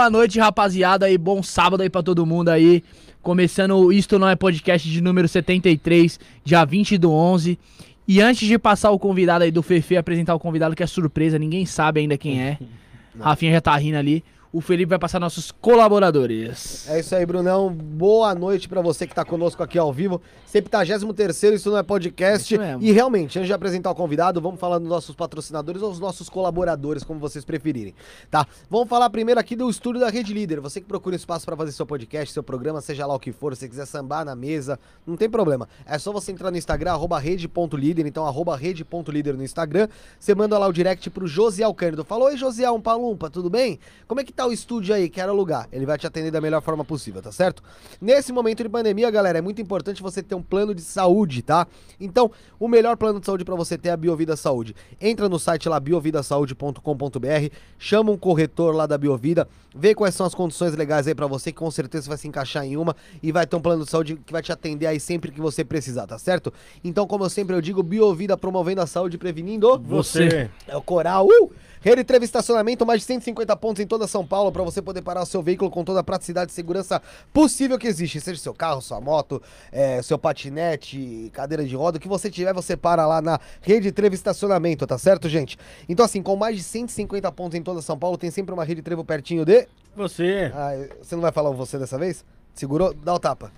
Boa noite, rapaziada, e bom sábado aí pra todo mundo aí. Começando o Isto Não É Podcast de número 73, dia 20 do 11. E antes de passar o convidado aí do Fefe, apresentar o convidado que é surpresa, ninguém sabe ainda quem é. Rafinha já tá rindo ali. O Felipe vai passar nossos colaboradores. É isso aí, Brunão. Boa noite pra você que tá conosco aqui ao vivo. 73 isso não é podcast. Mesmo. E realmente, antes de apresentar o convidado, vamos falar dos nossos patrocinadores ou os nossos colaboradores, como vocês preferirem, tá? Vamos falar primeiro aqui do estúdio da Rede Líder. Você que procura um espaço pra fazer seu podcast, seu programa, seja lá o que for, se quiser sambar na mesa, não tem problema. É só você entrar no Instagram, arroba rede.líder, então arroba rede.líder no Instagram. Você manda lá o direct pro Josiel Cândido. Falou, oi Josiel, um palumpa, tudo bem? Como é que tá o estúdio aí? Quero alugar. Ele vai te atender da melhor forma possível, tá certo? Nesse momento de pandemia, galera, é muito importante você ter um plano de saúde, tá? Então, o melhor plano de saúde pra você ter é a Biovida Saúde. Entra no site lá biovidasaude.com.br, chama um corretor lá da Biovida, vê quais são as condições legais aí pra você, que com certeza vai se encaixar em uma e vai ter um plano de saúde que vai te atender aí sempre que você precisar, tá certo? Então, como eu sempre eu digo, Biovida promovendo a saúde e prevenindo Você. é o Coral. Uh! Rede Trevo Estacionamento, mais de 150 pontos em toda São Paulo para você poder parar o seu veículo com toda a praticidade e segurança possível que existe. Seja seu carro, sua moto, é, seu patinete, cadeira de roda, o que você tiver, você para lá na Rede Trevo Estacionamento, tá certo, gente? Então, assim, com mais de 150 pontos em toda São Paulo, tem sempre uma Rede Trevo pertinho de. Você. Ah, você não vai falar o você dessa vez? Segurou? Dá o tapa.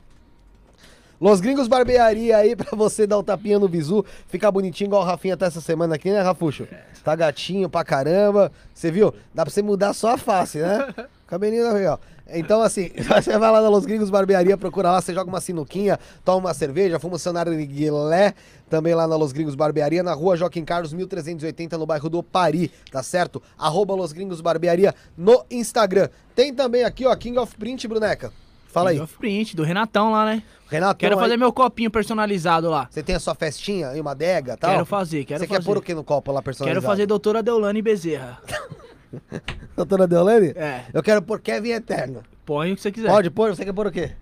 Los Gringos Barbearia aí pra você dar o tapinha no bizu, ficar bonitinho igual o Rafinha tá essa semana aqui, né, Rafuxo? Tá gatinho pra caramba. Você viu? Dá pra você mudar só a face, né? Cabelinho da real. Então, assim, você vai lá na Los Gringos Barbearia, procura lá, você joga uma sinuquinha, toma uma cerveja, fuma um cenário de guilé, também lá na Los Gringos Barbearia, na rua Joaquim Carlos, 1380, no bairro do Pari, tá certo? Arroba Los Gringos Barbearia no Instagram. Tem também aqui, ó, King of Print, Bruneca. Fala aí. Print, do Renatão lá, né? Renato, Quero aí, fazer meu copinho personalizado lá. você tem a sua festinha aí, uma adega e tal? Quero fazer, quero Você fazer. quer pôr o que no copo lá personalizado? Quero fazer doutora Deolane Bezerra. Doutora Deolane? É, Eu quero pôr Kevin Eterno. põe o que você quiser. Pode pôr? Você quer pôr o quê?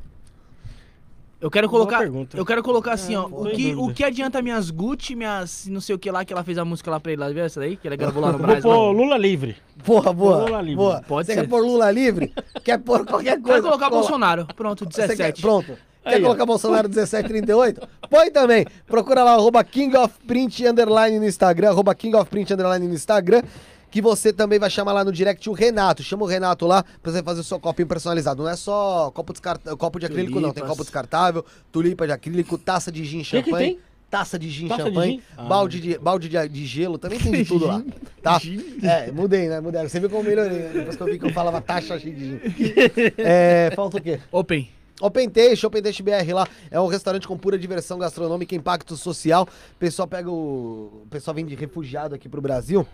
Eu quero colocar, pergunta. eu quero colocar assim, ó, tô o que, dúvida. o que adianta minhas Gucci, minhas não sei o que lá, que ela fez a música lá pra ele lá, viu essa daí? Que ela gravou lá no Brasil. pôr Lula livre. Porra, boa. Lula livre. boa. Pode você ser. quer pôr Lula livre? quer pôr qualquer coisa? Quero colocar Cola. Bolsonaro. Pronto, Você quer- 17. Pronto. Quer Aí, ó. colocar Bolsonaro 1738? Põe também. Procura lá, arroba King of Print Underline no Instagram, arroba King of Print Underline no Instagram. Que você também vai chamar lá no direct o Renato. Chama o Renato lá pra você fazer o seu copinho personalizado. Não é só copo, descart... copo de acrílico, não. Tem Tulipas. copo descartável, tulipa de acrílico, taça de gin que que champanhe. tem? Taça de gin Taça de champanhe, gin? Ah. balde, de, balde de, de gelo, também tem de tudo lá. Tá? É, mudei, né? Mudei. Você viu como eu melhorei, né? Depois que eu vi que eu falava taxa de gin. É, falta o quê? Open. Open Taste, Open Taste BR lá, é um restaurante com pura diversão gastronômica e impacto social. O pessoal pega o. O pessoal vem de refugiado aqui pro Brasil.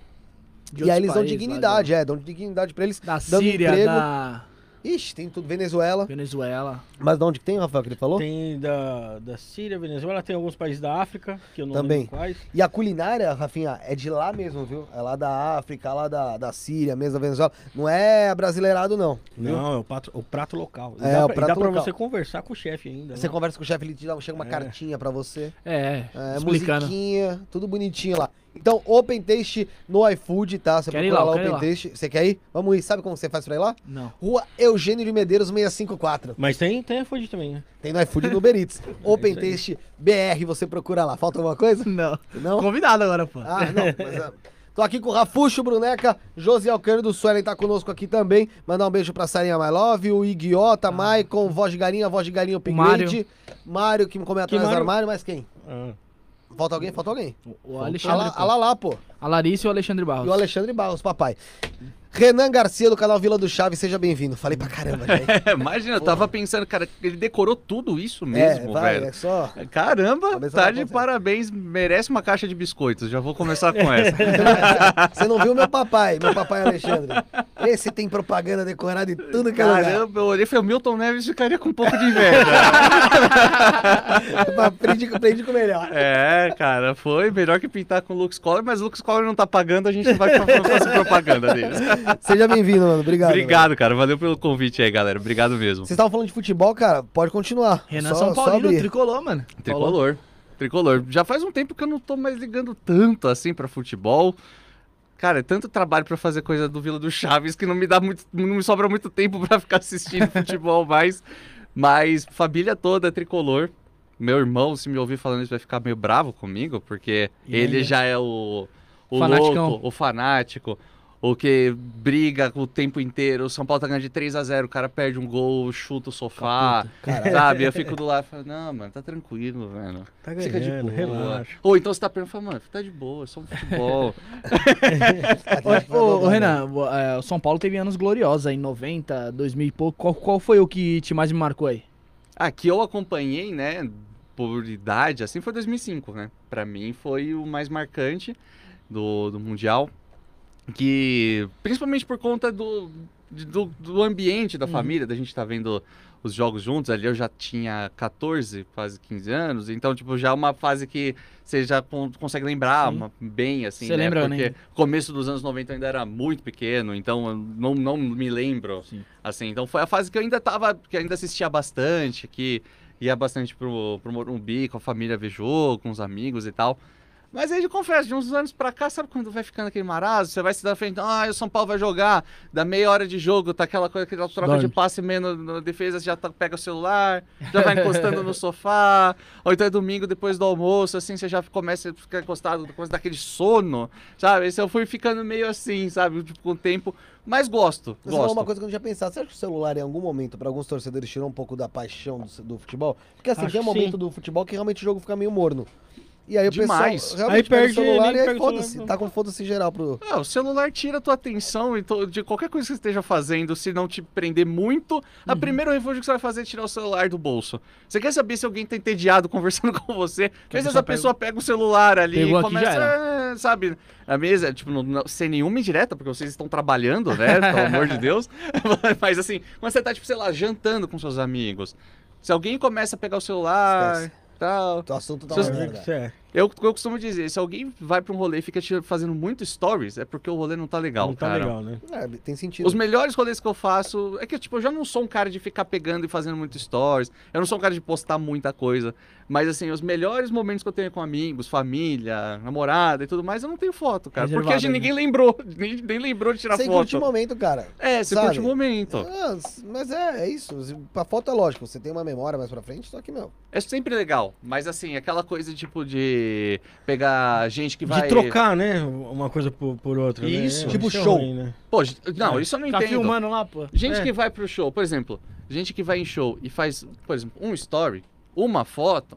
De e aí eles dão lá, dignidade, é, dão dignidade pra eles. Da dando Síria, emprego. da Ixi, tem tudo. Venezuela. Venezuela. Mas de onde que tem, Rafael, que ele falou? Tem da, da Síria, Venezuela, tem alguns países da África, que eu não Também. lembro quais. E a culinária, Rafinha, é de lá mesmo, viu? É lá da África, lá da, da Síria, mesmo da Venezuela. Não é brasileirado, não. viu? Não, é o prato, o prato local. E É, dá o pra, e prato dá pra local. você conversar com o chefe ainda. Você né? conversa com o chefe, ele te dá, chega uma É. cartinha pra você. É, É, explicando. musiquinha, tudo bonitinho lá. Então, Open Taste no iFood, tá? Você ir procura lá, lá, Open ir lá. Taste. Você quer ir? Vamos ir. Sabe como você faz pra ir lá? Não. Rua Eugênio de Medeiros 654. Mas tem, tem iFood também, né? Tem no iFood e no Uber Eats. Open isso aí. Taste BR, você procura lá. Falta alguma coisa? Não. Não? Convidado agora, pô. Ah, não. Mas, ah, tô aqui com o Rafuxo Bruneca, José Alcântara do Suelen tá conosco aqui também. Mandar um beijo pra Sarinha My Love, o Iguiota, Maicon, Voz de Galinha, Voz de Galinha Upgrade. Mário, que me come atrás do Mário? armário, mas quem? Ah. Falta alguém? Falta alguém. O Alexandre. pô. ah lá, lá, pô. A Larissa e o Alexandre Barros. E o Alexandre Barros, papai. Renan Garcia, do canal Vila do Chaves, seja bem-vindo. Falei pra caramba, gente. Imagina, eu tava pensando, cara, ele decorou tudo isso é, mesmo, vai, velho. é só... Caramba, Cabeça tá de parabéns, merece uma caixa de biscoitos. Já vou começar com essa. Você não viu meu papai, meu papai Alexandre. Esse tem propaganda decorada em tudo que é. Caramba, eu olhei e falei, o Milton Neves ficaria com um pouco de inveja. aprendi, aprendi com o melhor. é, cara, foi melhor que pintar com o Lux Collar, mas o Lux Collar não tá pagando, a gente não vai fa- fazer propaganda deles. Seja bem-vindo, mano. Obrigado. Obrigado, cara, valeu pelo convite aí, galera. Obrigado mesmo. Vocês estavam falando de futebol, cara? Pode continuar. Renan Só- São Paulino, tricolor, mano. Tricolor. Tricolor. Já faz um tempo que eu não tô mais ligando tanto assim pra futebol. Cara, é tanto trabalho pra fazer coisa do Vila do Chaves que não me dá muito, não me sobra muito tempo pra ficar assistindo futebol mais. Mas família toda é tricolor. Meu irmão, se me ouvir falando isso, vai ficar meio bravo comigo, porque E ele aí? já é o, o louco, o fanático, o que briga o tempo inteiro. O São Paulo tá ganhando de 3 a 0 o cara perde um gol, chuta o sofá, sabe? Eu fico do lado e falo, não, mano, tá tranquilo, velho. Tá Fica de ganhando, boa. relaxa. Ou então você tá perguntando, fala, mano, tá de boa, é só um futebol. Ô, ô, ô, Renan, o é, o São Paulo teve anos gloriosos aí, 90, 2000 e pouco. Qual, qual foi o que te mais me marcou aí? Ah, que eu acompanhei, né, por idade, assim, foi 2005, né? Pra mim foi o mais marcante do, do Mundial. Que, principalmente por conta do, do, do ambiente da Uhum. família, da gente tá vendo os jogos juntos. Ali eu já tinha 14, quase 15 anos. Então, tipo, já é uma fase que você já con- consegue lembrar uma- bem, assim, Você né? lembra, Porque né? começo dos anos 90 eu ainda era muito pequeno, então eu não, não me lembro Sim. Assim, então foi a fase que eu ainda tava, que ainda assistia bastante, que ia bastante pro, pro Morumbi, com a família ver jogo, com os amigos e tal. Mas aí, eu confesso, de uns anos pra cá, sabe quando vai ficando aquele marasmo? Você vai se dar frente, ah, o São Paulo vai jogar, dá meia hora de jogo, tá aquela coisa, aquela troca Dorme. de passe menos na defesa, você já tá- pega o celular, já vai encostando no sofá, ou então é domingo depois do almoço, assim, você já começa a ficar encostado, começa daquele sono, sabe? Esse eu fui ficando meio assim, sabe? Tipo, com o tempo, mas gosto, Você falou gosto. uma coisa que eu não tinha pensado. Você acha que o celular, em algum momento, pra alguns torcedores, tirou um pouco da paixão do, do futebol? Porque assim, Acho tem um momento sim. do futebol que realmente o jogo fica meio morno. E aí o Demais. pessoal realmente Aí pega perde, o celular e aí pega foda-se. Tá com foda-se geral pro... Ah, o celular tira a tua atenção então, de qualquer coisa que você esteja fazendo, se não te prender muito. A Uhum. primeiro refúgio que você vai fazer é tirar o celular do bolso. Você quer saber se alguém tá entediado conversando com você? Que a Às vezes pessoa a pessoa pega o celular ali Pegou e começa, "Ah", sabe, a mesa, tipo, não- não- sem nenhuma indireta, porque vocês estão trabalhando, né? Pelo amor de Deus. Mas assim, quando você tá, tipo, sei lá, jantando com seus amigos, se alguém começa a pegar o celular, Esquece. Tal, O assunto tá uma merda. é. Eu, eu costumo dizer, se alguém vai pra um rolê e fica fazendo muito stories, é porque o rolê não tá legal, Não tá cara. legal, né? É, tem sentido. Os melhores rolês que eu faço é que, tipo, eu já não sou um cara de ficar pegando e fazendo muito stories. Eu não sou um cara de postar muita coisa. Mas, assim, os melhores momentos que eu tenho com amigos, família, namorada e tudo mais, eu não tenho foto, cara. porque a Reservado, gente, né? ninguém lembrou. Nem, nem lembrou de tirar Sem foto. curtir o momento, cara. É, você sabe? curte o momento. Ah, mas é, é isso. A foto é lógico, você tem uma memória mais pra frente, só que, meu... É sempre legal. Mas, assim, aquela coisa, tipo, de pegar gente que vai... De trocar, né? Uma coisa por, por outra. né? Isso. É, Tipo é show. ruim, né? Pô, não, É. isso eu não Tá entendo. filmando lá, pô. Gente É. que vai pro show, por exemplo, gente que vai em show e faz, por exemplo, um story, uma foto,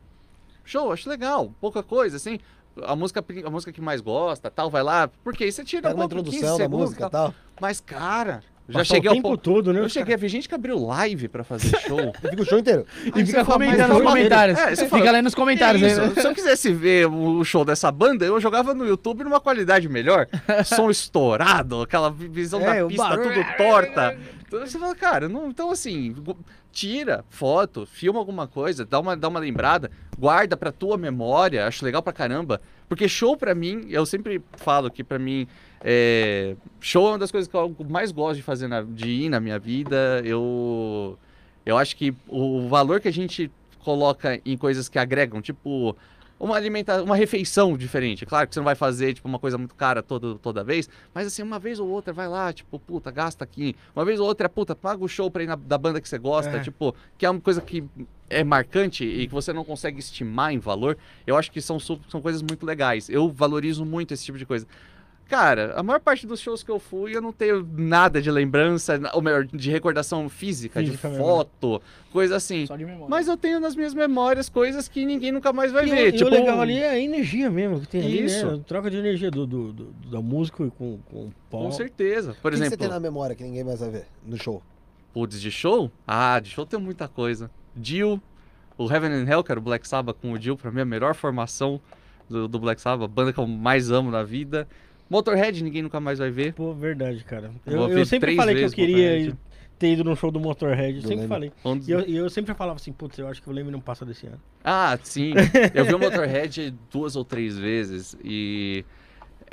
show, acho legal, pouca coisa, assim. A música, a música que mais gosta, tal, vai lá, porque aí você tira Pega uma pouco, 15 introdução da música e tal. tal. Mas, cara, já cheguei o ao tempo ponto. todo, né? Eu cheguei a ver gente que abriu live pra fazer show. Fica o show inteiro. E Aí fica comentando nos comentários. É, Fica fala, lá nos comentários. "Que né? Se eu quisesse ver o show dessa banda, eu jogava no YouTube numa qualidade melhor. Som estourado, aquela visão É, da pista barulho. tudo torta. Então você fala, cara, não, então assim, tira foto, filma alguma coisa, dá uma, dá uma lembrada, guarda pra tua memória, acho legal pra caramba. Porque show pra mim, eu sempre falo que pra mim, é, show é uma das coisas que eu mais gosto de fazer, na- de ir na minha vida. Eu, eu acho que o valor que a gente coloca em coisas que agregam, tipo uma alimentação, uma refeição diferente. Claro que você não vai fazer tipo uma coisa muito cara toda, toda vez, mas assim, uma vez ou outra vai lá, tipo, puta, gasta aqui. Uma vez ou outra, puta, paga o show pra ir na, da banda que você gosta, É. tipo, que é uma coisa que é marcante e que você não consegue estimar em valor. Eu acho que são, são coisas muito legais. Eu valorizo muito esse tipo de coisa. Cara, a maior parte dos shows que eu fui, eu não tenho nada de lembrança, ou melhor, de recordação física, Física de mesmo. foto, coisa assim. Só de memória. Mas eu tenho nas minhas memórias coisas que ninguém nunca mais vai E, ver. o- tipo, e o legal ali é a energia mesmo que tem ali, Isso. né? Troca de energia do, do, do- da música com, com o pó. Com certeza. Por o que que exemplo, você tem na memória que ninguém mais vai ver no show? putz, de show? Ah, de show tem muita coisa. Dio, o Heaven and Hell, que era o Black Sabbath com o Dio, pra mim a melhor formação do, do Black Sabbath, a banda que eu mais amo na vida. Motorhead, ninguém nunca mais vai ver. Pô, verdade, cara. Eu Eu, sempre falei que eu queria ir- ter ido num show do Motorhead. Eu Do sempre Leme. falei. E eu, eu sempre falava assim, putz, eu acho que o Leme não passa desse ano. Ah, sim. Eu vi o Motorhead duas ou três vezes e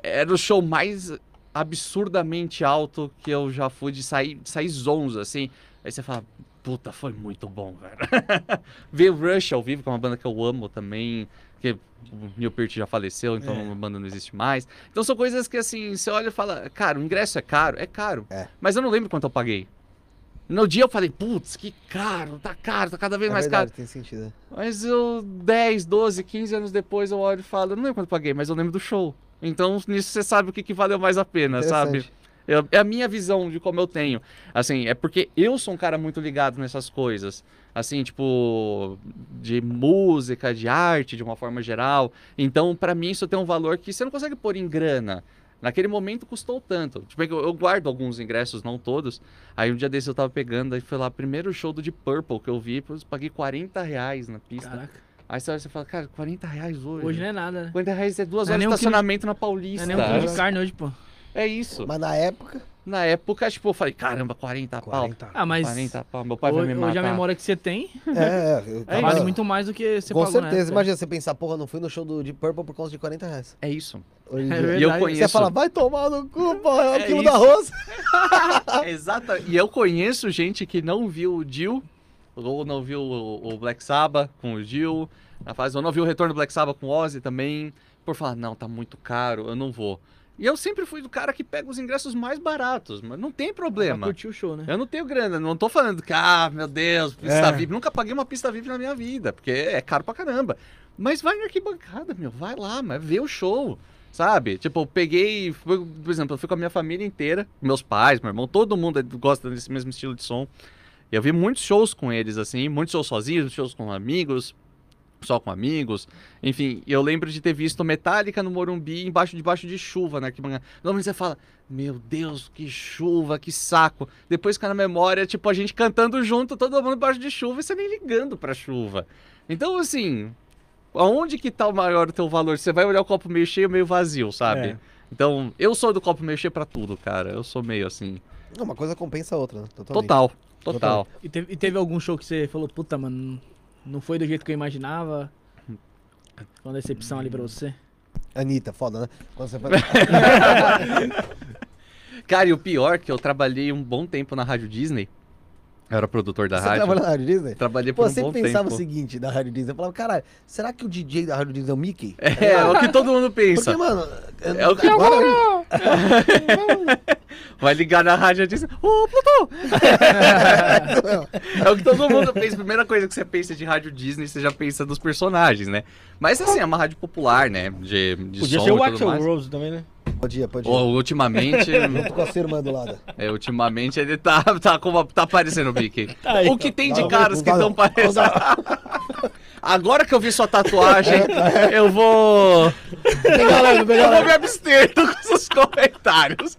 era o show mais absurdamente alto que eu já fui de sair, sair zonzo, assim. Aí você fala, puta, foi muito bom, cara. Ver o Rush ao vivo, que é uma banda que eu amo também, que o Neil Peart já faleceu, então É. a banda não existe mais. Então são coisas que, assim, você olha e fala, cara, o ingresso é caro? É caro. É. Mas eu não lembro quanto eu paguei. No dia eu falei, putz, que caro, tá caro, tá cada vez É mais verdade, caro. tem sentido. Mas eu, 10, 12, 15 anos depois, eu olho e falo, não lembro quanto eu paguei, mas eu lembro do show. Então, nisso você sabe o que, que valeu mais a pena, sabe? Eu- é a minha visão de como eu tenho. Assim, é porque eu sou um cara muito ligado nessas coisas. Assim, tipo, de música, de arte, de uma forma geral. Então, pra mim, isso tem um valor que você não consegue pôr em grana. Naquele momento custou tanto. Tipo, eu eu guardo alguns ingressos, não todos. Aí um dia desse eu tava pegando, aí foi lá, primeiro show do Deep Purple que eu vi, eu paguei 40 reais na pista. Caraca. Aí você olha e você fala, cara, 40 reais hoje. Hoje não é nada, né? 40 reais é duas Não é horas de nem um quilo de- estacionamento na Não Paulista. é nem um quilo de carne hoje, pô. É isso. Mas na época, Na época, tipo, eu falei, caramba, 40 pau. 40. Ah, mas 40 pau, meu pai vai hoje, me matar. hoje a memória que você tem é, eu- vale mano, muito mais do que você Com pagou certeza, imagina você pensar, porra, não fui no show do Deep Purple por causa de 40 reais. É isso. Hoje em É. E eu Você conheço... fala, vai tomar no cu, porra, é um É quilo isso. de arroz. Exato. E eu conheço gente que não viu o Jill, ou não viu o, o Black Sabbath com o Jill, na fase, ou não viu o retorno do Black Sabbath com o Ozzy também, por falar, não, tá muito caro, eu não vou. E eu sempre fui do cara que pega os ingressos mais baratos, mas não tem problema. curtir o show, né? Eu não tenho grana, não tô falando que, ah, meu Deus, pista É. VIP. Nunca paguei uma pista VIP na minha vida, porque é caro pra caramba. Mas vai na arquibancada, meu, vai lá, mas vê o show, sabe? Tipo, eu peguei, fui- por exemplo, eu fui com a minha família inteira, meus pais, meu irmão, todo mundo gosta desse mesmo estilo de som. E eu vi muitos shows com eles, assim, muitos shows sozinhos, shows com amigos, só com amigos. Enfim, eu lembro de ter visto Metallica no Morumbi embaixo debaixo de chuva na arquibancada. Normalmente você fala, meu Deus, que chuva, que saco. Depois fica na memória, tipo, a gente cantando junto, todo mundo embaixo de chuva e você nem ligando pra chuva. Então, assim, aonde que tá o maior o teu valor? Você vai olhar o copo meio cheio, meio vazio, sabe? É. Então, eu sou do copo meio cheio pra tudo, cara. Eu sou meio assim. Uma coisa compensa a outra, né? Totalmente. Total, total. E teve, e teve algum show que você falou, puta, mano, não foi do jeito que eu imaginava? Foi uma decepção ali pra você? Anitta, foda, né? Quando você. Cara, e o pior é que eu trabalhei um bom tempo na Rádio Disney. Eu era produtor da Você rádio. trabalha na Rádio Disney? Trabalhei Pô, por eu um bom sempre pensava tempo. o seguinte da Rádio Disney. Eu falava, caralho, será que o DJ da Rádio Disney é o Mickey? É, é o que todo mundo pensa. Porque, mano... É o que agora- Vai ligar na rádio e diz: Ô, Plutão! é o que todo mundo pensa. Primeira coisa que você pensa de rádio Disney, você já pensa dos personagens, né? Mas assim, é uma rádio popular, né? De, de Podia som ser o Axel. Rose também, né? Podia, podia. Ô, ultimamente, Junto com a sua irmã do lado. é, ultimamente ele tá, tá, como, tá aparecendo o Mickey. Aí. o que tem de Não, caras não que estão parecendo. Agora que eu vi sua tatuagem, eu vou. Pega leve, pega Eu vou me abster dos comentários.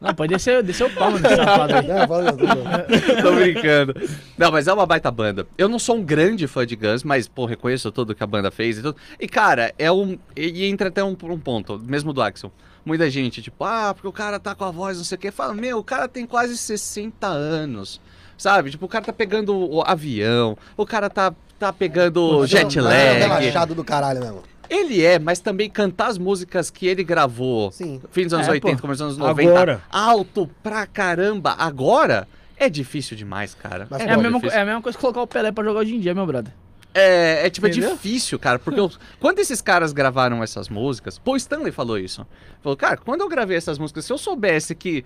Não, pode descer, descer o pau, mano, safado aí. Tudo bem. Tô brincando. Não, mas é uma baita banda. Eu não sou um grande fã de Guns, mas, pô, reconheço tudo que a banda fez e tudo. E, cara, é um. E, e entra até um, um ponto, mesmo do Axel. Muita gente, tipo, ah, porque o cara tá com a voz, não sei o quê. Fala, meu, o cara tem quase 60 anos. Sabe? Tipo, o cara tá pegando o avião, o cara tá, tá pegando jet lag. Relaxado do caralho mesmo. Ele é, mas também cantar as músicas que ele gravou Sim. fim dos anos É, 80, pô. começo dos anos 90, Agora. alto pra caramba, agora é difícil demais, cara. Mas É pô, a, mesma, é a mesma coisa que colocar o Pelé pra jogar hoje em dia, meu brother. É, é, tipo, é Entendeu? difícil, cara, porque eu- quando esses caras gravaram essas músicas, o Stanley falou isso. Falou, cara, quando eu gravei essas músicas, se eu soubesse que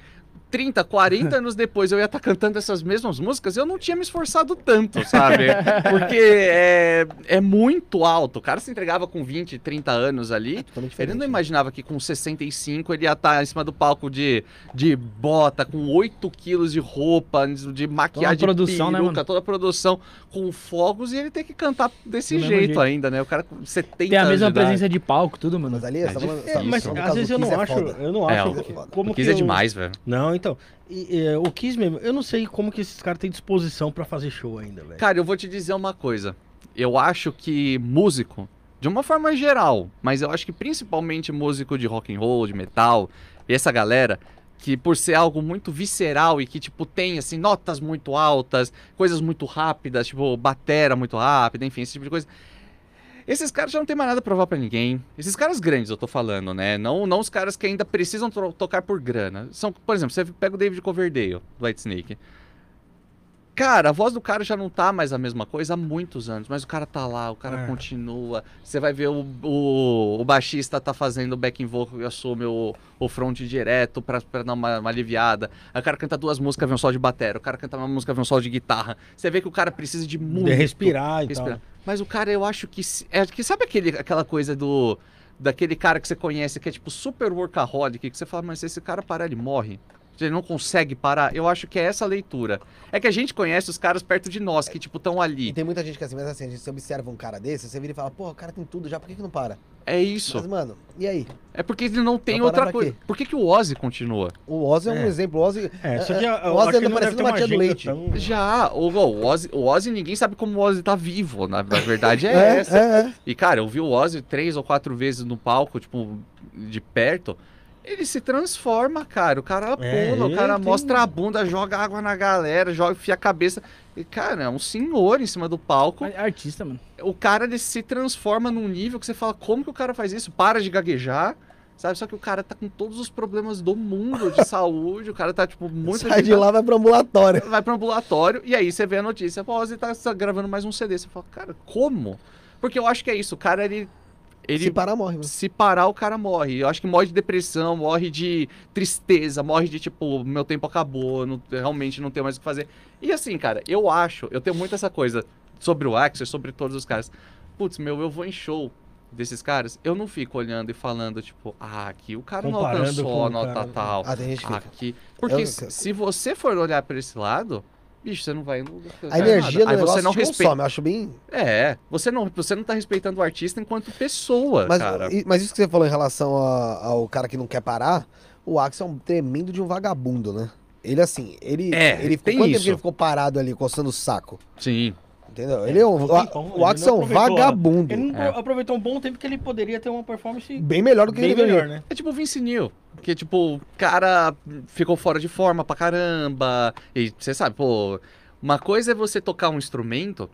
30, 40 anos depois eu ia estar cantando essas mesmas músicas, eu não tinha me esforçado tanto, sabe? Porque é, é muito alto. O cara se entregava com 20, 30 anos ali. Totalmente Ele não né? imaginava que com 65 ele ia estar em cima do palco de, de bota, com 8 quilos de roupa, de maquiagem, Toda a produção, né, peruca, mano? toda a produção com fogos e ele tem que cantar desse jeito, jeito. ainda, né? O cara com 70 Tem a anos mesma de idade. presença de palco, tudo, mano. Mas ali, você tá tá Mas falando às vezes do eu não é acho, eu não É, acho o como O que é eu- demais, velho. Não, então, e, e, o Kiss mesmo, eu não sei como que esses caras têm disposição pra fazer show ainda, velho. Cara, eu vou te dizer uma coisa. Eu acho que músico, de uma forma geral, mas eu acho que principalmente músico de rock and roll, de metal, e essa galera que por ser algo muito visceral e que tipo tem assim notas muito altas, coisas muito rápidas, tipo batera muito rápida, enfim, esse tipo de coisa. Esses caras já não tem mais nada a provar pra ninguém. Esses caras grandes, eu tô falando, né? Não, não os caras que ainda precisam tocar por grana. São, por exemplo, você pega o David Coverdale, do White Snake. Cara, a voz do cara já não tá mais a mesma coisa há muitos anos, mas o cara tá lá, o cara É. continua. Você vai ver o, o, o baixista tá fazendo o backing vocal e assume o, o front direto pra, pra dar uma, uma aliviada. Aí o cara canta duas músicas, vem um solo de bateria. O cara canta uma música, vem um solo de guitarra. Você vê que o cara precisa de muito. De respirar e respirar. tal. Mas o cara, eu acho que. É, que sabe aquele, aquela coisa do. Daquele cara que você conhece que é tipo super workaholic, que você fala, mas se esse cara parar, ele morre. Ele não consegue parar. Eu acho que é essa a leitura. É que a gente conhece os caras perto de nós, que, tipo, estão E ali. tem muita gente que é assim, mas assim, a gente se observa um cara desse, você vira e fala, pô, o cara tem tudo já, por que, que não para? É isso. Mas, mano, e aí? É porque ele não tem parar outra coisa. quê? Por que, que o Ozzy continua? O Ozzy é, um É. exemplo. O Ozzy, É, só que É, o Ozzy anda parecendo uma uma tia do leite. tão- Já, o, o, Ozzy, o Ozzy, ninguém sabe como o Ozzy tá vivo. Na, na verdade é, É, essa. é, é. E, cara, eu vi o Ozzy três ou quatro vezes no palco, tipo, de perto. Ele se transforma, cara. O cara pula, É, o cara ele tem- mostra a bunda, joga água na galera, joga, enfia a cabeça. E, cara, é um senhor em cima do palco. É Artista, mano. O cara ele se transforma num nível que você fala, como que o cara faz isso? Para de gaguejar. Sabe? Só que o cara tá com todos os problemas do mundo de saúde. O cara tá, tipo, muito. Sai de lá, vai pro ambulatório. vai pro ambulatório e aí você vê a notícia, pô, você tá, tá gravando mais um CD. Você fala, cara, como? Porque eu acho que é isso, o cara, ele. Ele Se parar, morre. mano. se parar, o cara morre. Eu acho que morre de depressão, morre de tristeza, morre de tipo, meu tempo acabou, não- realmente não tenho mais o que fazer. E assim, cara, eu acho, eu tenho muito essa coisa sobre o Axel, sobre todos os caras. Putz, meu, eu vou em show desses caras, eu não fico olhando e falando, tipo, ah, aqui o cara não Comparando alcançou com a nota cara. tal. Ah. Aqui. Porque Eu- se se você for olhar pra esse lado, bicho, você não vai. Não, A energia do Aí negócio você não respeita. consome, eu acho bem... É, você não, você não tá respeitando o artista enquanto pessoa, Mas, cara. mas isso que você falou em relação a- ao cara que não quer parar, o Axel é um tremendo de um vagabundo, né? Ele assim, ele, É, ele ficou, tem quanto tempo isso. que ele ficou parado ali, coçando o saco? Sim. Entendeu? Ele é um, o, Axel é não um vagabundo. Ele não É. aproveitou um bom tempo que ele poderia ter uma performance Bem melhor do que bem ele melhor, melhor. né? É tipo o Vince Neil, que tipo, o cara ficou fora de forma pra caramba. E você sabe, pô, uma coisa é você tocar um instrumento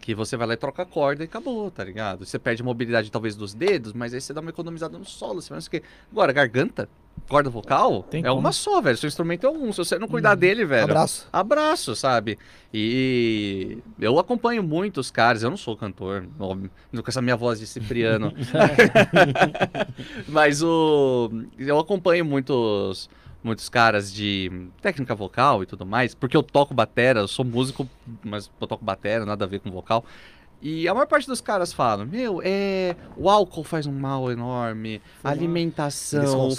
que você vai lá e troca a corda e acabou, tá ligado? Você perde a mobilidade talvez dos dedos, mas aí você dá uma economizada no solo, você o quê. Agora, garganta, corda vocal, Tem é como. uma só, velho. Seu instrumento é um, se você não cuidar dele, velho, Abraço. abraço, sabe? E eu acompanho muitos caras, eu não sou cantor, óbvio, com essa minha voz de Cipriano. Mas o eu acompanho muitos muitos caras de técnica vocal e tudo mais, porque eu toco batera, eu sou músico, mas eu toco batera, nada a ver com vocal. E a maior parte dos caras falam, meu, é, o álcool faz um mal enorme, a Eles alimentação,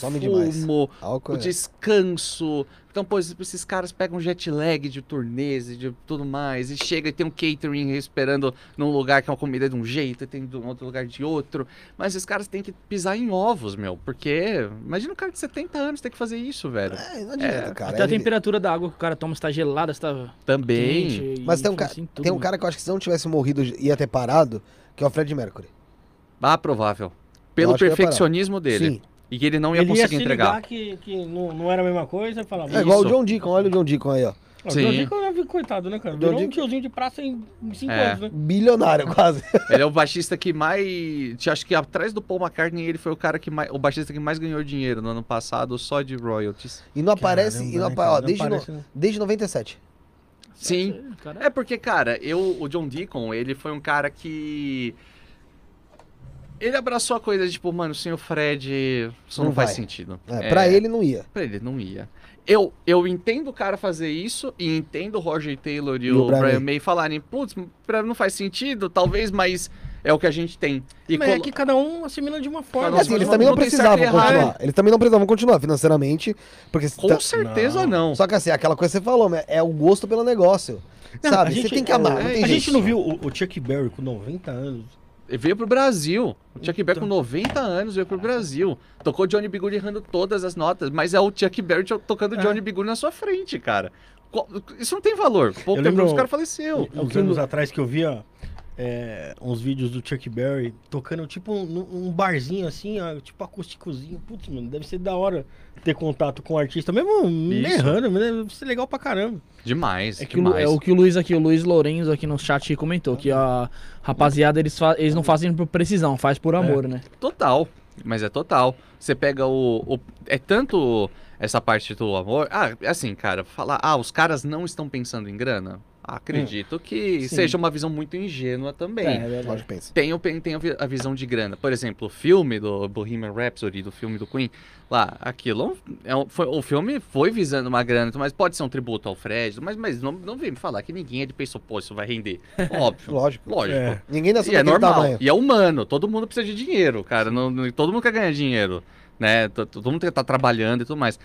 fumo, o é- descanso. Então, pô, esses- esses caras pegam jet lag de turnês e de tudo mais, e chega e tem um catering esperando num lugar que é uma comida de um jeito, e tem de um outro lugar de outro. Mas esses caras têm que pisar em ovos, meu, porque imagina um cara de 70 anos ter que fazer isso, velho. É, não adianta, É, cara. Até a Ele- temperatura da água que o cara toma está gelada, está Também. quente. Mas tem um, ca- tudo, tem um mano. cara que eu acho que se não tivesse morrido ia ter parado, que é o Fred Mercury. Ah, provável. Pelo perfeccionismo dele. Sim. E que ele não ia ele ia conseguir se entregar. ligar que, que não, não era a mesma coisa e falava. É igual o. John Deacon, olha o John Deacon aí, ó. O Sim. John Deacon eu vi, coitado, né, cara? John Virou um Deacon- tiozinho de praça em 5 É. anos, né? Bilionário, quase. Ele é o baixista que mais. Acho que atrás do Paul McCartney, ele foi o cara que mais. O baixista que mais ganhou dinheiro no ano passado, só de royalties. E não aparece, Caramba, e não né, cara? ó, Não desde, no- aparece, né? desde 97. Sim. É porque, cara, eu, o John Deacon, ele foi um cara que. Ele abraçou a coisa de, tipo, mano, sem o Fred, isso não, Não faz vai. sentido. É, Pra ele não ia. Pra ele não ia. Eu, eu entendo o cara fazer isso e entendo o Roger Taylor e, E o Brian Brian, May. Falarem, putz, não faz sentido, talvez, mas é o que a gente tem. E Mas é colo- que cada um assimila de uma forma. Cada um Assim, eles não- também não, não tem precisavam continuar. Eles também não precisavam continuar financeiramente. Porque Com tá- certeza não. Só que assim, aquela coisa que você falou, né, é o gosto pelo negócio. Não, sabe? a Você gente- tem que amar. é, não A tem gente não viu o, o Chuck Berry com 90 anos. Ele veio pro Brasil. O Chuck Berry com Então. 90 anos veio pro Brasil. Tocou Johnny B. Good errando todas as notas, mas é o Chuck Berry to- tocando É. Johnny B. Good na sua frente, cara. Isso não tem valor. Pouco Eu tempo lembro- o cara faleceu. Uns anos atrás que eu via é, uns vídeos do Chuck Berry tocando tipo um, um barzinho assim, ó, tipo acústicozinho. Putz, mano, deve ser da hora ter contato com o artista, mesmo Isso. errando, mas deve ser legal pra caramba. Demais, É, que o, demais. é o que o Luiz aqui, o Luiz Lourenço aqui no chat comentou, que a rapaziada, eles, fa- eles não fazem por precisão, faz por amor, né? Total, mas é total. Você pega o, o- É tanto essa parte do amor. Ah, assim, cara, falar. Ah, os caras não estão pensando em grana? Acredito que Sim. seja uma visão muito ingênua também. É, é verdade. Lógico pensa. Tem, tem a vi- a visão de grana. Por exemplo, o filme do Bohemian Rhapsody, do filme do Queen, lá, aquilo é um- foi, o filme foi visando uma grana, mas pode ser um tributo ao Fred, mas, mas não, não vem me falar que ninguém é de pensou, pô, isso vai render. Óbvio. Lógico. Lógico. É. Ninguém nasceu E é normal. tamanho. E é humano. Todo mundo precisa de dinheiro, cara. Não, não- todo mundo quer ganhar dinheiro, né? Todo mundo quer estar trabalhando e tudo mais.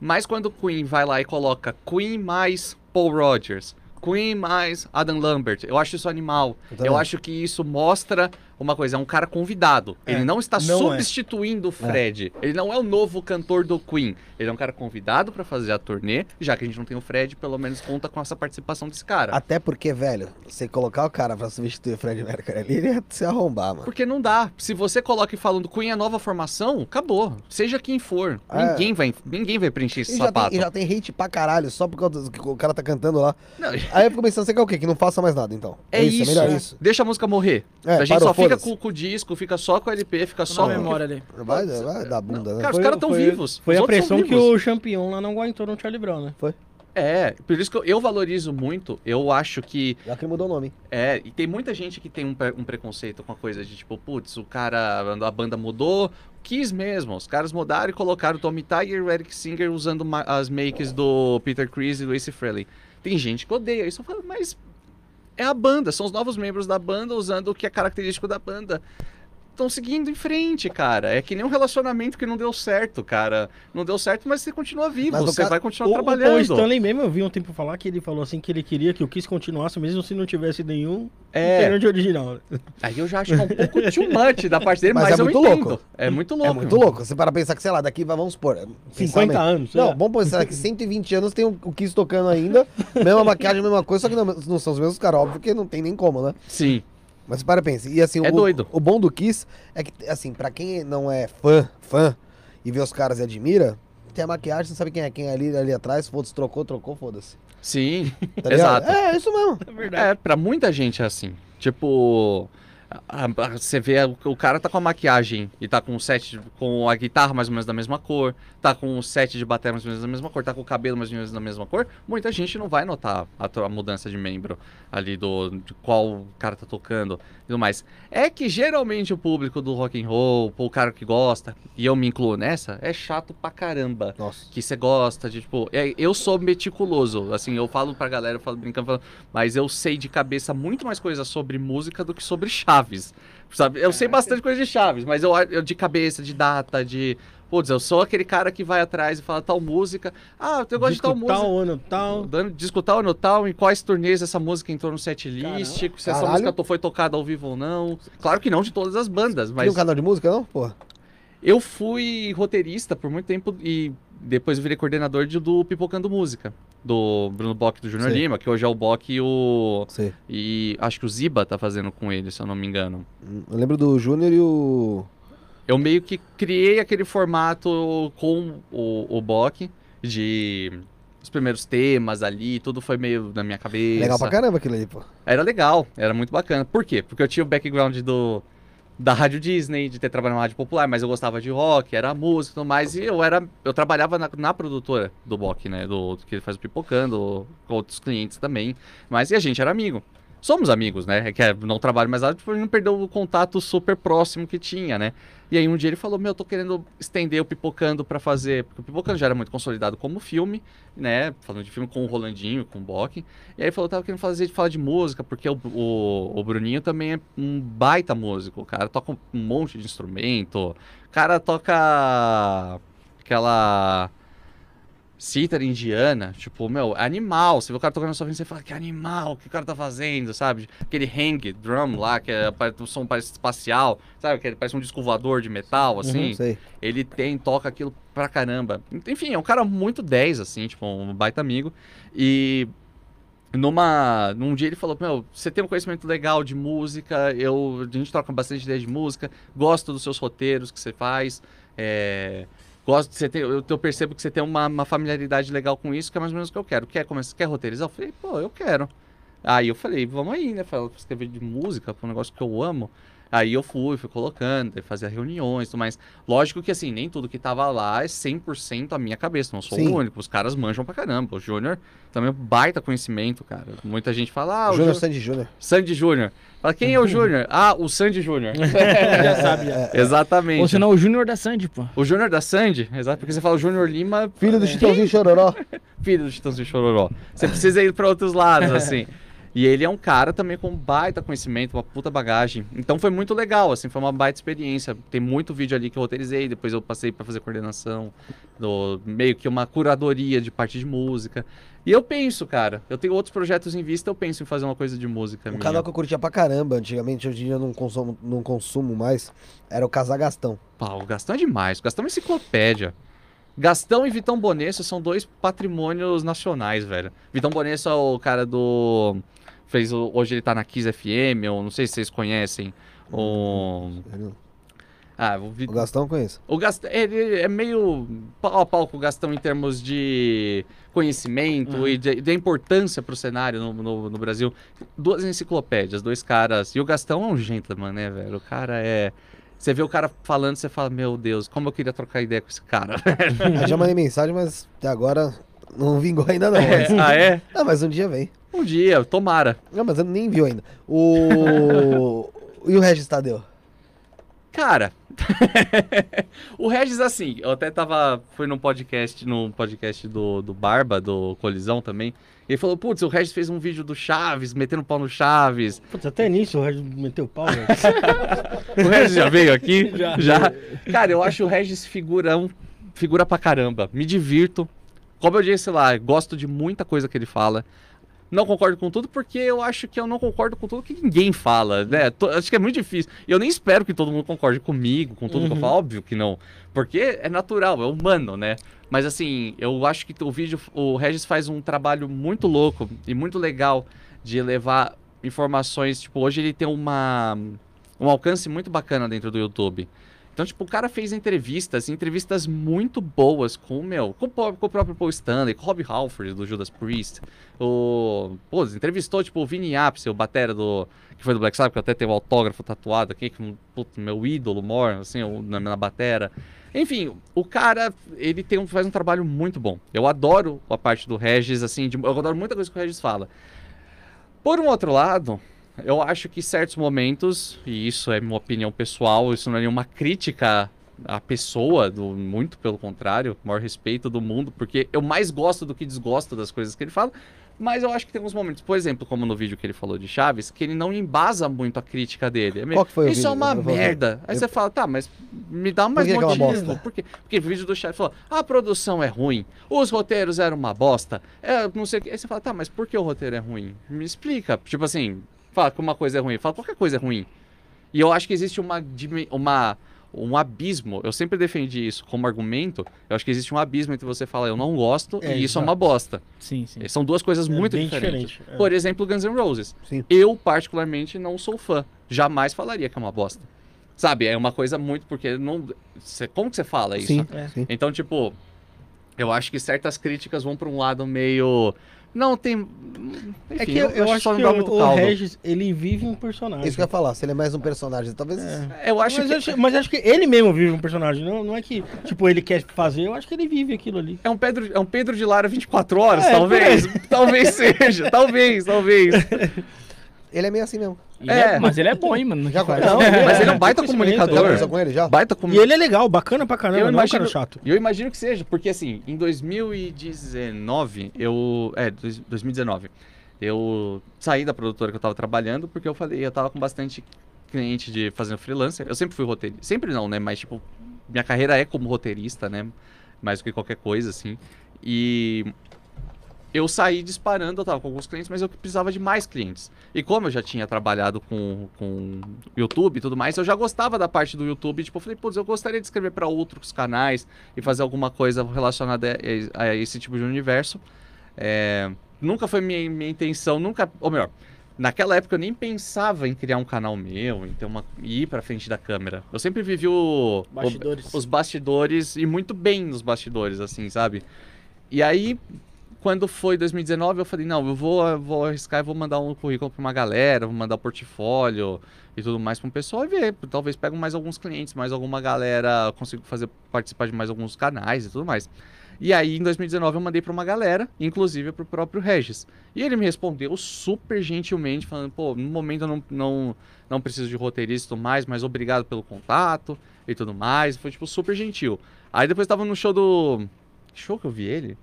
Mas quando o Queen vai lá e coloca Queen mais Paul Rogers, Queen mais Adam Lambert, eu acho isso animal. Eu Eu, acho que isso mostra uma coisa, é um cara convidado. É, Ele não está não é. substituindo o Fred. Ele não é o novo cantor do Queen. Ele é um cara convidado pra fazer a turnê. Já que a gente não tem o Fred, pelo menos conta com essa participação desse cara. Até porque, velho, você colocar o cara pra substituir o Fred Mercury ali, ele ia se arrombar, mano. Porque não dá. Se você coloca e falando Queen é nova formação, acabou. Seja quem for. É. Ninguém, vai, ninguém vai preencher esse E sapato. tem, e já tem hate pra caralho, só por causa do que o cara tá cantando lá. Não, Aí eu fico pensando, você quer o quê? Que não faça mais nada, então. é, isso. é melhor isso. Deixa a música morrer. É, a gente só fica com, com o disco, fica só com o LP, fica Só só na memória ali. Vai, vai dar bunda, né? Cara, os Foi- caras estão foi- vivos. Foi Os a pressão que o Champion lá não aguentou no Charlie Brown, né? É, por isso que eu, eu valorizo muito. Eu acho que Já que ele mudou o nome. É, e tem muita gente que tem um, pre- um preconceito com a coisa de tipo, putz, o cara, a banda mudou, quis mesmo. Os caras mudaram e colocaram o Tommy Tiger e o Eric Singer usando as makes do Peter Chris e do Ace Frehley. Tem gente que odeia isso, eu falo, mas é a banda, são os novos membros da banda usando o que é característico da banda. Estão seguindo em frente, cara. É que nem um relacionamento que não deu certo, cara. Não deu certo, mas você continua vivo, você ca- vai continuar O, o trabalhando. Stanley mesmo, eu vi um tempo falar que ele falou assim que ele queria que o Kiss continuasse mesmo se não tivesse nenhum É. integrante original. Aí eu já acho que é um pouco too much da parte dele, Mas mas, é eu muito entendo. louco. É muito louco. É muito louco. Você para pensar que, sei lá, daqui, vai- vamos supor. 50 anos. sei Não, lá. vamos pensar que 120 anos tem o, o Kiss tocando ainda, mesma maquiagem, mesma coisa, só que não, não são os mesmos caras, óbvio que não tem nem como, né? Sim. Mas para e pensa. E assim, É o, doido. o bom do Kiss é que, assim, pra quem não é fã, fã, e vê os caras e admira, tem a maquiagem, você sabe quem é quem é ali, ali atrás, foda-se, trocou, trocou, foda-se. Sim. Tá? Exato. É, isso mesmo. É verdade. É, pra muita gente é assim. Tipo, a- a- você vê o, cara tá com a maquiagem e tá com o set, com a guitarra mais ou menos da mesma cor, tá com o set de bateria mais ou menos da mesma cor, tá com o cabelo mais ou menos da mesma cor. Muita gente não vai notar a, a mudança de membro ali do de qual o cara tá tocando tudo mais. É que geralmente o público do rock and roll, o cara que gosta, e eu me incluo nessa, é chato pra caramba Nossa. que você gosta de, tipo, é, eu sou meticuloso, assim, eu falo pra galera, eu falo brincando, falo, mas eu sei de cabeça muito mais coisa sobre música do que sobre Chaves, sabe? Eu sei bastante coisa de Chaves, mas eu, eu de cabeça, de data, de... Putz, eu sou aquele cara que vai atrás e fala tal música, ah, eu gosto de tal Disco música. tal, ano tal. Dando, discutir o ano tal, em quais turnês essa música entrou no set list, se essa Caralho. música foi tocada ao vivo ou não. Claro que não de todas as bandas, Tem mas um canal de música, não? Porra. eu fui roteirista por muito tempo e depois virei coordenador de- do Pipocando Música, do Bruno Bock e do Júnior Sei. Lima, que hoje é o Bock e o. Sei. E acho que o Ziba tá fazendo com ele, se eu não me engano. Eu lembro do Júnior e o. Eu meio que criei aquele formato com o, o Bock, de. Os primeiros temas ali, tudo foi meio na minha cabeça. Legal pra caramba aquilo ali, pô. Era legal, era muito bacana. Por quê? Porque eu tinha o background do da Rádio Disney, de ter trabalhado na rádio popular, mas eu gostava de rock, era música e tudo mais, e eu era eu trabalhava na, na produtora do Bock, né, do, do que ele faz o Pipocando, com outros clientes também, mas e a gente era amigo. Somos amigos, né? É que é, não trabalho mais lá, tipo, não perdeu o contato super próximo que tinha, né? E aí um dia ele falou, meu, eu tô querendo estender o Pipocando pra fazer, porque o Pipocando já era muito consolidado como filme, né? Falando de filme com o Rolandinho, com o Bock. E aí ele falou, tava querendo fazer, falar de música, porque o, o, o Bruninho também é um baita músico, o cara toca um monte de instrumento, o cara toca aquela cítara indiana, tipo, meu, animal. Você vê o cara tocando na sua frente, você fala, que animal, que o cara tá fazendo, sabe? Aquele hang drum lá, que é o som parece espacial, sabe? Que parece um disco voador de metal, assim. Não sei. Ele tem, toca aquilo pra caramba. Enfim, é um cara muito 10, assim, tipo, um baita amigo. E numa, num dia ele falou, meu, você tem um conhecimento legal de música, eu, a gente troca bastante ideia de música, gosto dos seus roteiros que você faz, é, gosto de você ter, eu, eu percebo que você tem uma, uma familiaridade legal com isso, que é mais ou menos o que eu quero. Quer, começar, quer roteirizar? Eu falei, pô, eu quero. Aí eu falei, vamos aí, né? Falei, escrever de música, um negócio que eu amo. Aí eu fui, fui colocando, fazia reuniões e tudo mais. Lógico que assim, nem tudo que tava lá é 100% a minha cabeça, não sou Sim. o único. Os caras manjam pra caramba. O Júnior também é um baita conhecimento, cara. Muita gente fala, ah, o Júnior Jú- Sandy Júnior. Sandy Júnior. Fala, quem é o Júnior? ah, o Sandy Júnior. Já sabe, já. Exatamente. Ou senão o Júnior da Sandy, pô. O Júnior da Sandy, exato, porque você fala o Júnior Lima, Filho do Chitãozinho Chororó. filho do Chitãozinho Chororó. Você precisa ir para outros lados, assim. E ele é um cara também com baita conhecimento, uma puta bagagem. Então foi muito legal, assim, foi uma baita experiência. Tem muito vídeo ali que eu roteirizei, depois eu passei para fazer coordenação, do, meio que uma curadoria de parte de música. E eu penso, cara, eu tenho outros projetos em vista, eu penso em fazer uma coisa de música Um minha. canal que eu curtia pra caramba antigamente, hoje em dia eu não consumo, não consumo mais, era o Casagastão. Pá, o Gastão é demais. O Gastão é uma enciclopédia. Gastão e Vitão Bonesso são dois patrimônios nacionais, velho. Vitão Bonesso é o cara do. Fez o- Hoje ele tá na Kiss FM, ou não sei se vocês conhecem. O. Ah, o, O Gastão eu conheço. o Gastão. Ele é meio pau a pau com o Gastão em termos de conhecimento e de, de importância pro cenário no, no, no Brasil. Duas enciclopédias, dois caras. E o Gastão é um gentleman, né, velho? O cara é. Você vê o cara falando, você fala, meu Deus, como eu queria trocar ideia com esse cara. Eu já mandei mensagem, mas até agora não vingou ainda não. Mas... ah, é? Ah, mas um dia vem. Um dia, tomara. Não, mas eu nem viu ainda. O... e o Regis Tadeu? Cara, o Regis, assim, eu até tava. Foi num podcast, num podcast do, do Barba, do Colisão também. Ele falou, putz, o Regis fez um vídeo do Chaves, metendo pau no Chaves. Putz, até nisso o Regis meteu o pau, velho. O Regis já veio aqui? Já. Cara, eu acho o Regis figurão, figura pra caramba. Me divirto. Como eu disse lá, gosto de muita coisa que ele fala. Não concordo com tudo porque eu acho que eu não concordo com tudo que ninguém fala, né? To- Acho que é muito difícil. E eu nem espero que todo mundo concorde comigo, com tudo que eu Uhum. falo. Óbvio que não. Porque é natural, é humano, né? Mas assim, eu acho que o vídeo, o Regis faz um trabalho muito louco e muito legal de levar informações. Tipo, hoje ele tem uma, um alcance muito bacana dentro do YouTube. Então, tipo, o cara fez entrevistas, entrevistas muito boas com, meu, com o, com o próprio Paul Stanley, com o Rob Halford, do Judas Priest. O... Pô, entrevistou, tipo, o Vini Apse, o batera do... Que foi do Black Sabbath, que até tenho o autógrafo tatuado aqui, que puto, meu ídolo mor, assim, o- na, na batera. Enfim, o cara, ele tem um, faz um trabalho muito bom. Eu adoro a parte do Regis, assim, de- eu adoro muita coisa que o Regis fala. Por um outro lado, eu acho que certos momentos, e isso é minha opinião pessoal, isso não é nenhuma crítica à pessoa, do, muito pelo contrário, maior respeito do mundo, porque eu mais gosto do que desgosto das coisas que ele fala, mas eu acho que tem alguns momentos, por exemplo, como no vídeo que ele falou de Chaves, que ele não embasa muito a crítica dele. É meio, Qual que foi o isso vídeo? é uma Eu merda. Aí Eu- você fala, tá, mas me dá mais que que é motivo. bosta? Por quê? Porque o vídeo do Chaves falou, a produção é ruim, os roteiros eram uma bosta, é, não sei o que. Aí você fala, tá, mas por que o roteiro é ruim? Me explica. Tipo assim, fala que uma coisa é ruim, fala qualquer coisa é ruim. E eu acho que existe uma, uma, um abismo, eu sempre defendi isso como argumento, eu acho que existe um abismo entre você falar eu não gosto É, e isso é exato. uma bosta. Sim, sim. São duas coisas É muito diferentes. diferente, é. Por exemplo, Guns N' Roses. Sim. Eu, particularmente, não sou fã. Jamais falaria que é uma bosta. Sabe, é uma coisa muito porque não. cê- como que você fala isso? Sim, É. sim. Então, tipo, eu acho que certas críticas vão pra um lado meio. Não, tem. Enfim, É que eu, eu acho só que não dá o, muito o caldo. Regis, ele vive um personagem. Isso que eu ia falar, se ele é mais um personagem, talvez. É. Eu acho mas, que. acho, mas acho que ele mesmo vive um personagem. Não, não é que, tipo, ele quer fazer, eu acho que ele vive aquilo ali. É um Pedro, é um Pedro de Lara 24 horas, É, talvez. Talvez seja, talvez, talvez. Ele é meio assim mesmo. Ele é, É. mas ele é bom, hein, mano. Já não, Mas ele é um baita Já comunicador. conversou com ele já? Baita com... E ele é legal, bacana pra caramba, Eu não é um imagino- cara chato. E eu imagino que seja, porque assim, em 2019, eu. É, dois- 2019. Eu saí da produtora que eu tava trabalhando, porque eu falei, eu tava com bastante cliente de fazendo freelancer. Eu sempre fui roteirista. Sempre não, né? Mas, tipo, minha carreira é como roteirista, né? Mais do que qualquer coisa, assim. E eu saí disparando, eu tava com alguns clientes, mas eu precisava de mais clientes. E como eu já tinha trabalhado com, com YouTube e tudo mais, eu já gostava da parte do YouTube. Tipo, eu falei, putz, eu gostaria de escrever para outros canais e fazer alguma coisa relacionada a, a esse tipo de universo. É, nunca foi minha, minha intenção, nunca. Ou melhor, naquela época eu nem pensava em criar um canal meu, em ter uma, ir pra frente da câmera. Eu sempre vivi o, o- Bastidores. os bastidores e muito bem nos bastidores, assim, sabe? E aí, quando foi 2019, eu falei, não, eu vou, eu vou arriscar e vou mandar um currículo pra uma galera, vou mandar um portfólio e tudo mais pra um pessoal e ver. Talvez pego mais alguns clientes, mais alguma galera, consigo fazer participar de mais alguns canais e tudo mais. E aí, em 2019, eu mandei pra uma galera, inclusive pro próprio Regis. E ele me respondeu super gentilmente, falando, pô, no momento eu não, não, não preciso de roteirista e tudo mais, mas obrigado pelo contato e tudo mais. Foi, tipo, super gentil. Aí depois tava no show do... Show que eu vi ele?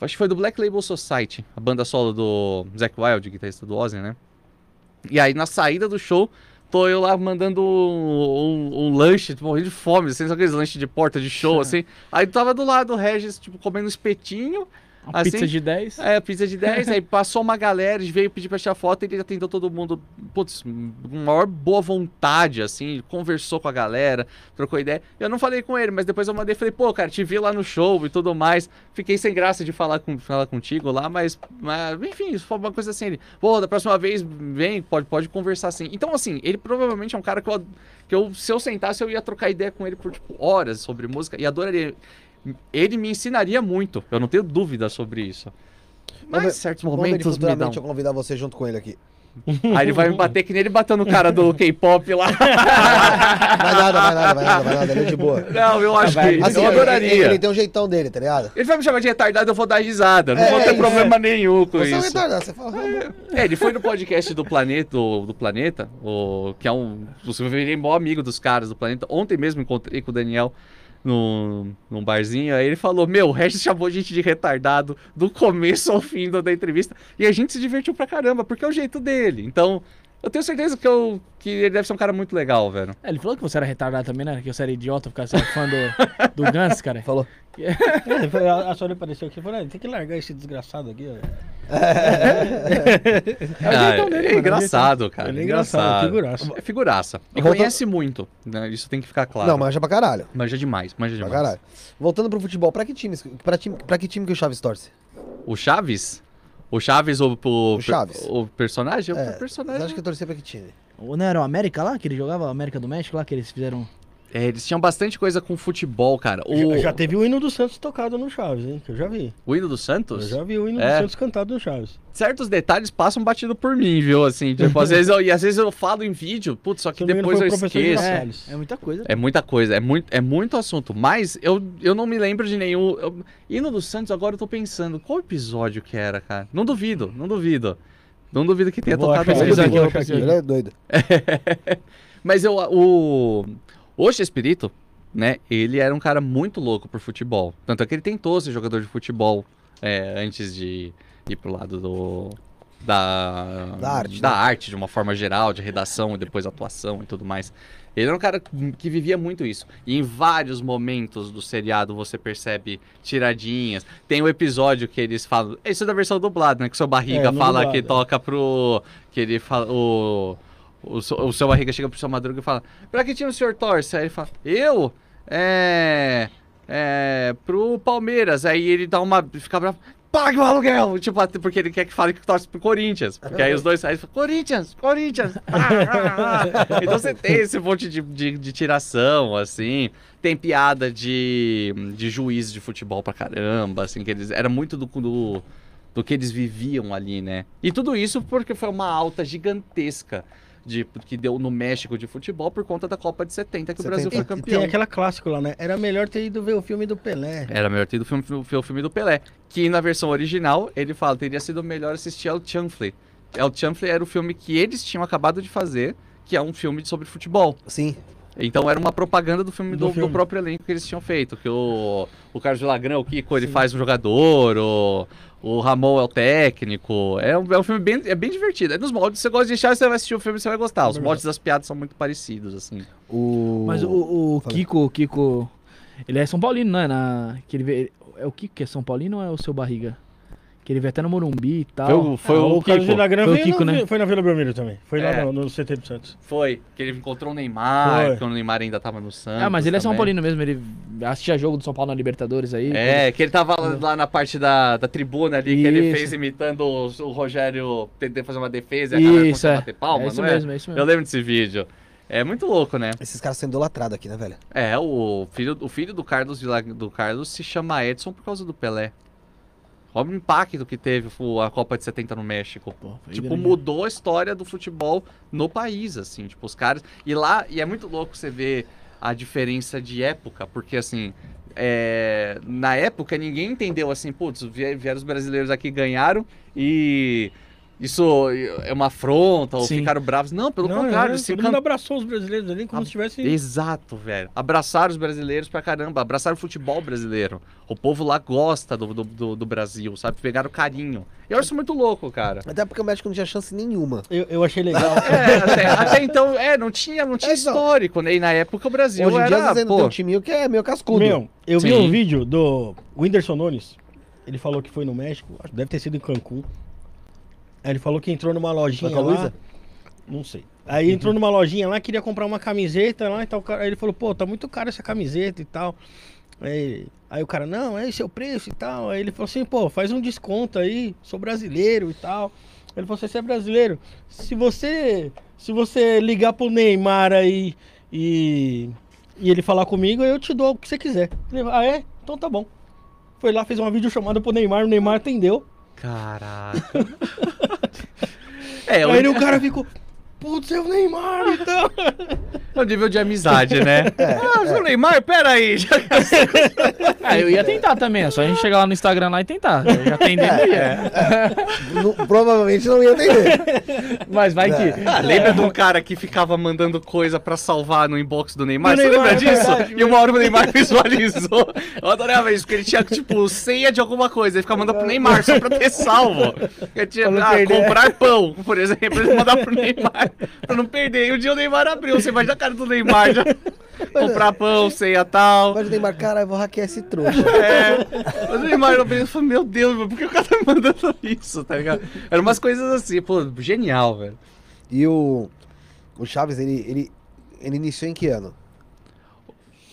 Acho que foi do Black Label Society, a banda solo do Zac Wild, guitarrista do Ozzy, né? E aí, na saída do show, tô eu lá mandando um, um, um lanche, tipo, morrendo de fome, assim, aqueles lanches de porta de show, assim. Aí tava do lado do Regis, tipo, comendo espetinho, Uma Assim? pizza de 10. é, pizza de 10, aí passou uma galera, veio pedir pra tirar foto, ele atendeu todo mundo, putz, com maior boa vontade, assim, conversou com a galera, trocou ideia. Eu não falei com ele, mas depois eu mandei, falei, pô, cara, te vi lá no show e tudo mais. Fiquei sem graça de falar, com, falar contigo lá, mas, mas, enfim, isso foi uma coisa assim, ele, pô, da próxima vez, vem, pode, pode conversar assim. Então, assim, ele provavelmente é um cara que eu, que eu, se eu sentasse, eu ia trocar ideia com ele por, tipo, horas sobre música e adoraria. Ele me ensinaria muito, eu não tenho dúvida sobre isso. Mas em certos momentos me dão. futuramente eu convidar você junto com ele aqui. Aí ele vai me bater que nem ele bateu no cara do K-pop lá. Vai nada, vai nada, vai nada, vai nada, ele é de boa. Não, eu acho que. Assim, eu ele- adoraria. Ele, Ele, tem um jeitão dele, tá ligado? vai me chamar de retardado, eu vou dar risada. Não É, vou ter é, problema nenhum com Você é um isso. retardado, você fala. "Ah, É, ele foi no podcast do Planeta, do, do Planeta, o, que é um. Eu virei maior amigo dos caras do Planeta. Ontem mesmo encontrei com o Daniel num, num barzinho. Aí ele falou: Meu, o Regis chamou a gente de retardado do começo ao fim da da entrevista. E a gente se divertiu pra caramba, porque é o jeito dele. Então, eu tenho certeza que, eu, que ele deve ser um cara muito legal, velho. É, ele falou que você era retardado também, né? Que você era idiota, ficar sendo fã do, do Guns, cara. Falou. É, foi- a, a Sônia apareceu aqui e falou: "Ah, tem que largar esse desgraçado aqui, ó. É Ah, dele, é mano, engraçado, cara. Ele é é engraçado, engraçado. figuraça. É figuraça. E Voltando- conhece muito, né? Isso tem que ficar claro. Não, manja pra caralho. Manja demais, manja Pra demais. caralho. Voltando pro futebol, pra que time, pra, time, pra que time que o Chaves torce? O Chaves? O Chaves, o, o, O Chaves. o personagem? É, o personagem. Você acha que eu torcia pra que time? O- Não era o América lá, que ele jogava? O América do México lá, que eles fizeram... É, eles tinham bastante coisa com futebol, cara. O, Já, já teve o hino do Santos tocado no Chaves, hein? Que eu já vi. o hino do Eu Santos? já vi o hino É. do Santos cantado no Chaves. Certos detalhes passam batido por mim, viu? Assim, tipo, às vezes eu, e às vezes eu falo em vídeo, putz, só que eu depois eu esqueço. É, é muita coisa. É muita coisa, é muito, é muito assunto. Mas eu, eu não me lembro de nenhum. eu- hino do Santos, agora eu tô pensando, qual episódio que era, cara? Não duvido, não duvido. Não duvido que tenha tocado esse episódio. Ele é doido. Mas eu, o. O Espírito, né? Ele era um cara muito louco por futebol. Tanto é que ele tentou ser jogador de futebol é, antes de ir pro lado do. Da, Da arte, da né? arte, de uma forma geral, de redação e depois atuação e tudo mais. Ele era um cara que vivia muito isso. E em vários momentos do seriado você percebe tiradinhas. Tem o episódio que eles falam. Isso é da versão dublada, né? Que o seu barriga É, fala dublado, que toca pro. Que ele fala. O, o, o seu barriga chega pro seu madruga e fala: Pra que time o senhor torce? Aí ele fala: Eu? É. É. Pro Palmeiras. Aí ele dá uma. Fica bravo. Pague o aluguel! Tipo, porque ele quer que fale que torce pro Corinthians. Porque aí os dois saem e falam, Corinthians, Corinthians! ah, ah, ah." Então você tem esse monte de, de, de tiração, assim. Tem piada de, de juiz de futebol pra caramba, assim, que eles. Era muito do, do, do que eles viviam ali, né? E tudo isso porque foi uma alta gigantesca de, que deu no México de futebol por conta da Copa de 70 que o Brasil 70. foi E tem campeão. aquela clássica lá, né? Era melhor ter ido ver o filme do Pelé. Era melhor ter ido filme, ver o filme do Pelé. Que na versão original, ele fala, teria sido melhor assistir ao Chanfley. El Chanfle era o filme que eles tinham acabado de fazer, que é um filme sobre futebol. Sim. Então era uma propaganda do filme Do do, do próprio elenco que eles tinham feito. Que o, o Carlos Villagrán, o Kiko, ele faz um jogador, o, o Ramon é o técnico. É um, é um filme bem, é bem divertido. É nos moldes, você gosta de Chaves, você vai assistir o filme e você vai gostar. Os Verdade. moldes das piadas são muito parecidos, assim. O... Mas o, o. Kiko, o Kiko. Ele é São Paulino, não é? Na, que ele é o Kiko que é São Paulino ou é o seu barriga? Que ele vê até no Morumbi e tal. Foi o, foi Ah, o, o Kiko. Foi o veio Kiko, na- né? Foi na Vila Belmiro também. Foi É. lá no, no CT do Santos. Foi, que ele encontrou o Neymar, Foi. porque o Neymar ainda tava no Santos. Ah, mas ele é São. Paulino mesmo, ele assistia jogo do São Paulo na Libertadores aí. É, que ele tava lá, lá na parte da, da tribuna ali, que ele Isso. fez imitando o, o Rogério tentando fazer uma defesa e a galera Isso, é. bater palma, é isso não mesmo, é isso Eu mesmo. lembro desse vídeo. É muito louco, né? Esses caras são idolatrados aqui, né, velho? É, o filho, o filho do Carlos do Carlos se chama Edson por causa do Pelé. Olha o impacto que teve a Copa de 70 no México. Pô, Tipo, grande. mudou a história do futebol no país, assim, tipo, os caras. E lá, e é muito louco você ver a diferença de época, porque assim. é, na época ninguém entendeu assim, putz, vie- vieram os brasileiros aqui ganharam e isso é uma afronta ou Sim. ficaram bravos. Não, pelo Não, contrário, é, se todo mundo abraçou os brasileiros ali como Ah, se tivesse... Exato, velho. Abraçaram os brasileiros pra caramba, abraçaram o futebol brasileiro. O povo lá gosta do, do, do- do Brasil, sabe? Pegaram carinho. Eu acho isso muito louco, cara. Até porque o México não tinha chance nenhuma. Eu, eu achei legal. É, até, até então, é, não tinha, não tinha É, histórico, né? E na época o Brasil Hoje em dia, às era, vezes, ainda pô, tem um timinho que é meio cascudo. Meu, eu vi Sim. um vídeo do Whindersson Nunes. Ele falou que foi no México, acho que deve ter sido em Cancún. Aí ele falou que entrou numa lojinha Foi com a lá. Não sei. Aí entrou numa lojinha lá, queria comprar uma camiseta lá e tal. Aí ele falou, pô, tá muito caro essa camiseta e tal. Aí, aí o cara, não, é esse é o preço e tal. Aí ele falou assim, pô, faz um desconto aí, sou brasileiro e tal. Ele falou, você é brasileiro. Se você. Se você ligar pro Neymar aí e. E ele falar comigo, eu te dou o que você quiser. Ah, é? Então tá bom. Foi lá, fez uma videochamada pro Neymar, o Neymar atendeu. Caraca. é, Aí o cara ficou, putz, é o Neymar e tal. é o nível de amizade, né? ah, seu Neymar, peraí. Já... Ah, eu ia tentar também, é só a gente chegar lá no Instagram lá e tentar. Eu já atendendo ia. Não- provavelmente não ia entender. Mas vai que. Ah, lembra de um cara que ficava mandando coisa pra salvar no inbox do Neymar? Do Você Neymar, lembra é disso? verdade, e uma hora o Neymar visualizou. Eu adorava isso, porque ele tinha, tipo, senha de alguma coisa. Ele ficava mandando pro Neymar só pra ter salvo. Ele tinha, ah, comprar pão, por exemplo. Ele mandava pro Neymar pra não perder. E um dia o Neymar abriu. Você imagina a cara do Neymar já. Comprar pão, senha tal. Mas o Neymar, cara, eu vou hackear esse trouxa. É. Mas o Neymar abriu e falou, meu Deus, por que o cara tá me mandando isso, tá ligado? Eram umas coisas assim, pô, genial, velho. E o, o Chaves, ele, ele, ele iniciou em que ano?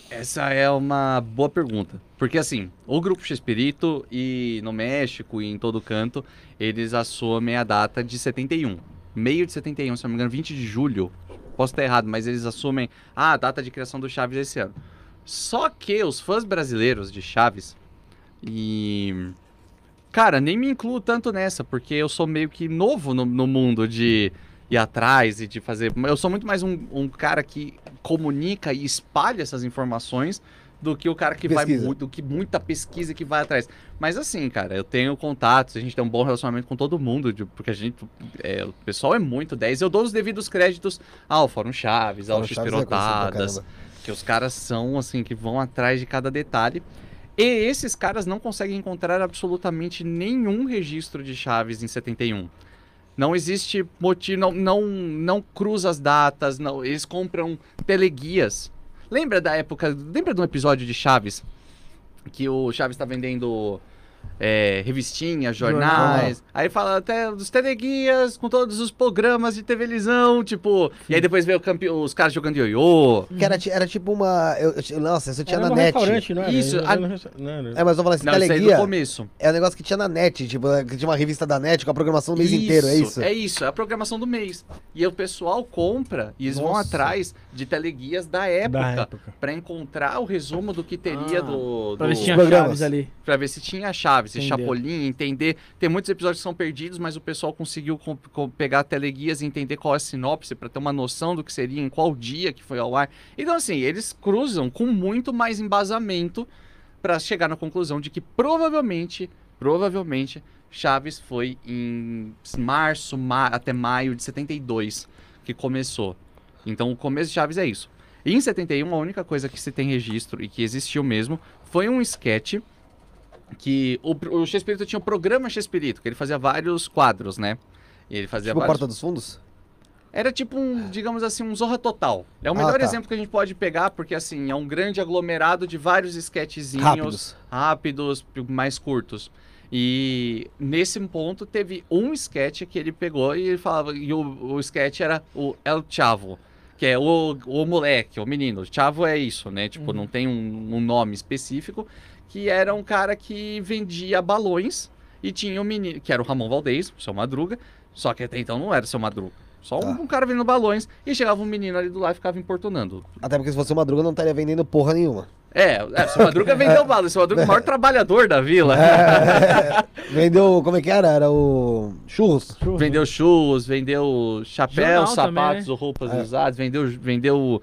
Essa é uma boa pergunta. Porque assim, o Grupo X-Espírito e no México e em todo canto, eles assumem a data de 71. Meio de 71, se não me engano, 20 de julho. Posso estar errado, mas eles assumem ah, a data de criação do Chaves esse ano. Só que os fãs brasileiros de Chaves e cara, nem me incluo tanto nessa, porque eu sou meio que novo no, no mundo de ir atrás e de fazer. Eu sou muito mais um, um cara que comunica e espalha essas informações do que o cara que vai Pesquisa. muito, do que muita pesquisa que vai atrás. Mas assim, cara, eu tenho contatos, a gente tem um bom relacionamento com todo mundo, de- porque a gente, é, o pessoal é muito 10. Eu dou os devidos créditos ao Fórum Chaves, ao X é pra Pirotadas, caramba. que os caras são assim que vão atrás de cada detalhe. E esses caras não conseguem encontrar absolutamente nenhum registro de Chaves em 71. Não existe motivo, não, não, não cruza as datas, não, eles compram teleguias. Lembra da época, lembra de um episódio de Chaves? Que o Chaves está vendendo é, revistinhas, jornais. Aí fala até dos teleguias, com todos os programas de televisão, tipo. E aí depois vê o campe... os caras jogando ioiô. Que era, era tipo uma. Eu, eu- nossa, isso tinha Era na no net. restaurante, não era? Isso, a- não era. É, mas eu falando assim, Não, isso aí é do teleguia começo. é um negócio que tinha na net, tipo, que tinha uma revista da net com a programação do mês inteiro, é isso? É isso, é a programação do mês. E o pessoal compra e eles vão Nossa. atrás de teleguias da Da época, época. pra encontrar o resumo do que teria Ah, do, Pra ver se do- tinha chaves ali. Pra ver se tinha chave, se Entendeu. Chapolin, entender. Tem muitos episódios que são perdidos, mas o pessoal conseguiu com- com- pegar teleguias e entender qual é a sinopse pra ter uma noção do que seria, em qual dia que foi ao ar. Então, assim, eles cruzam com muito mais embasamento pra chegar na conclusão de que provavelmente, provavelmente, Chaves foi em março, ma até maio de 72 que começou. Então o começo de Chaves é isso. E em 71, a única coisa que se tem registro e que existiu mesmo foi um sketch que o, o Chespirito tinha um programa Chespirito, que ele fazia vários quadros, né? E ele fazia Tipo vários... Porta dos Fundos? Era tipo um, digamos assim, um Zorra Total. É o Ah, melhor tá. exemplo que a gente pode pegar, porque assim, é um grande aglomerado de vários sketchzinhos Rápidos. rápidos, mais curtos. E nesse ponto teve um sketch que ele pegou e ele falava, e o, o sketch era o El Chavo, que é o, o moleque, o menino. Chavo é isso, né? Tipo, não tem um, um nome específico, que era um cara que vendia balões e tinha um menino, que era o Ramon Valdez, o seu Madruga, só que até então não era o seu Madruga. Só um, Tá. um cara vendendo balões e chegava um menino ali do lado e ficava importunando. Até porque se fosse o Madruga não estaria vendendo porra nenhuma. É, é seu Madruga vendeu balões, seu Madruga é o maior trabalhador da vila. Vendeu, como é que era? Era o churros. Vendeu churros, vendeu chapéus, Jornal também, sapatos né? ou roupas É. usadas, vendeu, vendeu.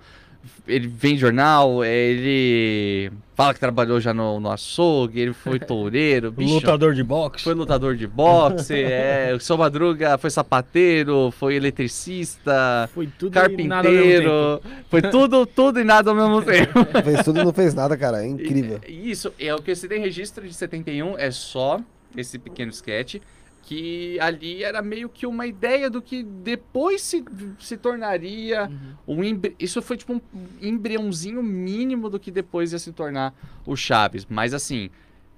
Ele vende jornal, ele fala que trabalhou já no, no açougue, ele foi toureiro, bicho. Lutador de boxe. Foi lutador de boxe, é, o seu Madruga foi sapateiro, foi eletricista, Foi tudo carpinteiro, foi tudo, tudo e nada ao mesmo tempo. Fez tudo e não fez nada, cara. É incrível. E- Isso, é o que você tem registro de 71, é só esse pequeno sketch, que ali era meio que uma ideia do que depois se, se tornaria Uhum. um embri- Isso foi tipo um embriãozinho mínimo do que depois ia se tornar o Chaves. Mas assim,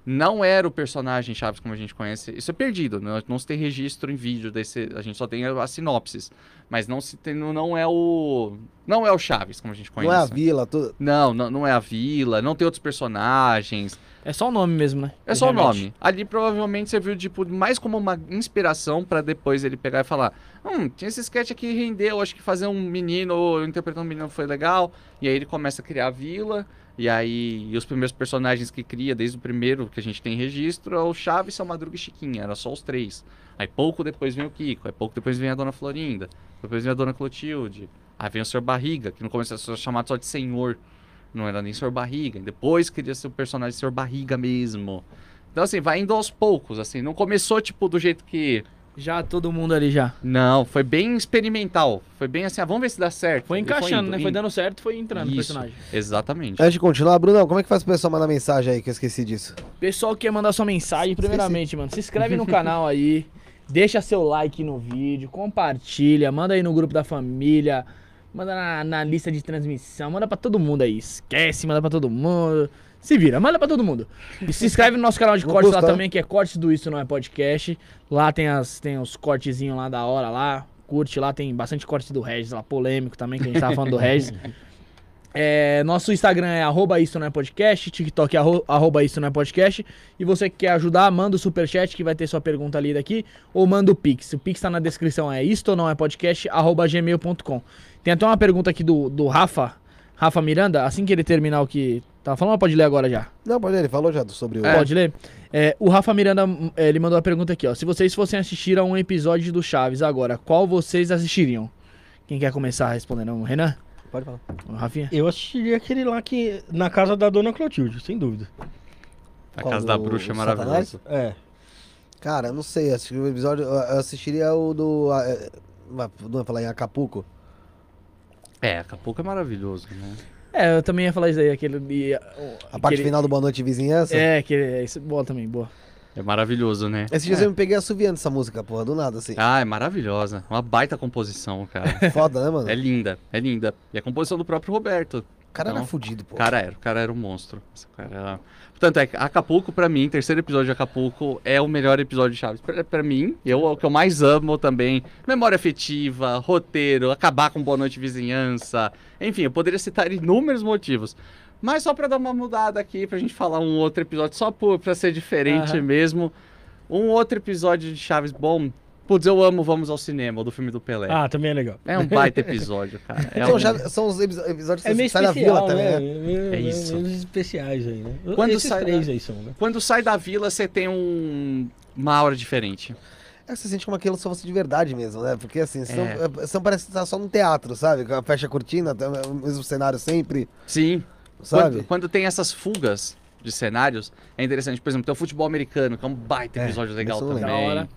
não era o personagem Chaves como a gente conhece. Isso é perdido, não, não se tem registro em vídeo desse. A gente só tem as sinopses. Mas não se tem, não é o. Não é o Chaves como a gente conhece. Não é a vila, tudo. Não, não, não é a vila, não tem outros personagens. É só o nome mesmo, né? É só o nome. Ali provavelmente serviu tipo, mais como uma inspiração pra depois ele pegar e falar: Hum, tinha esse sketch aqui que rendeu, acho que fazer um menino, interpretar um menino foi legal. E aí ele começa a criar a vila. E aí e os primeiros personagens que cria, desde o primeiro que a gente tem registro, é o Chaves, São Madruga e Chiquinha. Era só os três. Aí pouco depois vem o Kiko, aí pouco depois vem a Dona Florinda, depois vem a Dona Clotilde. Aí vem o Senhor Barriga, que no começo era chamado só de Senhor. Não era nem Senhor Barriga. E depois queria ser o personagem Senhor Barriga mesmo. Então, assim, vai indo aos poucos, assim. Não começou, tipo, do jeito que... Já todo mundo ali já. Não, foi bem experimental. Foi bem assim, ah, vamos ver se dá certo. Foi E encaixando, indo, né? Foi dando certo, foi entrando o Isso. personagem. Exatamente. Antes de continuar, Brunão, como é que faz pro pessoal mandar mensagem aí que eu esqueci disso? Pessoal que quer mandar sua mensagem, primeiramente, mano, se inscreve no canal aí, deixa seu like no vídeo, compartilha, manda aí no grupo da família, manda na, na lista de transmissão, manda pra todo mundo aí. Esquece, manda pra todo mundo. Se vira, manda pra todo mundo. E se inscreve no nosso canal de Não cortes lá custa, né? também, que é Cortes do Isso Não É Podcast. Lá tem, as, tem os cortezinhos lá da hora lá. Curte lá, tem bastante corte do Regis lá, polêmico também, que a gente tava falando do Regis. É, nosso Instagram é arroba isso não é podcast, TikTok é arro- arroba isso não é podcast. E você que quer ajudar, manda o superchat que vai ter sua pergunta ali daqui, ou manda o Pix. O Pix tá na descrição, é isto ou não é podcast, arroba gmail.com. Tem até uma pergunta aqui do, do Rafa, Rafa Miranda, assim que ele terminar o que tava falando, ou pode ler agora já? Não, pode ele falou já sobre o. Pode ler? É, o Rafa Miranda, é, ele mandou a pergunta aqui, ó. Se vocês fossem assistir a um episódio do Chaves agora, qual vocês assistiriam? Quem quer começar respondendo? Renan? Pode falar. Rafinha? Eu assistiria aquele lá que. Na casa da dona Clotilde, sem dúvida. A Qual, Casa da Bruxa é o maravilhoso. É. Cara, não sei, assisti o episódio. Eu eu assistiria o do. é, Não falar em Acapulco? É, Acapulco é maravilhoso, né? É, eu também ia falar isso aí, aquele. A aquele- parte final do Boa Noite Vizinhança? É, que é isso, boa também, boa. É maravilhoso, né? Esse dia eu me peguei assoviando essa música, porra, do nada, assim. Ah, é maravilhosa. Uma baita composição, cara. Foda, né, mano? é linda, é linda. E a composição do próprio Roberto. O cara era Não. fudido, pô. cara era, o cara era um monstro. Esse cara era- Portanto, é que Acapulco, pra mim, terceiro episódio de Acapulco, é o melhor episódio de Chaves. Pra, pra mim, eu, o que eu mais amo também, memória afetiva, roteiro, acabar com Boa Noite Vizinhança. Enfim, eu poderia citar inúmeros motivos. Mas só pra dar uma mudada aqui, pra gente falar um outro episódio, só por, pra ser diferente Aham. mesmo. Um outro episódio de Chaves bom. Putz, eu amo Vamos ao Cinema, o do filme do Pelé. Ah, também é legal. É um baita episódio, cara. É Então, um- já são os episódios que É meio sai da especial, vila também, né? né? Meio- É isso. meio especiais aí, né? Quando Esses sai três da- aí são, né? Quando sai da vila, você tem um... uma aura diferente. É que você sente como aquilo só fosse de verdade mesmo, né? Porque assim, são, É. é, são parece que tá só no teatro, sabe? Fecha a cortina, o mesmo cenário sempre, Sim. Sabe? Quando, quando tem essas fugas, de cenários é interessante. Por exemplo, tem o futebol americano, que é um baita É, episódio legal eu não também.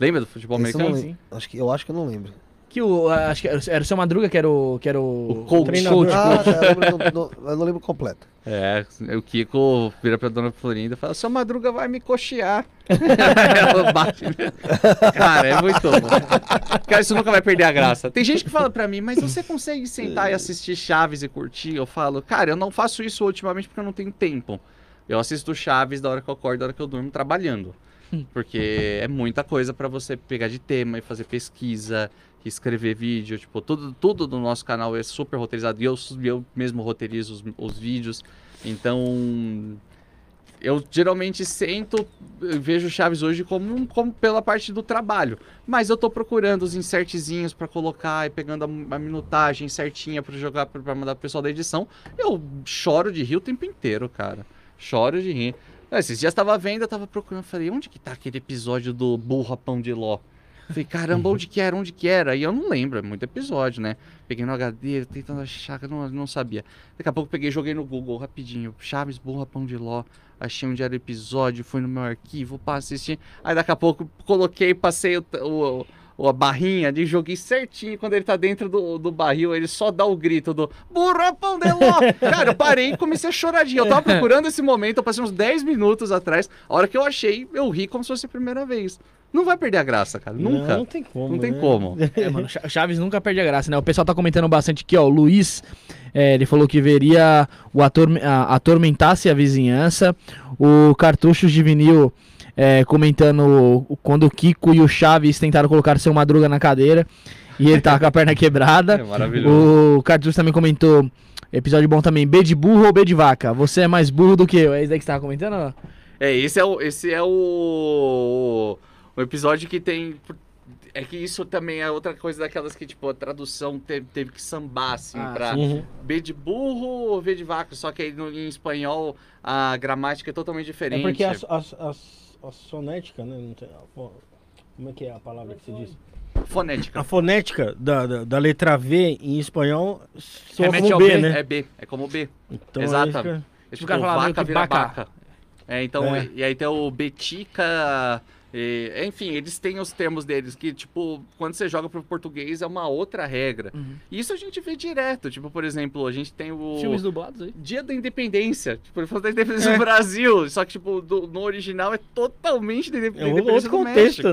Lembra do futebol Esse americano? Sim. Acho que, eu acho que eu não lembro. Que o. Acho que era o seu Madruga que era o. Que era o, O coach. treinador. Ah, tá, eu, lembro, não- não- eu não lembro completo. É, o Kiko vira pra dona Florinda e fala: Sua madruga vai me cochear. Ela bate. Cara, é muito bom. Cara, isso nunca vai perder a graça. Tem gente que fala pra mim, mas você consegue sentar e assistir Chaves e curtir? Eu falo, cara, eu não faço isso ultimamente porque eu não tenho tempo. Eu assisto Chaves da hora que eu acordo, da hora que eu durmo, trabalhando. Porque é muita coisa pra você pegar de tema e fazer pesquisa, escrever vídeo, tipo, tudo, tudo do nosso canal é super roteirizado e eu, eu mesmo roteirizo os, os vídeos. Então, eu geralmente sento, vejo Chaves hoje como, como pela parte do trabalho. Mas eu tô procurando os insertzinhos pra colocar e pegando a, a minutagem certinha pra jogar, pra mandar pro pessoal da edição. Eu choro de rir o tempo inteiro, cara. Choro de rir. Ah, Esses dias tava vendo, eu tava procurando, falei, onde que tá aquele episódio do burra pão de ló? Falei, caramba, onde que era, onde que era? E eu não lembro, é muito episódio, né? Peguei no HD, tentando achar, não, não sabia. Daqui a pouco peguei joguei no Google rapidinho. Chaves, burra, pão de ló. Achei onde era o episódio, fui no meu arquivo, para assistir. Aí daqui a pouco coloquei, passei o, o- o- a barrinha ali, joguei certinho. Quando ele tá dentro do, do barril, ele só dá o grito do burra, pão de ló. Cara, eu parei e comecei a choradinha. Eu tava procurando esse momento, eu passei uns 10 minutos atrás. A hora que eu achei, eu ri como se fosse a primeira vez. Não vai perder a graça, cara. Nunca. Não, não tem como. Não tem né? como. É, mano, Cha- Chaves nunca perde a graça, né? O pessoal tá comentando bastante aqui, ó. O Luiz, é, ele falou que veria o ator, a, atormentasse a vizinhança. O Cartuchos de Vinil é, comentando quando o Kiko e o Chaves tentaram colocar seu Madruga na cadeira e ele tava com a perna quebrada. É maravilhoso. O Cartuchos também comentou, episódio bom também, B de burro ou B de vaca? Você é mais burro do que eu. É isso aí que você tava comentando? ó? É, esse é o, esse é o, o episódio que tem. É que isso também é outra coisa daquelas que, tipo, a tradução teve, teve que sambar, assim, Ah, pra Uhum. B de burro ou V de vaca. Só que aí no, em espanhol a gramática é totalmente É diferente. porque a, a, a, a sonética, né? Não tem, como é que é a palavra que você diz? Fonética. A fonética da, da, da letra V em espanhol soa Remete como ao B, B, né? É B, é como B. Então, Exato. É falava meio vaca que vira. É, então, É. E, e aí tem o Betica. E- enfim, eles têm os termos deles que, tipo, quando você joga pro português é uma outra regra. Uhum. Isso a gente vê direto. Tipo, por exemplo, a gente tem o. Filmes dublados aí. Dia da Independência. Tipo, ele falou da independência É. do Brasil. Só que, tipo, do- no original é totalmente da indep- É um independência outro do contexto, México.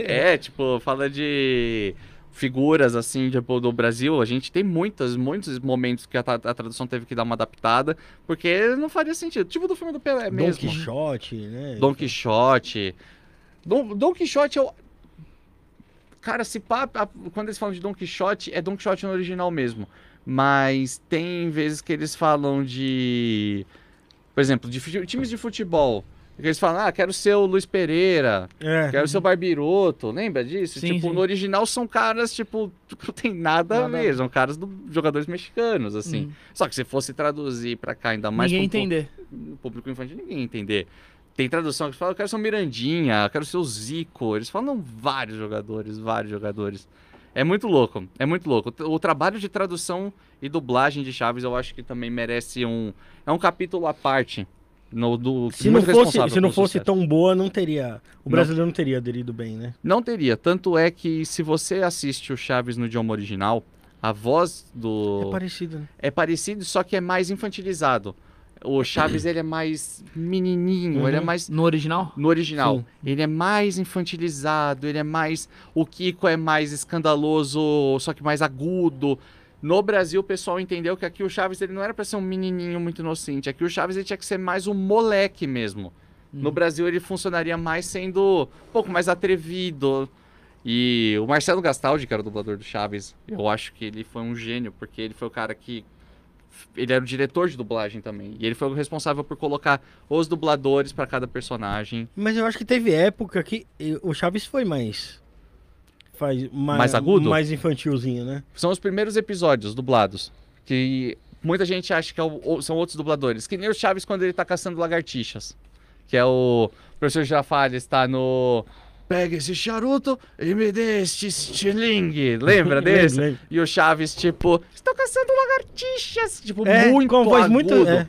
né? É, tipo, fala de figuras assim, tipo, do Brasil. A gente tem muitas, muitos momentos que a, a tradução teve que dar uma adaptada, porque não faria sentido. Tipo do filme do Pelé Don mesmo. Quixote, né? Don Quixote. Don, Don Quixote é o. Cara, se pá, quando eles falam de Don Quixote, é Don Quixote no original mesmo. Mas tem vezes que eles falam de. Por exemplo, de times de futebol. Eles falam, ah, quero ser o Luiz Pereira, É. quero ser o Barbiroto. Lembra disso? Sim, tipo, sim. no original são caras, tipo, que não tem nada, Nada a ver. São caras dos jogadores mexicanos, assim. Uhum. Só que se fosse traduzir pra cá, ainda mais Ninguém entender. no público infantil ninguém entender. Tem tradução que fala, eu quero ser o Mirandinha, eu quero ser o Zico. Eles falam vários jogadores, vários jogadores. É muito louco, é muito louco. O trabalho de tradução e dublagem de Chaves eu acho que também merece um... É um capítulo à parte. No, do, Se não fosse, se não fosse tão boa, não teria. O Não. brasileiro não teria aderido bem, né? Não teria. Tanto é que se você assiste o Chaves no idioma original, a voz do... É parecido, né? é parecido, só que é mais infantilizado. O Chaves, ele é mais menininho, ele é Uhum. mais No original? no original. Sim. Ele é mais infantilizado, ele é mais. O Kiko é mais escandaloso, só que mais agudo. No Brasil, o pessoal entendeu que aqui o Chaves ele não era pra ser um menininho muito inocente. Aqui o Chaves ele tinha que ser mais um moleque mesmo. No Brasil, ele funcionaria mais sendo um pouco mais atrevido. E o Marcelo Gastaldi, que era o dublador do Chaves, eu acho que ele foi um gênio, porque ele foi o cara que. Ele era o diretor de dublagem também. E ele foi o responsável por colocar os dubladores pra cada personagem. Mas eu acho que teve época que o Chaves foi mais. Faz, Mais agudo? Mais infantilzinho, né? São os primeiros episódios dublados. Que muita gente acha que é o- são outros dubladores. Que nem o Chaves quando ele tá caçando lagartixas. Que é o professor Girafales está no, pega esse charuto e me dê este estilingue. Lembra desse? Lembro, E o Chaves, tipo, estou caçando lagartixas. Tipo, É, muito com voz agudo. muito- é.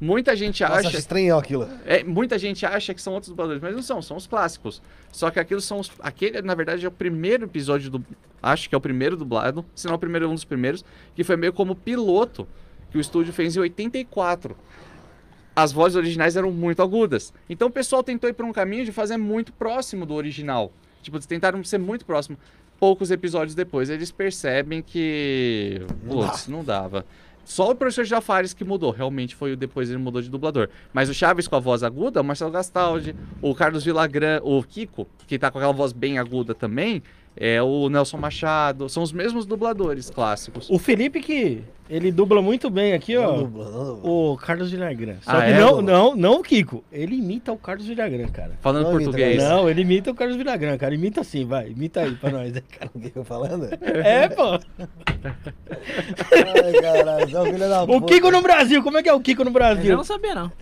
Muita gente Nossa, acha... acho estranho aquilo. É, muita gente acha que são outros dubladores, mas não são, são os clássicos. Só que aquilo são os. Aquele, na verdade, é o primeiro episódio do. Acho que é o primeiro dublado, se não o primeiro, um dos primeiros, que foi meio como piloto que o estúdio fez em 84. As vozes originais eram muito agudas. Então o pessoal tentou ir por um caminho de fazer muito próximo do original. Tipo, eles tentaram ser muito próximo. Poucos episódios depois, eles percebem que. Putz, não dava. Só o professor Jafares que mudou, realmente foi o depois ele mudou de dublador. Mas o Chaves com a voz aguda, o Marcelo Gastaldi, o Carlos Vilagran, o Kiko, que tá com aquela voz bem aguda também, é o Nelson Machado, são os mesmos dubladores clássicos. O Felipe que ele dubla muito bem aqui, ó. Não dubla, não dubla. O Carlos Villagrán. Só Ah, que é? não, não, não o Kiko. Ele imita o Carlos Villagrán, cara. Falando Não imita, português. Não, ele imita o Carlos Villagrán, cara. Imita assim, vai. Imita aí pra nós, né, cara? O que eu falando? É, pô. Ai, caralho, é filho da O puta. Kiko no Brasil, como é que é o Kiko no Eu Brasil? não sabia, não.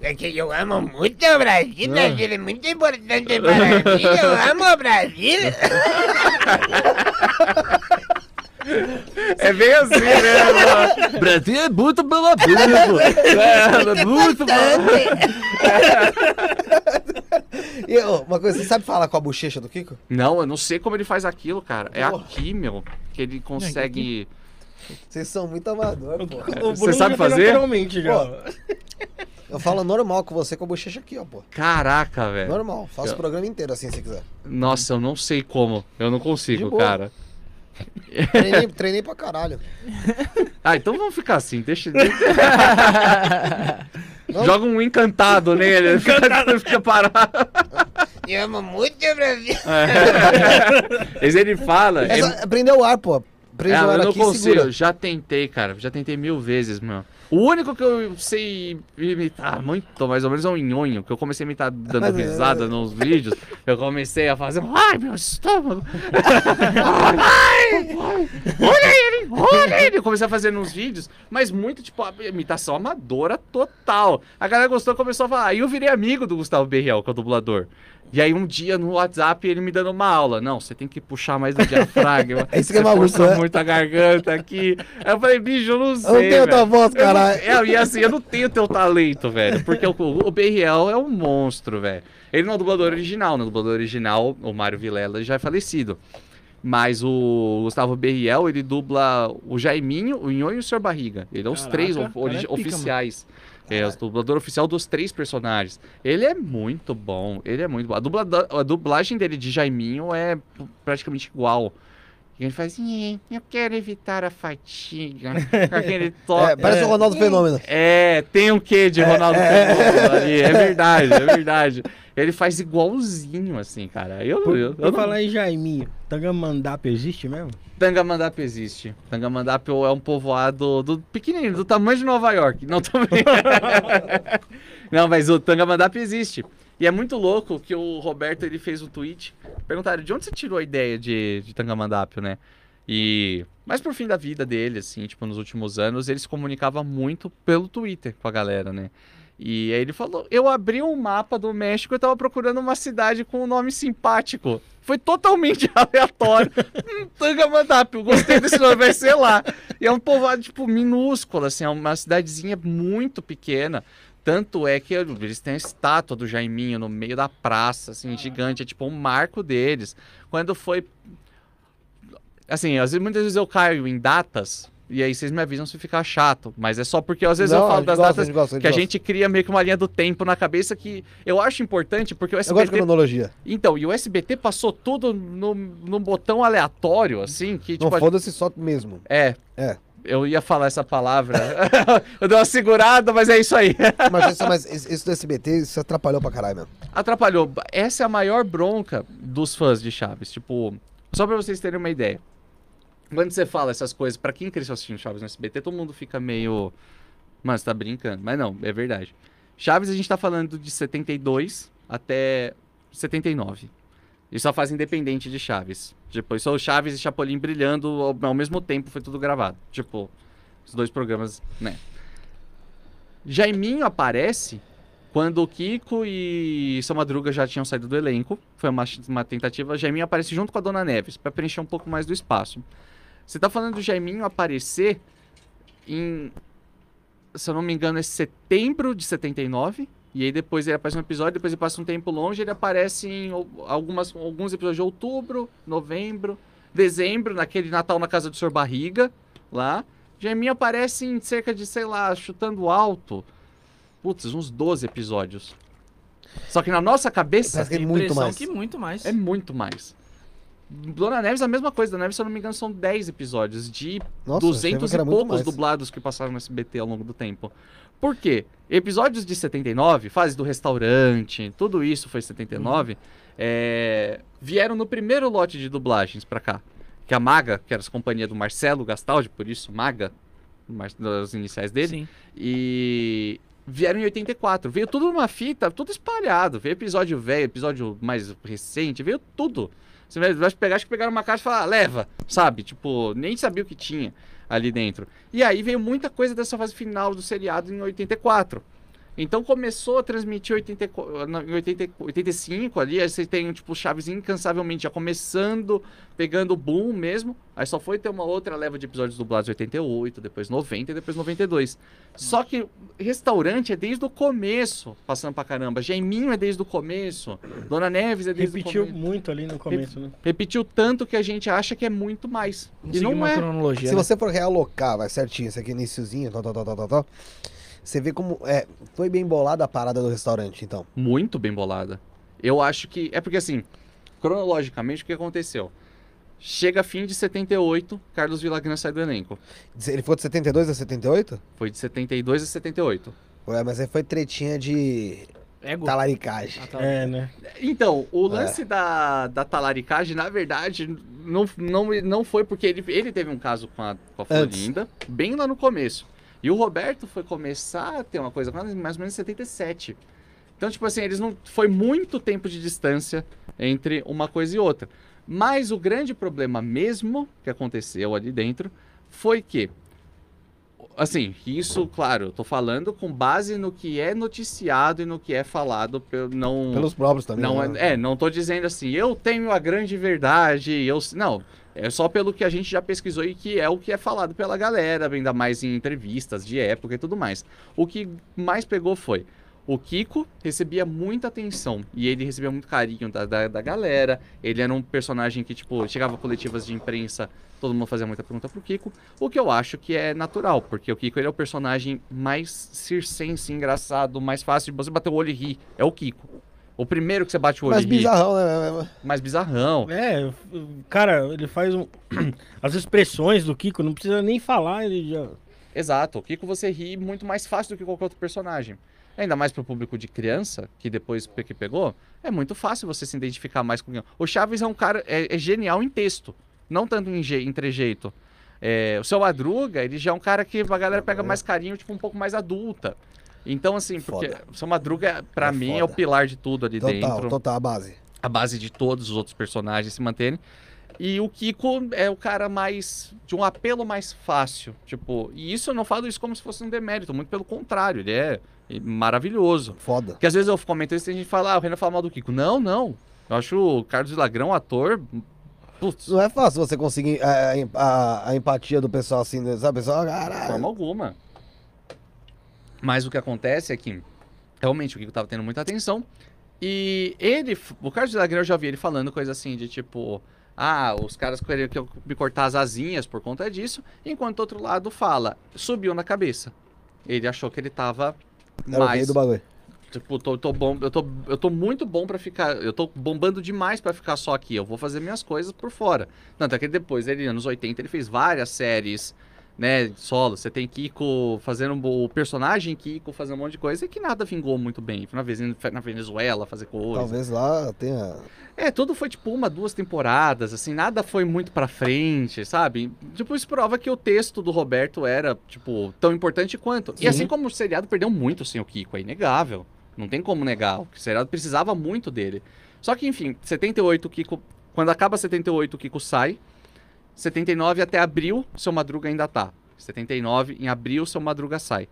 É que eu amo muito o Brasil, Brasil é muito importante para mim, eu amo o Brasil. É bem assim mesmo. Brasil é muito pela É, é muito E, ô, uma coisa, você sabe falar com a bochecha do Kiko? Não, eu não sei como ele faz aquilo, cara. É Porra. aqui, meu, que ele consegue. Vocês são muito amadores, pô. Você sabe fazer? Naturalmente, já. Pô. Eu falo normal com você com a bochecha aqui, ó, pô. Caraca, velho. Normal. Faço Eu- o programa inteiro assim, se quiser. Nossa, eu não sei como. Eu não consigo, cara. Treinei, treinei pra caralho. Ah, então vamos ficar assim. Deixa. Joga um encantado nele. Encantado fica parado. Eu amo muito o Brasil. Mas ele fala. É ele- só prender o ar, pô. Prende É, o ar eu não aqui consigo. segura. Já tentei, cara. Já tentei mil vezes, mano. O único que eu sei imitar muito, mais ou menos, é o Nhonho, que eu comecei a imitar dando Mas, é- risada nos vídeos. Eu comecei a fazer. Ai, meu estômago! Ai, olha ele! Olha ele! Eu comecei a fazer nos vídeos, mas muito, tipo, imitação amadora total. A galera gostou começou a falar. Aí eu virei amigo do Gustavo Berriel, que é o dublador. E aí um dia no WhatsApp ele me dando uma aula. Não, você tem que puxar mais do diafragma. É isso que é maluco, né? muito a garganta aqui. Aí eu falei, bicho, eu não sei. Eu não tenho tua voz, Eu caralho. É, e assim, eu não tenho teu talento, velho. Porque o, o Berriel é um monstro, velho. Ele não é o dublador original, no dublador original, o Mário Vilela já é falecido. Mas o Gustavo Berriel, ele dubla o Jaiminho, o Nhonho e o Sr. Barriga. Ele é os Caraca, três cara é pica, oficiais. É, o dublador oficial dos três personagens. Ele é muito bom, ele é muito bom. A, dublada- a dublagem dele de Jaiminho é praticamente igual. E ele faz, "Nhê, eu quero evitar a fatiga. Com aquele toque. É, parece o Ronaldo Fenômeno. É, tem um quê de Ronaldo Fenômeno ali. É verdade, é verdade. Ele faz igualzinho, assim, cara. Eu, Por, eu, eu por não... falar em Jaiminho, Tangamandap existe mesmo? Tangamandap existe. Tangamandap é um povoado do pequenininho, do tamanho de Nova York. Não, brincando. Não, mas o Tangamandap existe. E é muito louco que o Roberto ele fez um tweet. Perguntaram de onde você tirou a ideia de, de Tangamandapio, né? E. Mas por fim da vida dele, assim, tipo, nos últimos anos, ele se comunicava muito pelo Twitter com a galera, né? E aí ele falou: eu abri um mapa do México e tava procurando uma cidade com um nome simpático. Foi totalmente aleatório. hum, Tangamandapio, gostei desse nome, vai ser lá. E é um povoado, tipo, minúsculo, assim, é uma cidadezinha muito pequena. Tanto é que eles têm a estátua do Jaiminho no meio da praça, assim, gigante. É tipo um marco deles. Quando foi. Assim, às vezes, muitas vezes eu caio em datas. E aí vocês me avisam se ficar chato. Mas é só porque às vezes Não, eu falo das gosta, datas a gosta, a que a gosta. gente cria meio que uma linha do tempo na cabeça que eu acho importante, porque o Eu gosto de SBT. cronologia. Então, e o SBT passou tudo no botão aleatório, assim, que Não tipo. foda-se só mesmo. É. É. Eu ia falar essa palavra. eu dei uma segurada, mas é isso aí. Mas, isso, mas isso isso do SBT, isso atrapalhou pra caralho mesmo. Atrapalhou. Essa é a maior bronca dos fãs de Chaves. Tipo, só pra vocês terem uma ideia. Quando você fala essas coisas, pra quem cresceu assistindo Chaves no SBT, todo mundo fica meio. Mano, você tá brincando. Mas não, é verdade. Chaves a gente tá falando de 72 até 79. Isso é a fase independente de Chaves. Isso é o Chaves e Chapolin brilhando ao, ao mesmo tempo, foi tudo gravado. Tipo, os dois programas, né? Jaiminho aparece Quando o Kiko e Seu Madruga já tinham saído do elenco, foi uma, uma tentativa, Jaiminho aparece junto com a Dona Neves, para preencher um pouco mais do espaço. Você tá falando do Jaiminho aparecer em, se eu não me engano, é setembro de 79, e aí depois ele aparece um episódio, depois ele passa um tempo longe, ele aparece em al- algumas, alguns episódios de outubro, novembro, dezembro, naquele Natal na casa do Sr. Barriga, lá. Jaiminho aparece em cerca de, sei lá, chutando alto, putz, uns 12 episódios. Só que na nossa cabeça Parece que é muito mais. que muito mais. é muito mais. Dona Neves a mesma coisa. Dona Neves, se eu não me engano, são 10 episódios de Nossa, eu achava 200 que era e poucos mais. dublados que passaram no SBT ao longo do tempo. Por quê? Episódios de 79, fase do restaurante, tudo isso foi 79, é, vieram no primeiro lote de dublagens pra cá. Que a Maga, que era a companhia do Marcelo Gastaldi, por isso Maga, das iniciais dele, Sim. e vieram em 84. Veio tudo numa fita, tudo espalhado. Veio episódio velho, episódio mais recente, veio tudo. Você vai pegar, acho que pegaram uma caixa e falar, "Ah, leva, sabe? Tipo, nem sabia o que tinha ali dentro. E aí veio muita coisa dessa fase final do seriado em 84. Então começou a transmitir 84, na- em 80, 85 ali, aí você tem tipo Chaves incansavelmente já começando, pegando o boom mesmo. Aí só foi ter uma outra leva de episódios dublados em 88, depois 90 e depois 92. Só que restaurante é desde o começo, passando pra caramba. Jaiminho é desde o começo. Dona Neves é desde Repetiu o começo. muito ali no começo, né? Repetiu tanto que a gente acha que é muito mais. Vamos e não uma é. cronologia. Se né? você for realocar, vai certinho, esse aqui é iniciozinho, tal, tal, tal, tal, tal, tal. Você vê como é, foi bem bolada a parada do restaurante, então. muito bem bolada. Eu acho que. É porque assim, cronologicamente, o que aconteceu? Chega fim de 78, Carlos Villagrán sai do elenco. Ele foi de 72 a 78? Foi de 72 a 78. Ué, mas aí foi tretinha de Ego. talaricagem. É, né? Então, o lance da, da talaricagem, na verdade, não, não, não foi porque ele, ele teve um caso com a, com a. Florinda, bem lá no começo. E o Roberto foi começar a ter uma coisa com ela em mais ou menos em 77. Então, tipo assim, eles não. Foi muito tempo de distância entre uma coisa e outra. Mas o grande problema mesmo que aconteceu ali dentro foi que. Assim, isso, claro, eu tô falando com base no que é noticiado e no que é falado pelo. Não, Pelos próprios também. não né? é, é, não tô dizendo assim, eu tenho a grande verdade, eu não, é só pelo que a gente já pesquisou e que é o que é falado pela galera, ainda mais em entrevistas de época e tudo mais. O que mais pegou foi o Kiko recebia muita atenção e ele recebia muito carinho da, da, da galera. Ele era um personagem que, tipo, chegava coletivas de imprensa, todo mundo fazia muita pergunta pro Kiko. O que eu acho que é natural, porque o Kiko ele é o personagem mais circense, engraçado, mais fácil de você bater o olho e rir. É o Kiko. O primeiro que você bate o olho Mas e ri. bizarrão, né? Mais bizarrão. É, cara, ele faz um. As expressões do Kiko, não precisa nem falar, ele já. Exato. O Kiko você ri muito mais fácil do que qualquer outro personagem. Ainda mais pro público de criança, que depois que pegou, é muito fácil você se identificar mais com O Chaves é um cara, é, é genial em texto, não tanto em, em trejeito. É, o seu Madruga, ele já é um cara que a galera pega mais carinho, tipo, um pouco mais adulta. Então, assim, porque Foda. o seu Madruga, pra É mim, é o foda. pilar de tudo ali Total, dentro. total, a base. a base de todos os outros personagens se manterem. E o Kiko é o cara mais. de um apelo mais fácil. Tipo, e isso eu não falo isso como se fosse um demérito, muito pelo contrário, ele é maravilhoso. Foda. Porque às vezes eu comento isso e a gente fala, ah, o Renan fala mal do Kiko. Não, não. Eu acho o Carlos Villagrão, ator. Putz, Não é fácil você conseguir a, a- a- empatia do pessoal assim, né? sabe? Pessoal, de caralho. forma alguma. Mas o que acontece é que realmente o Kiko tava tendo muita atenção. E ele, o Carlos Villagrán, eu já vi ele falando coisa assim de tipo, ah, os caras queriam que eu me cortar as asinhas por conta disso, enquanto o outro lado fala, subiu na cabeça. Ele achou que ele tava Era mais do bagulho. Tipo, tô, tô bom, eu tô, eu tô muito bom pra ficar. Eu tô bombando demais pra ficar só aqui. Eu vou fazer minhas coisas por fora. Tanto é que depois, ele, anos 80, ele fez várias séries, né? Solo. Você tem Kiko fazendo o personagem Kiko fazendo um monte de coisa e que nada vingou muito bem. Foi na vez na Venezuela fazer coisa. Talvez lá tenha. É, tudo foi tipo uma, duas temporadas, assim, nada foi muito pra frente, sabe? Tipo, isso prova que o texto do Roberto era, tipo, tão importante quanto. Sim. E assim como o seriado perdeu muito sem o Kiko, é inegável. Não tem como negar. O seriado precisava muito dele. Só que, enfim, 78 o Kiko. Quando acaba 78, o Kiko sai. 79 até abril, seu Madruga ainda tá. 79, em abril, seu Madruga sai.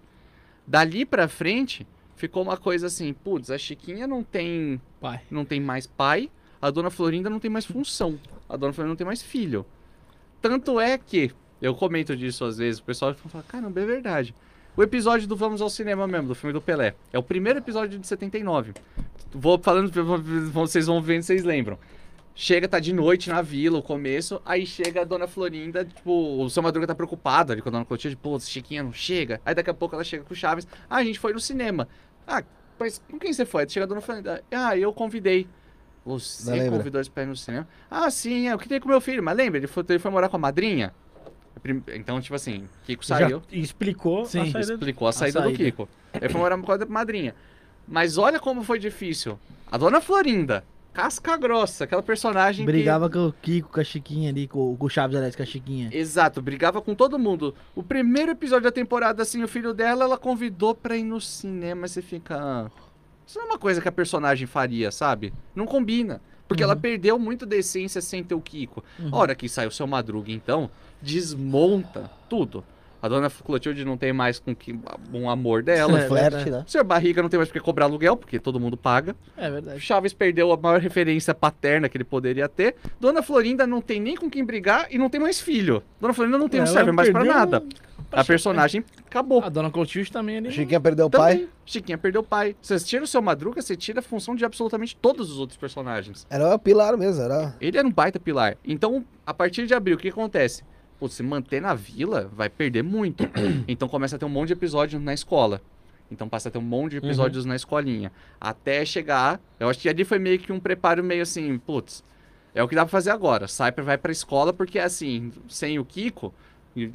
Dali pra frente, ficou uma coisa assim, putz, a Chiquinha não tem, Pai. não tem mais pai, a Dona Florinda não tem mais função, a Dona Florinda não tem mais filho. Tanto é que, eu comento disso às vezes, o pessoal fala, caramba, é verdade. O episódio do Vamos ao Cinema mesmo, do filme do Pelé, é o primeiro episódio de 79. Vou falando, vocês vão vendo, vocês lembram. Chega, tá de noite na vila, o começo, aí chega a Dona Florinda, tipo, o seu Madruga tá preocupado ali com a Dona Clotilde, pô, Chiquinha não chega. Aí daqui a pouco ela chega com o Chaves, ah, a gente foi no cinema. Ah, mas com quem você foi? Chega a Dona Florinda, ah, eu convidei. Não Você lembra? convidou esse pé no cinema? Ah, sim, é, eu queria com meu filho, mas lembra, ele foi, ele foi morar com a madrinha? Prim- Então, tipo assim, Kiko saiu Já explicou Sim. a saída do- explicou a saída, do saída. Kiko. Ele foi morar com a madrinha. Mas olha como foi difícil. A dona Florinda, casca grossa, aquela personagem Brigava com o Kiko, com a Chiquinha ali, com, com o Chaves, aliás, com a Chiquinha. que... Exato, brigava com todo mundo. O primeiro episódio da temporada, assim, o filho dela, ela convidou pra ir no cinema. Você fica... "Ah, Isso não é uma coisa que a personagem faria, sabe? Não combina. Porque ela perdeu muito da essência sem ter o Kiko. A hora que sai o seu Madruga, então, desmonta tudo. A dona Clotilde não tem mais com que, um amor dela. É, Flerte, né? O senhor Barriga não tem mais porque cobrar aluguel, porque todo mundo paga. É verdade. Chaves perdeu a maior referência paterna que ele poderia ter. Dona Florinda não tem nem com quem brigar e não tem mais filho. Dona Florinda não tem, não serve mais pra perdeu nada. A personagem acabou. A Dona Clotilde também ali. Chiquinha perdeu o pai. Chiquinha perdeu o pai. Você tira o seu Madruga, você tira a função de absolutamente todos os outros personagens. Era o pilar mesmo, era. Ele era um baita pilar. Então, a partir de abril, o que acontece? Pô, se manter na vila, vai perder muito. então começa a ter um monte de episódios na escola. Então passa a ter um monte de episódios na escolinha. Até chegar. Eu acho que ali foi meio que um preparo meio assim, putz. É o que dá pra fazer agora. Pra, vai pra escola, porque assim, sem o Kiko,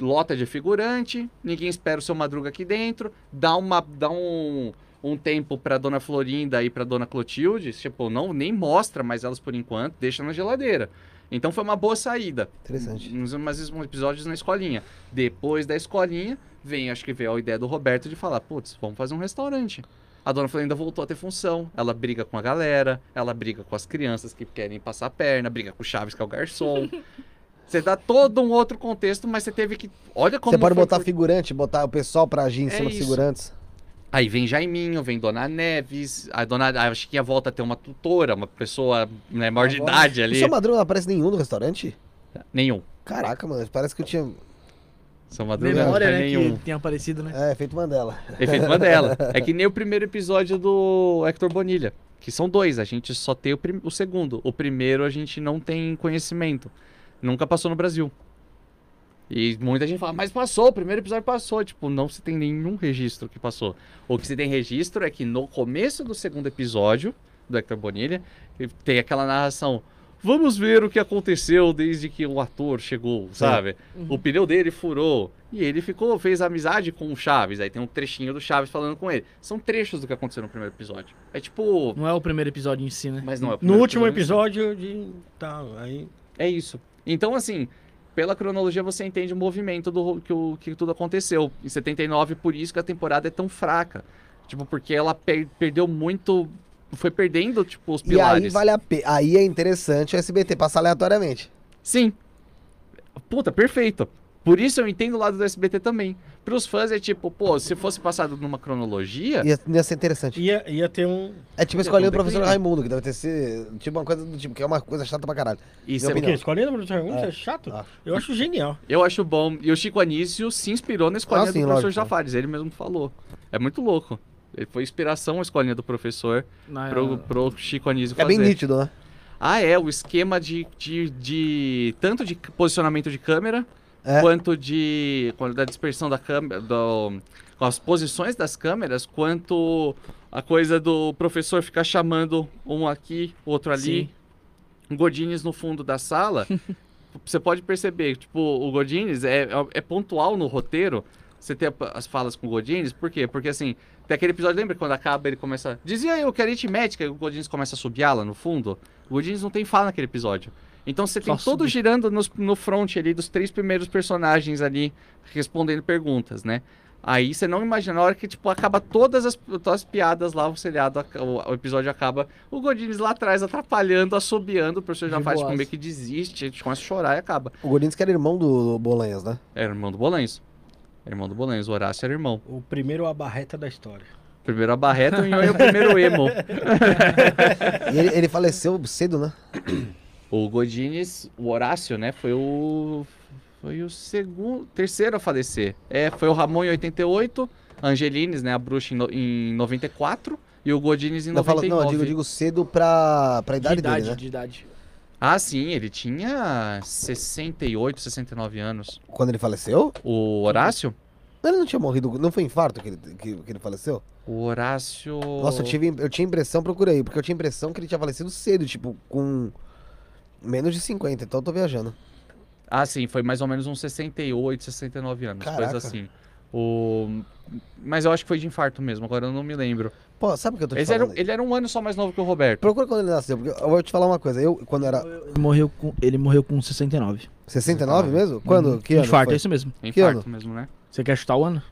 lota de figurante, ninguém espera o seu Madruga aqui dentro, dá uma. dá um. Um tempo pra Dona Florinda e pra Dona Clotilde, tipo, não nem mostra mais elas por enquanto, deixa na geladeira. Então foi uma boa saída. Interessante. Uns, mais uns episódios na escolinha. Depois da escolinha, vem, acho que veio a ideia do Roberto de falar, putz, vamos fazer um restaurante. A dona Florinda voltou a ter função. Ela briga com a galera, ela briga com as crianças que querem passar a perna, briga com o Chaves, que é o garçom. Você dá todo um outro contexto, mas você teve que. Olha como. Você pode botar por- figurante, botar o pessoal pra agir em É cima dos isso. figurantes. Aí vem Jaiminho, vem Dona Neves, a Dona a Chiquinha volta a ter uma tutora, uma pessoa né, maior de idade O ali. seu Madruga não aparece nenhum no restaurante? Nenhum. Caraca, mano, parece que eu tinha. São Madruga não Memória, tem né? nenhum. Que tem aparecido, né? É, feito Mandela. Efeito Mandela. É que nem o primeiro episódio do Hector Bonilha. Que são dois, a gente só tem o, prim- o segundo. O primeiro a gente não tem conhecimento. Nunca passou no Brasil. E muita gente fala, mas passou, o primeiro episódio passou. Tipo, não se tem nenhum registro que passou. O que se tem registro é que no começo do segundo episódio do Hector Bonilha, tem aquela narração. Vamos ver o que aconteceu desde que o ator chegou, sabe? O pneu dele furou. E ele ficou, fez amizade com o Chaves. Aí tem um trechinho do Chaves falando com ele. São trechos do que aconteceu no primeiro episódio. É tipo. Não é o primeiro episódio em si, né? Mas não é o No primeiro último em si. episódio de. Tá, aí. É isso. Então, assim, pela cronologia você entende o movimento do que, o, que tudo aconteceu. Em 79, por isso que a temporada é tão fraca. Tipo, porque ela per- perdeu muito. Foi perdendo, tipo, os E pilares. aí vale a pena. Aí é interessante o SBT passar aleatoriamente. Sim. Puta, perfeito. Por isso eu entendo o lado do SBT também. Pros fãs é tipo, pô, se fosse passado numa cronologia. Ia, ia ser interessante. Ia, ia ter um. É tipo a escolinha do Ia ter um professor declínio. Raimundo, que deve ter sido tipo uma coisa do tipo, que é uma coisa chata pra caralho. E Minha cê- O quê? opinião. Escolinha do professor Raimundo? É. É chato? Acho. Eu acho genial. Eu acho bom. E o Chico Anísio se inspirou na escolinha Ah, sim, do professor lógico. Jafares. Ele mesmo falou. É muito louco. Ele foi inspiração a escolinha do professor Na- pro, pro Chico Anísio É fazer. bem nítido, né? Ah, é. O esquema de, de, de- Tanto de posicionamento de câmera, É. quanto de. quanto da dispersão da câmera. Do, as posições das câmeras, quanto a coisa do professor ficar chamando um aqui, outro ali. Sim. Godines no fundo da sala, você pode perceber, tipo, o Godines é, é, é pontual no roteiro. Você tem as falas com o Godines, por quê? Porque assim, tem aquele episódio, lembra quando acaba ele começa. Dizia eu que aritmética, e o Godines começa a subiá-la no fundo. O Godines não tem fala naquele episódio. Então você tem Só todo subir. girando nos- no front ali dos três primeiros personagens ali respondendo perguntas, né? Aí você não imagina, na hora que tipo, acaba todas as, todas as piadas lá, o seriado, o, o episódio acaba, o Godines lá atrás atrapalhando, assobiando, o professor já De faz tipo, meio que desiste, a gente começa a chorar e acaba. O Godinez que era irmão do, Bolanhas, né? Era irmão do Bolanhos. Era irmão do Bolanhos, o Horácio era irmão. O primeiro abarreta da história. Primeiro a Barreto e o primeiro emo. E ele, ele faleceu cedo, né? O Godines, o Horácio, né, foi o foi o segundo, terceiro a falecer. É, foi o Ramon em 88, a Angelines, né, a bruxa em, no- em 94 e o Godines em Não, fala, 99. não eu digo, eu digo cedo pra, pra De idade, idade, dele, né? de idade. Ah, sim, ele tinha 68, 69 anos. Quando ele faleceu? O Horácio? Ele não tinha morrido, não foi infarto que ele, que, que ele faleceu? O Horácio. Nossa, eu, tive, eu tinha impressão, procurei, porque eu tinha impressão que ele tinha falecido cedo, tipo, com menos de 50, então eu tô viajando. Ah, sim, foi mais ou menos uns 68, 69 anos, Caraca. coisa assim. O... Mas eu acho que foi de infarto mesmo, agora eu não me lembro. Pô, sabe o que eu tô te Ele era, falando? ele era um ano só mais novo que o Roberto. Procura quando ele nasceu, porque eu vou te falar uma coisa, eu, quando era Ele morreu com, ele morreu com 69. 69 mesmo? Quando? Uhum. Que ano Infarto, foi? é isso mesmo. É Que infarto mesmo, né? Você quer chutar o ano?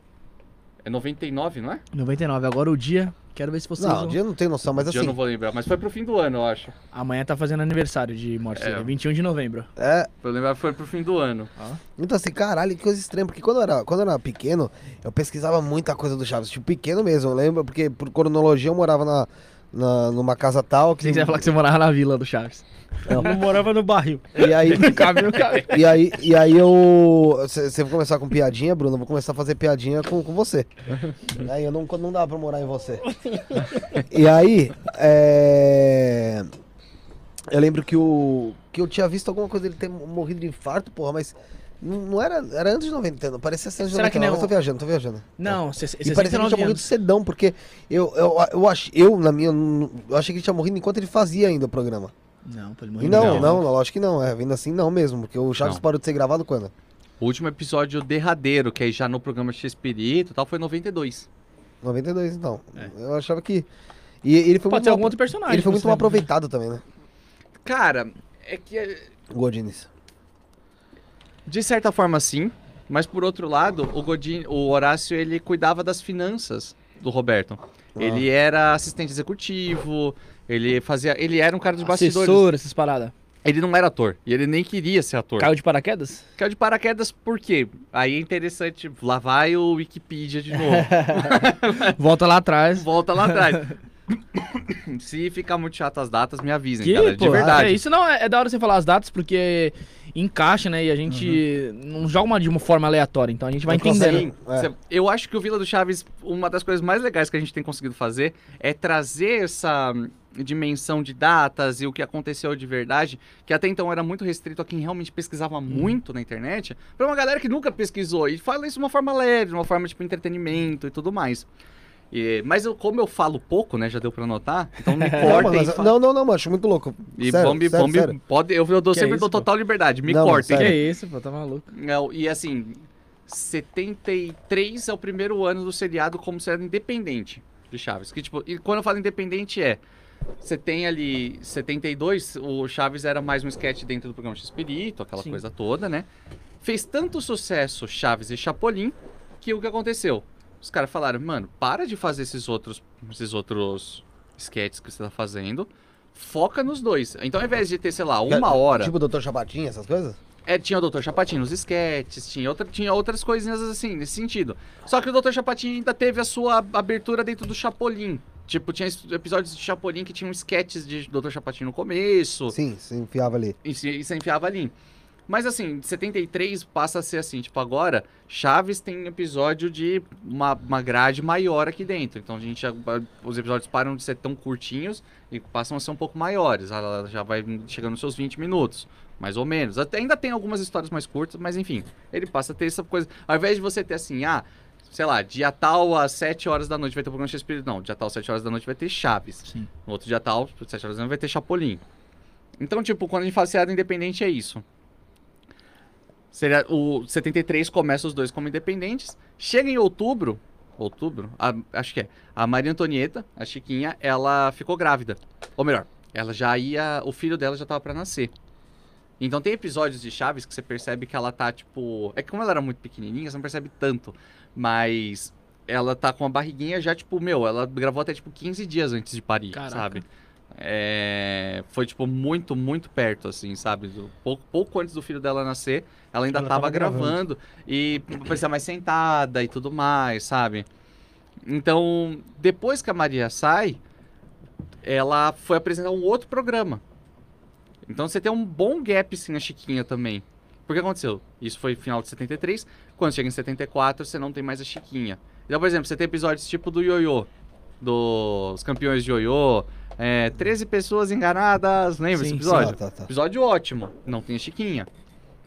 É 99, não é? 99. Agora o dia, quero ver se vocês Não, vão... o dia eu não tenho noção, mas Eu assim, não vou lembrar, mas foi pro fim do ano, eu acho. Amanhã tá fazendo aniversário de morte É. dele, 21 de novembro. é... Pra eu lembrar que foi pro fim do ano. Então assim, caralho, que coisa estranha, porque quando eu, era, quando eu era pequeno, eu pesquisava muita coisa do Chaves, tipo, pequeno mesmo, eu lembro, porque por cronologia eu morava na, na, numa casa tal, que... Você ia falar que você morava na vila do Chaves. Eu morava no barril. E aí, e aí, e aí eu... Você vai começar com piadinha, Bruno, eu vou começar a fazer piadinha com, com você. Aí eu não, não dá pra morar em você. E aí, é... Eu lembro que o... Que eu tinha visto alguma coisa dele ter morrido de infarto, porra, mas... Não não era, era antes de 90, não parecia ser antes de Será 99, que não- eu tô viajando, tô viajando. Não, se- E parecia que ele 69 tinha morrido cedão, porque eu, eu, eu, ach, eu, na minha, eu achei que ele tinha morrido enquanto ele fazia ainda o programa. Não, pô, ele E morreu. não, Não. não, não, acho que não, é, vindo assim não mesmo, porque o Chaves Não. parou de ser gravado quando? O último episódio derradeiro, que aí já no programa X-Espírito e tal, foi em 92. 92 então. É. Eu achava que... E ele foi Pode muito ser mal, algum outro personagem. ele foi muito mal lembra. aproveitado também, né? Cara, é que é- O de certa forma sim, mas por outro lado, o Godin, o Horácio, ele cuidava das finanças do Roberto. Ah. Ele era assistente executivo, ele fazia, ele era um cara de bastidores. Assessor, essas paradas. Ele não era ator, e ele nem queria ser ator. Caiu de paraquedas? Caiu de paraquedas por quê? Aí é interessante, lá vai o Wikipedia de novo. Volta lá atrás. Volta lá atrás. Se ficar muito chato as datas, me avisem, Que, galera, de pô, verdade. É, isso não, é, é da hora você falar as datas, porque encaixa, né? E a gente não joga uma de uma forma aleatória, então a gente vai consegue. entendendo. Sim, É. eu acho que o Vila do Chaves, uma das coisas mais legais que a gente tem conseguido fazer é trazer essa dimensão de datas e o que aconteceu de verdade, que até então era muito restrito a quem realmente pesquisava muito na internet, pra uma galera que nunca pesquisou e fala isso de uma forma leve, de uma forma tipo entretenimento e tudo mais. E- mas eu, como eu falo pouco, né, já deu pra notar, então me Não, cortem. mano, e mas- fa- não, não, não, mano, acho muito louco. E sério, me- sério, me- sério. pode, eu, eu dou Que sempre isso, dou pô? total liberdade, me Não, cortem. Que sério. isso, pô, tá maluco. Não, e assim, 73 é o primeiro ano do seriado como seriado independente de Chaves. Que, tipo, e quando eu falo independente é. Você tem ali 72, o Chaves era mais um sketch dentro do programa X-Espírito, aquela Sim. coisa toda, né? Fez tanto sucesso Chaves e Chapolin que o que aconteceu? Os caras falaram, mano, para de fazer esses outros, esses outros sketches que você tá fazendo, foca nos dois. Então, ao invés de ter, sei lá, uma hora. Tipo o Dr. Chapatinho, essas coisas? É, tinha o Dr. Chapatinho nos esquetes, tinha, outra, tinha outras coisinhas assim, nesse sentido. Só que o Dr. Chapatinho ainda teve a sua abertura dentro do Chapolin. Tipo, tinha episódios de Chapolin que tinham esquetes de Dr. Chapatinho no começo, Sim, se enfiava ali. e se, se enfiava ali. Mas assim, 73 passa a ser assim, tipo, agora, Chaves tem episódio de uma, uma grade maior aqui dentro. Então a gente já- os episódios param de ser tão curtinhos e passam a ser um pouco maiores. Ela já vai chegando nos seus 20 minutos, mais ou menos. Até, ainda tem algumas histórias mais curtas, mas enfim, ele passa a ter essa coisa. Ao invés de você ter assim, ah, sei lá, dia tal às 7 horas da noite vai ter o programa Shakespeare. Não, dia tal às 7 horas da noite vai ter Chaves. Sim. No outro dia tal, às 7 horas da noite vai ter Chapolin. Então, tipo, quando a gente fala seriado independente é isso. Seria, o 73 começa os dois como independentes. Chega em outubro, outubro, a- acho que é, a Maria Antonieta, a Chiquinha, ela ficou grávida. Ou melhor, ela já ia, o filho dela já tava pra nascer. Então tem episódios de Chaves que você percebe que ela tá, tipo... É que como ela era muito pequenininha, você não percebe tanto. Mas ela tá com a barriguinha já, tipo, meu, ela gravou até, tipo, 15 dias antes de parir, Caraca. sabe? É, foi, tipo, muito, muito perto, assim, sabe? Pouco, pouco antes do filho dela nascer, ela ainda Ela tava, tava gravando. gravando. E parecia mais sentada e tudo mais, sabe? Então, depois que a Maria sai, ela foi apresentar um outro programa. Então você tem um bom gap sim na Chiquinha também. Por que aconteceu? Isso foi final de 73. Quando chega em 74, você não tem mais a Chiquinha. Então, por exemplo, você tem episódios tipo do Ioiô, dos campeões de Ioiô, é, 13 pessoas enganadas, lembra Sim, esse episódio? Tá, tá, tá. Episódio ótimo, não tem a Chiquinha.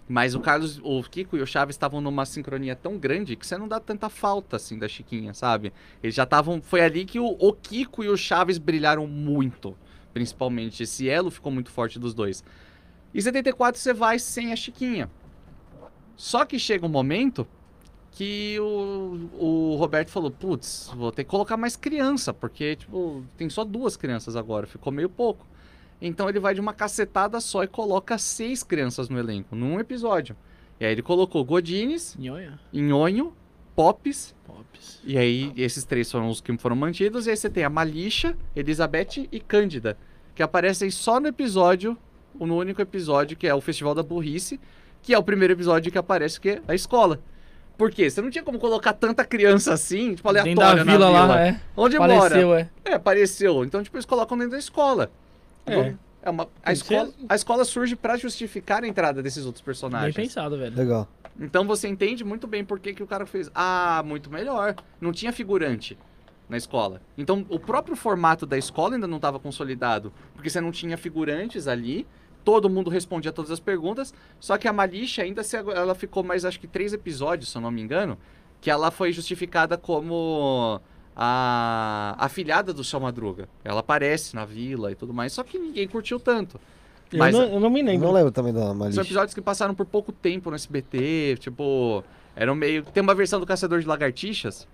Mas o Carlos, o Kiko e o Chaves estavam numa sincronia tão grande que você não dá tanta falta assim da Chiquinha, sabe? Eles já estavam. Foi ali que o, o Kiko e o Chaves brilharam muito. Principalmente. Esse elo ficou muito forte dos dois. Em 74 você vai sem a Chiquinha. Só que chega um momento que o, o Roberto falou: putz, vou ter que colocar mais criança, porque, tipo, tem só duas crianças agora, ficou meio pouco. Então ele vai de uma cacetada só e coloca seis crianças no elenco, num episódio. E aí ele colocou Godines. Nhonho, Pops, Pops. e aí esses três foram os que foram mantidos. E aí você tem a Malixa, Elizabeth e Cândida, que aparecem só no episódio, no único episódio que é o Festival da Burrice, que é o primeiro episódio que aparece, que é a escola. Por quê? Você não tinha como colocar tanta criança assim, tipo, aleatória Dentro da na vila lá, é. Onde mora? Apareceu, é. É, apareceu. Então, tipo, eles colocam dentro da escola. É. É uma, a, escola, a escola surge pra justificar a entrada desses outros Bem personagens. pensado, velho. Legal. Então você entende muito bem por que, que o cara fez. Ah, muito melhor. Não tinha figurante na escola. Então o próprio formato da escola ainda não estava consolidado. Porque você não tinha figurantes ali. Todo mundo respondia todas as perguntas. Só que a Malixa ainda se, ela ficou mais, acho que três episódios, se eu não me engano. Que ela foi justificada como a afilhada do Seu Madruga. Ela aparece na vila e tudo mais. Só que ninguém curtiu tanto. Eu, Mas- não, eu não me lembro. Não lembro também da São Malice. episódios que passaram por pouco tempo no SBT, tipo, eram meio. Tem uma versão do Caçador de Lagartixas,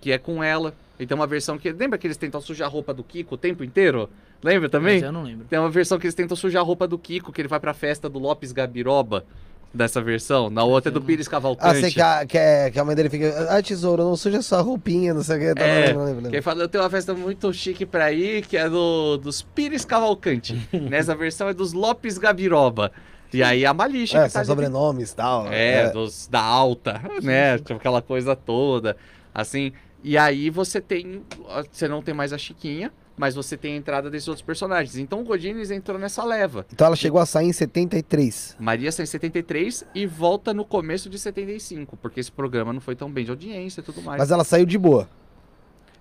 que é com ela. E tem uma versão que. Lembra que eles tentam sujar a roupa do Kiko o tempo inteiro? Lembra também? Mas eu não lembro. Tem uma versão que eles tentam sujar a roupa do Kiko, que ele vai pra festa do Lopes Gabiroba. Dessa versão. Na outra é do Pires Ah, Cavalcante. sei que a, que, é- que a mãe dele fica. Ah, tesouro, não suja sua roupinha, não sei o que. Tá, É, não lembro, lembro. Que ele fala, eu tenho uma festa muito chique pra ir, que é do, dos Pires Cavalcante. Nessa versão é dos Lopes Gabiroba. E aí a Malixa É, que são ali sobrenomes e tal. É, dos, da alta, né? Tipo, aquela coisa toda. Assim. E aí você tem. Você não tem mais a Chiquinha, mas você tem a entrada desses outros personagens. Então o Godines entrou nessa leva. Então ela chegou a sair em 73. Maria sai em 73 e volta no começo de 75, porque esse programa não foi tão bem de audiência e tudo mais. Mas ela saiu de boa.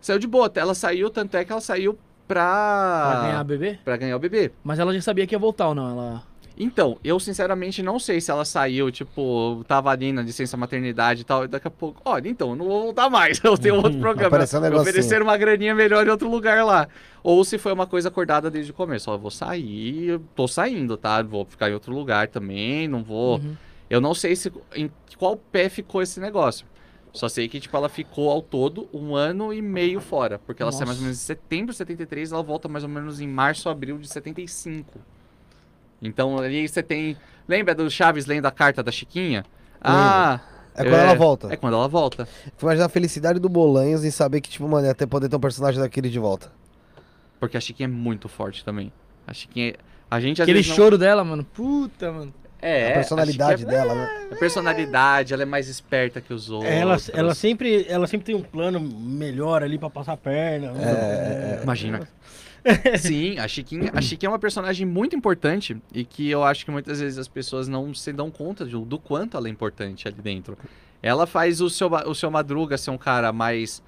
Saiu de boa, ela saiu, tanto é que ela saiu pra. Pra ganhar bebê? pra ganhar o bebê. Mas ela já sabia que ia voltar ou não? Ela. Então, eu sinceramente não sei se ela saiu, tipo, tava ali na licença maternidade e tal, e daqui a pouco, olha, então, não vou voltar mais, eu tenho outro programa. Apareceu um ofereceram uma graninha melhor em outro lugar lá. Ou se foi uma coisa acordada desde o começo, ó, eu vou sair, eu tô saindo, tá? Vou ficar em outro lugar também, não vou... Uhum. Eu não sei se em qual pé ficou esse negócio. Só sei que, tipo, ela ficou ao todo um ano e meio fora. Porque ela sai mais ou Nossa. menos em setembro de 73 ela volta mais ou menos em março, abril de 75. Então ali você tem. Lembra do Chaves lendo a carta da Chiquinha? Ah! É quando ela volta. É quando ela volta. Imagina a felicidade do Bolanhos em saber que, tipo, mano, ia ter, poder ter um personagem daquele de volta. Porque a Chiquinha é muito forte também. A Chiquinha. A gente Aquele não- choro dela, mano. Puta, mano. É, a personalidade Chiquinha- dela, né? A personalidade, ela é mais esperta que os outros. Ela, ela, sempre, ela sempre tem um plano melhor ali pra passar a perna. É, Imagina. Sim, a Chiquinha, a Chiquinha é uma personagem muito importante e que eu acho que muitas vezes as pessoas não se dão conta de- do quanto ela é importante ali dentro. Ela faz o seu, o seu Madruga ser um cara mais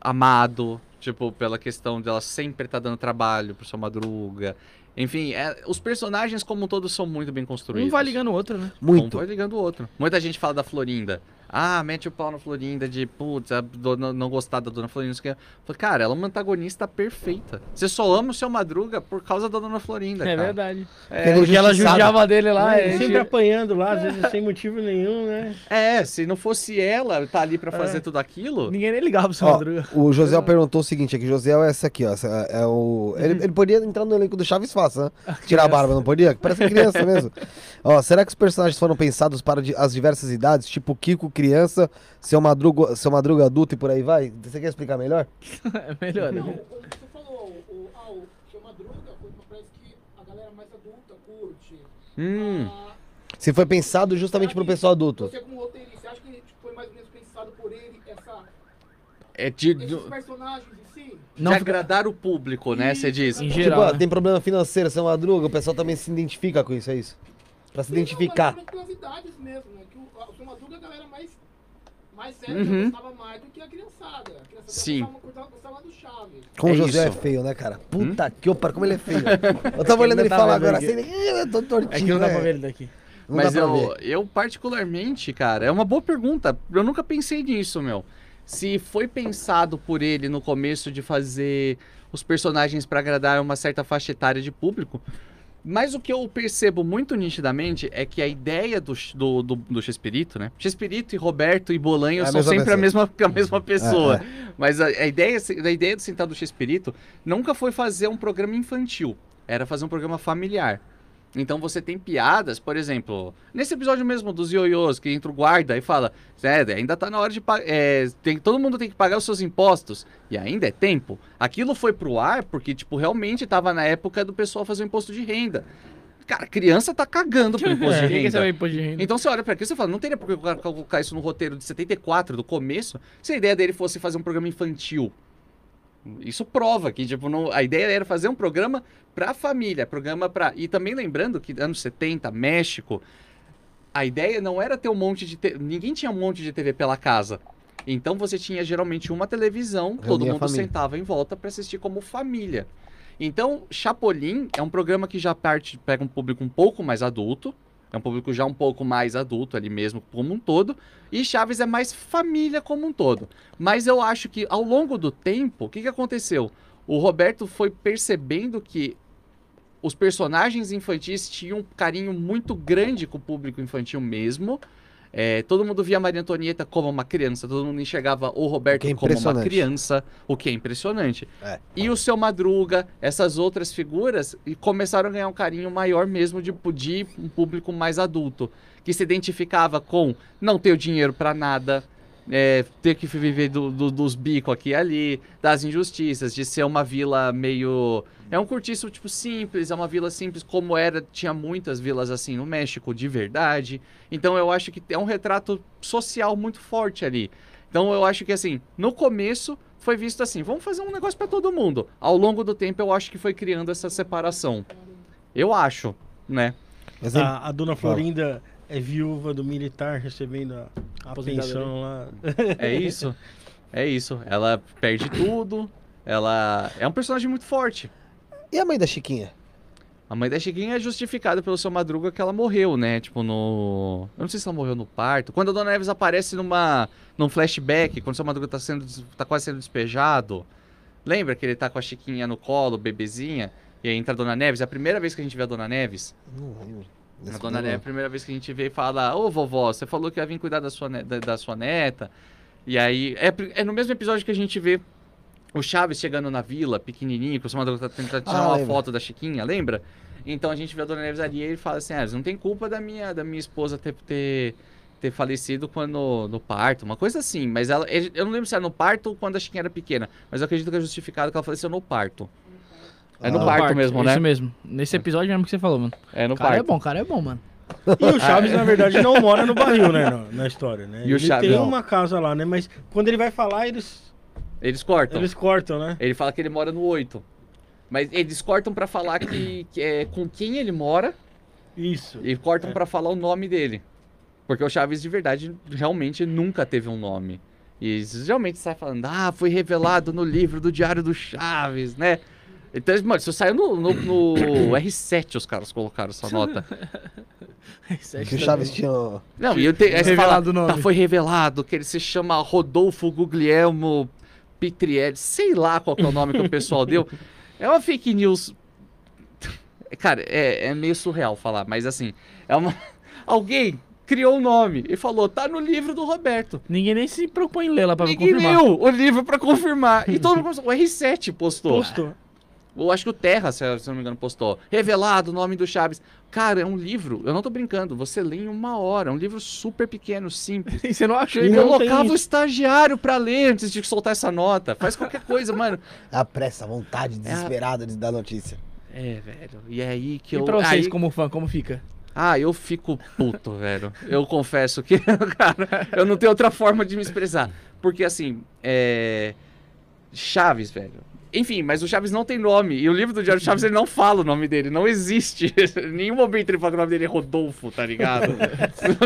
amado, tipo, pela questão dela sempre estar dando trabalho pro seu Madruga. Enfim, é- os personagens como todos são muito bem construídos. Um vai ligando o outro, né? Muito. Um vai ligando o outro. Muita gente fala da Florinda. Ah, mete o pau na Florinda de, putz, a dona, não gostar da Dona Florinda. Falei, cara, ela é uma antagonista perfeita. Você só ama o seu Madruga por causa da Dona Florinda, É cara. verdade. É, Porque ela judiava dele lá. Ele é, sempre apanhando lá, às vezes sem motivo nenhum, né? é, se não fosse ela tá ali pra fazer tudo aquilo... Ninguém nem ligava pro seu Ó, Madruga. o José perguntou o seguinte aqui, José é essa aqui, ó. essa é o... ele, ele podia entrar no elenco do Chaves fácil, né? Tirar a barba, não podia? Parece criança mesmo. Ó, será que os personagens foram pensados para as diversas idades? Tipo Kiko criança, seu Madruga, seu Madruga adulto e por aí vai? Você quer explicar melhor? É melhor. Não, né? o que você falou, o, ah, o seu Madruga foi uma parece que a galera mais adulta curte. Hum, Ah, Se foi pensado justamente pro pessoal adulto. Você como roteirista, acha que tipo, foi mais ou menos pensado por ele essa... É de, Esses de, personagens em si. de Não fica- agradar o público, né? Você diz. Em Tipo, geral. ó, né? tem problema financeiro, seu Madruga, o pessoal também se identifica com isso, é isso? Pra se Sim, não, identificar. mas pelas idades mesmo, né? Que o, o seu Madruga, a galera mais, mais séria Uhum. gostava mais do que a criançada. A criançada Sim. Gostava, gostava, do Chaves. Como É o José isso. é feio, né, cara? Puta que eu como ele é feio. Eu tava olhando ele tá falar agora assim, eu tô tortinho, É que não dá né? pra ver ele daqui. Não Mas eu, eu, particularmente, cara, é uma boa pergunta. Eu nunca pensei nisso, meu. Se foi pensado por ele no começo de fazer os personagens pra agradar uma certa faixa etária de público. Mas o que eu percebo muito nitidamente é que a ideia do, do, do, do Chespirito, né? Chespirito e Roberto e Bolanho É são sempre a mesma, a mesma pessoa. É, Mas a, a ideia, a ideia do Sentado do Chespirito nunca foi fazer um programa infantil. Era fazer um programa familiar. Então você tem piadas, por exemplo, nesse episódio mesmo dos ioiôs, que entra o guarda e fala, é, ainda tá na hora de pagar, tem, todo mundo tem que pagar os seus impostos, e ainda é tempo. Aquilo foi pro ar porque, tipo, realmente tava na época do pessoal fazer o imposto de renda. Cara, criança tá cagando pro imposto de Quem quer renda. imposto de renda? Então você olha pra aquilo e você fala, não teria por que colocar isso no roteiro de 74, do começo, se a ideia dele fosse fazer um programa infantil. Isso prova que, tipo, não- a ideia era fazer um programa pra família, programa pra... E também lembrando que anos 70, México, a ideia não era ter um monte de... te- Ninguém tinha um monte de TV pela casa. Então você tinha geralmente uma televisão, todo mundo sentava em volta pra assistir como família. Então, Chapolin é um programa que já parte, pega um público um pouco mais adulto, é um público já um pouco mais adulto ali mesmo, como um todo. E Chaves é mais família como um todo. Mas eu acho que ao longo do tempo, o que, que aconteceu? O Roberto foi percebendo que os personagens infantis tinham um carinho muito grande com o público infantil mesmo. É, todo mundo via Maria Antonieta como uma criança, todo mundo enxergava o Roberto que é como uma criança, o que é impressionante. É. E o seu Madruga, essas outras figuras, e começaram a ganhar um carinho maior mesmo de, de um público mais adulto, que se identificava com não ter o dinheiro pra nada, é, ter que viver do- do- dos bicos aqui e ali, das injustiças, de ser uma vila meio. É um cortiço, tipo, simples, é uma vila simples, como era, tinha muitas vilas assim no México, de verdade. Então eu acho que é um retrato social muito forte ali. Então eu acho que assim, no começo foi visto assim, vamos fazer um negócio pra todo mundo. Ao longo do tempo eu acho que foi criando essa separação. Eu acho, né? Mas é- A, a dona Florinda é viúva do militar recebendo a, a pensão lá. É isso. É isso. Ela perde tudo. Ela é um personagem muito forte. E a mãe da Chiquinha? A mãe da Chiquinha é justificada pelo seu Madruga que ela morreu, né? Tipo, no. Eu não sei se ela morreu no parto. Quando a Dona Neves aparece numa. num flashback, quando o seu Madruga tá, sendo, tá quase sendo despejado. Lembra que ele tá com a Chiquinha no colo, bebezinha? E aí entra a Dona Neves. É a primeira vez que a gente vê a Dona Neves. Não lembro. A Dona. Neves, é a primeira vez que a gente vê e fala: Ô vovó, você falou que ia vir cuidar da sua, da, da sua neta. E aí. É, é no mesmo episódio que a gente vê o Chaves chegando na vila, pequenininho, que o tá tentando tirar Ah, uma foto da Chiquinha, lembra? Então a gente vê a Dona Neves ali e ele fala assim: ah, não tem culpa da minha, da minha esposa ter, ter, ter falecido quando no parto, uma coisa assim. Mas ela, eu não lembro se era no parto ou quando a Chiquinha era pequena, mas eu acredito que é justificado que ela faleceu no parto. É no Ah. parto, mesmo, né? Isso mesmo. Nesse episódio mesmo que você falou, mano. É no O cara é parto. bom, o cara é bom, mano. E o Chaves, na verdade, não mora no barril, né? Na, na história, né? E o ele Chaves- tem não. uma casa lá, né? Mas quando ele vai falar, eles, Eles cortam. eles cortam, né? Ele fala que ele mora no 8. Mas eles cortam pra falar que, que é com quem ele mora Isso. e cortam É. pra falar o nome dele. Porque o Chaves de verdade realmente nunca teve um nome. E eles realmente sai falando, ah, foi revelado no livro do Diário do Chaves, né? Então, mano, isso saiu no, no- no R7 os caras colocaram essa nota. Que o Chaves tinha. Não, e eu te, aí você Revelado fala. Tá, foi revelado que ele se chama Rodolfo Guglielmo Pitrielli, sei lá qual é o nome que o pessoal deu. É uma fake news. Cara, é, é meio surreal falar, mas assim, é uma. Alguém criou o nome e falou, tá no livro do Roberto. Ninguém nem se propõe em ler lá pra Ninguém confirmar. leu o livro pra confirmar. E todo mundo começou- O R7 postou. Postou. Eu acho que o Terra, se eu eu não me engano, postou. Revelado o nome do Chaves. Cara, é um livro, eu não tô brincando, você lê em uma hora. É um livro super pequeno, simples. E você não E ele? não Colocava o estagiário pra ler antes de soltar essa nota. Faz qualquer coisa, mano. A pressa, a vontade desesperada de dar notícia. É, velho. E é aí que E eu. pra vocês, aí- como fã, como fica? Ah, eu fico puto, velho. Eu confesso que, cara, eu não tenho outra forma de me expressar. Porque assim, é. Chaves, velho. Enfim, mas o Chaves não tem nome. E o livro do Diário Chaves ele não fala o nome dele, não existe. Em nenhum momento ele fala que o nome dele é Rodolfo, tá ligado?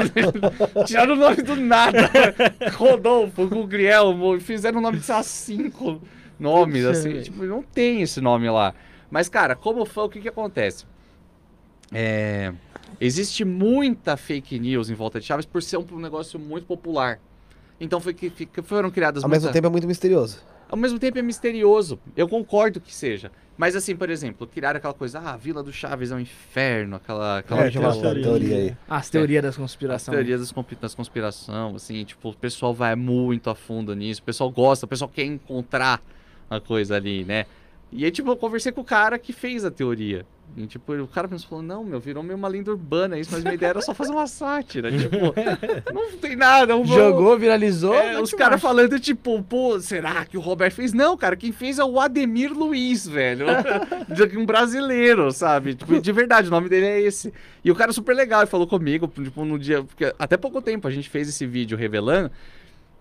Tiraram o nome do nada. Rodolfo, Guglielmo, fizeram o nome de sei lá, cinco nomes, assim. Tipo, não tem esse nome lá. Mas, cara, como fã, o que que acontece? É, existe muita fake news em volta de Chaves por ser um negócio muito popular. Então foi que, que foram criadas Ao mesmo muita- tempo é muito misterioso. Ao mesmo tempo é misterioso. Eu concordo que seja. Mas assim, por exemplo, criaram aquela coisa, ah, a Vila do Chaves é um inferno, aquela, aquela É, teoria. da teoria aí. As teorias das as conspirações. teorias das, das conspiração, assim, tipo, o pessoal vai muito a fundo nisso, o pessoal gosta, o pessoal quer encontrar a coisa ali, né? E aí, tipo, eu conversei com o cara que fez a teoria. E, tipo, o cara pensou, falou, não, meu, virou meio uma lenda urbana isso, mas minha ideia era só fazer uma sátira. tipo, não tem nada. Um, Jogou, viralizou. É, os caras falando, tipo, pô, será que o Roberto fez? Não, cara, quem fez é o Ademir Luiz, velho. Um brasileiro, sabe? Tipo, de verdade, o nome dele é esse. E o cara é super legal, ele falou comigo, tipo, no dia. Porque até pouco tempo a gente fez esse vídeo revelando.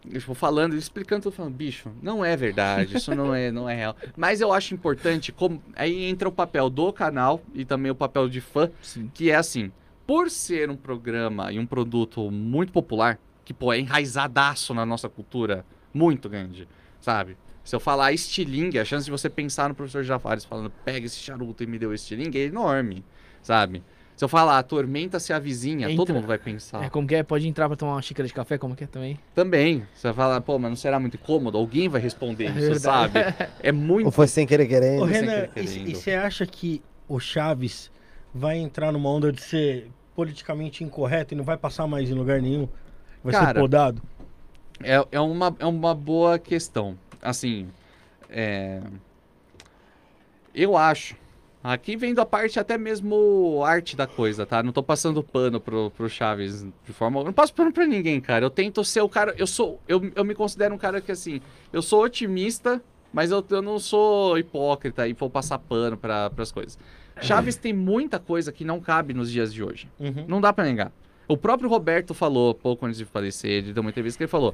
Tipo, falando, explicando, tudo falando, bicho, não é verdade, isso não é, não é real. Mas eu acho importante, como aí entra o papel do canal e também o papel de fã, Sim. que é assim, por ser um programa e um produto muito popular, que, pô, é enraizadaço na nossa cultura, muito grande, sabe? Se eu falar estilingue, a chance de você pensar no professor Javares falando, pega esse charuto e me deu estilingue, é enorme, sabe? Se eu falar, tormenta-se a vizinha, todo Entra. mundo vai pensar. É, como que é? Pode entrar pra tomar uma xícara de café, como que é também? Também, você vai falar, pô, mas não será muito incômodo? Alguém vai responder isso, verdade. sabe? É muito... Ou foi sem querer querendo. Ô, Renan, querer e- querendo. e você acha que o Chaves vai entrar numa onda de ser politicamente incorreto e não vai passar mais em lugar nenhum? Vai ser Cara, podado? É, é, uma, é uma boa questão. Assim, é... eu acho. Aqui vendo a parte até mesmo arte da coisa, tá? Não tô passando pano pro, pro Chaves de forma. Não passo pano pra ninguém, cara. Eu tento ser o cara. Eu sou. Eu, eu me considero um cara que, assim. Eu sou otimista, mas eu, eu não sou hipócrita e vou passar pano para as coisas. Chaves tem muita coisa que não cabe nos dias de hoje. Uhum. Não dá pra negar. O próprio Roberto falou, pouco antes de falecer, ele deu uma entrevista que ele falou: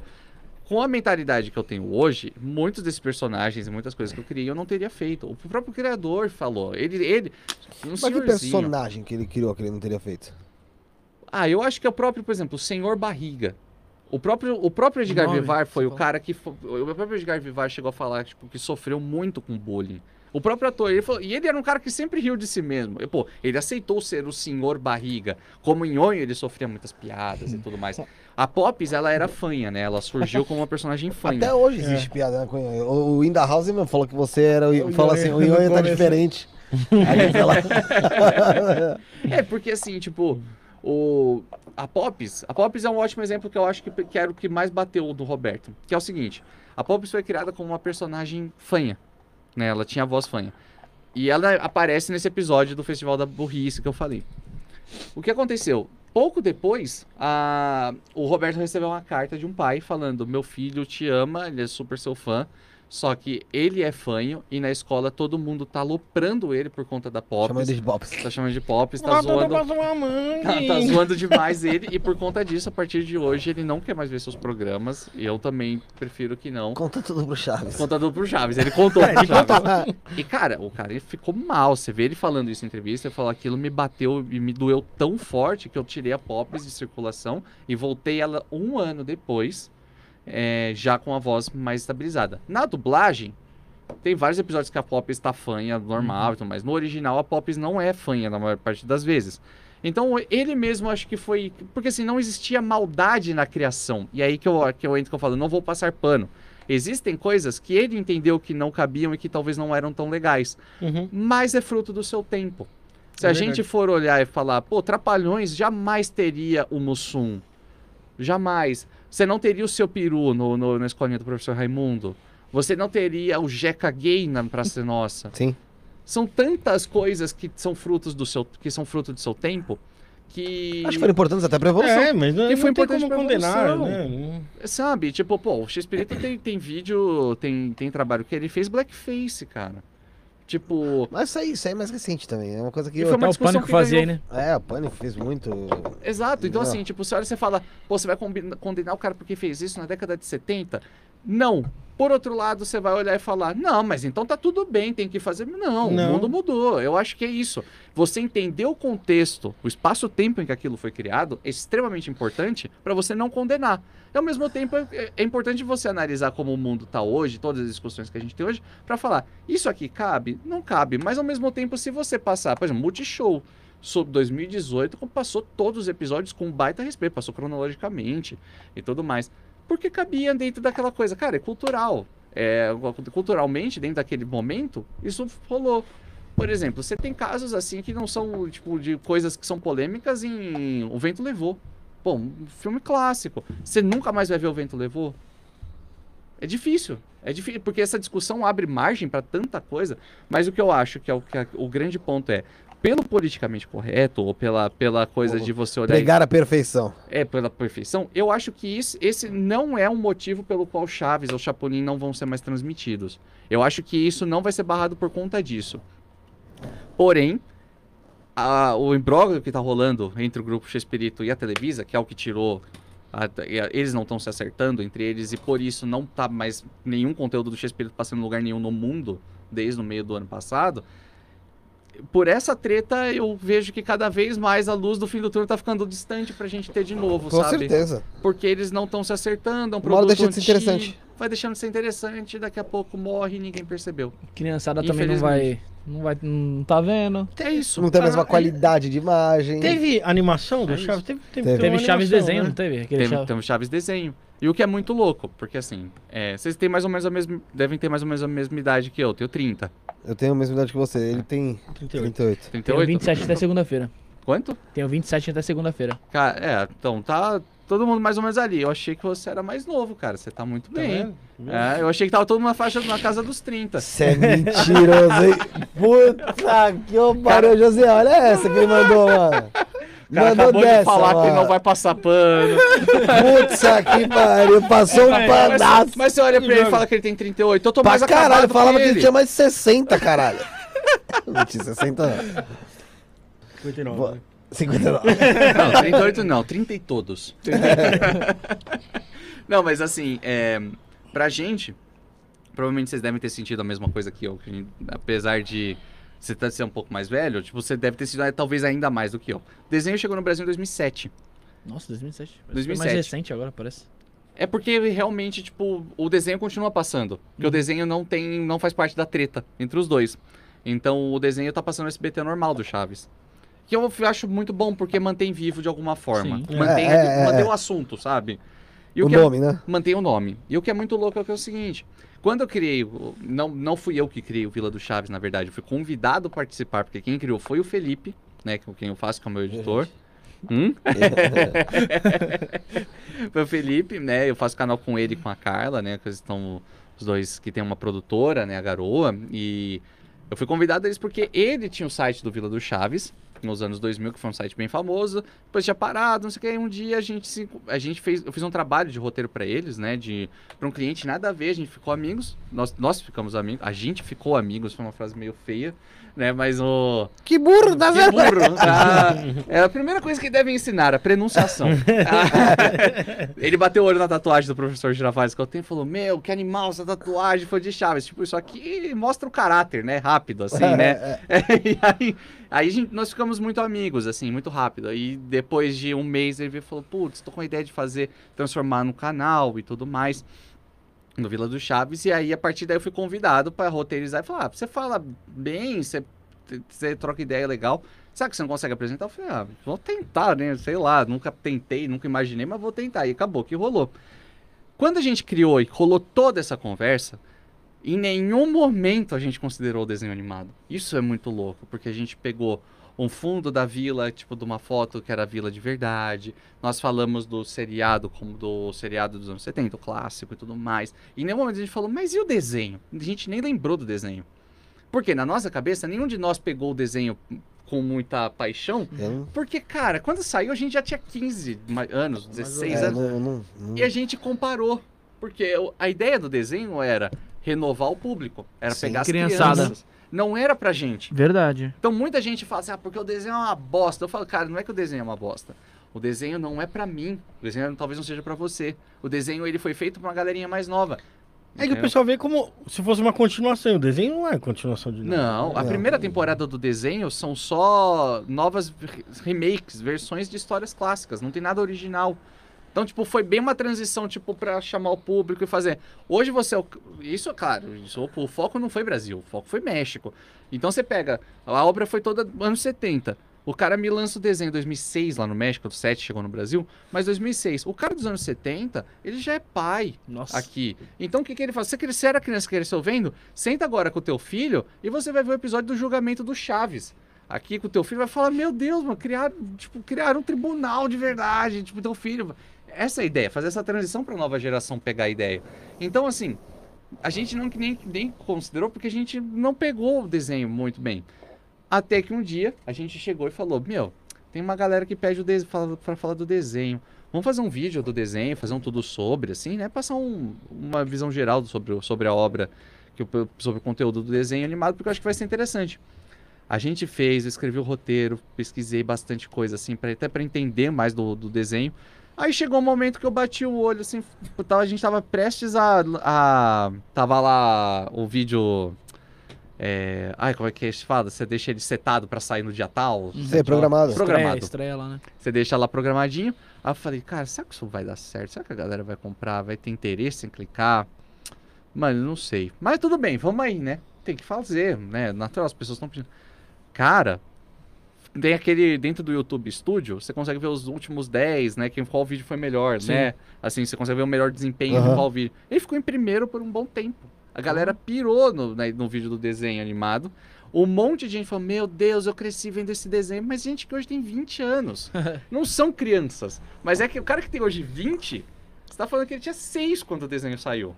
com a mentalidade que eu tenho hoje, muitos desses personagens e muitas coisas que eu criei eu não teria feito. O próprio criador falou. Ele. ele um Mas que personagem que ele criou que ele não teria feito? Ah, eu acho que é o próprio, por exemplo, o Senhor Barriga. O próprio, o próprio Edgar Vivar foi o falou. cara que. O próprio Edgar Vivar chegou a falar tipo, que sofreu muito com bullying. O próprio ator, ele falou, e ele era um cara que sempre riu de si mesmo. E, pô, ele aceitou ser o senhor barriga. Como em Onho, ele sofria muitas piadas e tudo mais. A Pops, ela era fanha, né? Ela surgiu como uma personagem fanha. Até hoje existe piada né, com o Nhonho. O o Inda House meu, falou que você era. O, O falou assim: Nhonho o no tá diferente. É, porque assim, tipo, o, a Pops, a Pops é um ótimo exemplo que eu acho que, que era o que mais bateu do Roberto. Que é o seguinte, a Pops foi criada como uma personagem fanha, né? Ela tinha a voz fanha. E ela aparece nesse episódio do Festival da Burrice que eu falei. O que aconteceu? Pouco depois, a- o Roberto recebeu uma carta de um pai falando: Meu filho te ama, ele é super seu fã. Só que ele é fanho e na escola todo mundo tá aloprando ele por conta da Pops. Chama ele de Pops. Tá chamando de Pops, tá Mata zoando. uma mãe. Tá, tá zoando demais ele e por conta disso, a partir de hoje, ele não quer mais ver seus programas. E eu também prefiro que não. Conta tudo pro Chaves. Contador pro Chaves, ele contou pro Chaves. E cara, o cara ele ficou mal. Você vê ele falando isso em entrevista, ele falou aquilo me bateu e me doeu tão forte que eu tirei a Pops de circulação e voltei ela um ano depois, é, já com a voz mais estabilizada. Na dublagem, tem vários episódios que a Pops está fanha, normal tudo mais. No original, a Pops não é fanha na maior parte das vezes. Então, ele mesmo acho que foi. Porque assim, não existia maldade na criação. E aí que eu, que eu entro que eu falo, não vou passar pano. Existem coisas que ele entendeu que não cabiam e que talvez não eram tão legais. Uhum. Mas é fruto do seu tempo. Se É a verdade. gente for olhar e falar, pô, Trapalhões jamais teria o Mussum. Jamais. Você não teria o seu peru no, no- na escolinha do professor Raimundo. Você não teria o Jeca Gay na Praça Nossa. Sim. São tantas coisas que são frutos do seu, que são fruto do seu tempo que Acho que foram importantes até pra evolução. É, mas não, Que foi não tem importante como pra condenar, né? Sabe, tipo, pô, o X-Pirito tem, tem vídeo, tem, tem trabalho que ele fez blackface, cara. Tipo, Mas isso aí, isso aí é mais recente também. É uma coisa que. E foi uma Até o discussão pânico que fazia ganhou- né? É, o Pânico fez muito. exato. Então, Não. assim, tipo, você olha e você fala, pô, você vai condenar o cara porque fez isso na década de 70? Não. Por outro lado, você vai olhar e falar: não, mas então tá tudo bem, tem que fazer. Não, Não. o mundo mudou. Eu acho que é isso. Você entender o contexto, o espaço-tempo em que aquilo foi criado, é extremamente importante para você não condenar. E ao mesmo tempo, é, é importante você analisar como o mundo tá hoje, todas as discussões que a gente tem hoje, para falar: isso aqui cabe? Não cabe. Mas ao mesmo tempo, se você passar, por exemplo, Multishow sobre 2018, como passou todos os episódios com baita respeito, passou cronologicamente e tudo mais. Porque cabia dentro daquela coisa. Cara, é cultural. É, culturalmente, dentro daquele momento, isso rolou. Por exemplo, você tem casos assim que não são, tipo, de coisas que são polêmicas em O Vento Levou. Pô, um filme clássico. Você nunca mais vai ver O Vento Levou? É difícil. É difícil, porque essa discussão abre margem para tanta coisa. Mas o que eu acho que é o, que o grande ponto é, pelo politicamente correto, ou pela, pela coisa de você olhar e Pregar a perfeição. é pela perfeição, eu acho que isso, esse não é um motivo pelo qual Chaves ou Chapolin não vão ser mais transmitidos. Eu acho que isso não vai ser barrado por conta disso. Porém, a- o imbróglio que tá rolando entre o grupo Chespirito e a Televisa, que é o que tirou. a- e a- eles não estão se acertando entre eles e por isso não tá mais nenhum conteúdo do Chespirito passando em lugar nenhum no mundo desde o meio do ano passado. Por essa treta, eu vejo que cada vez mais a luz do fim do túnel tá ficando distante pra gente ter de novo, Com sabe? certeza. Porque eles não estão se acertando, é um Uma deixa de ser interessante. Vai deixando de ser interessante, daqui a pouco morre e ninguém percebeu. Criançada também não vai. Não vai. Não tá vendo. É isso. Não tem a mesma Ah, qualidade de imagem. Teve animação do É Chaves? Teve, teve, Teve. Teve Chaves animação, desenho, né? não teve? Tem, Chaves. tem o Chaves desenho. E o que é muito louco, porque assim, é, vocês têm mais ou menos a mesma. Devem ter mais ou menos a mesma idade que eu. Eu tenho 30. Eu tenho a mesma idade que você. Ele tem 38. 38. Tenho 38? 27 até segunda-feira. Quanto? Tenho 27 até segunda-feira. Cara, é, então tá todo mundo mais ou menos ali. Eu achei que você era mais novo, cara. Você tá muito Tá bem. vendo? É, eu achei que tava todo mundo na faixa na casa dos 30. Você é mentiroso, hein? Puta que pariu, José. Olha essa que ele mandou, mano. O cara mandou acabou dessa, de falar que mano. não vai passar pano. Putz, que pariu. Passou um Mas, padaço. mas você olha pra ele e fala que ele tem 38. Eu tô Pra mais caralho, acabado falava que ele ele tinha mais de 60, caralho. Não tinha 60, não. 59. Boa. né? 59. Não, 38 não, 30 e todos. não, mas assim, é, pra gente, provavelmente vocês devem ter sentido a mesma coisa que eu. que a gente- apesar de você tá- ser um pouco mais velho, tipo, você deve ter sido talvez ainda mais do que eu. O desenho chegou no Brasil em 2007. Nossa, 2007. Parece que foi 2007. mais recente agora, parece. É porque realmente, tipo, o desenho continua passando. Porque o desenho não tem, não faz parte da treta entre os dois. Então o desenho tá passando no SBT normal do Chaves. Que eu acho muito bom, porque mantém vivo de alguma forma. Sim. Mantém, É, é, mantém é. o assunto, sabe? E O que é- nome, né? mantém o nome. E o que é muito louco é, é o seguinte: quando eu criei, não, não fui eu que criei o Vila do Chaves, na verdade, eu fui convidado a participar, porque quem criou foi o Felipe, né? Com quem eu faço, que é o meu editor. Hum? foi o Felipe, né? Eu faço canal com ele e com a Carla, né? Que eles estão os dois que tem uma produtora, né? A Garoa. E eu fui convidado deles porque ele tinha o site do Vila do Chaves, nos anos 2000, que foi um site bem famoso. Depois tinha parado, não sei o que. Aí um dia a gente se, a gente fez, eu fiz um trabalho de roteiro pra eles, né? De para um cliente nada a ver, a gente ficou amigos. Nós, nós ficamos amigos, a gente ficou amigos, foi uma frase meio feia, né? Mas o Que burro, tá que vendo? burro. Ah, é a primeira coisa que devem ensinar, a pronunciação. Ele bateu o olho na tatuagem do professor Girafales que eu tenho e falou: Meu, que animal, essa tatuagem foi de Chaves. Tipo, isso aqui mostra o caráter, né? Rápido, assim, né? e aí, aí a gente- nós ficamos muito amigos, assim, muito rápido. Aí depois de um mês ele veio e falou: Putz, tô com a ideia de fazer, transformar no canal e tudo mais. No Vila do Chaves, e aí a partir daí eu fui convidado para roteirizar e falar: ah, você fala bem, você, você troca ideia legal. Sabe que você não consegue apresentar? Eu falei, ah, vou tentar, né? Sei lá, nunca tentei, nunca imaginei, mas vou tentar. E acabou que rolou. Quando a gente criou e rolou toda essa conversa, em nenhum momento a gente considerou o desenho animado. Isso é muito louco, porque a gente pegou um fundo da vila, tipo, de uma foto que era a vila de verdade. Nós falamos do seriado, como do seriado dos anos 70, o clássico e tudo mais. E em nenhum momento a gente falou, mas e o desenho? A gente nem lembrou do desenho. Porque na nossa cabeça, nenhum de nós pegou o desenho com muita paixão. Eu Porque, cara, quando saiu a gente já tinha 15 ma- anos, 16 não- é, anos. não- não- não- E a gente comparou. Porque a ideia do desenho era renovar o público. Era Sim, pegar as criançada. crianças. Não era pra gente. Verdade. Então muita gente fala assim, ah, porque o desenho é uma bosta. Eu falo, cara, não é que o desenho é uma bosta. O desenho não é pra mim. O desenho talvez não seja pra você. O desenho ele foi feito pra uma galerinha mais nova. É que o pessoal vê como se fosse uma continuação. O desenho não é continuação de nada. Não, a primeira temporada do desenho são só novas re- remakes, versões de histórias clássicas, não tem nada original. Então, tipo, foi bem uma transição, tipo, pra chamar o público e fazer. Hoje você. é Isso, é claro, isso, o foco não foi Brasil, o foco foi México. Então você pega. A obra foi toda anos 70. O cara me lança o desenho em 2006 lá no México, o 7 chegou no Brasil, mas 2006. O cara dos anos 70, ele já é pai Nossa. aqui. Então o que, que ele faz? Você crescer, era criança que cresceu vendo, senta agora com o teu filho e você vai ver o episódio do julgamento do Chaves. Aqui com o teu filho vai falar, meu Deus, mano, criaram, tipo, criaram um tribunal de verdade, tipo, teu filho. Essa é ideia, fazer essa transição para a nova geração pegar a ideia. Então, assim, a gente não nem, nem considerou porque a gente não pegou o desenho muito bem. Até que um dia a gente chegou e falou, meu, tem uma galera que pede pra falar do desenho. Vamos fazer um vídeo do desenho, fazer um tudo sobre, assim, né? Passar um- uma visão geral sobre, sobre a obra, que, sobre o conteúdo do desenho animado, porque eu acho que vai ser interessante. A gente fez, eu escrevi o roteiro, pesquisei bastante coisa, assim, pra, até para entender mais do, do desenho. Aí chegou um momento que eu bati o olho, assim, tipo, tava- a gente tava prestes a, a. Tava lá o vídeo. É, ai, como é que se fala? Você deixa ele setado pra sair no dia tal? Você é programado. Programado. Estreia, estreia lá, né? Você deixa lá programadinho. Aí eu falei, cara, será que isso vai dar certo? Será que a galera vai comprar? Vai ter interesse em clicar? Mano, não sei. Mas tudo bem, vamos aí, né? Tem que fazer, né? Natural, as pessoas estão pedindo. Cara, tem aquele. Dentro do YouTube Studio, você consegue ver os últimos 10, né? Quem, qual vídeo foi melhor, Sim. né? Assim, você consegue ver o melhor desempenho Aham. de qual vídeo. Ele ficou em primeiro por um bom tempo. A galera pirou no, né, no vídeo do desenho animado. Um monte de gente falou: Meu Deus, eu cresci vendo esse desenho. Mas gente que hoje tem 20 anos. não são crianças. Mas é que o cara que tem hoje 20, você tá falando que ele tinha 6 quando o desenho saiu.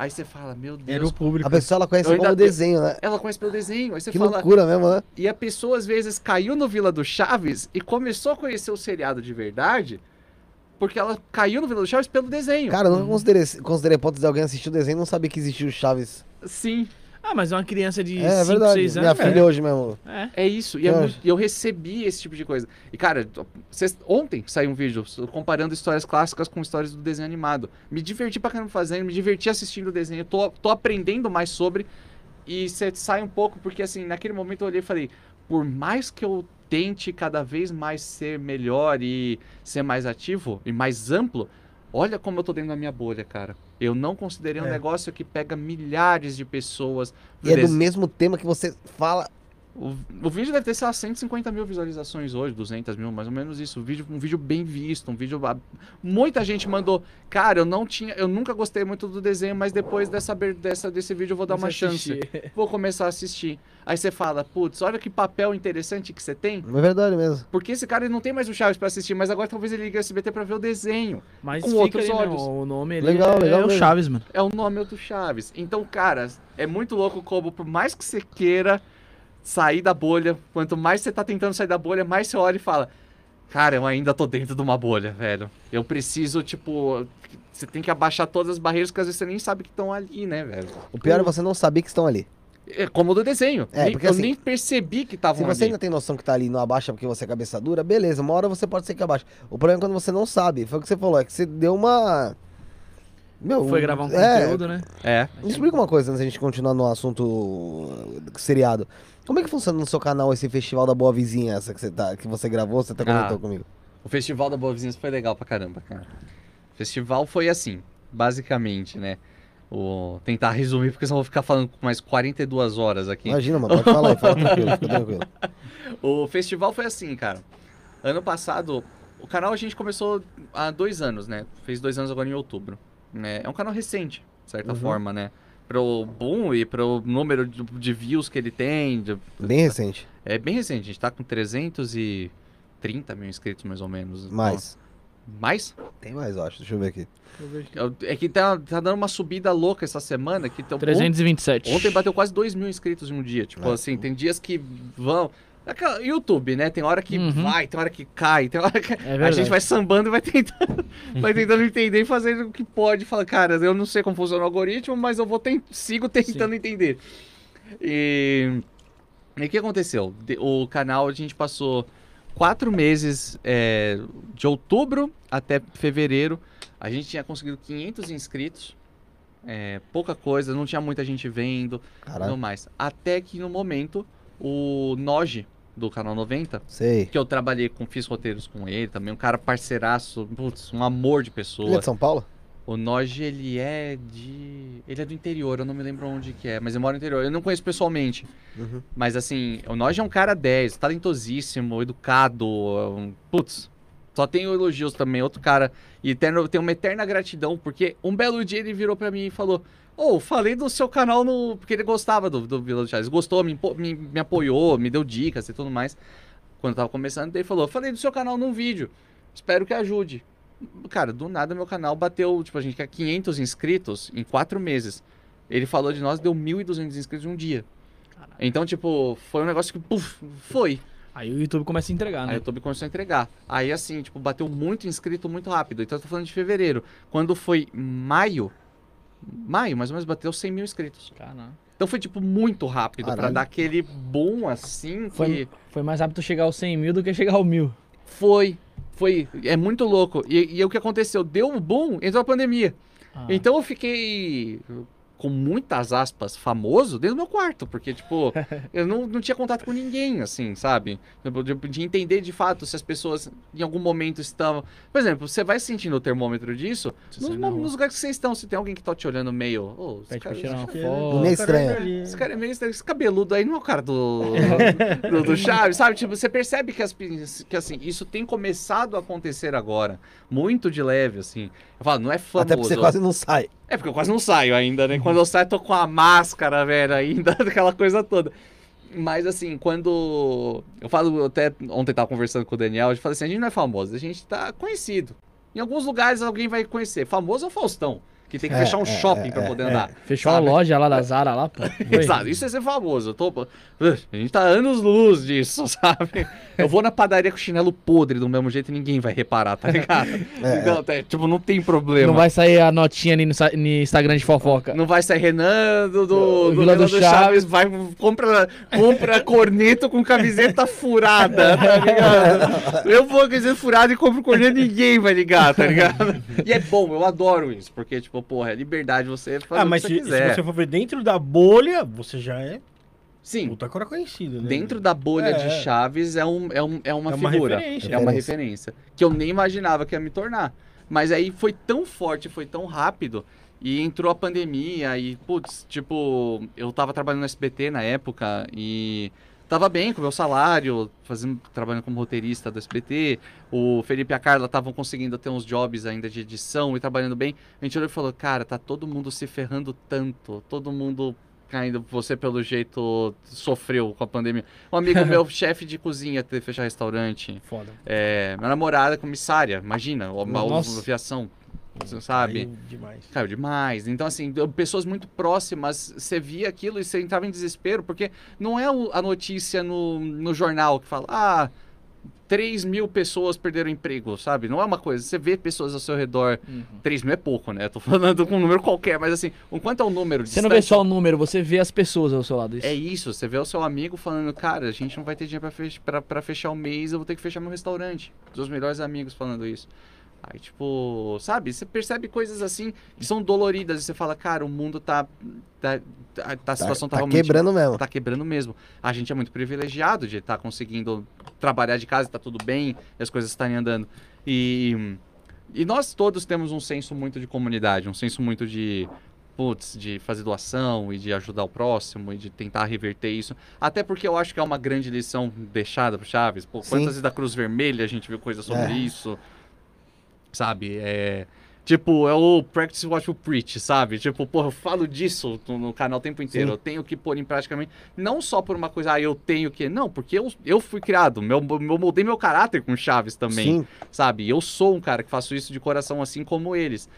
Aí você fala: Meu Deus. Era o público. A pessoa ela conhece Eu ainda como te- desenho, né? Ela conhece pelo desenho. Aí você Que fala. loucura mesmo, né? E a pessoa às vezes caiu no Vila do Chaves e começou a conhecer o seriado de verdade porque ela caiu no Vila do Chaves pelo desenho. Cara, eu não considerei, considerei a hipótese de alguém assistir o desenho e não sabia que existia o Chaves. Sim, Ah, mas é uma criança de É, 5, verdade. 6 Minha anos. filha hoje mesmo. É. é isso. E é Eu muito- eu recebi esse tipo de coisa. E cara, cês- ontem saiu um vídeo comparando histórias clássicas com histórias do desenho animado. Me diverti pra caramba fazendo, me diverti assistindo o desenho. Tô, tô aprendendo mais sobre. E você sai um pouco, porque assim, naquele momento eu olhei e falei, por mais que eu tente cada vez mais ser melhor e ser mais ativo e mais amplo, olha como eu tô dentro da minha bolha, cara. Eu não considerei um É. negócio que pega milhares de pessoas. E é do mesmo tema que você fala. O, o vídeo deve ter, sei lá, 150 mil visualizações hoje, 200 mil, mais ou menos isso. Um vídeo, um vídeo bem visto, um vídeo... Muita gente mandou, cara, eu não tinha... Eu nunca gostei muito do desenho, mas depois dessa, dessa, desse vídeo eu vou dar uma Comecei a chance. assistir. Vou começar a assistir. Aí você fala, putz, olha que papel interessante que você tem. É verdade mesmo. Porque esse cara ele não tem mais o Chaves pra assistir, mas agora talvez ele ligue o SBT pra ver o desenho. Mas Com fica outros ali, olhos. O nome Legal, é, legal é o. Chaves, mano. É o nome do Chaves. Então, cara, é muito louco como, por mais que você queira sair da bolha, quanto mais você tá tentando sair da bolha, mais você olha e fala: Cara, eu ainda tô dentro de uma bolha, velho. Eu preciso, tipo. Você tem que abaixar todas as barreiras que às vezes você nem sabe que estão ali, né, velho? O pior é você não saber que estão ali. É como o do desenho. É, Nem- porque eu assim, nem percebi que Se estavam você ali. ainda tem noção que tá ali e não abaixa porque você é cabeça dura, beleza, uma hora você pode ser que abaixa. O problema é quando você não sabe. Foi o que você falou, é que você deu uma. Meu, Foi gravar um é, conteúdo, né? É. Me explica uma coisa antes da gente continuar no assunto seriado. Como é que funciona no seu canal esse festival da Boa Vizinhança que você, tá, que você gravou, você até comentou Ah. comigo? O Festival da Boa Vizinhança foi legal pra caramba, cara. O festival foi assim, basicamente, né? O... Tentar resumir, porque senão eu vou ficar falando mais 42 horas aqui. Imagina, mano, pode falar fala tranquilo, fica tranquilo. O festival foi assim, cara. Ano passado, o canal a gente começou há dois anos, né? Fez dois anos agora em outubro. Né? É um canal recente, de certa Uhum. forma, né? Pro boom e pro número de, de views que ele tem. de- Bem recente. É bem recente, a gente tá com 330 mil inscritos, mais ou menos. Então- Mais. mais? Tem mais, eu acho. Deixa eu ver aqui. É que tá, tá dando uma subida louca essa semana. Que tão- 327. Ontem bateu quase 2 mil inscritos em um dia. Tipo É. assim, tem dias que vão. Aquela- YouTube, né? Tem hora que Uhum. vai, tem hora que cai, tem hora que. É a gente vai sambando e vai tentando, vai tentando entender e fazendo o que pode. Fala, cara, eu não sei como funciona o algoritmo, mas eu vou ten- sigo tentando entender. E... e o que aconteceu? O canal a gente passou quatro meses, é, de outubro até fevereiro, a gente tinha conseguido 500 inscritos. É, pouca coisa, não tinha muita gente vendo, Caralho. não mais. Até que no momento, o Noge, do Canal 90, Sei. que eu trabalhei com, fiz roteiros com ele também, um cara parceiraço, putz, um amor de pessoa. Ele é de São Paulo? O Noge, ele é de. Ele é do interior, eu não me lembro onde que é, mas ele mora no interior. Eu não conheço pessoalmente. Uhum. Mas assim, o Noge é um cara 10, talentosíssimo, educado. um- Putz, só tenho elogios também. Outro cara. E eterno, tenho uma eterna gratidão, porque um belo dia ele virou pra mim e falou: Ô, falei do seu canal no. Porque ele gostava do, do Vila do Chaves. Gostou, me, me, me apoiou, me deu dicas e tudo mais. Quando eu tava começando, ele falou: Falei do seu canal num vídeo. Espero que ajude. Cara, do nada meu canal bateu, tipo, a gente quer 500 inscritos em quatro meses. Ele falou de nós, deu 1.200 inscritos em um dia. Então, tipo, foi um negócio que, puf, foi. Aí o YouTube começa a entregar, Aí o né? YouTube começou a entregar. Aí, assim, tipo, bateu muito inscrito muito rápido. Então, eu tô falando de fevereiro. Quando foi maio, maio, mais ou menos, bateu 100 mil inscritos. Caralho. Então, foi, tipo, muito rápido pra Caralho. dar aquele boom, assim, que... Foi, foi mais rápido chegar aos 100 mil do que chegar ao mil. Foi, foi. É muito louco. E, e o que aconteceu? Deu um boom, entrou a pandemia. Ah. Então eu fiquei com muitas aspas famoso dentro do meu quarto, porque tipo, eu não, não tinha contato com ninguém, assim, sabe? De, de entender de fato se as pessoas em algum momento estão. Por exemplo, você vai sentindo o termômetro disso Você nos, nos lugares que vocês estão. Se tem alguém que tá te olhando meio. "Ô, esse cara- tirar uma esse foto. Meio estranho. ali. esse cara é meio estranho. Esse cabeludo aí não é o cara do, do, do Chaves, sabe? Tipo, você percebe que, as, que assim, isso tem começado a acontecer agora. Muito de leve, assim. Eu falo, não é famoso. Até porque você quase não sai. É, porque eu quase não saio ainda, né? Quando eu saio, tô com a máscara, velho, ainda, aquela coisa toda. Mas assim, quando. Eu falo, eu até ontem tava conversando com o Daniel, eu falei assim: a gente não é famoso, a gente tá conhecido. Em alguns lugares alguém vai conhecer. Famoso é o Faustão, que tem que É, fechar um é, shopping é, pra é, poder é. andar. Fechou Sabe? a loja lá da Zara lá, pô. Exato, isso é ser famoso. Eu tô... A gente tá anos luz disso, sabe? Eu vou na padaria com chinelo podre do mesmo jeito e ninguém vai reparar, tá ligado? É, Então, é, tipo, não tem problema. Não vai sair a notinha ali no, no Instagram de fofoca. Não vai sair Renan do, do, do Vila Vila do do Chaves, vai, compra, compra corneto com camiseta furada, tá ligado? Eu vou com camiseta furada e compro corneto e ninguém vai ligar, tá ligado? E é bom, eu adoro isso, porque, tipo, porra, é liberdade você fazer Ah, mas o que se, você se quiser. você for ver dentro da bolha, você já é Sim, puta cara conhecido, né? dentro da bolha É. de Chaves é, um, é, um, é uma É uma figura. referência. É uma Referência. referência. Que eu nem imaginava que ia me tornar. Mas aí foi tão forte, foi tão rápido. E entrou a pandemia e, putz, tipo, eu tava trabalhando no SBT na época e tava bem com o meu salário, fazendo, trabalhando como roteirista do SBT. O Felipe e a Carla estavam conseguindo ter uns jobs ainda de edição e trabalhando bem. A gente olhou e falou, cara, tá todo mundo se ferrando tanto, todo mundo caindo, você pelo jeito sofreu com a pandemia. Um amigo meu, chefe de cozinha, teve fechar restaurante. Foda. É, minha namorada é comissária, imagina, uma Nossa. aviação, sabe? Caiu demais. Caiu demais. Então, assim, pessoas muito próximas, você via aquilo e você entrava em desespero, porque não é a notícia no, no jornal que fala, ah, 3 mil pessoas perderam emprego, sabe? Não é uma coisa. Você vê pessoas ao seu redor. Uhum. 3 mil é pouco, né? Tô falando com um número qualquer, mas assim, o quanto é o número? Você não vê distante? só o número, você vê as pessoas ao seu lado. Isso. É isso, você vê o seu amigo falando, cara, a gente não vai ter dinheiro pra, fech pra, pra fechar o mês, eu vou ter que fechar meu restaurante. Os melhores amigos falando isso. Aí, tipo, sabe, você percebe coisas assim que são doloridas e você fala, cara, o mundo tá. tá, tá- a situação tá, tá realmente. quebrando mesmo. Tá quebrando mesmo. A gente é muito privilegiado de estar conseguindo trabalhar de casa, tá tudo bem, e as coisas estarem andando. E, e nós todos temos um senso muito de comunidade, um senso muito de putz, de fazer doação e de ajudar o próximo e de tentar reverter isso. Até porque eu acho que é uma grande lição deixada pro Chaves. Pô, Sim. quantas vezes da Cruz Vermelha a gente viu coisa sobre É. isso? Sabe? É. Tipo, é o practice what you preach, sabe? Tipo, porra, eu falo disso no, canal o tempo inteiro. Sim. Eu tenho que pôr em praticamente. Não só por uma coisa, ah, eu tenho que. Não, porque eu, eu fui criado. Meu, eu moldei meu caráter com Chaves também Sim. sabe? Eu sou um cara que faço isso de coração assim como eles.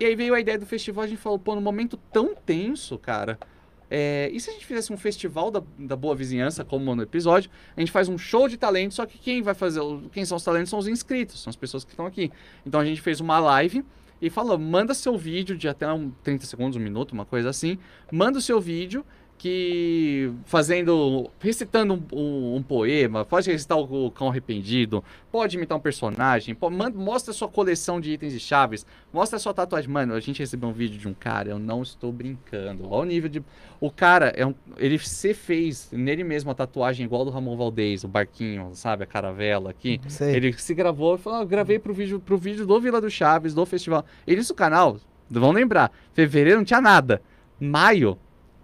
E aí veio a ideia do festival, a gente falou, pô, num momento tão tenso, cara. É, e se a gente fizesse um festival da, da boa vizinhança, como no episódio, a gente faz um show de talentos, só que quem vai fazer, quem são os talentos são os inscritos, são as pessoas que estão aqui. Então a gente fez uma live e falou, manda seu vídeo de até um 30 segundos, um minuto, uma coisa assim, manda o seu vídeo que fazendo, recitando um, um- um poema, pode recitar o, cão arrependido, pode imitar um personagem, pô, manda- mostra a sua coleção de itens e chaves, mostra a sua tatuagem. Mano, a gente recebeu um vídeo de um cara, eu não estou brincando. Olha o nível de. O cara, é um, ele se fez nele mesmo a tatuagem igual do Ramon Valdez, o barquinho, sabe? A caravela aqui. Sei. Ele se gravou e falou: ah, gravei pro vídeo, pro vídeo do Vila do Chaves, do festival. Ele no canal, vão lembrar, fevereiro não tinha nada. Maio,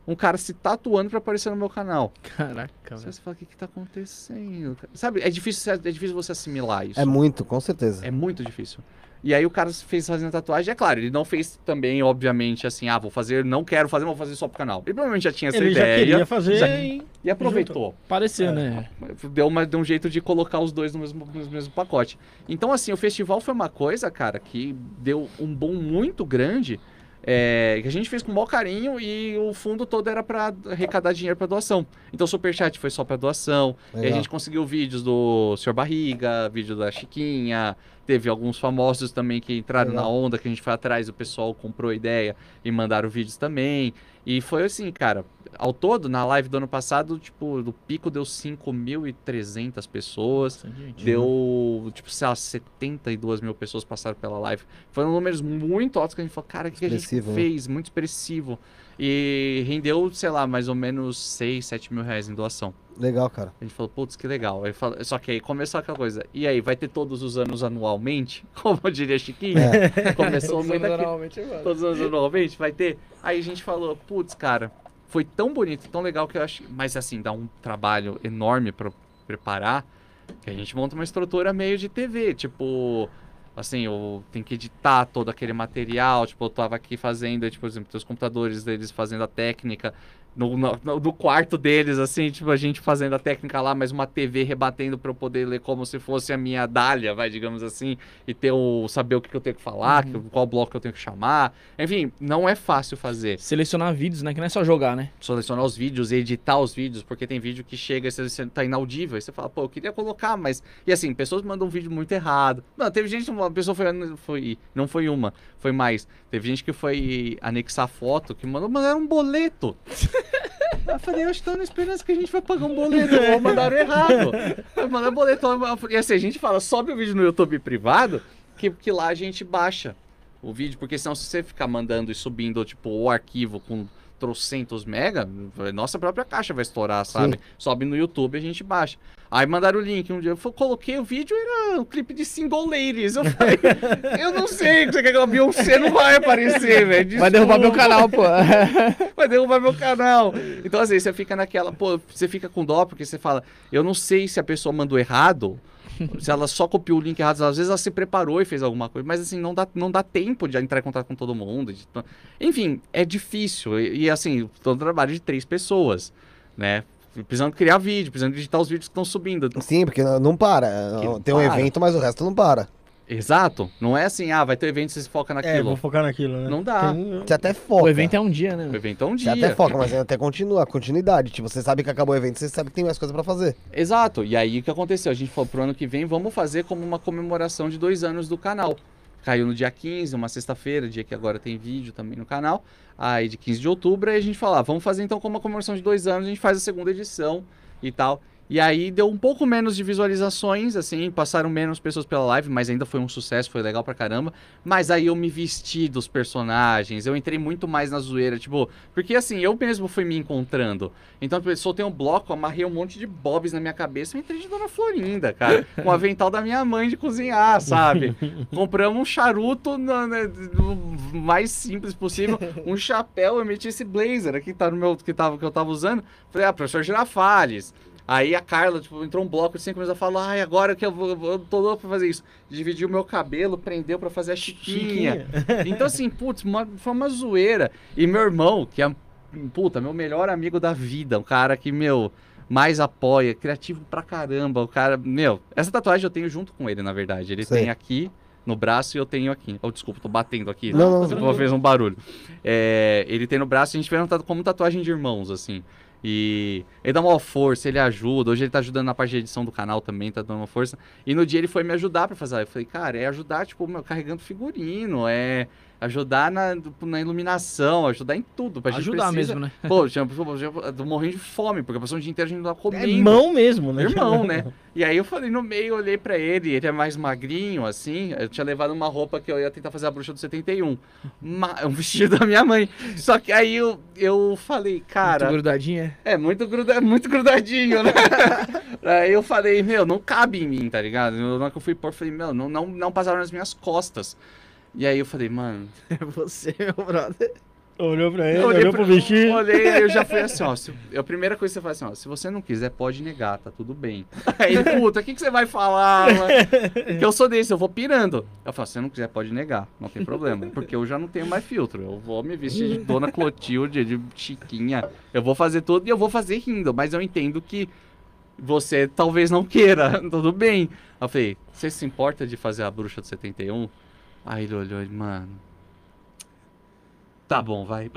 um cara se tatuando pra aparecer no meu canal. Caraca, velho. Você fala, o que que tá acontecendo? cara?" Sabe, é difícil, é difícil você assimilar isso. É muito, com certeza. É muito difícil. E aí o cara fez fazendo tatuagem, é claro, ele não fez também, obviamente, assim, ah, vou fazer, não quero fazer, mas vou fazer só pro canal. Ele provavelmente já tinha essa Ele já ideia queria fazer já- e... e aproveitou. Pareceu, né? Deu, uma, deu um jeito de colocar os dois no mesmo, no mesmo pacote. Então, assim, o festival foi uma coisa, cara, que deu um boom muito grande. É, que a gente fez com o maior carinho e o fundo todo era pra arrecadar dinheiro pra doação. Então o Superchat foi só pra doação. E a Legal. gente conseguiu vídeos do Sr. Barriga, vídeo da Chiquinha. Teve alguns famosos também que entraram Legal. na onda, que a gente foi atrás, o pessoal comprou a ideia e mandaram vídeos também. E foi assim, cara, ao todo, na live do ano passado, tipo, do pico deu 5.300 pessoas. Gente. Deu, tipo, sei lá, 72 mil pessoas passaram pela live. Foram números muito altos que a gente falou, cara, o que, a gente né? fez? Muito expressivo. E rendeu, sei lá, mais ou menos 6, 7 mil reais em doação. Legal, cara. A gente falou, putz, que legal. Aí fala- Só que aí começou aquela coisa. E aí, vai ter todos os anos anualmente? Como diria Chiquinho? Começou muito aqui. Todos os anos anualmente? Vai ter? Aí a gente falou, putz, cara, foi tão bonito, tão legal que eu acho. Mas assim, dá um trabalho enorme pra preparar que a gente monta uma estrutura meio de TV. Tipo, assim, eu tenho que editar todo aquele material. Tipo, eu tava aqui fazendo, tipo, por exemplo, os computadores deles fazendo a técnica. No, no, no quarto deles, assim, tipo, a gente fazendo a técnica lá, mas uma TV rebatendo pra eu poder ler como se fosse a minha dália, vai, digamos assim, e ter o, saber o que, que eu tenho que falar, que- qual bloco eu tenho que chamar. Enfim, não é fácil fazer. Selecionar vídeos, né? Que não é só jogar, né? Selecionar os vídeos e editar os vídeos, porque tem vídeo que chega e você, tá inaudível. Aí você fala, pô, eu queria colocar, mas. E assim, pessoas mandam um vídeo muito errado. Não, teve gente, uma pessoa foi. foi não foi uma, foi mais. Teve gente que foi anexar foto, que mandou, era um boleto. Eu falei, eu estou na esperança que a gente vai pagar um boleto. Ou mandaram errado. Mandaram boleto. E assim, a gente fala, sobe o vídeo no YouTube privado, que, que lá a gente baixa o vídeo, porque senão se você ficar mandando e subindo, tipo, o arquivo com trocentos mega, nossa própria caixa vai estourar, sabe? Sobe no YouTube e a gente baixa. Aí mandaram o link, um dia eu coloquei o vídeo, era um clipe de single ladies. Eu falei, eu não sei, você quer que a Beyoncé não vai aparecer, velho. Vai derrubar meu canal, pô. vai derrubar meu canal. Então, às vezes, você fica naquela, pô, você fica com dó, porque você fala, eu não sei se a pessoa mandou errado, se ela só copiou o link errado, às vezes ela se preparou e fez alguma coisa, mas assim, não dá, não dá tempo de entrar em contato com todo mundo. de- Enfim, é difícil. E, e, assim, todo trabalho de três pessoas, né? Precisando criar vídeo, precisando editar os vídeos que estão subindo. Sim, porque não não para. Não Tem um evento, mas o resto não para. Exato. Não é assim, ah, vai ter evento, você se foca É, naquilo. vou focar naquilo, né? Não dá. Tem- Você até foca. O evento é um dia, O né? evento é um Você dia. até foca, mas até continua, continuidade. Tipo, você sabe que acabou o evento, você sabe que tem mais coisa pra fazer. Exato. E aí o que aconteceu? A gente falou pro ano que vem, vamos fazer como uma comemoração de dois anos do canal. Caiu no dia 15, uma sexta-feira, dia que agora tem vídeo também no canal. Aí de 15 de outubro, aí a gente falou, ah, vamos fazer então como uma comemoração de dois anos, a gente faz a segunda edição e tal. E aí deu um pouco menos de visualizações, assim, passaram menos pessoas pela live, mas ainda foi um sucesso, foi legal pra caramba. Mas aí eu me vesti dos personagens, eu entrei muito mais na zoeira, tipo, porque assim, eu mesmo fui me encontrando. Então, eu soltei um bloco, amarrei um monte de bobs na minha cabeça e entrei de Dona Florinda, cara. Com o avental da minha mãe de cozinhar, sabe? Compramos um charuto na- né, no mais simples possível, um chapéu, eu meti esse blazer aqui tá no meu, que, tava, que eu tava usando. Falei, ah, professor Girafales. Aí a Carla, tipo, entrou um bloco de cinco minutos, ela falou, ai, agora que eu, vou, eu tô louco pra fazer isso. Dividiu o meu cabelo, prendeu pra fazer a chiquinha. Então, assim, putz, uma- foi uma zoeira. E meu irmão, que é, puta, meu melhor amigo da vida, um cara que, meu, mais apoia, criativo pra caramba, o cara, meu, essa tatuagem eu tenho junto com ele, na verdade. Ele tem aqui no braço e eu tenho aqui. Oh, desculpa, tô batendo aqui. Não, não, Você não. fez um barulho. É, ele tem no braço e a gente tatu- como tatuagem de irmãos, assim. E ele dá uma força, ele ajuda. Hoje ele tá ajudando na parte de edição do canal também, tá dando uma força. E no dia ele foi me ajudar pra fazer. Eu falei, cara, é ajudar, tipo, meu, carregando figurino, é, Ajudar na, na iluminação, ajudar em tudo. A gente Ajudar precisa- mesmo, né? Pô, já, já, eu tô morrendo de fome, porque passou o dia inteiro a gente não tá É comendo. irmão mesmo, né? Irmão, né? E aí eu falei no meio, olhei pra ele, ele é mais magrinho, assim. Eu tinha levado uma roupa que eu ia tentar fazer a bruxa do 71. Ma- um vestido da minha mãe. Só que aí eu, eu falei, cara. Muito grudadinha. É muito, gruda, muito grudadinho, né? Aí eu falei, meu, não cabe em mim, tá ligado? Na hora que eu fui pôr, eu falei, meu, não, não, não passaram nas minhas costas. E aí eu falei, mano. É você, meu brother. Olhou pra ele, olhou pro vestido. Olhei, eu já fui assim, ó. Se, a primeira coisa que você faz assim, ó. Se você não quiser, pode negar, tá tudo bem. Aí puta, o que, que você vai falar? mano? Porque eu sou desse, eu vou pirando. Eu falo, se você não quiser, pode negar, não tem problema. Porque eu já não tenho mais filtro. Eu vou me vestir de Dona Clotilde, de Chiquinha. Eu vou fazer tudo e eu vou fazer rindo. Mas eu entendo que você talvez não queira, tudo bem. Eu falei, você se importa de fazer a bruxa do 71? Aí ele olhou e, mano. Tá bom, vai.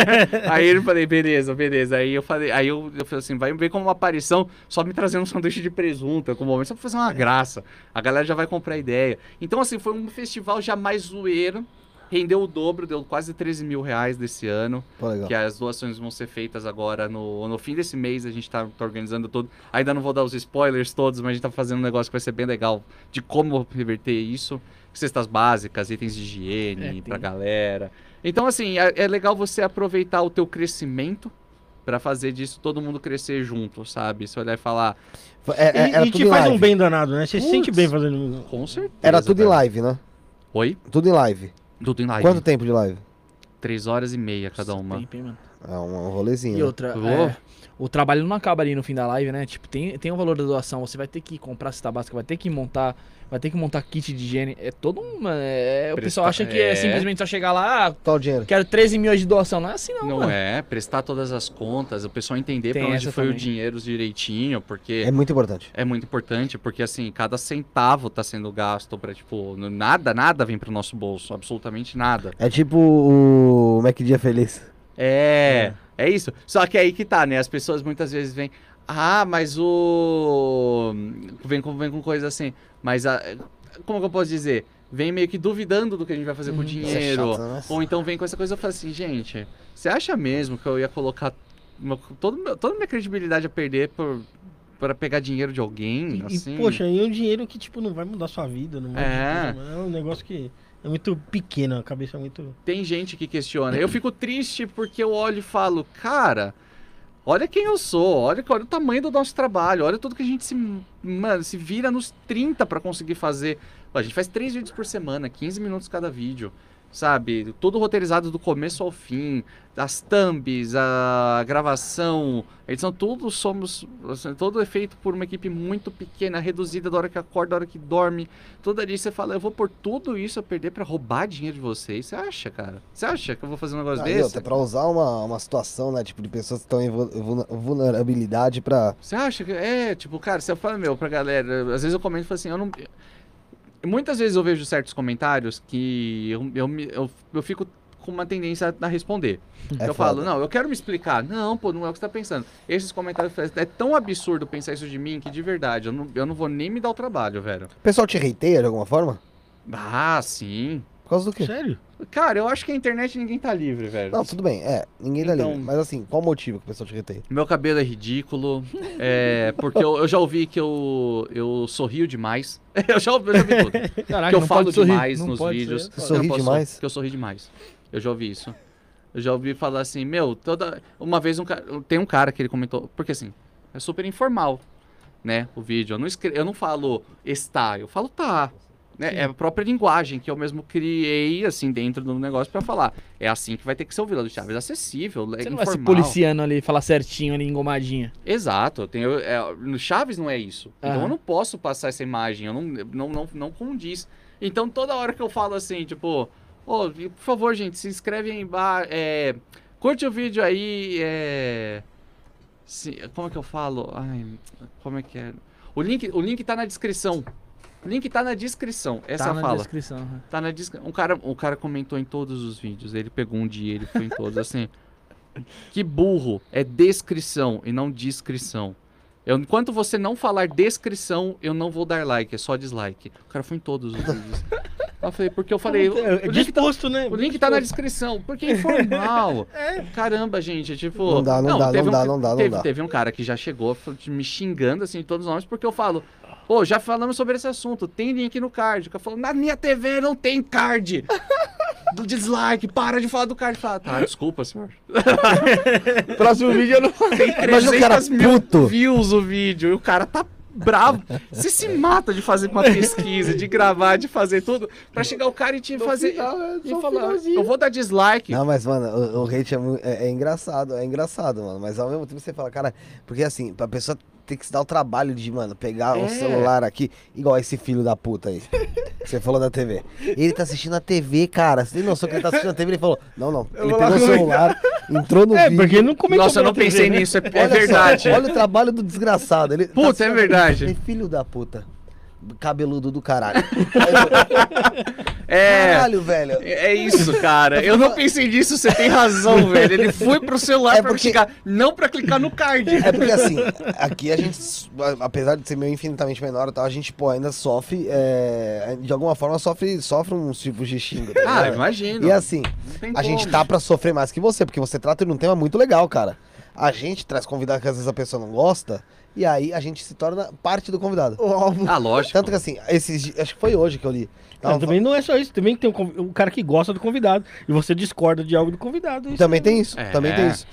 aí ele falei, beleza, beleza. Aí eu falei, aí eu, eu falei assim, vai ver como uma aparição, só me trazendo um sanduíche de presunto, com momento, só pra fazer uma graça. A galera já vai comprar a ideia. Então, assim, foi um festival já mais zoeiro. Rendeu o dobro, deu quase 13 mil reais desse ano. Pô, legal. Que as doações vão ser feitas agora no, no fim desse mês. A gente tá, tá organizando tudo. Ainda não vou dar os spoilers todos, mas a gente tá fazendo um negócio que vai ser bem legal de como reverter isso. Cestas básicas, itens de higiene É, tem- pra galera. Então, assim, é, é legal você aproveitar o teu crescimento pra fazer disso todo mundo crescer junto, sabe? Se olhar e falar, É, é, E, era e tudo te em faz live. um bem danado, né? Você se sente bem fazendo. com certeza. Era tudo em live, né? Oi? Tudo em live. Tudo em live. Quanto tempo de live? Três horas e meia cada uma. Tempo, hein, mano? É um, um rolezinho. E né? outra, é, o trabalho não acaba ali no fim da live, né? Tipo, tem, tem o valor da doação, você vai ter que comprar cesta básica, vai ter que montar, vai ter que montar kit de higiene. É todo uma. É, o Presta- pessoal acha que é. é. simplesmente só chegar lá, ah, Qual o dinheiro? quero 13 milhões de doação. Não é assim, não, Não mano. é, prestar todas as contas, o pessoal entender Tem pra onde foi o também. dinheiro direitinho, porque É muito importante. é muito importante, porque assim, cada centavo tá sendo gasto pra, tipo, nada, nada vem pro nosso bolso, absolutamente nada. É tipo o Mac Dia Feliz. É, é isso. Só que aí que tá, né? As pessoas muitas vezes vêm, ah, mas o. Vem com, vem com coisa assim, mas a. Como que eu posso dizer? Vem meio que duvidando do que a gente vai fazer com o Isso é dinheiro. chato, né? Ou então vem com essa coisa e falo assim, gente, você acha mesmo que eu ia colocar uma- todo toda a minha credibilidade a perder por, para pegar dinheiro de alguém? E, e, assim? poxa, e um dinheiro que, tipo, não vai mudar sua vida. Não É. é um negócio que é muito pequeno, a cabeça é muito. Tem gente que questiona. Eu fico triste porque eu olho e falo, cara, olha quem eu sou, olha, olha o tamanho do nosso trabalho, olha tudo que a gente se, mano, se vira nos 30 para conseguir fazer. A gente faz três vídeos por semana, 15 minutos cada vídeo. Sabe? Tudo roteirizado do começo ao fim. As thumbs, a gravação, a edição, tudo somos. assim, todo é feito por uma equipe muito pequena, reduzida da hora que acorda, da hora que dorme. Toda dia você fala, eu vou por tudo isso a perder pra roubar dinheiro de vocês. Você acha, cara? Você acha que eu vou fazer um negócio Aí, desse? outra, pra usar uma, uma situação, né? Tipo, de pessoas que estão em vulnerabilidade pra. Você acha que. É, tipo, cara, você fala, meu, pra galera. Às vezes eu comento e falo assim, eu não. Muitas vezes eu vejo certos comentários que eu, eu, eu, eu fico com uma tendência a responder. É eu foda. falo, não, eu quero me explicar. Não, pô, não é o que você tá pensando. Esses comentários é tão absurdo pensar isso de mim que de verdade, eu não, eu não vou nem me dar o trabalho, velho. O pessoal te hateia de alguma forma? Ah, sim. Por causa do quê? Sério? Cara, eu acho que a internet ninguém tá livre, velho. Não, tudo bem, é, ninguém tá Então- livre. Mas assim, qual o motivo que o pessoal te hateia? Meu cabelo é ridículo. É, porque eu, eu já ouvi que eu, eu sorrio demais. Eu já, ouvi- eu já ouvi tudo. Caraca, que eu não falo demais não nos pode vídeos. é sorri Eu posso- demais? Que eu sorri demais. Eu já ouvi isso. Eu já ouvi falar assim, meu, toda. Uma vez um cara. Tem um cara que ele comentou. Porque assim, é super informal, né? O vídeo. Eu não, escre... eu não falo está, eu falo tá. Né? É a própria linguagem que eu mesmo criei, assim, dentro do negócio pra falar. É assim que vai ter que ser o Vila do Chaves. Acessível, é Você não vai se informal. policiando ali, falar certinho ali, engomadinha. Exato, eu tenho, é, no Chaves não é isso. Então Aham. eu não posso passar essa imagem, eu não, não, não, não condiz. Então toda hora que eu falo assim, tipo, ô, por favor, gente, se inscreve aí embaixo, é, curte o vídeo aí, é, se- como é que eu falo? Ai, como é que é? O link, o link tá na descrição. O link tá na descrição, essa tá é na fala. descrição. né? Tá na descrição. Um cara, um cara comentou em todos os vídeos. Ele pegou um dia, ele foi em todos assim. Que burro, é descrição e não descrição. Eu, enquanto você não falar descrição, eu não vou dar like, é só dislike. O cara foi em todos os vídeos. Eu falei, porque eu falei. É, o link tá- disposto, né? O link tá na descrição, porque é informal. Caramba, gente, tipo. Não dá, não dá, teve não um dá, não dá, não teve, dá. Teve um cara que já chegou me xingando, assim, todos os nomes, porque eu falo. Pô, já falamos sobre esse assunto, tem link no card. O cara falou, na minha TV não tem card. Do dislike, para de falar do card. Fala, tá, desculpa, senhor. Próximo vídeo eu não. Tem Mas o cara 300 mil puto. views o vídeo e o cara tá bravo. Você se mata de fazer uma pesquisa, de gravar, de fazer tudo, pra chegar o cara e te fazer. e falar, eu vou dar dislike. Não, mas, mano, o, o hate é, é- é engraçado, é engraçado, mano. Mas ao mesmo tempo você fala, cara, porque assim, pra pessoa ter que se dar o trabalho de, mano, pegar o É. celular aqui, igual esse filho da puta aí. você falou da TV. Ele tá assistindo a TV, cara. Você tem noção que ele tá assistindo a TV? Ele falou, não, não. Ele pegou o celular, entrou no É, vídeo. porque não comentou Nossa, eu não pela TV, pensei né? nisso, é, é Olha só, verdade. olha o trabalho do desgraçado. Ele tá Puta, assistindo é verdade. TV. Filho da puta. Cabeludo do caralho. É. Caralho, velho. É isso, cara. Eu não pensei nisso, você tem razão, velho. Ele foi pro celular É pra porque- clicar, não pra clicar no card. É porque assim, aqui a gente, apesar de ser meio infinitamente menor e tal, a gente, pô, ainda sofre, é, de alguma forma, sofre, sofre uns tipos de xingo. tá Ah, imagino. E assim, a gente tá pra sofrer mais que você, porque você trata de um tema muito legal, cara. A gente traz convidado que às vezes a pessoa não gosta, e aí a gente se torna parte do convidado. Ah, lógico. Tanto que assim, esses, acho que foi hoje que eu li. Não, Tava- também não é só isso, também tem um, conv- um cara que gosta do convidado e você discorda de algo do convidado. isso Também é- tem isso, É. também tem isso.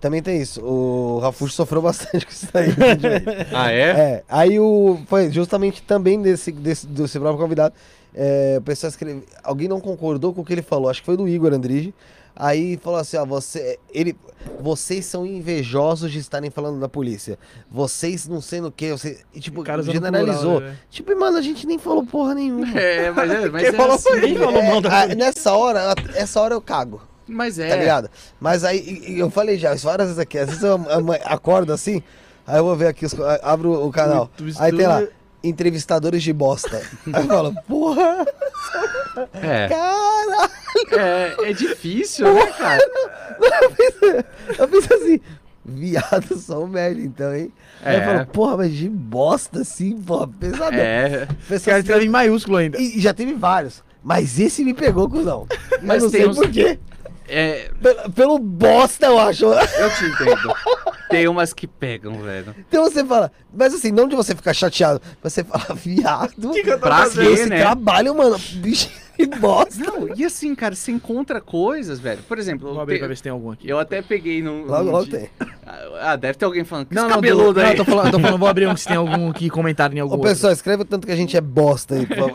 Também tem isso. O Rafuxo sofreu bastante com isso daí. Ah, é? É, aí o. Foi justamente também desse, desse, desse próprio convidado. É, o pessoal escreveu. Alguém não concordou com o que ele falou, acho que foi do Igor Andrige. Aí falou assim, ó, você. Ele. Vocês são invejosos de estarem falando da polícia. Vocês não sei no que. Você, e, tipo, generalizou. plural, né? Tipo, mano, a gente nem falou porra nenhuma. É, mas é, mas Quem é falou assim. foi falou mal da É, nessa hora, essa hora eu cago. Mas é. Tá ligado? Mas aí, eu falei já, várias vezes aqui. Às vezes eu acordo assim, aí eu vou ver aqui, os, abro o canal. Aí tem lá. Entrevistadores de bosta. Aí eu falo, porra, É, cara. é, é difícil, né, cara? Eu pensei assim, viado, só o merda então, hein? Aí eu É. falo, porra, mas de bosta assim, porra, pesadão. É. Pessoa Os caras escrevem em maiúsculo ainda. E e já teve vários. Mas esse me pegou, cuzão. Mas Mas não tem sei uns- por quê. É, Pelo, pelo bosta, eu acho. eu te entendo. Tem umas que pegam, velho. Então você fala, mas assim, não de você ficar chateado, você fala, viado. Pra quê, esse né? trabalho, mano, bicho de bosta. Não, e assim, cara, você encontra coisas, velho. Por exemplo, Vou eu, abrir pra ver se tem algum aqui. eu até peguei num. Logo, logo tem. Ah, deve ter alguém falando que Não, não, cabeludo do, não, aí. eu tô falando, eu tô falando, vou abrir um se tem algum que comentário em algum Ô, outro. pessoal, escreve o tanto que a gente é bosta aí, por favor.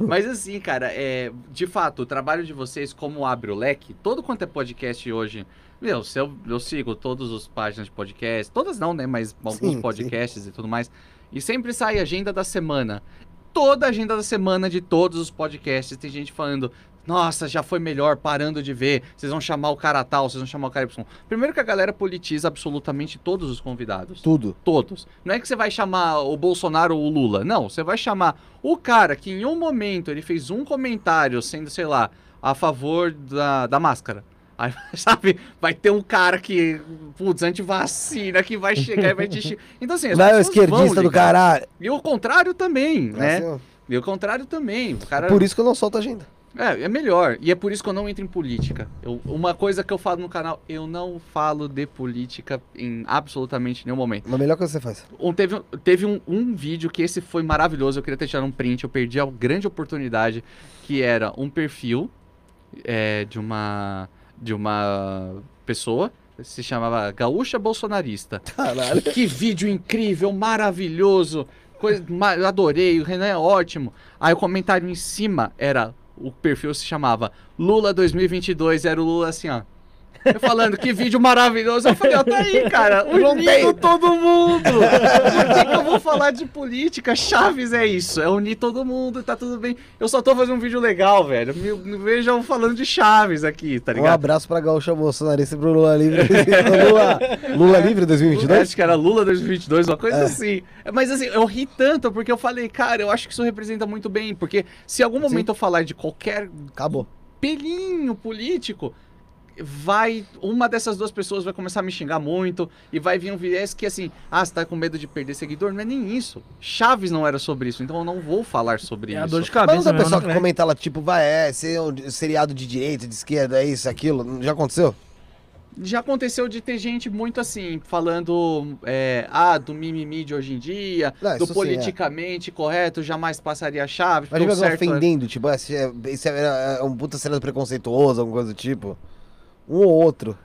Mas assim, cara, é, de fato, o trabalho de vocês, como abre o leque, todo quanto é podcast hoje. Meu, se eu, eu sigo todas as páginas de podcast, todas não, né? Mas alguns Sim, podcasts e tudo mais. E sempre sai a agenda da semana. Toda a agenda da semana de todos os podcasts. Tem gente falando, nossa, já foi melhor, parando de ver. Vocês vão chamar o cara tal, vocês vão chamar o cara Y. Primeiro que a galera politiza absolutamente todos os convidados. Tudo. Todos. Não é que você vai chamar o Bolsonaro ou o Lula. Não, você vai chamar o cara que em um momento ele fez um comentário sendo, sei lá, a favor da, da máscara. Aí, sabe, vai ter um cara que, putz, antivacina, que vai chegar e vai te. Então, assim, as Vai o pessoas vão esquerdista do caralho. E o contrário também, né? Assim. E o contrário também. O cara... Por isso que eu não solto agenda. É, é melhor. E é por isso que eu não entro em política. Eu- uma coisa que eu falo no canal, eu não falo de política em absolutamente nenhum momento. Mas melhor coisa que você faz. Um- teve teve um, um vídeo que esse foi maravilhoso, eu queria ter tirado um print, eu perdi a grande oportunidade, que era um perfil é, de uma de uma pessoa, se chamava Gaúcha Bolsonarista. Caralho. Que vídeo incrível, maravilhoso, coisa, eu adorei, o Renan é ótimo. Aí o comentário em cima era, o perfil se chamava Lula 2022, era o Lula assim, ó. Eu falando, que vídeo maravilhoso. Eu falei, ó, tá aí, cara. Unindo todo mundo. Por que, que eu vou falar de política? Chaves é isso. É unir todo mundo, tá tudo bem. Eu só tô fazendo um vídeo legal, velho. Me, me vejam falando de Chaves aqui, tá Um ligado? abraço pra Gaúcha Bolsonarista e pro Lula Livre. Lula, Lula Livre 2022? Acho que era Lula 2022, uma coisa É. assim. Mas assim, eu ri tanto porque eu falei, cara, eu acho que isso representa muito bem. Porque se em algum momento eu falar de qualquer Acabou. pelinho político, vai. Uma dessas duas pessoas vai começar a me xingar muito e vai vir um viés que assim, ah, você tá com medo de perder seguidor? Não é nem isso. Chaves não era sobre isso, então eu não vou falar sobre É a isso. dor de Mas não cabeça tem mesmo, pessoal né? que comenta lá, tipo, vai, é, ser um seriado de direita, de esquerda, é isso, aquilo. Já aconteceu? Já aconteceu de ter gente muito assim, falando é, ah, do mimimi de hoje em dia, Não, do isso sim, é. politicamente correto, jamais passaria a chave. Mas porque o alguém certo é- ofendendo, tipo, esse é, é, é um puta seriado preconceituoso, alguma coisa do tipo. Um ou outro.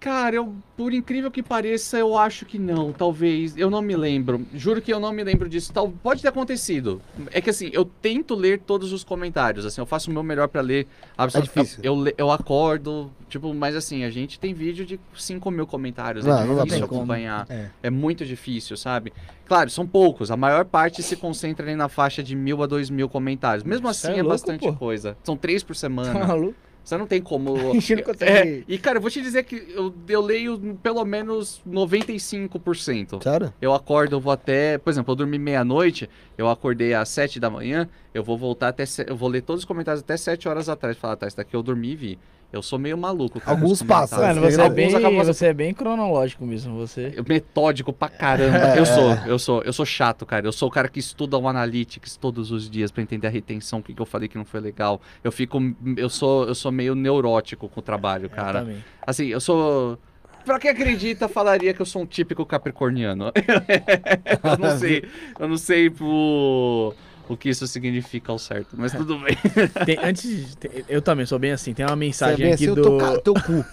Cara, eu, por incrível que pareça, eu acho que não, talvez. Eu não me lembro. Juro que eu não me lembro disso. Tal, pode ter acontecido. É que assim, eu tento ler todos os comentários. Assim, eu faço o meu melhor pra ler. É difícil. Eu, eu, eu acordo, tipo, mas assim, a gente tem vídeo de 5 mil comentários. Não, é não dá difícil pra- acompanhar. É. É muito difícil, sabe? Claro, são poucos. A maior parte se concentra ali na faixa de mil a dois mil comentários. Mesmo assim, é é, louco, bastante pô. coisa. São três por Tá semana. maluco? Você não tem como. Gente não consegue- É, e cara, eu vou te dizer que eu, eu leio pelo menos 95%. Sério? Eu acordo, eu vou até. Por exemplo, eu dormi meia-noite, eu acordei às 7 da manhã, eu vou voltar até. Eu vou ler todos os comentários até 7 horas atrás. Falar, tá, isso daqui eu dormi e vi. Eu sou meio maluco. cara, Alguns passam, Mano, você é, bem, acabam- você é bem cronológico mesmo, você. Eu- Metódico pra caramba. Eu sou, eu sou, eu sou chato, cara. Eu sou o cara que estuda o Analytics todos os dias pra entender a retenção, o que, que eu falei que não foi legal. Eu fico. Eu sou, eu sou meio neurótico com o trabalho, cara. Eu também. Assim, eu sou. Pra quem acredita, falaria que eu sou um típico capricorniano. eu não sei. Eu não sei o, o que isso significa ao certo, mas tudo bem. Tem- antes, de- tem- eu também sou bem assim. Tem uma é mensagem bem aqui assim, o do. teu cu.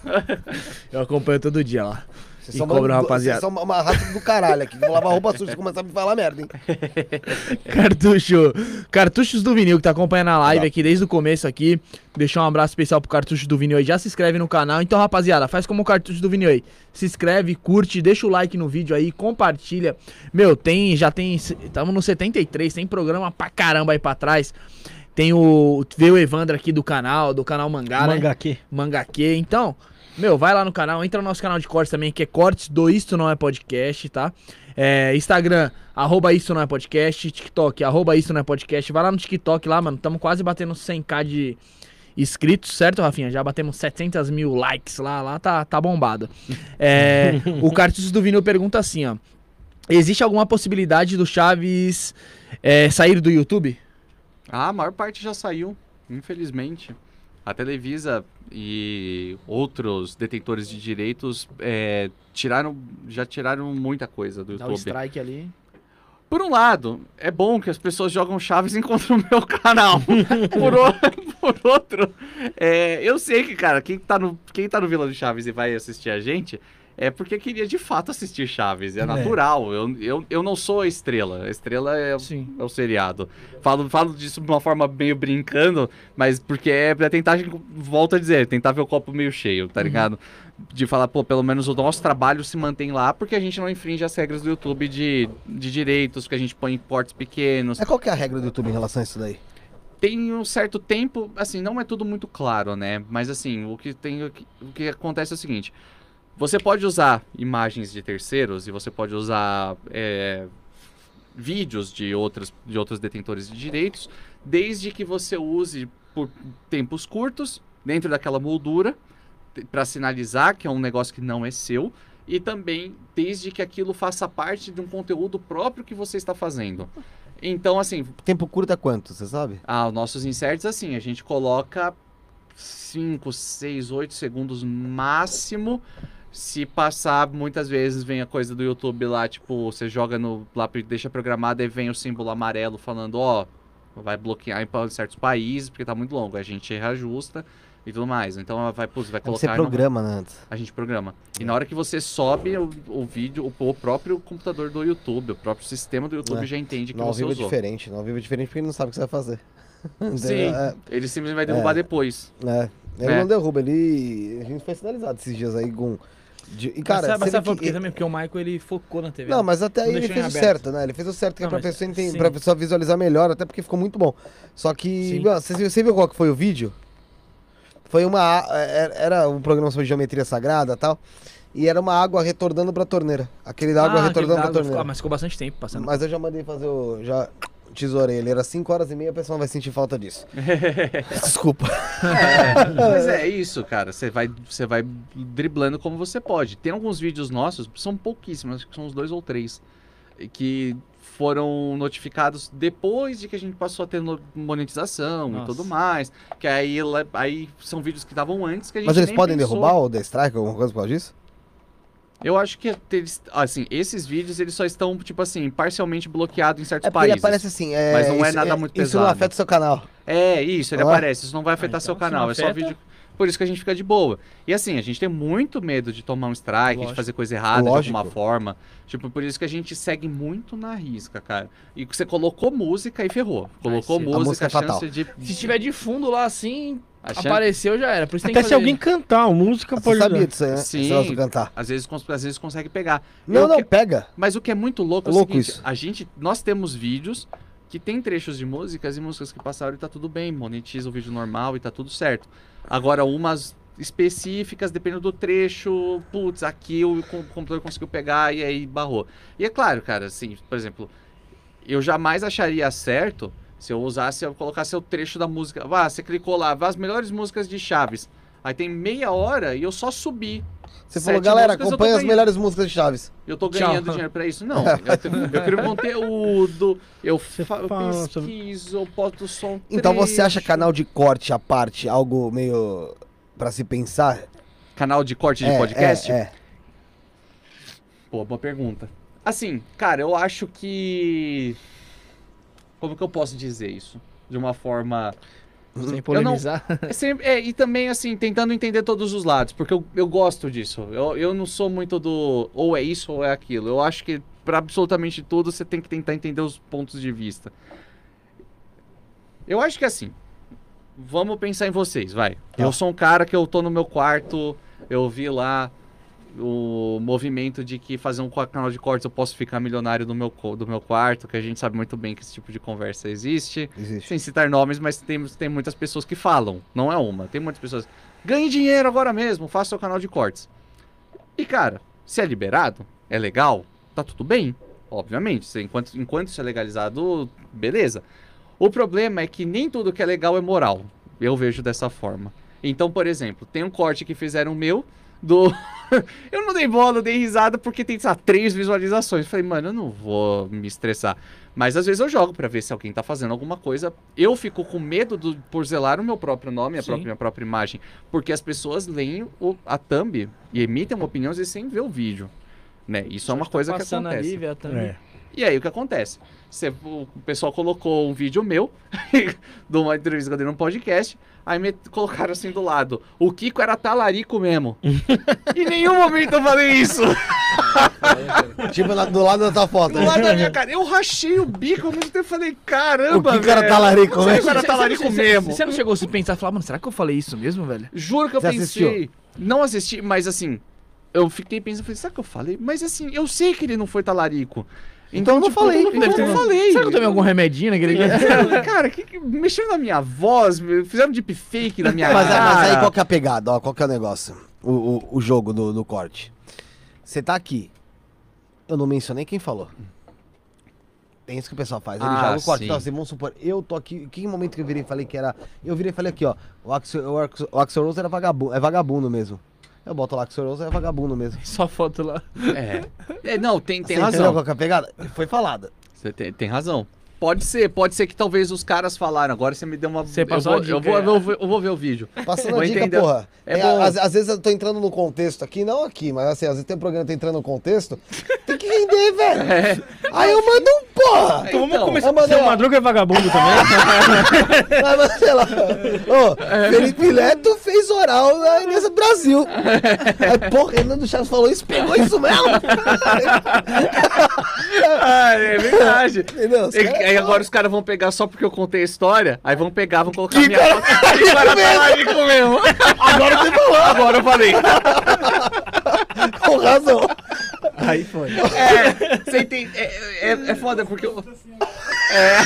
Eu acompanho todo dia lá. Vocês E são cobra, uma- rapaziada. Vocês são uma, raça do caralho aqui. Vou lavar roupa suja e começar a me falar merda, hein? Cartucho. Cartuchos do Vinil, que tá acompanhando a live aqui desde o começo aqui. Deixar um abraço especial pro Cartucho do Vinil aí. Já se inscreve no canal. Então, rapaziada, faz como o Cartucho do Vinil aí. Se inscreve, curte, deixa o like no vídeo aí, compartilha. Meu, tem, já tem, estamos no 73, tem programa pra caramba aí pra trás. Tem o, veio o Evandro aqui do canal, do canal Mangá, né? Manga aqui. Mangaque. Então, meu, vai lá no canal, entra no nosso canal de cortes também, que é cortes do Isto Não É Podcast, tá? É, Instagram, arroba Isto Não É Podcast, TikTok, arroba Isto Não É Podcast. Vai lá no TikTok lá, mano, estamos quase batendo 100k de inscritos, certo, Rafinha? Já batemos 700 mil likes lá, lá tá, tá bombado. É, o Cartucho do Vinil pergunta assim, ó. Existe alguma possibilidade do Chaves é, sair do YouTube? Ah, a maior parte já saiu, infelizmente. A Televisa e outros detentores de direitos é, tiraram, já tiraram muita coisa do Dá YouTube. strike ali. Por um lado, é bom que as pessoas jogam Chaves e encontram o meu canal. por, o- por outro, é, eu sei que, cara, quem tá, no, quem tá no Vila do Chaves e vai assistir a gente é porque queria de fato assistir Chaves. É natural. Eu, eu, eu não sou a estrela. A estrela é, o- Sim. é o seriado. Falo, falo disso de uma forma meio brincando, mas porque é pra tentar, volto a dizer, tentar ver o copo meio cheio, tá ligado? De falar, pô, pelo menos o nosso trabalho se mantém lá, porque a gente não infringe as regras do YouTube de, de direitos, que a gente põe em portes pequenos. Mas qual que é a regra do YouTube em relação a isso daí? Tem um certo tempo, assim, não é tudo muito claro, né? Mas assim, o que tem, o que, o que acontece é o seguinte: você pode usar imagens de terceiros e você pode usar é, vídeos de outros, de outros detentores de direitos, desde que você use por tempos curtos, dentro daquela moldura, para sinalizar que é um negócio que não é seu, e também desde que aquilo faça parte de um conteúdo próprio que você está fazendo. Então, assim, Tempo curto é quanto, você sabe? ah, os nossos inserts, assim, a gente coloca 5, 6, 8 segundos máximo. Se passar, muitas vezes vem a coisa do YouTube lá, tipo, você joga no. lá deixa programado e vem o símbolo amarelo falando, ó, vai bloquear em certos países, porque tá muito longo. A gente reajusta e tudo mais. Então ela vai, putz, vai Você colocar. no- programa, né, antes. a gente programa. E na hora que você sobe o, o vídeo, o, o próprio computador do YouTube, o próprio sistema do YouTube É. já entende que No ao você vivo é usou. diferente. No ao vivo é diferente porque ele não sabe o que você vai fazer. Sim, É, ele simplesmente vai derrubar É. depois. é. Ele É. não derruba, ele. A gente foi sinalizado esses dias aí com. De- E, cara, mas sabe, sabe que- quê também? Porque o Michael ele focou na TV. Não, mas até aí ele fez o certo, né? Ele fez o certo que é Não, pra mas- pessoa, entender, sim. pra pessoa visualizar melhor, até porque ficou muito bom. Só que, mano, você, viu- você viu qual que foi o vídeo? Foi uma. a- Era, um programa sobre geometria sagrada e tal. E era uma água retornando pra torneira. Aquele da água Ah, retornando pra água torneira. ficou- mas ficou bastante tempo passando. Mas eu já mandei fazer o. Já, Tesoureleira, 5 horas e meia, a pessoa não vai sentir falta disso. Desculpa. É, mas é isso, cara. Você vai, você vai driblando como você pode. Tem alguns vídeos nossos, são pouquíssimos, acho que são uns dois ou três, que foram notificados depois de que a gente passou a ter monetização Nossa. e tudo mais. Que aí, lá- aí são vídeos que estavam antes que a gente Mas eles nem podem pensou. derrubar o The Strike, alguma coisa por causa disso? Eu acho que eles, assim, esses vídeos eles só estão, tipo assim, parcialmente bloqueados em certos É porque ele países. aparece assim. É, Mas não é isso- nada muito Isso não pesado. afeta o seu canal. É, isso, ele Ah. aparece. Isso não vai afetar então, seu se canal, é só vídeo. Por isso que a gente fica de boa. E assim, a gente tem muito medo de tomar um strike, Lógico. de fazer coisa errada Lógico. de alguma forma. Tipo, por isso que a gente segue muito na risca, cara. E você colocou música e ferrou. Colocou sim. A música música, é a chance fatal. de. Se estiver de fundo lá assim, a chance- apareceu já era. Por isso tem Até que se alguém cantar, a música Você pode. sabia disso aí, né? Sim. Cantar. Às vezes, às vezes consegue pegar. Não, Eu não, que- pega. Mas o que é muito louco é, É o louco seguinte, isso. a gente, nós temos vídeos que tem trechos de músicas e músicas que passaram e tá tudo bem, monetiza o vídeo normal e tá tudo certo. Agora, umas específicas, dependendo do trecho, putz, aqui o com- computador conseguiu pegar e aí barrou. E é claro, cara, assim, por exemplo, eu jamais acharia certo se eu usasse, eu colocasse o trecho da música. Vá, você clicou lá, vá as melhores músicas de Chaves. Aí tem meia hora e eu só subi. Você falou, galera, músicas, acompanha as melhores músicas de Chaves. Eu tô Tchau. ganhando dinheiro pra isso? Não. Eu, crio conteúdo, eu, fa- eu pesquiso, eu boto som. Então você acha canal de corte à parte algo meio pra se pensar? Canal de corte de É, podcast? É, é. Pô, boa pergunta. Assim, cara, eu acho que. Como que eu posso dizer isso? De uma forma. Sem polemizar. É sempre- é, e também, assim, tentando entender todos os lados, porque eu, eu gosto disso. Eu, eu não sou muito do ou é isso ou é aquilo. Eu acho que pra absolutamente tudo você tem que tentar entender os pontos de vista. Eu acho que assim, vamos pensar em vocês, vai. Tá. Eu sou um cara que eu tô no meu quarto, eu vi lá o movimento de que fazer um canal de cortes eu posso ficar milionário do meu, do meu quarto, que a gente sabe muito bem que esse tipo de conversa existe Existe. sem citar nomes, mas tem, tem muitas pessoas que falam, não é uma. Tem muitas pessoas. Ganhe dinheiro agora mesmo, faça seu canal de cortes. E cara, se é liberado, é legal, tá tudo bem. Obviamente, enquanto, enquanto isso é legalizado, beleza. O problema é que nem tudo que é legal é moral. Eu vejo dessa forma. Então, por exemplo, tem um corte que fizeram meu do. eu não dei bola, eu dei risada porque tem, sei lá, três visualizações. Falei, mano, eu não vou me estressar. Mas às vezes eu jogo pra ver se alguém tá fazendo alguma coisa. Eu fico com medo do, por zelar o meu próprio nome, a própria, minha própria imagem. Porque as pessoas leem o- a thumb e emitem uma opinião às vezes sem ver o vídeo. Né? Isso é uma coisa que Passando acontece. ali, vê a thumb. É. E aí o que acontece? Você- o pessoal colocou um vídeo meu, de uma entrevista que eu dei num podcast, aí me colocaram assim do lado. O Kiko era talarico mesmo. em nenhum momento eu falei isso. Tipo lá- do lado da tua foto. Do lado da minha cara. Eu rachei o bico ao mesmo tempo e falei, caramba, O Kiko era velho. talarico O mesmo. Kiko era talarico Você- mesmo. Você não chegou a se pensar e falar, mano, será que eu falei isso mesmo, velho? Juro que eu Você pensei. assistiu? Não assisti, mas assim, eu fiquei pensando, falei, será que eu falei? Mas assim, eu sei que ele não foi talarico. Então eu não falei. Então eu não falei. Será que eu tomei algum remedinho naquele dia? Cara, que, que, mexeram na minha voz, fizeram deepfake na minha Mas, cara. mas aí qual que é a pegada? Ó, qual que é o negócio? O, o, o jogo do, do corte. Você tá aqui. Eu não mencionei quem falou. Tem isso que o pessoal faz. Ele Ah, joga o corte. Então, assim, vamos supor, eu tô aqui. Que momento que eu virei e falei que era. Eu virei e falei aqui, ó. O Axel, o Axel, o Axel Rose era vagabundo. É vagabundo mesmo. Eu boto lá Axel Rose é vagabundo mesmo. Só foto lá. É. É, não, tem, tem Você entendeu razão. qual que é a pegada? Foi falada. Você tem, tem razão. Pode ser, pode ser que talvez os caras falaram. Agora você me deu uma. Você eu, passou vou, a dica, eu, vou, é. eu, vou, ver- eu vou ver o vídeo. Passando Vou a dica, entender. porra. É É, às, às vezes eu tô entrando no contexto aqui, não aqui, mas assim, às vezes tem um programa que tá entrando no contexto. Tem que render, velho. Aí eu mando um porra. Então vamos Então, começar. eu mandei, Seu ó. Madruga é vagabundo também? Mas, mas, sei lá. Ô, Felipe Neto fez oral na Inês Brasil. Aí, porra, Renan do Chaves falou isso, pegou isso mesmo. Ah, é verdade. Entendeu? Aí agora os caras vão pegar só porque eu contei a história, aí vão pegar, vão colocar minha foto. Que cara talarico mesmo. Agora você falou, Agora eu falei. com razão. Aí foi. É, você entende? É, é, é foda porque eu. É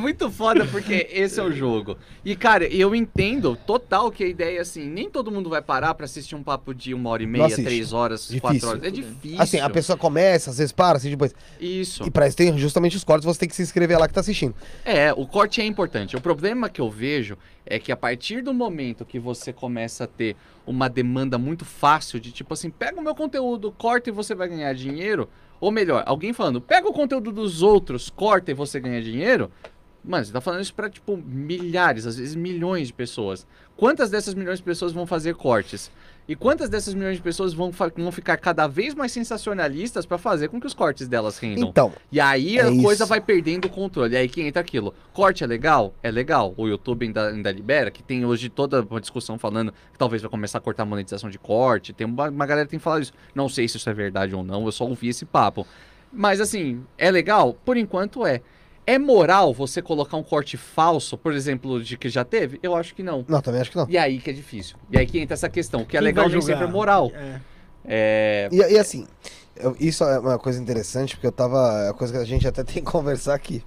muito foda porque esse é o jogo. E, cara, eu entendo total que a ideia é assim, nem todo mundo vai parar pra assistir um papo de uma hora e meia, três horas, Difícil. quatro horas. É difícil. Assim, a pessoa começa, às vezes para, assim, depois. Isso. E pra isso tem justamente os cortes, você tem que se inscrever lá que tá assistindo. É, o corte é importante. O problema que eu vejo é que a partir do momento que você começa a ter uma demanda muito fácil de tipo assim, pega o meu conteúdo, corta e você vai ganhar dinheiro, ou melhor, alguém falando, pega o conteúdo dos outros, corta e você ganha dinheiro. Mano, você tá falando isso pra, tipo, milhares, às vezes milhões de pessoas. Quantas dessas milhões de pessoas vão fazer cortes? E quantas dessas milhões de pessoas vão, vão ficar cada vez mais sensacionalistas pra fazer com que os cortes delas rendam? Então, E aí É a coisa isso. vai perdendo o controle. E aí que entra aquilo. Corte é legal? É legal. O YouTube ainda, ainda libera, que tem hoje toda uma discussão falando que talvez vai começar a cortar a monetização de corte. Tem uma, uma galera que tem falado isso. Não sei se isso é verdade ou não, eu só ouvi esse papo. Mas assim, é legal? Por enquanto é. É moral você colocar um corte falso, por exemplo, de que já teve? Eu acho que não. não, também acho que não. E aí que é difícil. E aí que entra essa questão, que é Quem legal nem sempre é moral. É. É. E, e assim, eu- isso é uma coisa interessante, porque eu tava. É uma coisa que a gente até tem que conversar aqui.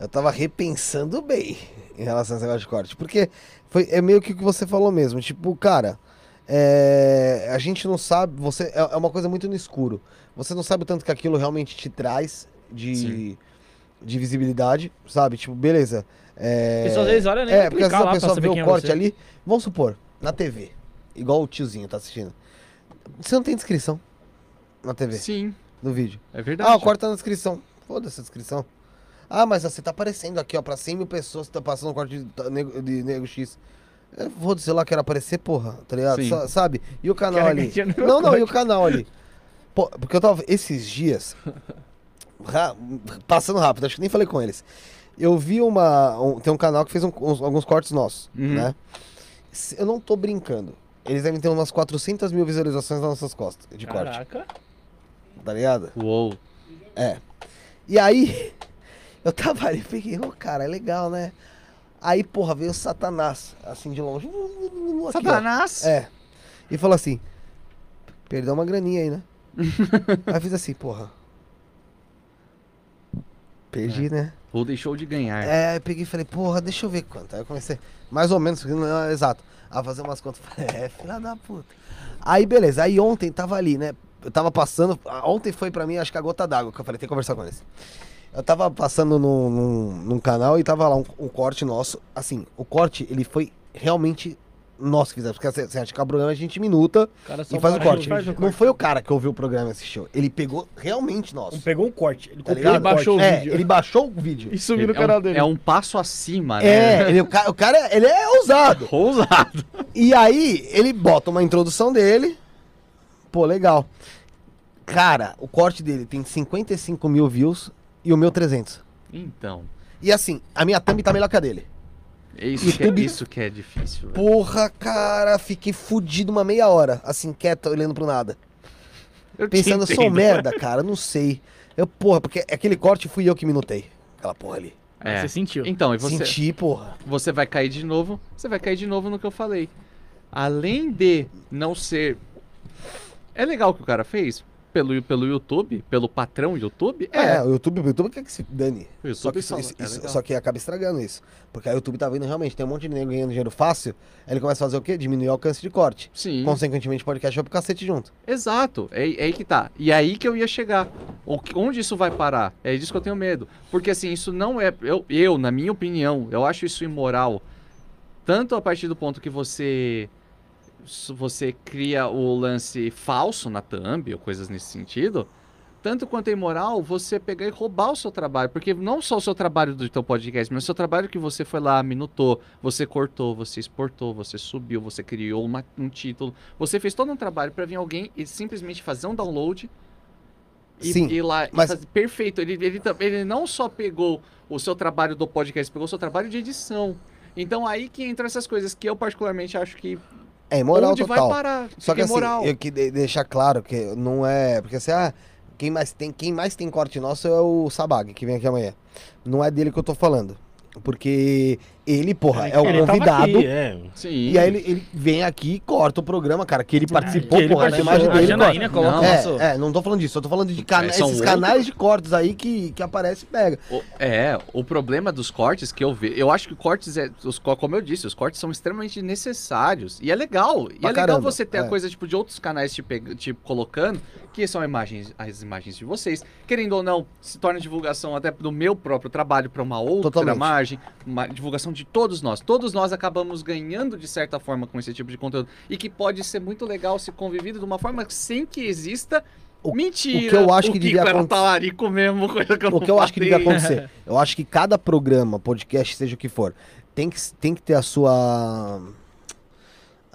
Eu tava repensando bem em relação a esse negócio de corte. Porque foi, é meio que o que você falou mesmo. Tipo, cara, é, a gente não sabe. Você, é, é uma coisa muito no escuro. Você não sabe o tanto que aquilo realmente te traz de, Sim. De visibilidade, sabe? Tipo, beleza. É, Pessoas às vezes olham nem é, pra porque às vezes a pessoa vê o é corte você. ali. Vamos supor, na TV. Igual o tiozinho tá assistindo. Você não tem descrição na TV, Sim, no vídeo. é verdade. Ah, o corte tá na descrição. Foda-se a descrição. Ah, mas você tá aparecendo aqui, ó, pra 100 mil pessoas, tá passando o corte de, nego, de nego X. É, Foda-se lá, quero aparecer, porra, tá ligado? Sim. Sa- sabe? E o canal Quero ali? Não, não, e o canal ali? Pô, porque eu tava, esses dias, ra- passando rápido, acho que nem falei com eles. Eu vi uma, um- tem um canal que fez um- uns- alguns cortes nossos, Uhum. né? Eu não tô brincando. Eles devem ter umas 400 mil visualizações nas nossas costas, de corte, Caraca. tá ligado? Uou. É. E aí, eu tava ali, peguei, ô cara, é legal, né? Aí, porra, veio o Satanás, assim de longe. aqui, ó. Satanás? É. E falou assim: perdeu uma graninha aí, né? aí fiz assim, porra. Perdi, né? Ou deixou de ganhar. É, eu peguei e falei, porra, deixa eu ver quanto. Aí eu comecei, mais ou menos, não é exato, a fazer umas contas. Falei, é, filha da puta. Aí, beleza, aí ontem tava ali, né? Eu tava passando, ontem foi pra mim, acho que a gota d'água, que eu falei, tem que conversar com eles. Eu tava passando num, num, num canal e tava lá um, um corte nosso. Assim, o corte, ele foi realmente nós que fizemos. Porque você acha que o programa a gente minuta cara e faz o corte. faz Não corte. foi o cara que ouviu o programa e assistiu. Ele pegou realmente nosso. Pegou um corte. Ele Tá ligado? o corte. baixou o É, vídeo. ele baixou o vídeo. E subiu no é canal um, dele. É um passo acima, né? É, ele- o, ca- o cara, ele é ousado. Ousado. E aí, ele bota uma introdução dele. Pô, legal. Cara, o corte dele tem 55 mil views e o meu 300. Então, E assim, a minha thumb tá melhor que a dele. É isso, que é, YouTube- isso que é difícil. velho. Porra, cara, fiquei fudido uma meia hora, assim, quieto, olhando pro nada. Eu Pensando, eu sou merda, cara, não sei. Eu, porra, porque aquele corte fui eu que minutei. Aquela porra ali. É. Você sentiu. Então, e você, Senti, porra. você vai cair de novo, você vai cair de novo no que eu falei. Além de não ser... É legal o que o cara fez pelo, pelo YouTube, pelo patrão YouTube. É, É, o YouTube, o YouTube quer que se dane. O YouTube só, que fala, isso- é isso- só que acaba estragando isso. Porque a YouTube tá vendo realmente, tem um monte de nego ganhando dinheiro fácil. Aí ele começa a fazer o quê? Diminuir o alcance de corte. sim. Consequentemente, o podcast vai pro cacete junto. Exato, é, é aí que tá. E é aí que eu ia chegar. O onde isso vai parar? É disso que eu tenho medo. Porque assim, isso não é. Eu, eu, na minha opinião, eu acho isso imoral. Tanto a partir do ponto que você. Você cria o lance falso na thumb, ou coisas nesse sentido. Tanto quanto é imoral você pegar e roubar o seu trabalho. Porque não só o seu trabalho do teu podcast, mas o seu trabalho que você foi lá, minutou, você cortou, você exportou, você subiu, você criou uma- um título. Você fez todo um trabalho para vir alguém e simplesmente fazer um download e Sim, ir lá e mas- fazer- perfeito. Ele, ele, ele não só pegou o seu trabalho do podcast, pegou o seu trabalho de edição. Então aí que entram essas coisas que eu particularmente acho que É imoral onde total. vai parar? Só Fica que assim, imoral. eu que de- deixar claro que não é. Porque assim, ah, quem mais tem, quem mais tem corte nosso é o Sabag, que vem aqui amanhã. Não é dele que eu tô falando. Porque Ele, porra, é o Ele tava convidado. aqui, é. Sim. E aí ele, ele vem aqui e corta o programa, cara, que ele participou, que ele porra, participou. a imagem A dele. Janaína corta. coloca Não, É, é, não tô falando disso, eu tô falando de cana É, são esses outros- canais de cortes aí que, que aparece e pega. O- é, o problema dos cortes que eu vejo. Eu acho que cortes, é, os, co- como eu disse, os cortes são extremamente necessários. E é legal. E Pra é legal caramba, você ter é. a coisa tipo, de outros canais te, te colocando, que são imagens, as imagens de vocês. Querendo ou não, se torna divulgação até do meu próprio trabalho para uma outra Totalmente. margem, uma divulgação de todos nós. Todos nós acabamos ganhando de certa forma com esse tipo de conteúdo. E que pode ser muito legal se convivido de uma forma sem que exista. O- Mentira! o que eu acho que devia era acontecer- mesmo, coisa que eu O que eu acho que devia acontecer? Eu acho que cada programa, podcast, seja o que for, tem que, tem que ter a sua.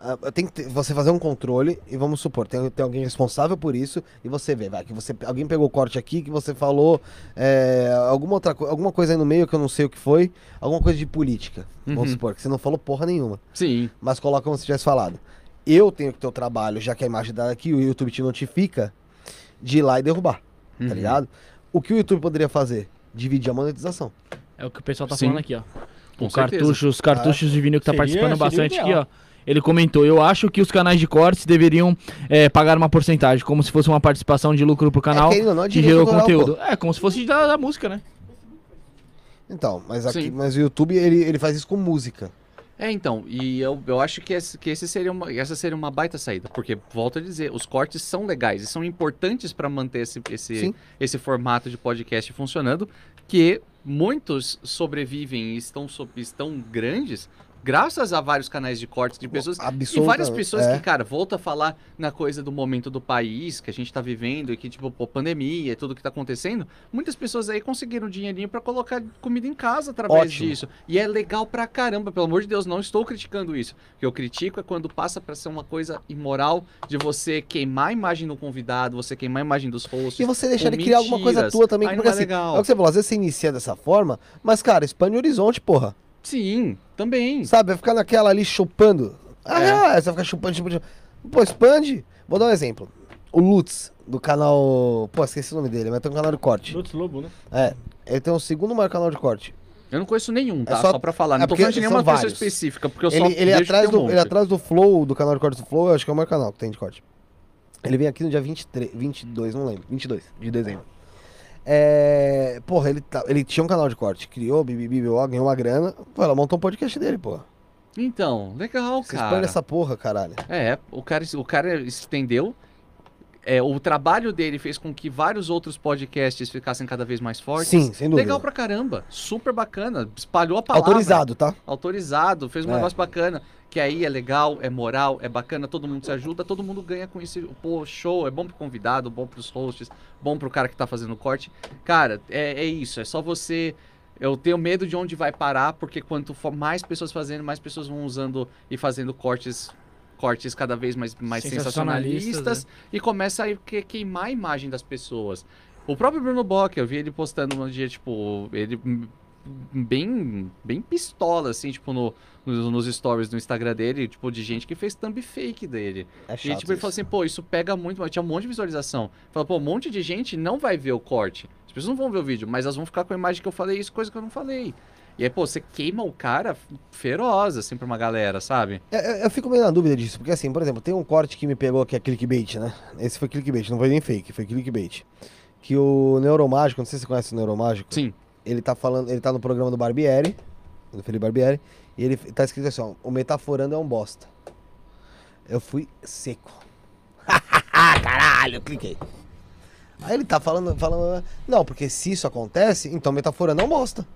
Ah, Tem que ter- você fazer um controle e vamos supor, tem, tem alguém responsável por isso e você vê, vai, que você alguém pegou o corte aqui que você falou é, alguma outra alguma coisa aí no meio que eu não sei o que foi, alguma coisa de política, vamos Uhum. supor, que você não falou porra nenhuma, Sim. mas coloca como se tivesse falado. Eu tenho que ter o trabalho, já que a imagem dá aqui, o YouTube te notifica, de ir lá e derrubar, tá Uhum. ligado? O que o YouTube poderia fazer? Dividir a monetização. É o que o pessoal tá Sim. falando aqui, ó. Com O certeza. cartucho, os cartuchos de vinil que tá Seria- participando seria bastante aqui, ó. Ele comentou, eu acho que os canais de cortes deveriam é, pagar uma porcentagem, como se fosse uma participação de lucro pro canal É, querendo ou não, é que gerou conteúdo. É, como se fosse da, da música, né? Então, mas aqui, Sim. mas o YouTube ele, ele faz isso com música. É, então, e eu, eu acho que, esse, que esse seria uma, essa seria uma baita saída, porque, volto a dizer, os cortes são legais e são importantes para manter esse, esse, Sim. esse formato de podcast funcionando, que muitos sobrevivem e estão, estão grandes graças a vários canais de cortes de pessoas E Absoluta- várias pessoas é. que, cara, volta a falar na coisa do momento do país que a gente tá vivendo e que, tipo, pô, pandemia e tudo que tá acontecendo. Muitas pessoas aí conseguiram dinheirinho pra colocar comida em casa através Ótimo. disso. E é legal pra caramba, pelo amor de Deus, não estou criticando isso. O que eu critico é quando passa pra ser uma coisa imoral de você queimar a imagem do convidado, você queimar a imagem dos hosts. E você deixar de criar alguma coisa mentiras. tua também. Aí Porque é assim, legal. é o que você falou, às vezes você inicia dessa forma, mas, cara, expande o horizonte, porra. Sim, também. Sabe? Vai ficar naquela ali chupando. Ah, É. é. você vai ficar chupando, chupando, chupando. Pô, expande. Vou dar um exemplo. O Lutz, do canal. Pô, esqueci o nome dele, mas tem um canal de corte. Lutz Lobo, né? É. Ele tem o segundo maior canal de corte. Eu não conheço nenhum, tá? É só- só, pra falar. é Não tô falando de nenhuma pessoa vários. específica, porque eu só Ele, ele, é vejo que atrás tem um do, ele atrás do Flow, do canal de corte do Flow, eu acho que é o maior canal que tem de corte. Ele vem aqui no dia 23, 22, não lembro, 22 de dezembro. É, porra, ele, tá- ele tinha um canal de corte, criou, bibibi, ganhou uma grana, pô, ela montou um podcast dele, porra. Então, legal, Você cara. expande essa porra, caralho. É, o cara, o cara estendeu. É, o trabalho dele fez com que vários outros podcasts ficassem cada vez mais fortes. Sim, sem dúvida. Legal pra caramba. Super bacana. Espalhou a palavra. Autorizado, tá? Autorizado. Fez um É. negócio bacana. Que aí é legal, é moral, é bacana, todo mundo se ajuda, todo mundo ganha com isso. Pô, show, é bom pro convidado, bom pros hosts, bom pro cara que tá fazendo o corte. Cara, é, é isso, é só você. Eu tenho medo de onde vai parar, porque quanto for mais pessoas fazendo, mais pessoas vão usando e fazendo cortes cortes cada vez mais, mais Sensacionalistas, sensacionalistas e começa a que- queimar a imagem das pessoas. O próprio Bruno Bock, eu vi ele postando um dia, tipo, ele bem, bem pistola, assim, tipo, no, nos, nos stories do Instagram dele, tipo, de gente que fez thumb fake dele. É E chato. tipo, ele falou assim, pô, isso pega muito, mas tinha um monte de visualização. Falou, pô, um monte de gente não vai ver o corte. As pessoas não vão ver o vídeo, mas elas vão ficar com a imagem que eu falei isso, coisa que eu não falei. E aí, pô, você queima o cara feroz, assim, pra uma galera, sabe? É, é, eu fico meio na dúvida disso, porque assim, por exemplo, tem um corte que me pegou que é clickbait, né? Esse foi clickbait, não foi nem fake, foi clickbait. Que o Neuromágico, não sei se você conhece o Neuromágico. Sim. Ele tá falando, ele tá no programa do Barbieri, do Felipe Barbieri, e ele tá escrito assim, ó, o metaforando é um bosta. Eu fui seco. Caralho, cliquei. Aí ele tá falando, falando, não, porque se isso acontece, então metaforando é um bosta.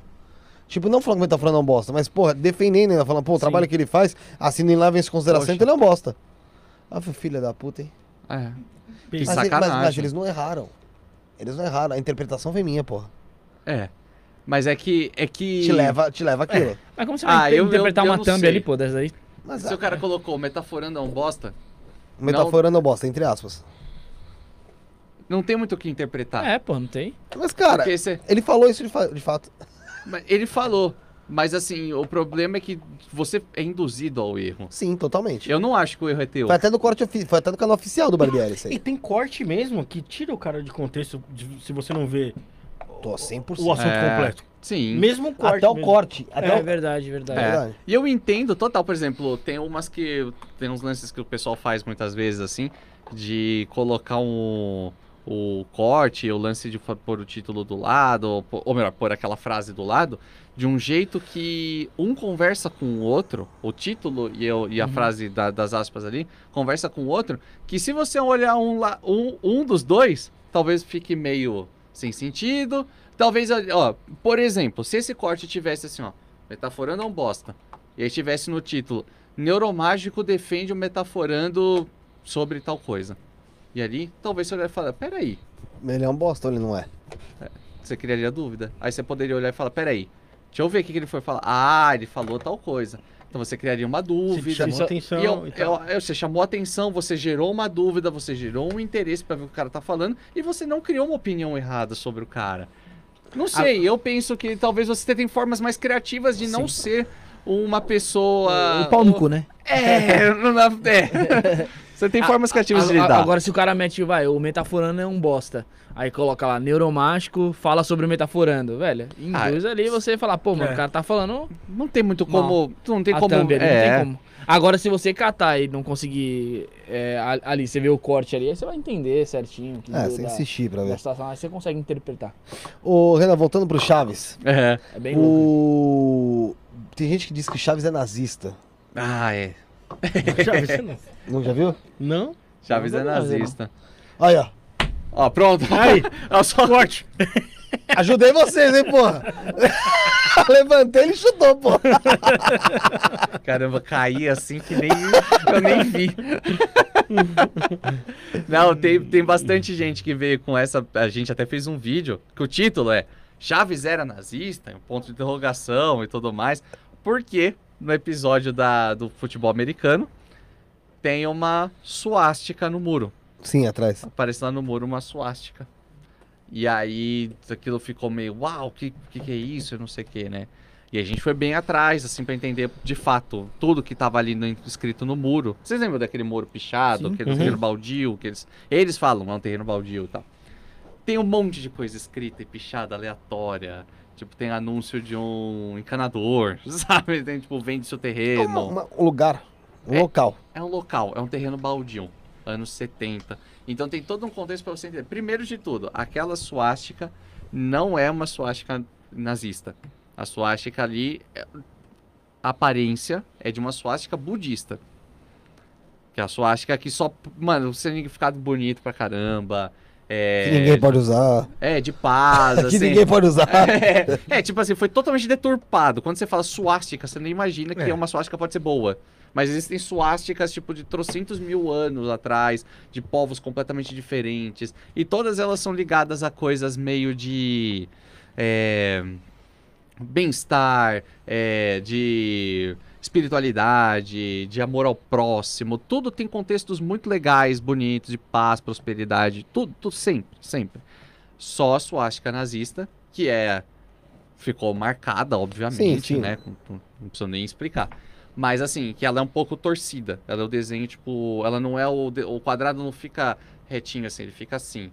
Tipo, não falando que metaforando é um bosta, mas, porra, defendendo ainda, falando, pô, o Sim. trabalho que ele faz, assim, nem leva em consideração, Poxa. então ele é um bosta. Ah, filha da puta, hein? É. Que Mas, mas- mas eles não erraram. Eles não erraram, a interpretação foi minha, porra. É. Mas é que. É que. Te leva, te leva aquilo. Mas como você Ah, vai eu- interpretar eu- eu uma thumb sei. ali, pô, dessa aí? Mas Se o cara colocou metaforando é um bosta, metaforando é um bosta, entre aspas. não tem muito o que interpretar. É, pô, não tem. Mas, cara, você- ele falou isso de, fa- de fato. mas ele falou. Mas assim, o problema é que você é induzido ao erro. Sim, totalmente. Eu não acho que o erro é teu. Foi até no corte ofi- foi até no canal oficial do Barbieri isso E aí. tem corte mesmo que tira o cara de contexto de- se você não vê Tô 100%. o assunto É. completo. Sim. Mesmo o corte. Até o mesmo. corte. Até É o... verdade, verdade. É. verdade. E eu entendo total, por exemplo, tem umas que. Tem uns lances que o pessoal faz muitas vezes assim, de colocar um. O corte, o lance de pôr o título do lado, ou, ou melhor, pôr aquela frase do lado, de um jeito que um conversa com o outro, o título e, eu- e a frase da- das aspas ali, conversa com o outro, que se você olhar um, um, um dos dois, talvez fique meio sem sentido. Talvez, ó, por exemplo, se esse corte tivesse assim, ó, metaforando é um bosta, e aí tivesse no título, Neuromágico defende o metaforando sobre tal coisa. E ali, talvez você olhar e falar, peraí, Ele é um bosta ou ele não é? você criaria dúvida. Aí você poderia olhar e falar, peraí, deixa eu ver o que, que ele foi falar. Ah, ele falou tal coisa. Então você criaria uma Você dúvida. chamou Isso- atenção. E eu- e tal. eu- eu- você chamou atenção, você gerou uma dúvida, você gerou um interesse pra ver o que o cara tá falando e você não criou uma opinião errada sobre o cara. Não sei, eu penso que talvez você tenha formas mais criativas de não ser uma pessoa. o pau no cu, né? É, não dá- é. Você tem formas criativas de A- a- lidar. Agora, se o cara mete, vai, o metaforando é um bosta. Aí coloca lá, neuromágico, fala sobre o metaforando, velho. Ah, Induz ali você falar, pô, mano, É. o cara tá falando Não tem muito como. Não tem a como. thumb é. não tem como. Agora, se você catar e não conseguir é, ali, você vê o corte ali, aí você vai entender certinho. Que É, da- insistir pra ver. situação, aí você consegue interpretar. Ô, Renan, voltando pro Chaves. É. É bem louco. O... Tem gente que diz que Chaves é nazista. Ah, é. Chaves, você não. Não já viu? Não? Chaves Não, é não, não, não. nazista. Aí, ó. Ó, pronto. Aí. É só corte. Ajudei vocês, hein, porra? Levantei e chutou, porra. Caramba, caí assim que nem eu nem vi. Não, tem, tem bastante gente que veio com essa. A gente até fez um vídeo que o título é Chaves era nazista, um ponto de interrogação e tudo mais. Porque no episódio da, do futebol americano tem uma suástica no muro. Sim, atrás. Aparece lá no muro uma suástica. E aí aquilo ficou meio, uau, o que, que, que é isso? Eu não sei o que, né? E a gente foi bem atrás, assim, pra entender de fato tudo que tava ali no- escrito no muro. Vocês lembram daquele muro pichado, Sim. aquele Uhum. terreno baldio, que eles, eles falam, é um terreno baldio e tal. Tem um monte de coisa escrita e pichada aleatória. Tipo, tem anúncio de um encanador, sabe? Tem, tipo, vende seu terreno. Uma- uma- um lugar, um É. local. É um local, é um terreno baldio, anos 70. Então tem todo um contexto para você entender. Primeiro de tudo, aquela suástica não é uma suástica nazista. A suástica ali, é- a aparência é de uma suástica budista. Que é a suástica que só, mano, o significado bonito pra caramba. É, Que ninguém pode usar. é de paz, Que assim. ninguém pode usar. É, é, tipo assim, foi totalmente deturpado. Quando você fala suástica, você nem imagina que É. uma suástica pode ser boa. Mas existem suásticas, tipo, de trocentos mil anos atrás, de povos completamente diferentes. E todas elas são ligadas a coisas meio de. é, bem-estar, é, de espiritualidade, de amor ao próximo. Tudo tem contextos muito legais, bonitos, de paz, prosperidade. Tudo, tudo sempre, sempre. Só a suástica nazista, que é. Ficou marcada, obviamente, Sim, sim. né? Não, não preciso nem explicar. Mas assim, que ela é um pouco torcida. Ela é o desenho, tipo. Ela não é o. de- O quadrado não fica retinho assim, ele fica assim.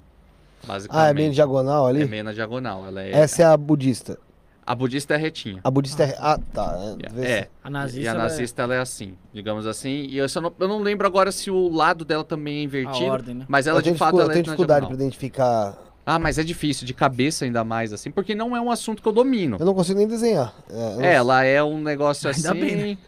Basicamente. Ah, é meio diagonal ali? É meio na diagonal. Ela é, Essa é a budista. A budista é retinha. A budista é. Ah, tá. É, vê se- É. A nazista, e a ela é- nazista ela é assim, digamos assim. E eu, só não, eu não lembro agora se o lado dela também é a invertido. ordem, né? Mas ela eu tenho, de fato ela eu é tenho na dificuldade pra diagonal. identificar. Ah, mas é difícil, de cabeça ainda mais, assim, porque não é um assunto que eu domino. Eu não consigo nem desenhar. É, eu É, ela é um negócio Ainda assim. bem, né?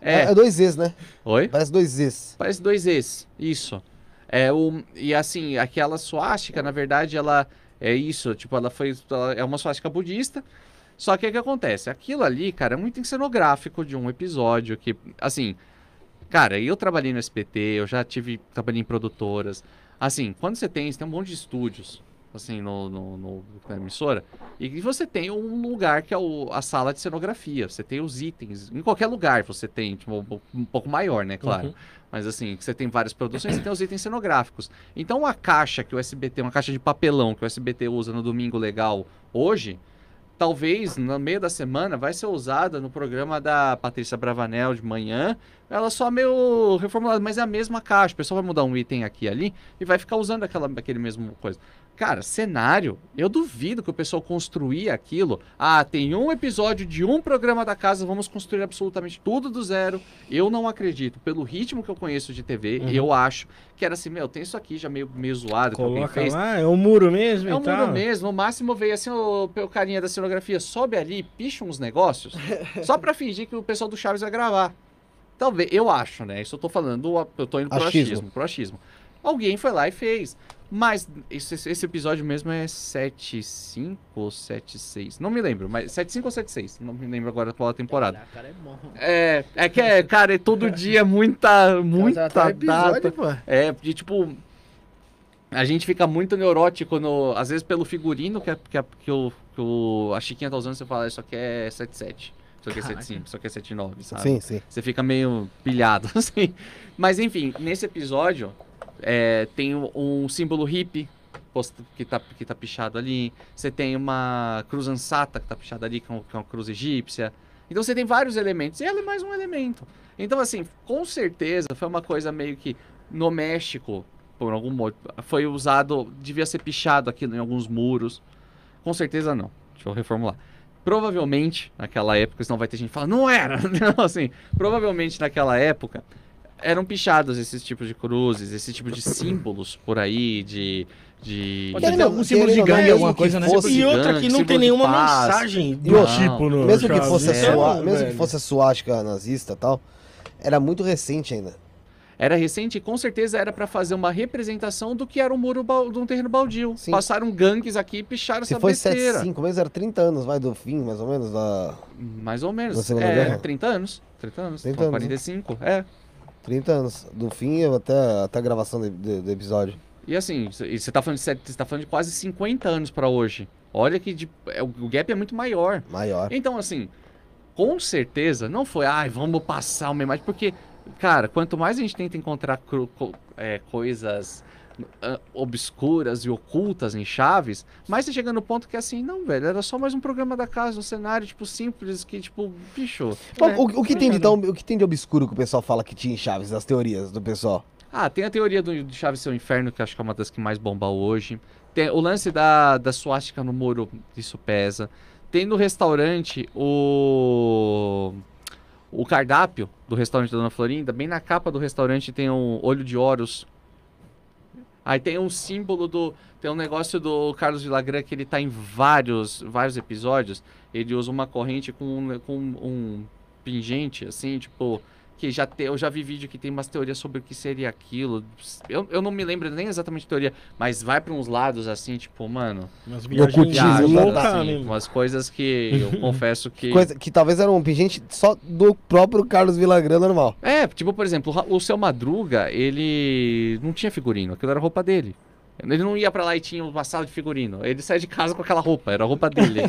É, É. é dois Zs, né? Oi? Parece dois Zs. Parece dois Es, isso. É o e assim, aquela suástica, na verdade, ela é isso, tipo, ela foi ela é uma suástica budista. Só que o que acontece? Aquilo ali, cara, é muito cenográfico de um episódio que, assim, cara, eu trabalhei no SBT, eu já tive trabalhei em produtoras. Assim, quando você tem, você tem um monte de estúdios, assim, no, no, no- na emissora, e você tem um lugar que é o- a sala de cenografia, você tem os itens, em qualquer lugar você tem, tipo, um pouco maior, né, claro. Uhum. Mas assim, você tem várias produções, você tem os itens cenográficos. Então a caixa que o SBT, uma caixa de papelão que o SBT usa no Domingo Legal hoje, talvez no meio da semana vai ser usada no programa da Patrícia Bravanel de manhã. Ela só meio reformulada, mas é a mesma caixa. O pessoal vai mudar um item aqui e ali e vai ficar usando aquela, aquele mesmo coisa. Cara, cenário, eu duvido que o pessoal construía aquilo. Ah, tem um episódio de um programa da casa, vamos construir absolutamente tudo do zero. Eu não acredito. Pelo ritmo que eu conheço de TV, Uhum. eu acho que era assim, meu, tem isso aqui já meio, meio zoado que alguém Coloca fez. lá, é o muro mesmo É um muro mesmo, no máximo veio assim o, o carinha da cenografia, sobe ali, picha uns negócios, só pra fingir que o pessoal do Chaves vai gravar. Talvez, eu acho, né? Isso eu tô falando, eu tô indo pro Achismo. achismo, pro achismo. Alguém foi lá e fez. Mas esse, esse episódio mesmo é 7.5 ou 7.6, não me lembro, mas 7.5 ou 7.6, não me lembro agora qual a temporada. Cara, é bom. É, é que é, cara, é todo dia muita, muita Cara, data. episódio. É, porque, tipo, a gente fica muito neurótico, no, às vezes pelo figurino que, a- que, a- que, o, que o, a Chiquinha tá usando, você fala, isso aqui é 77, isso aqui é Caraca. 75, isso aqui é 79, sabe? Sim, sim. Você fica meio pilhado, assim. Mas, enfim, nesse episódio, é, tem um, símbolo hippie que tá, que tá pichado ali, você tem uma cruz ansata que tá pichada ali, que é um- é uma cruz egípcia. Então você tem vários elementos, e ela é mais um elemento. Então, assim, com certeza foi uma coisa meio que no México, por algum modo, foi usado, devia ser pichado aqui em alguns muros. Com certeza não. Deixa eu reformular. Provavelmente, naquela época, senão vai ter gente que fala, não era! Não, assim, provavelmente naquela época eram pichados esses tipos de cruzes, esse tipo de símbolos por aí, de. de... Pode ter algum símbolo de não, gangue, alguma que coisa, né? fosse- E outra que não tem nenhuma paz. mensagem do Não. tipo no Mesmo que fosse a É, sua, mesmo que velho. fosse a suástica nazista e tal, era muito recente ainda. Era recente e com certeza era pra fazer uma representação do que era um muro de um terreno baldio. Sim. Passaram gangues aqui e picharam Se essa foi besteira. 75, mesmo era 30 anos, vai, do fim, mais ou menos, da... Mais ou menos. Da Segunda é, Guerra? 30 anos. 30 anos. 30 Então, anos, né? 45. É. 30 anos. Do fim até, até a gravação do, do- do episódio. E assim, você tá falando de, tá falando de quase 50 anos pra hoje. Olha que de- é, o gap é muito maior. Maior. Então, assim, com certeza não foi, ai, vamos passar uma imagem, porque, cara, quanto mais a gente tenta encontrar é, coisas ah, obscuras e ocultas em Chaves, mais você chega no ponto que assim, não, velho, era só mais um programa da casa, um cenário, tipo, simples, que, tipo, bicho. Bom, é. o, o que tem de tão, o que tem de obscuro que o pessoal fala que tinha em Chaves, as teorias do pessoal? Ah, tem a teoria do, do Chaves ser o inferno, que acho que é uma das que mais bomba hoje. Tem o lance da, da suástica no muro, isso pesa. Tem no restaurante o. O cardápio do restaurante da Dona Florinda, bem na capa do restaurante tem um olho de Horus. Aí tem um símbolo do. Tem um negócio do Carlos Villagrán que ele tá em vários, vários episódios. Ele usa uma corrente com, com um pingente, assim, tipo. Que já te, eu já vi vídeo que tem umas teorias sobre o que seria aquilo. Eu, eu não me lembro nem exatamente teoria, mas vai pra uns lados assim, tipo, mano. Umas viagens loucas, assim, né? umas coisas que eu confesso que. Coisa que talvez era um pingente só do próprio Carlos Villagrán normal. É, tipo, por exemplo, o seu Madruga, ele não tinha figurino, aquilo era roupa dele. Ele não ia pra lá e tinha uma sala de figurino. Ele saía de casa com aquela roupa, era a roupa dele.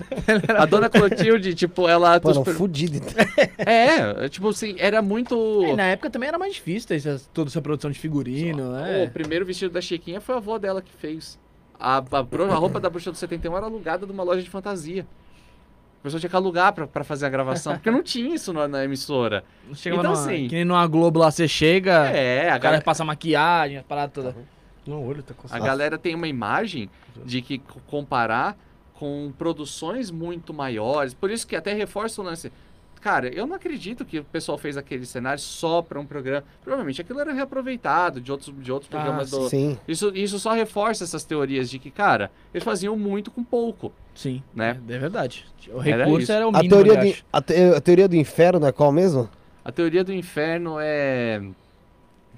a dona Clotilde, tipo, ela. Mano, super- fudido. É, tipo assim, era muito. É, na época também era mais difícil ter essa- toda essa produção de figurino, O né? primeiro vestido da Chiquinha foi a avó dela que fez. A, a, a roupa da bruxa do 71 era alugada de uma loja de fantasia. A pessoa tinha que alugar pra, pra fazer a gravação, porque não tinha isso na, na emissora. Chegava então, numa, assim- Que nem numa Globo lá, você chega, É, a o cara galera, passa maquiagem, a parada toda. Não, olho tá a galera tem uma imagem de que co- comparar com produções muito maiores. Por isso que até reforça o lance. Cara, eu não acredito que o pessoal fez aquele cenário só pra um programa. Provavelmente aquilo era reaproveitado de outros, de outros Ah, programas do. Sim. Isso, isso só reforça essas teorias de que, cara, eles faziam muito com pouco. Sim, Né? é, é verdade. O Era recurso isso. era, o A mínimo, teoria, eu do, a, te- a teoria do inferno é qual mesmo? A teoria do inferno é.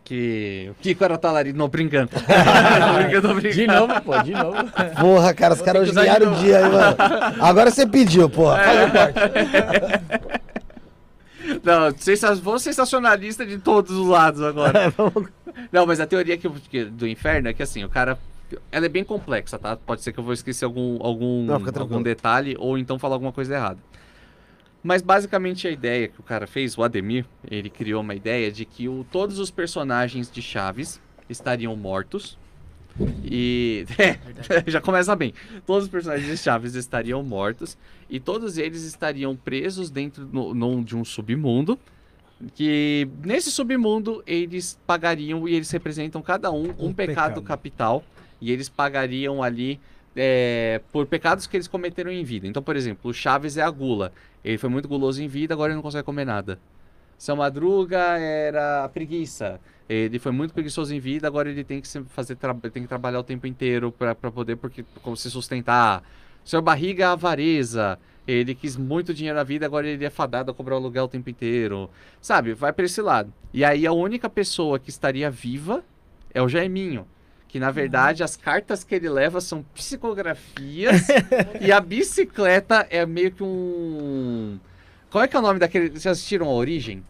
Que. O Kiko era talarido. Não, brincando. Tô brincando, tô brincando. De novo, pô, de novo. Porra, cara, os caras odiaram de o dia aí, mano. Agora você pediu, porra. Faz o corte. Não, sensa- vou sensacionalista de todos os lados agora. Não, mas a teoria que, eu- que- do inferno é que assim, o cara. Ela é bem complexa, tá? Pode ser que eu vou esquecer algum, algum, Não, algum detalhe ou então falar alguma coisa errada. Mas basicamente a ideia que o cara fez, o Ademir, ele criou uma ideia de que o- todos os personagens de Chaves estariam mortos. E. já começa bem. Todos os personagens de Chaves estariam mortos. E todos eles estariam presos dentro no, num- de um submundo. Que nesse submundo eles pagariam e eles representam cada um um, Um pecado, pecado. capital e eles pagariam ali é, por pecados que eles cometeram em vida. Então, por exemplo, o Chaves é a gula. Ele foi muito guloso em vida, agora ele não consegue comer nada. Seu Madruga era a preguiça. Ele foi muito preguiçoso em vida, agora ele tem que fazer tem que trabalhar o tempo inteiro para poder porque como se sustentar. Seu Barriga é a avareza. Ele quis muito dinheiro na vida, agora ele é fadado a cobrar o aluguel o tempo inteiro. Sabe? Vai para esse lado. E aí a única pessoa que estaria viva é o Jaiminho. Que na verdade as cartas que ele leva são psicografias e a bicicleta é meio que um. Qual é que é o nome daquele. Vocês assistiram a Origem?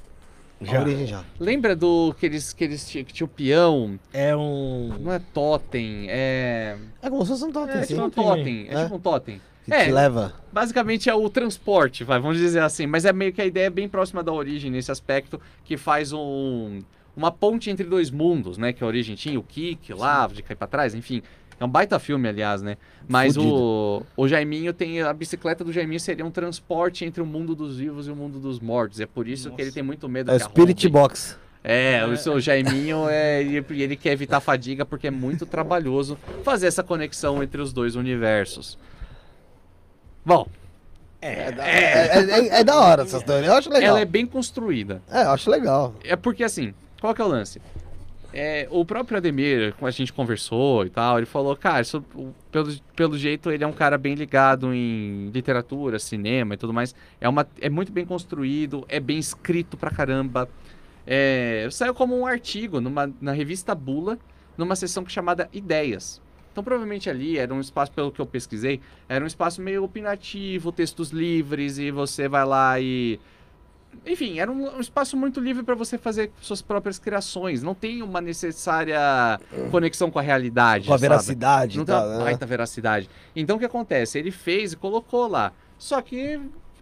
A origem já. Lembra do que eles, que eles tinham, que tinha o peão? É um. Não é totem, é. É como se fosse um totem, É sim. tipo um totem, totem. É É. tipo um totem. Que É. te leva. Basicamente é o transporte, vai, vamos dizer assim. Mas é meio que a ideia é bem próxima da origem nesse aspecto, que faz um, uma ponte entre dois mundos, né? Que a origem tinha o Kik lá, de cair pra trás, enfim. É um baita filme, aliás, né? Mas o, o Jaiminho tem. A bicicleta do Jaiminho seria um transporte entre o mundo dos vivos e o mundo dos mortos. É por isso que ele tem muito medo É Spirit. Box. É, o seu Jaiminho é, e e ele quer evitar a fadiga porque é muito trabalhoso fazer essa conexão entre os dois universos. Bom, É, da- é- é- é da hora essa história. Eu acho legal. ela é bem construída. É, eu acho legal. É porque assim, qual que é o lance? É, o próprio Ademir, com a gente conversou e tal, ele falou, cara, isso, pelo, pelo jeito ele é um cara bem ligado em literatura, cinema e tudo mais. É, uma, é muito bem construído, é bem escrito pra caramba. É, saiu como um artigo numa, na revista Bula, numa sessão é chamada Ideias. Então, provavelmente ali era um espaço, pelo que eu pesquisei, era um espaço meio opinativo, textos livres, e você vai lá e enfim, era um, um espaço muito livre para você fazer suas próprias criações. Não tem uma necessária conexão com a realidade. Com a sabe? veracidade Não e tem uma né? baita veracidade. Então o que acontece? Ele fez e colocou lá. Só que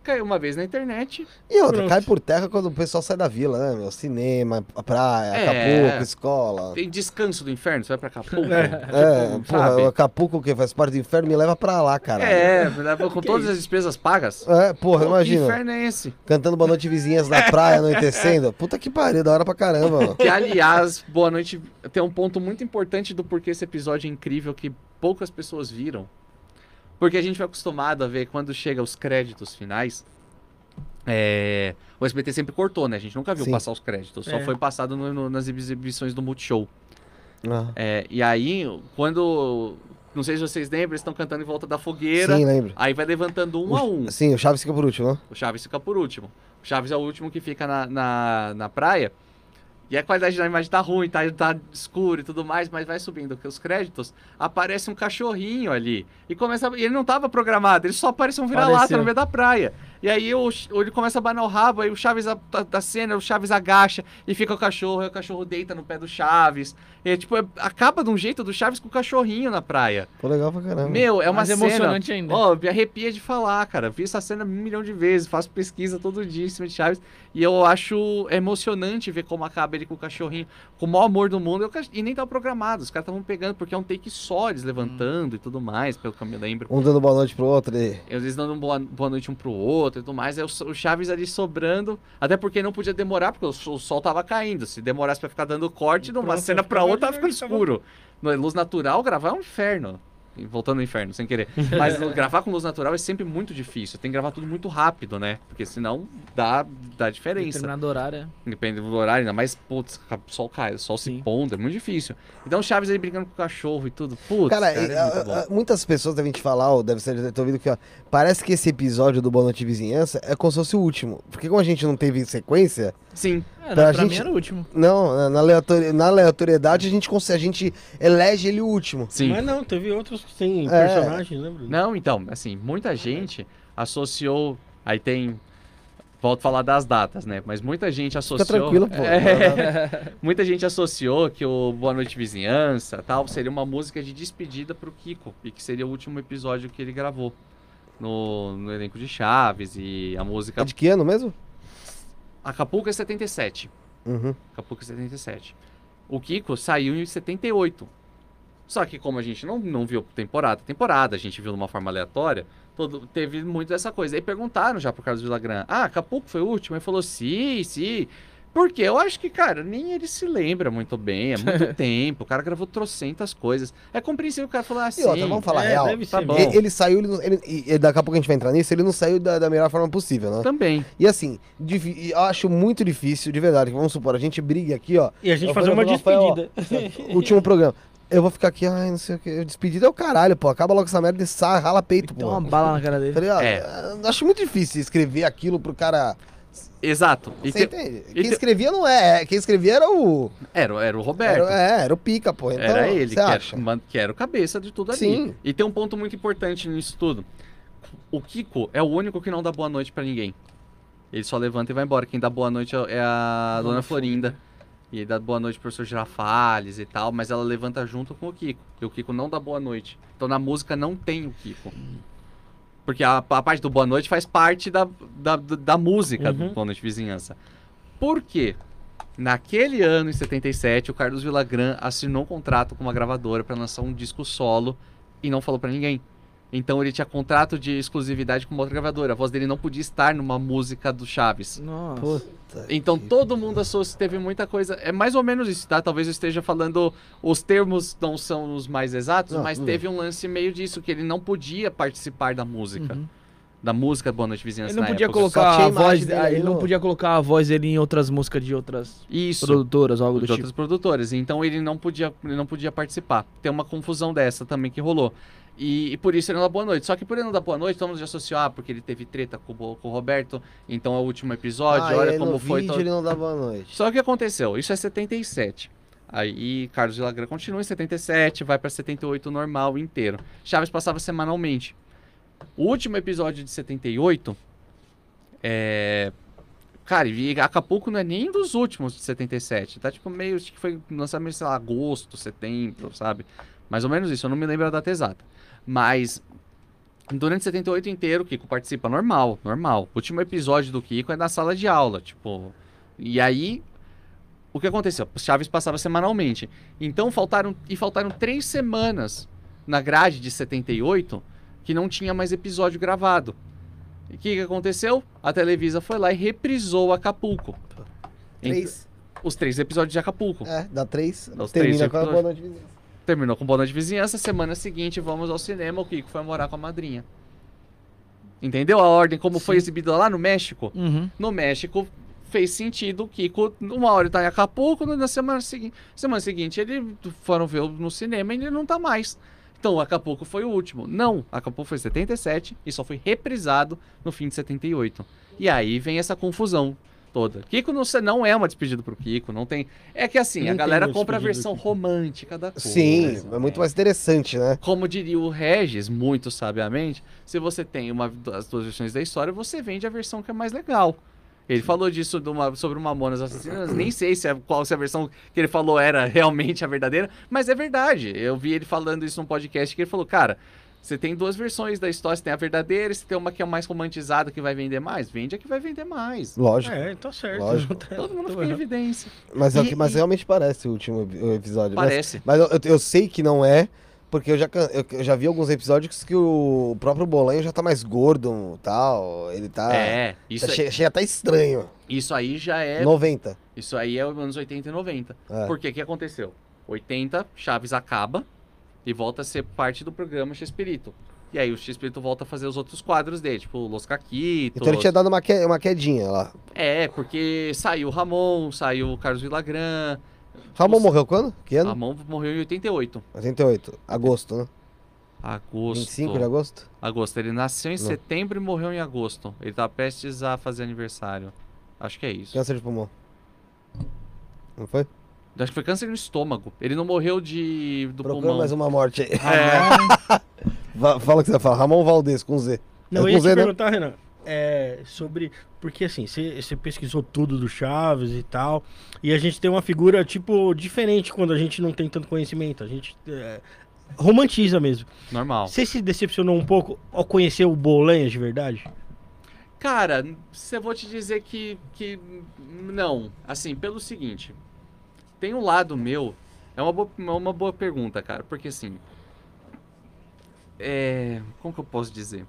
caiu uma vez na internet. E outra, Pronto. cai por terra quando o pessoal sai da vila, né, meu? Cinema, praia, É. Acapulco, escola. Tem descanso do inferno, você vai pra Acapulco. É, tipo, porra, sabe? o Acapulco, que faz parte do inferno, me leva pra lá, cara. É, me leva com todas as despesas pagas. É, porra, Pô, imagina. Que inferno é esse? Cantando Boa Noite Vizinhas na praia, anoitecendo. Puta que pariu, da hora pra caramba, mano. Que, aliás, boa noite. Tem um ponto muito importante do porquê esse episódio é incrível que poucas pessoas viram. Porque a gente foi acostumado a ver quando chega os créditos finais. é, O SBT sempre cortou, né? A gente nunca viu Sim. passar os créditos. Só É. foi passado no- no- nas exibições do Multishow. Ah, É, e aí, quando. Não sei se vocês lembram, eles estão cantando em volta da fogueira. Sim, lembro. Aí vai levantando um a um. Sim, o Chaves fica por último, né? O Chaves fica por último. O Chaves é o último que fica na, na, na praia. E a qualidade da imagem tá ruim, tá, tá escuro e tudo mais, mas vai subindo que os créditos, aparece um cachorrinho ali. E começa. E ele não tava programado, ele só aparece um vira-lata Apareceu. no meio da praia. E aí o, ele começa a banar o rabo, aí o Chaves a- da, da cena, o Chaves agacha e fica o cachorro, aí o cachorro deita no pé do Chaves. E tipo, é- acaba de um jeito do Chaves com o cachorrinho na praia. Pô, legal pra caramba. Meu, é uma Mais cena. emocionante ainda. Ó, me arrepia de falar, cara. Vi essa cena um milhão de vezes, faço pesquisa todo dia em cima de Chaves. E eu acho emocionante ver como acaba ele com o cachorrinho, com o maior amor do mundo. e cach- E nem tava programado, os caras estavam pegando, porque é um take só, eles levantando e tudo mais, pelo que eu me lembro. Um dando boa noite pro outro e... Eles dando boa, boa noite um pro outro e tudo mais. Aí o, Chaves ali sobrando. Até porque não podia demorar, porque o, sol- tava caindo. Se demorasse pra ficar dando corte, de uma cena pra ficava outra, tava ficando tava- escuro. No luz natural, gravar é um inferno. Voltando ao inferno, sem querer. Mas gravar com luz natural é sempre muito difícil. Tem que gravar tudo muito rápido, né? Porque senão dá, dá diferença. Determinado horário. é. Depende do horário, ainda mais, putz, o sol cai, o sol se pondo, é muito difícil. Então o Chaves aí brincando com o cachorro e tudo. Putz, Cara, cara, é muito a- bom. a- muitas pessoas devem te falar, ou deve ser ter ouvido que ó, parece que esse episódio do Boa Noite Vizinhança é como se fosse o último. Porque como a gente não teve sequência, Sim. É, Pra pra, gente- mim era o último. não, na- na, aleatori- na aleatoriedade a gente consegue, a gente elege ele o último. Sim. Mas não, teve outros que tem É. personagens, né, Bruno? Não, então, assim, muita gente associou. Aí tem. Volto a falar das datas, né? Mas muita gente associou. tranquilo, pô. É, muita gente associou que o Boa Noite Vizinhança tal seria uma música de despedida pro Kiko. E que seria o último episódio que ele gravou no, no elenco de Chaves. E a música. É de que ano mesmo? Acapulco é 77. Uhum. Acapulco é 77. O Kiko saiu em 78. Só que como a gente não, não viu temporada, temporada, a gente viu de uma forma aleatória, todo, teve muito dessa coisa. Aí perguntaram já pro Carlos Villagrán, ah, Acapulco foi o último? Ele falou, sim, sim. Porque eu acho que, cara, nem ele se lembra muito bem, é muito tempo. O cara gravou trocentas coisas. É compreensível o cara falar assim. E outra, vamos falar É, real. deve tá ser bom. Ele, ele saiu, ele, não- ele- e daqui a pouco a gente vai entrar nisso, ele não saiu da, da melhor forma possível, né? Também. E assim, difi- e eu acho muito difícil, de verdade, que vamos supor, a gente briga aqui, ó, E a gente fazer uma pro Rafael, ó, despedida. último programa. Eu vou ficar aqui, ai, não sei o que, despedida é o caralho, pô, acaba logo essa merda e sai, rala peito, Tem pô. uma bala na cara dele. Falei, ó, É. acho muito difícil escrever aquilo pro cara. Exato. E Você te- entende? Quem te- escrevia não é, quem escrevia era o. Era, era o Roberto. Era, é, era o pica, pô. Então, Era ele que era, que era o cabeça de tudo ali. Sim. E tem um ponto muito importante nisso tudo. O Kiko é o único que não dá boa noite pra ninguém. Ele só levanta e vai embora. Quem dá boa noite é é a Dona Florinda. E ele dá boa noite pro professor Girafales e tal, mas ela levanta junto com o Kiko. E o Kiko não dá boa noite. Então na música não tem o Kiko. Porque a, a parte do boa noite faz parte da, da, da- música do Uhum. Boa Noite Vizinhança. Por quê? Naquele ano, em 77, o Carlos Villagrán assinou um contrato com uma gravadora para lançar um disco solo e não falou para ninguém. Então ele tinha contrato de exclusividade com uma outra gravadora. A voz dele não podia estar numa música do Chaves. Nossa. Puta Então todo mundo associa, teve muita coisa. É mais ou menos isso, tá? Talvez eu esteja falando. Os termos não são os mais exatos, Não, mas teve um lance meio disso, que ele não podia participar da música. Uhum. Da música Boa Noite Vizinhança. Ele não podia época. colocar a a voz, dele ele não podia colocar a voz dele em outras músicas de outras Isso. produtoras, algo do de tipo. outras produtoras. Então ele não podia, ele não podia participar. Tem uma confusão dessa também que rolou. E, e por isso ele não dá boa noite. Só que por ele não dar boa noite, todo mundo já associou, ah, porque ele teve treta com, com o Roberto, então é o último episódio, Ah, olha aí como foi. vídeo todo- ele não dá boa noite. Só que o que aconteceu? Isso é 77. Aí Carlos de Lagrã continua em 77, vai pra 78 normal inteiro. Chaves passava semanalmente. O último episódio de 78 é. Cara, e Acapulco não é nem dos últimos de 77. Tá tipo meio. Acho que foi lançamento, sei lá, agosto, setembro, sabe? Mais ou menos isso, eu não me lembro a data exata. Mas. Durante 78 inteiro, o Kiko participa normal, normal. O último episódio do Kiko é na sala de aula, tipo. E aí, o que aconteceu? Chaves passava semanalmente. Então faltaram e faltaram três semanas na grade de 78 que não tinha mais episódio gravado. E o que, que aconteceu? A Televisa foi lá e reprisou Acapulco. Três. Os três episódios de Acapulco. É, dá três. Dá os termina três com a boa noite. Terminou com Boa Noite Vizinhança. Semana seguinte, vamos ao cinema. O Kiko foi morar com a madrinha. Entendeu a ordem? Como foi Sim. exibido lá no México? Uhum. no México fez sentido o Kiko, uma hora ele tá em Acapulco, na semana seguinte, semana seguinte ele foram ver no cinema e ele não tá mais. Então Acapulco foi o último. Não, Acapulco foi 77 e só foi reprisado no fim de 78. E aí vem essa confusão toda. Kiko não, não é uma despedida pro Kiko, não tem. É que assim, Não a galera uma compra a versão romântica da coisa. Sim, é muito mais interessante, né? Como diria o Regis, muito sabiamente, se você tem uma, as duas versões da história, você vende a versão que é mais legal. Ele falou disso de uma- sobre o Mamonas Assassinas, nem sei se é, qual se a versão que ele falou era realmente a verdadeira, mas é verdade. Eu vi ele falando isso num podcast que ele falou, cara, você tem duas versões da história, você tem a verdadeira e você tem uma que é mais romantizada que vai vender mais. Vende a que vai vender mais. Lógico. É, tá certo. Lógico. Todo mundo fica em evidência. Mas, é o E- que, mas e- realmente parece o último epi- o episódio. Mas- Parece. Mas, eu, eu- eu sei que não é, porque eu já, eu, eu já vi alguns episódios que o próprio Bolanho já tá mais gordo e tal. Ele tá. é, isso, tá aí- che- chega tá estranho. isso aí já é 90. Isso aí é os anos 80 e 90. É. Por que que aconteceu? 80, Chaves acaba e volta a ser parte do programa X-Espírito. E aí o X-Espírito volta a fazer os outros quadros dele, tipo Los Caquitos. Então ele tinha dado uma, que- uma quedinha lá. É, porque saiu o Ramon, saiu o Carlos Villagrán. Ramon Os- morreu quando? Que ano? Ramon morreu em 88. 88. Agosto, né? Agosto. 25 de agosto? Agosto. Ele nasceu em Não. setembro e morreu em agosto. Ele tá prestes a fazer aniversário. Acho que é isso. Câncer de pulmão. Não foi? Acho que foi câncer no estômago. Ele não morreu de do Procura pulmão. mais uma morte aí. É, Fala o que você vai falar. Ramon Valdez, com Z. Não, É eu ia te Z, né? perguntar, Renan, é, sobre. Porque assim, você pesquisou tudo do Chaves e tal. E a gente tem uma figura, tipo, diferente quando a gente não tem tanto conhecimento. A gente é, romantiza mesmo. normal. Você se decepcionou um pouco ao conhecer o Bolanhas de verdade? Cara, eu vou te dizer que, que não. Assim, pelo seguinte, tem um lado meu. É uma boa, uma boa pergunta, cara, porque assim. É. Como que eu posso dizer?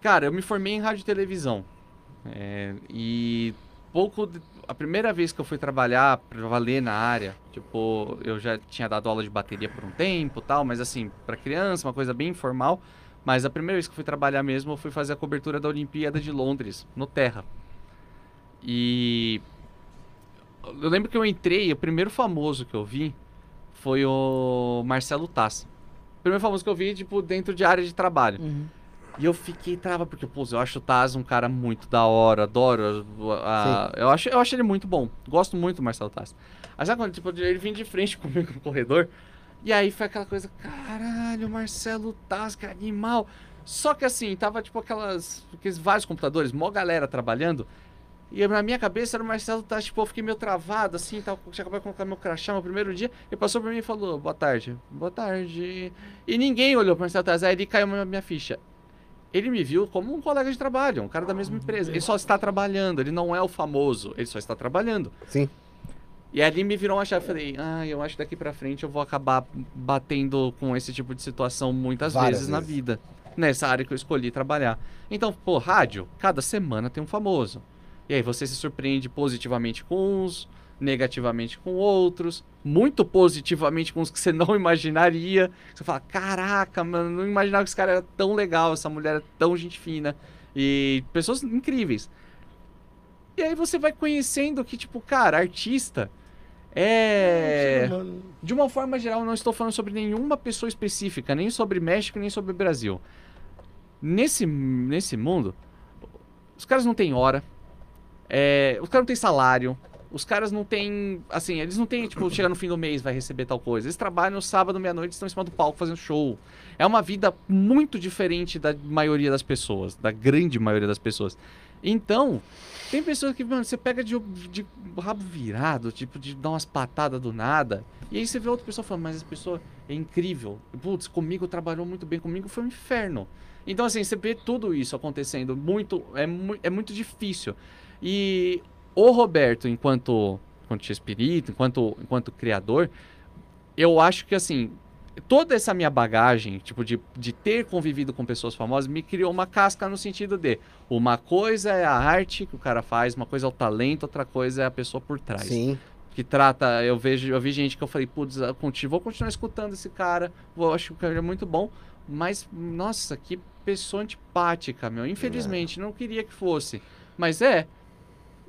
Cara, eu me formei em rádio e televisão. É, e pouco. de- A primeira vez que eu fui trabalhar pra valer na área, tipo, eu já tinha dado aula de bateria por um tempo tal, mas assim, pra criança, uma coisa bem informal. Mas a primeira vez que eu fui trabalhar mesmo, eu fui fazer a cobertura da Olimpíada de Londres, no Terra. E. Eu lembro que eu entrei, o primeiro famoso que eu vi foi o Marcelo Tass. O primeiro famoso que eu vi, tipo, dentro de área de trabalho. Uhum. E eu fiquei trava, porque, pô, eu acho o Taz um cara muito da hora, adoro. a- eu, acho, eu acho ele muito bom. Gosto muito do Marcelo Taz. Aí sabe quando tipo, ele vinha de frente comigo no corredor? E aí foi aquela coisa, caralho, Marcelo Taz, que animal. Só que assim, tava tipo aquelas. Aqueles vários computadores, mó galera trabalhando. E na minha cabeça era o Marcelo Taz, tipo, eu fiquei meio travado, assim, tal, tinha acabado de colocar meu crachá no primeiro dia. Ele passou por mim e falou, boa tarde, boa tarde. E ninguém olhou pro Marcelo Taz, aí ele caiu na minha ficha ele me viu como um colega de trabalho, um cara da mesma empresa. Ele só está trabalhando, ele não é o famoso, ele só está trabalhando. Sim. E ali me virou uma chave, falei, ah, eu acho que daqui pra frente eu vou acabar batendo com esse tipo de situação muitas Várias vezes, na vezes. vida. Nessa área que eu escolhi trabalhar. Então, pô, rádio, cada semana tem um famoso. E aí você se surpreende positivamente com uns, negativamente com outros, muito positivamente com os que você não imaginaria. Você fala, caraca, mano, não imaginava que esse cara era tão legal, essa mulher é tão gente fina. E pessoas incríveis. E aí você vai conhecendo que, tipo, cara, artista é. De uma forma geral, não estou falando sobre nenhuma pessoa específica, nem sobre México, nem sobre Brasil. Nesse, nesse mundo, os caras não têm hora, é, os caras não têm salário, os caras não têm. Assim, eles não têm, tipo, chega no fim do mês, vai receber tal coisa. Eles trabalham sábado, meia-noite, estão em cima do palco fazendo show. É uma vida muito diferente da maioria das pessoas, da grande maioria das pessoas. Então, tem pessoas que, mano, você pega de, de rabo virado, tipo, de dar umas patadas do nada. E aí você vê outra pessoa falando, mas essa pessoa é incrível. Putz, comigo trabalhou muito bem, comigo foi um inferno. Então, assim, você vê tudo isso acontecendo muito. É, é muito difícil. E o Roberto, enquanto, enquanto espírito, enquanto, enquanto criador, eu acho que, assim, toda essa minha bagagem, tipo, de, de ter convivido com pessoas famosas, me criou uma casca no sentido de uma coisa é a arte que o cara faz, uma coisa é o talento, outra coisa é a pessoa por trás. Sim. Que trata, eu vejo, eu vi gente que eu falei, putz, eu vou continuar escutando esse cara, vou, acho que ele é muito bom, mas, nossa, que pessoa antipática, meu. Infelizmente, não queria que fosse. Mas é,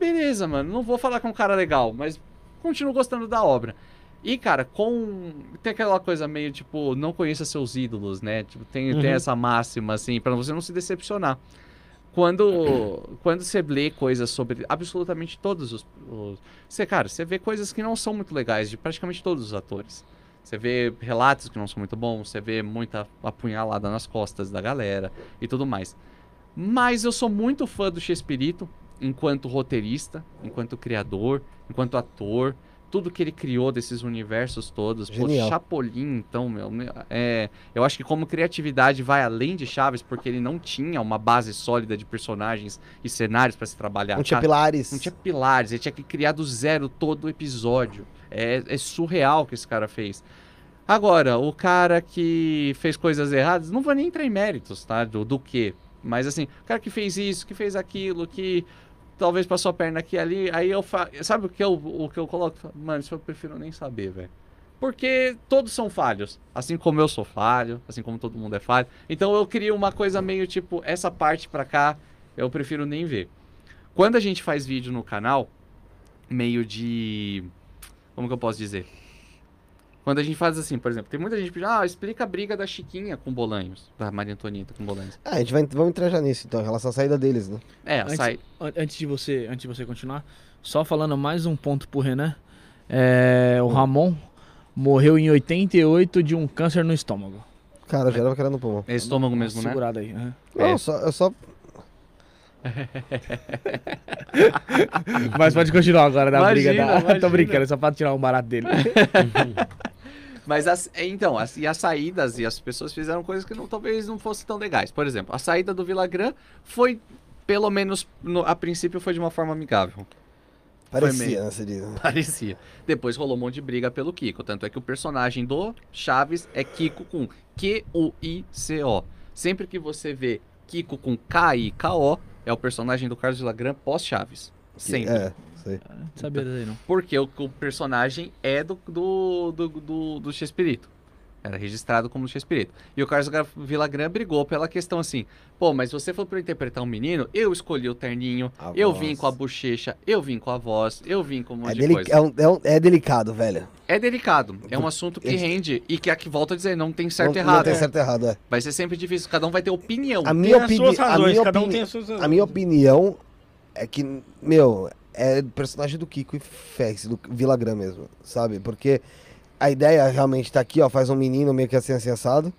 beleza, mano, não vou falar com um cara legal, mas continuo gostando da obra. E, cara, com. Tem aquela coisa meio tipo, não conheça seus ídolos, né? Tipo, tem, tem Uhum. essa máxima, assim, pra você não se decepcionar. Quando, quando você lê coisas sobre absolutamente todos os, os. Você, cara, você vê coisas que não são muito legais de praticamente todos os atores. Você vê relatos que não são muito bons, você vê muita apunhalada nas costas da galera e tudo mais. Mas eu sou muito fã do Chespirito, enquanto roteirista, enquanto criador, enquanto ator. Tudo que ele criou desses universos todos. Pô, Genial. Chapolin, então, meu. me- É, eu acho que como criatividade vai além de Chaves, porque ele não tinha uma base sólida de personagens e cenários para se trabalhar. Não tinha pilares. não tinha pilares, ele tinha que criar do zero todo o episódio. É, é surreal o que esse cara fez. Agora, o cara que fez coisas erradas, não vou nem entrar em méritos, tá? Do, do que. Mas assim, o cara que fez isso, que fez aquilo, que talvez passou a perna aqui ali, aí eu fa... Sabe o que eu, o que eu coloco? Mano, isso eu prefiro nem saber, velho. Porque todos são falhos. Assim como eu sou falho, assim como todo mundo é falho. Então eu queria uma coisa meio tipo, essa parte pra cá, eu prefiro nem ver. Quando a gente faz vídeo no canal, meio de. Como que eu posso dizer? Quando a gente faz assim, por exemplo, tem muita gente pedindo, ah, explica a briga da Chiquinha com Bolanhos, da Maria Antonieta com Bolanhos. Ah, a gente vai, vamos entrar já nisso, então, em relação à saída deles, né? É, Antes- sai. An- Antes de você, antes de você continuar, só falando mais um ponto pro Renan. É, o Ramon morreu em 88 de um câncer no estômago. Cara, eu já era querendo no pulmão. É estômago mesmo, né? Segurada aí. aham. Não, É. só, eu só. Mas pode continuar agora da Imagina, briga da. imagina. Tô brincando, só pra tirar um barato dele. Mas as, é, então, as, e as saídas e as pessoas fizeram coisas que não, talvez não fossem tão legais. Por exemplo, a saída do Villagrán foi, pelo menos no- a princípio, foi de uma forma amigável. Parecia, meio. né? Diz. né? Parecia. Depois rolou um monte de briga pelo Kiko. Tanto é que o personagem do Chaves é Kiko com Q-U-I-C-O. Sempre que você vê Kiko com K-I-K-O, é o personagem do Carlos Villagrán pós-Chaves. Sempre. É, sei. Não sabia disso aí, não. Porque o, o personagem é do, do, do, do, do Chespirito. Era registrado como Chespirito. E o Carlos Villagrán brigou pela questão assim: pô, mas você foi pra eu interpretar um menino, eu escolhi o terninho, A eu voz. vim com a bochecha, eu vim com a voz, eu vim com um monte É, de coisa. é, um- é um- é delicado, velho. É delicado. É um assunto que rende e que aqui volta a dizer, não tem certo e errado. Não tem certo e errado, é. Vai ser sempre difícil, cada um vai ter opinião. A Tem minha, as opini suas a razões, minha cada um opini- tem as suas razões. a minha opinião é que, meu, é personagem do Kiko e Fex, do Villagrán mesmo, sabe? Porque a ideia realmente tá aqui, ó, faz um menino meio que assim, assim, assado.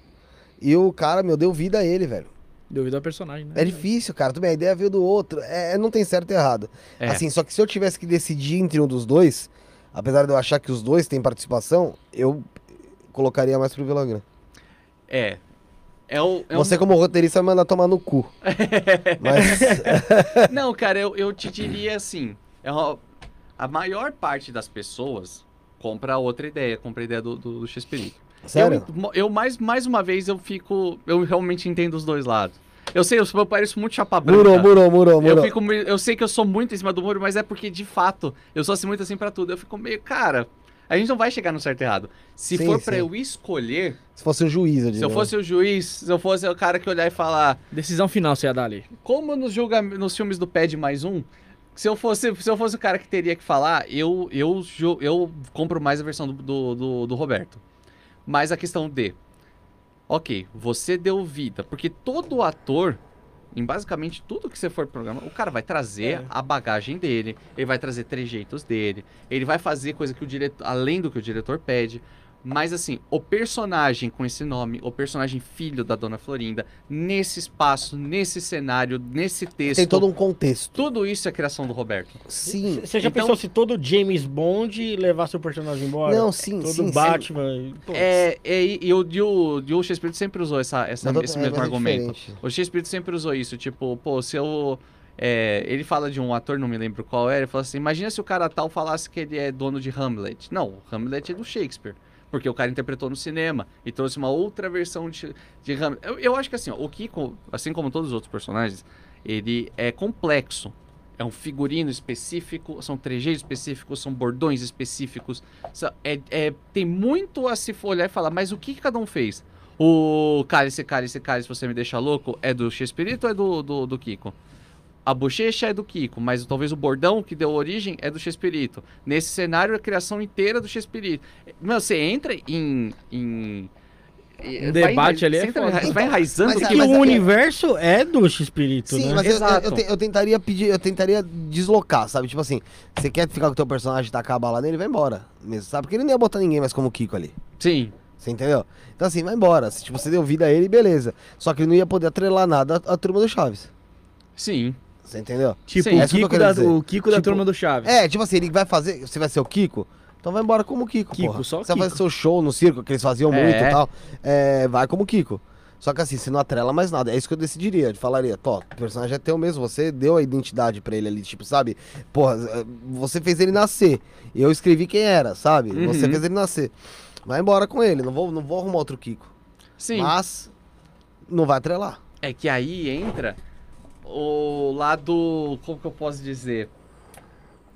E o cara, meu, deu vida a ele, velho. Deu vida ao personagem, né? É difícil, cara. Também a ideia veio do outro. É, não tem certo e errado. É. Assim, só que se eu tivesse que decidir entre um dos dois, apesar de eu achar que os dois têm participação, eu colocaria mais pro Villagrán. É. É o, é Você, um- como roteirista, vai mandar tomar no cu. Mas. Não, cara, eu, eu te diria assim: é uma- a maior parte das pessoas compra outra ideia, compra a ideia do, do, do Chespirito. Sério? Eu, eu mais, mais uma vez, eu fico. Eu realmente entendo os dois lados. Eu sei, eu, eu pareço muito chapa branca. Murou, murou, murou, Eu, murou. fico, meio- eu sei que eu sou muito em cima do muro, mas é porque, de fato, eu sou assim muito assim pra tudo. Eu fico meio, cara, a gente não vai chegar no certo e errado. Se Sim, for pra sim. eu escolher, Se fosse um juiz, eu se eu fosse o juiz, se eu fosse o cara que olhar e falar, Decisão final você ia dar ali. como nos, julga, nos filmes do Pad mais um, se eu fosse, se eu fosse o cara que teria que falar, eu, eu, eu compro mais a versão do, do, do- do Roberto. Mas a questão de, ok, você deu vida, porque todo ator, em basicamente tudo que você for programar, o cara vai trazer É. a bagagem dele, ele vai trazer trejeitos dele, ele vai fazer coisa que o diretor, além do que o diretor pede. Mas assim, o personagem com esse nome, o personagem filho da Dona Florinda, nesse espaço, nesse cenário, nesse texto. Tem todo um contexto. Tudo isso é criação do Roberto. Sim. Você já Então- pensou se todo James Bond levasse o personagem embora? Não, sim, todo sim. sim. Batman. pô, É, é, e, e o, e o, e o Shakespeare sempre usou essa, essa- tô- esse é, mesmo é argumento. diferente. O Shakespeare sempre usou isso, tipo, pô, se eu. é, ele fala de um ator, não me lembro qual era, ele fala assim: imagina se o cara tal falasse que ele é dono de Hamlet. Não, Hamlet é do Shakespeare. Porque o cara interpretou no cinema e trouxe uma outra versão de, de Hamlet. Eu, eu acho que assim, ó, o Kiko, assim como todos os outros personagens, ele é complexo. É um figurino específico, são trejeitos específicos, são bordões específicos. É, é- tem muito a se olhar e falar, mas o que, que cada um fez? O cálice, cálice, cálice, você me deixa louco, é do Chespirito ou é do, do, do Kiko? A bochecha é do Kiko, mas talvez o bordão que deu origem é do Chespirito. Nesse cenário, a criação inteira do Chespirito. Meu, você entra em... em Um debate ali é você entra. Você vai enraizando Mas que que mas o é- universo é do Espírito, Sim, né? mas eu, eu, eu te- eu tentaria pedir, eu tentaria deslocar, sabe? Tipo assim, você quer ficar com o teu personagem e tacar a bala nele, vai embora. Mesmo, sabe? Porque ele não ia botar ninguém mais como o Kiko ali. Sim, Você entendeu? Então assim, vai embora. Se tipo, você deu vida a ele, beleza. Só que ele não ia poder atrelar nada à, à turma do Chaves. sim. Você entendeu? Tipo, Sim, o, é Kiko da, o Kiko da Tipo, turma do Chaves. É, tipo assim, ele vai fazer. Você vai ser o Kiko? Então vai embora como Kiko, Kiko, porra. só Você vai Kiko. fazer seu show no circo, que eles faziam É. muito e tal. É, vai como Kiko. Só que assim, você não atrela mais nada. É isso que eu decidiria. Eu falaria, Tó, o personagem é teu mesmo. Você deu a identidade pra ele ali, tipo, sabe? Porra, eh, você fez ele nascer. Eu escrevi quem era, sabe? Uhum. Você fez ele nascer. Vai embora com ele. Não vou, não vou arrumar outro Kiko. Sim. Mas não vai atrelar. É que aí entra o lado. Como que eu posso dizer?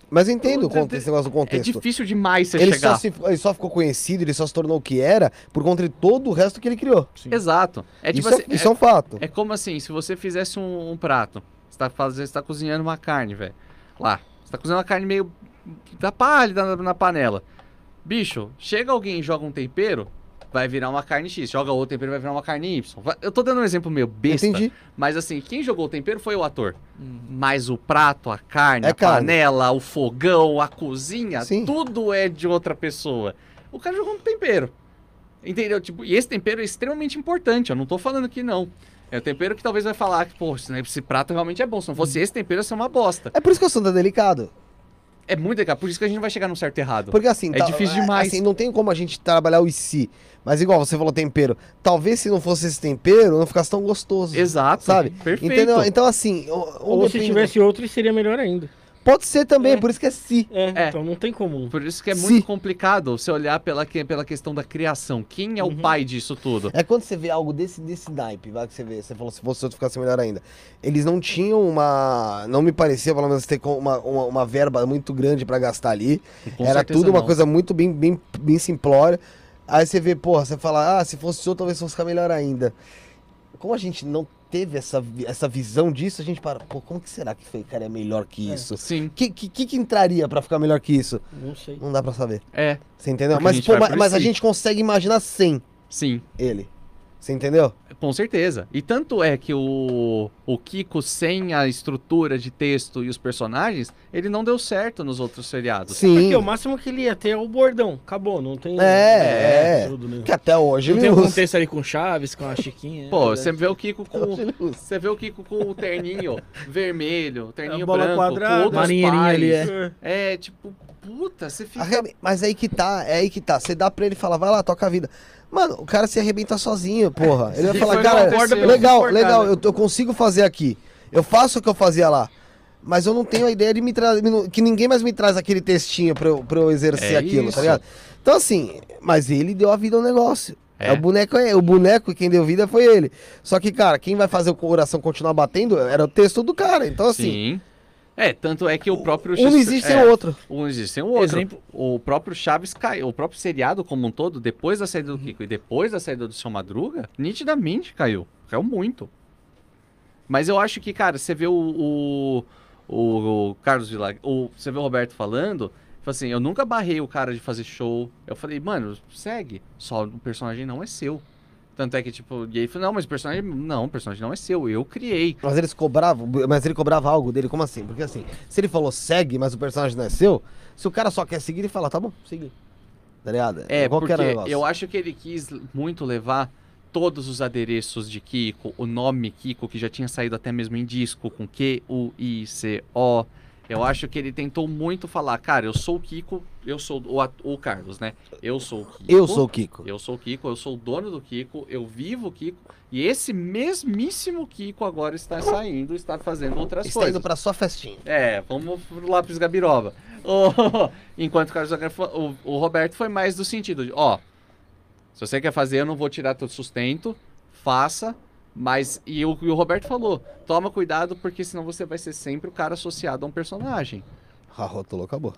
Mas eu entendo conte- esse negócio do É contexto. difícil demais você ele chegar. só, se- ele só ficou conhecido, ele só se tornou o que era por conta de todo o resto que ele criou. Exato. É tipo isso, assim. é, isso é um fato. É como assim, se você fizesse um, um prato, você tá, fazendo, você tá cozinhando uma carne, velho. Lá. Você tá cozinhando uma carne meio da pálida na, na panela. Bicho, chega alguém e joga um tempero, vai virar uma carne X. Joga outro tempero, vai virar uma carne Y. Eu tô dando um exemplo meio besta. Entendi. Mas assim, quem jogou o tempero foi o ator. Mas o prato, a carne, É a carne. panela, o fogão, a cozinha, Sim. tudo é de outra pessoa. O cara jogou um tempero. Entendeu? Tipo, e esse tempero é extremamente importante. Eu não tô falando que não. É o tempero que talvez vai falar que, pô, esse esse prato realmente é bom. Se não fosse esse tempero, ia ser uma bosta. É por isso que assunto é delicado. É muito legal. Por isso que a gente vai chegar no certo e errado. Porque assim, É difícil demais. Assim, não tem como a gente trabalhar o se. Mas igual você falou tempero. Talvez se não fosse esse tempero, não ficasse tão gostoso. Exato. Sabe? Perfeito. Entendeu? Então assim, o- Ou se depende- tivesse outro, seria melhor ainda. Pode ser também, É. por isso que é si. É, É. então não tem como. Por isso que é Se- muito complicado você olhar pela, pela questão da criação. Quem é o Uhum. pai disso tudo? É quando você vê algo desse, desse naipe, vai que você vê, você falou se fosse outro ficasse melhor ainda. Eles não tinham uma. Não me parecia, pelo menos, ter uma, uma, uma verba muito grande pra gastar ali. Com Era tudo uma não. coisa muito bem, bem, bem simplória. Aí você vê, porra, você fala, ah, se fosse outro, talvez fosse ficar melhor ainda. Como a gente não teve essa, essa visão disso, a gente para, pô, como que será que ficaria melhor que É. isso? Sim, O que, que, que entraria pra ficar melhor que isso? Não sei. Não dá pra saber. é, Você entendeu? Porque a Mas, gente pô, vai ma- por mas a gente consegue imaginar sem sim. ele. Você entendeu? Com certeza. E tanto é que o, o Kiko, sem a estrutura de texto e os personagens, ele não deu certo nos outros seriados. Sim. Porque o máximo que ele ia ter é o bordão. Acabou, não tem. É, é. tudo, né? Que até hoje Não tem um contexto ali com Chaves, com a Chiquinha. Pô, né? você vê o Kiko com. Você vê o Kiko com o terninho vermelho, terninho A bola branco, quadrada. com ali, é. É, tipo, puta, você fica. Mas aí que tá, é aí que tá. Você dá pra ele falar, vai lá, toca a vida. Mano, o cara se arrebenta sozinho, porra. Ele vai falar, cara, legal, legal, eu, eu consigo fazer aqui. Eu faço o que eu fazia lá. Mas eu não tenho a ideia de me trazer. Que ninguém mais me traz aquele textinho pra eu, pra eu exercer É aquilo, isso. tá ligado? Então assim, mas ele deu a vida ao negócio. É. É. o boneco é o boneco e quem deu vida foi ele. Só que, cara, quem vai fazer o coração continuar batendo era o texto do cara. Então, assim, Sim. É, tanto é que o próprio. um não existe sem é, o outro. Um existe sem o outro. Exemplo- O próprio Chaves caiu. O próprio seriado como um todo, depois da saída do Kiko e depois da saída do Seu Madruga, nitidamente caiu. Caiu muito. Mas eu acho que, cara, você vê o, o, o, o Carlos Vilag, o, você vê o Roberto falando, fala assim, eu nunca barrei o cara de fazer show. Eu falei, mano, segue. Só o personagem não é seu. Tanto é que, tipo, e ele falou, não, mas o personagem. Não, o personagem não é seu, eu criei. Mas eles cobravam, mas ele cobrava algo dele, como assim? Porque assim, se ele falou segue, mas o personagem não é seu, se o cara só quer seguir, ele fala, tá bom, segue. Tá ligado? É, Qual que porque eu acho que ele quis muito levar todos os adereços de Kiko, o nome Kiko, que já tinha saído até mesmo em disco, com Q-U-I-C-O. Eu acho que ele tentou muito falar, cara, eu sou o Kiko, eu sou o, o Carlos, né? Eu sou o Kiko. Eu sou o Kiko. Eu sou o Kiko, eu sou o dono do Kiko, eu vivo o Kiko. E esse mesmíssimo Kiko agora está saindo, está fazendo outras Está coisas. indo pra sua festinha. É, vamos lá pros Gabiroba. O- Enquanto o Carlos o, o Roberto foi mais do sentido de, ó, se você quer fazer, eu não vou tirar teu sustento, faça, mas. E o, e o Roberto falou: toma cuidado, porque senão você vai ser sempre o cara associado a um personagem. A rotulou, acabou.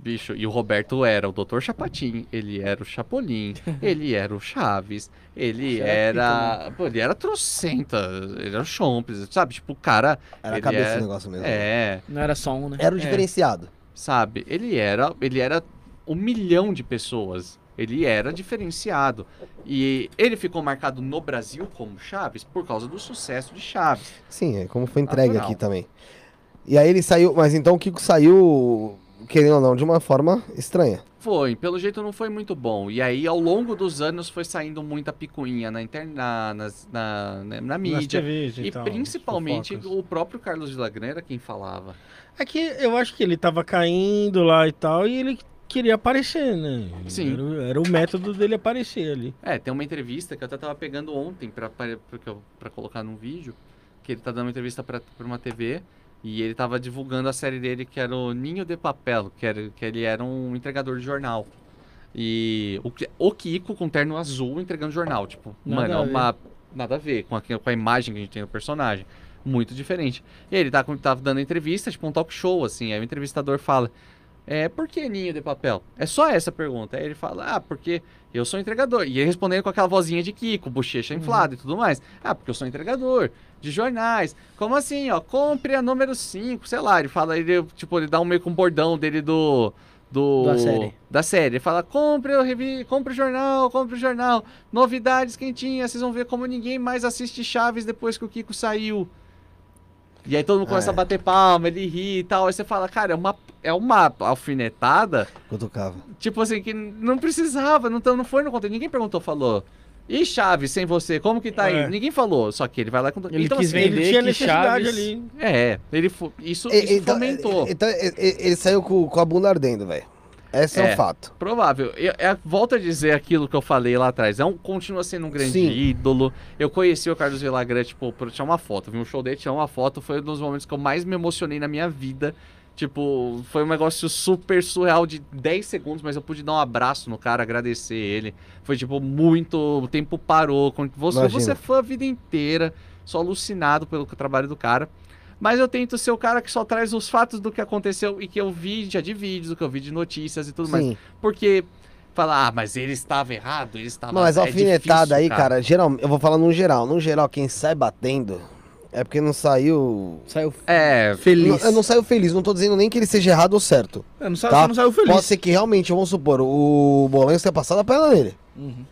Bicho, e o Roberto era o Dr. Chapatin, ele era o Chapolin, ele era o Chaves, ele era. Pô, ele era trocenta, ele era o Chompes, sabe? Tipo, o cara. Era a cabeça é- do negócio mesmo. É, Não era só um, né? Era o É. diferenciado. sabe? Ele era, ele era um milhão de pessoas. Ele era diferenciado. E ele ficou marcado no Brasil como Chaves por causa do sucesso de Chaves. Sim, é como foi entregue Natural. aqui também. E aí ele saiu, mas então o Kiko saiu, querendo ou não, de uma forma estranha. Foi, pelo jeito não foi muito bom. E aí, ao longo dos anos, foi saindo muita picuinha na internet, na, nas- na, na, na Nas mídia. TVs E tal, principalmente fofocas. o próprio Carlos Villagrán era quem falava. É que eu acho que ele tava caindo lá e tal, e ele queria aparecer, né? Sim. Era, o- era o método dele aparecer ali. É, tem uma entrevista que eu até tava pegando ontem pra, pra, pra, pra colocar num vídeo, que ele tá dando uma entrevista pra, pra uma TV, e ele tava divulgando a série dele que era o Ninho de Papel, que, era, que ele era um entregador de jornal. E o, que- o Kiko com terno azul entregando jornal, tipo, Nada mano, a é uma... Nada a ver com a, com a imagem que a gente tem do personagem. Muito diferente. E ele tá, tava dando entrevista, tipo um talk show, assim, aí o entrevistador fala... É, por que ninho de papel? É só essa pergunta. Aí ele fala, ah, porque eu sou entregador. E ele respondendo com aquela vozinha de Kiko, bochecha inflada e tudo mais. Ah, porque eu sou entregador de jornais. Como assim, ó? Compre a número 5, sei lá. Ele fala, ele, tipo, ele dá um meio com um bordão dele do. Do, Da série. Da série. Ele fala, compre o, revi... compre o jornal, compre o jornal. Novidades quentinhas, vocês vão ver como ninguém mais assiste Chaves depois que o Kiko saiu. E aí todo mundo começa É. a bater palma, ele ri e tal. Aí você fala, cara, é uma, é uma alfinetada Cutucava. Tipo assim, que não precisava, não, não foi no conteúdo. Ninguém perguntou, falou. E Chaves, sem você, como que tá É. aí? Ninguém falou, só que ele vai lá com. Ele então, quis assim, vender Ele tinha necessidade Chaves- ali. É, ele fo- isso, E- isso então, fomentou. Então ele saiu com, com a bunda ardendo, velho. Esse é, É. um fato. Provável. Eu, eu volto a dizer aquilo que eu falei lá atrás. É um, continua sendo um grande Sim. ídolo. Eu conheci o Carlos Villagrán, tipo, por tirar uma foto. Vi um show dele, tirar uma foto. Foi um dos momentos que eu mais me emocionei na minha vida. Tipo, foi um negócio super surreal de 10 segundos, mas eu pude dar um abraço no cara, agradecer ele. Foi, tipo, muito. O tempo parou. Você, você é fã a vida inteira, só alucinado pelo trabalho do cara. Mas eu tento ser o cara que só traz os fatos do que aconteceu e que eu vi já de vídeos, do que eu vi de notícias e tudo mais. Sim. Porque falar, ah, mas ele estava errado, ele estava Mas a é alfinetada aí, cara, geral, eu vou falar no geral. No geral, quem sai batendo é porque não saiu. Saiu É, feliz. Não, eu não saiu feliz, não tô dizendo nem que ele seja errado ou certo. É, não, saiu, Tá? não saiu feliz. Pode ser que realmente, vamos supor, o Bolanhos tenha passado a perna nele. Uhum.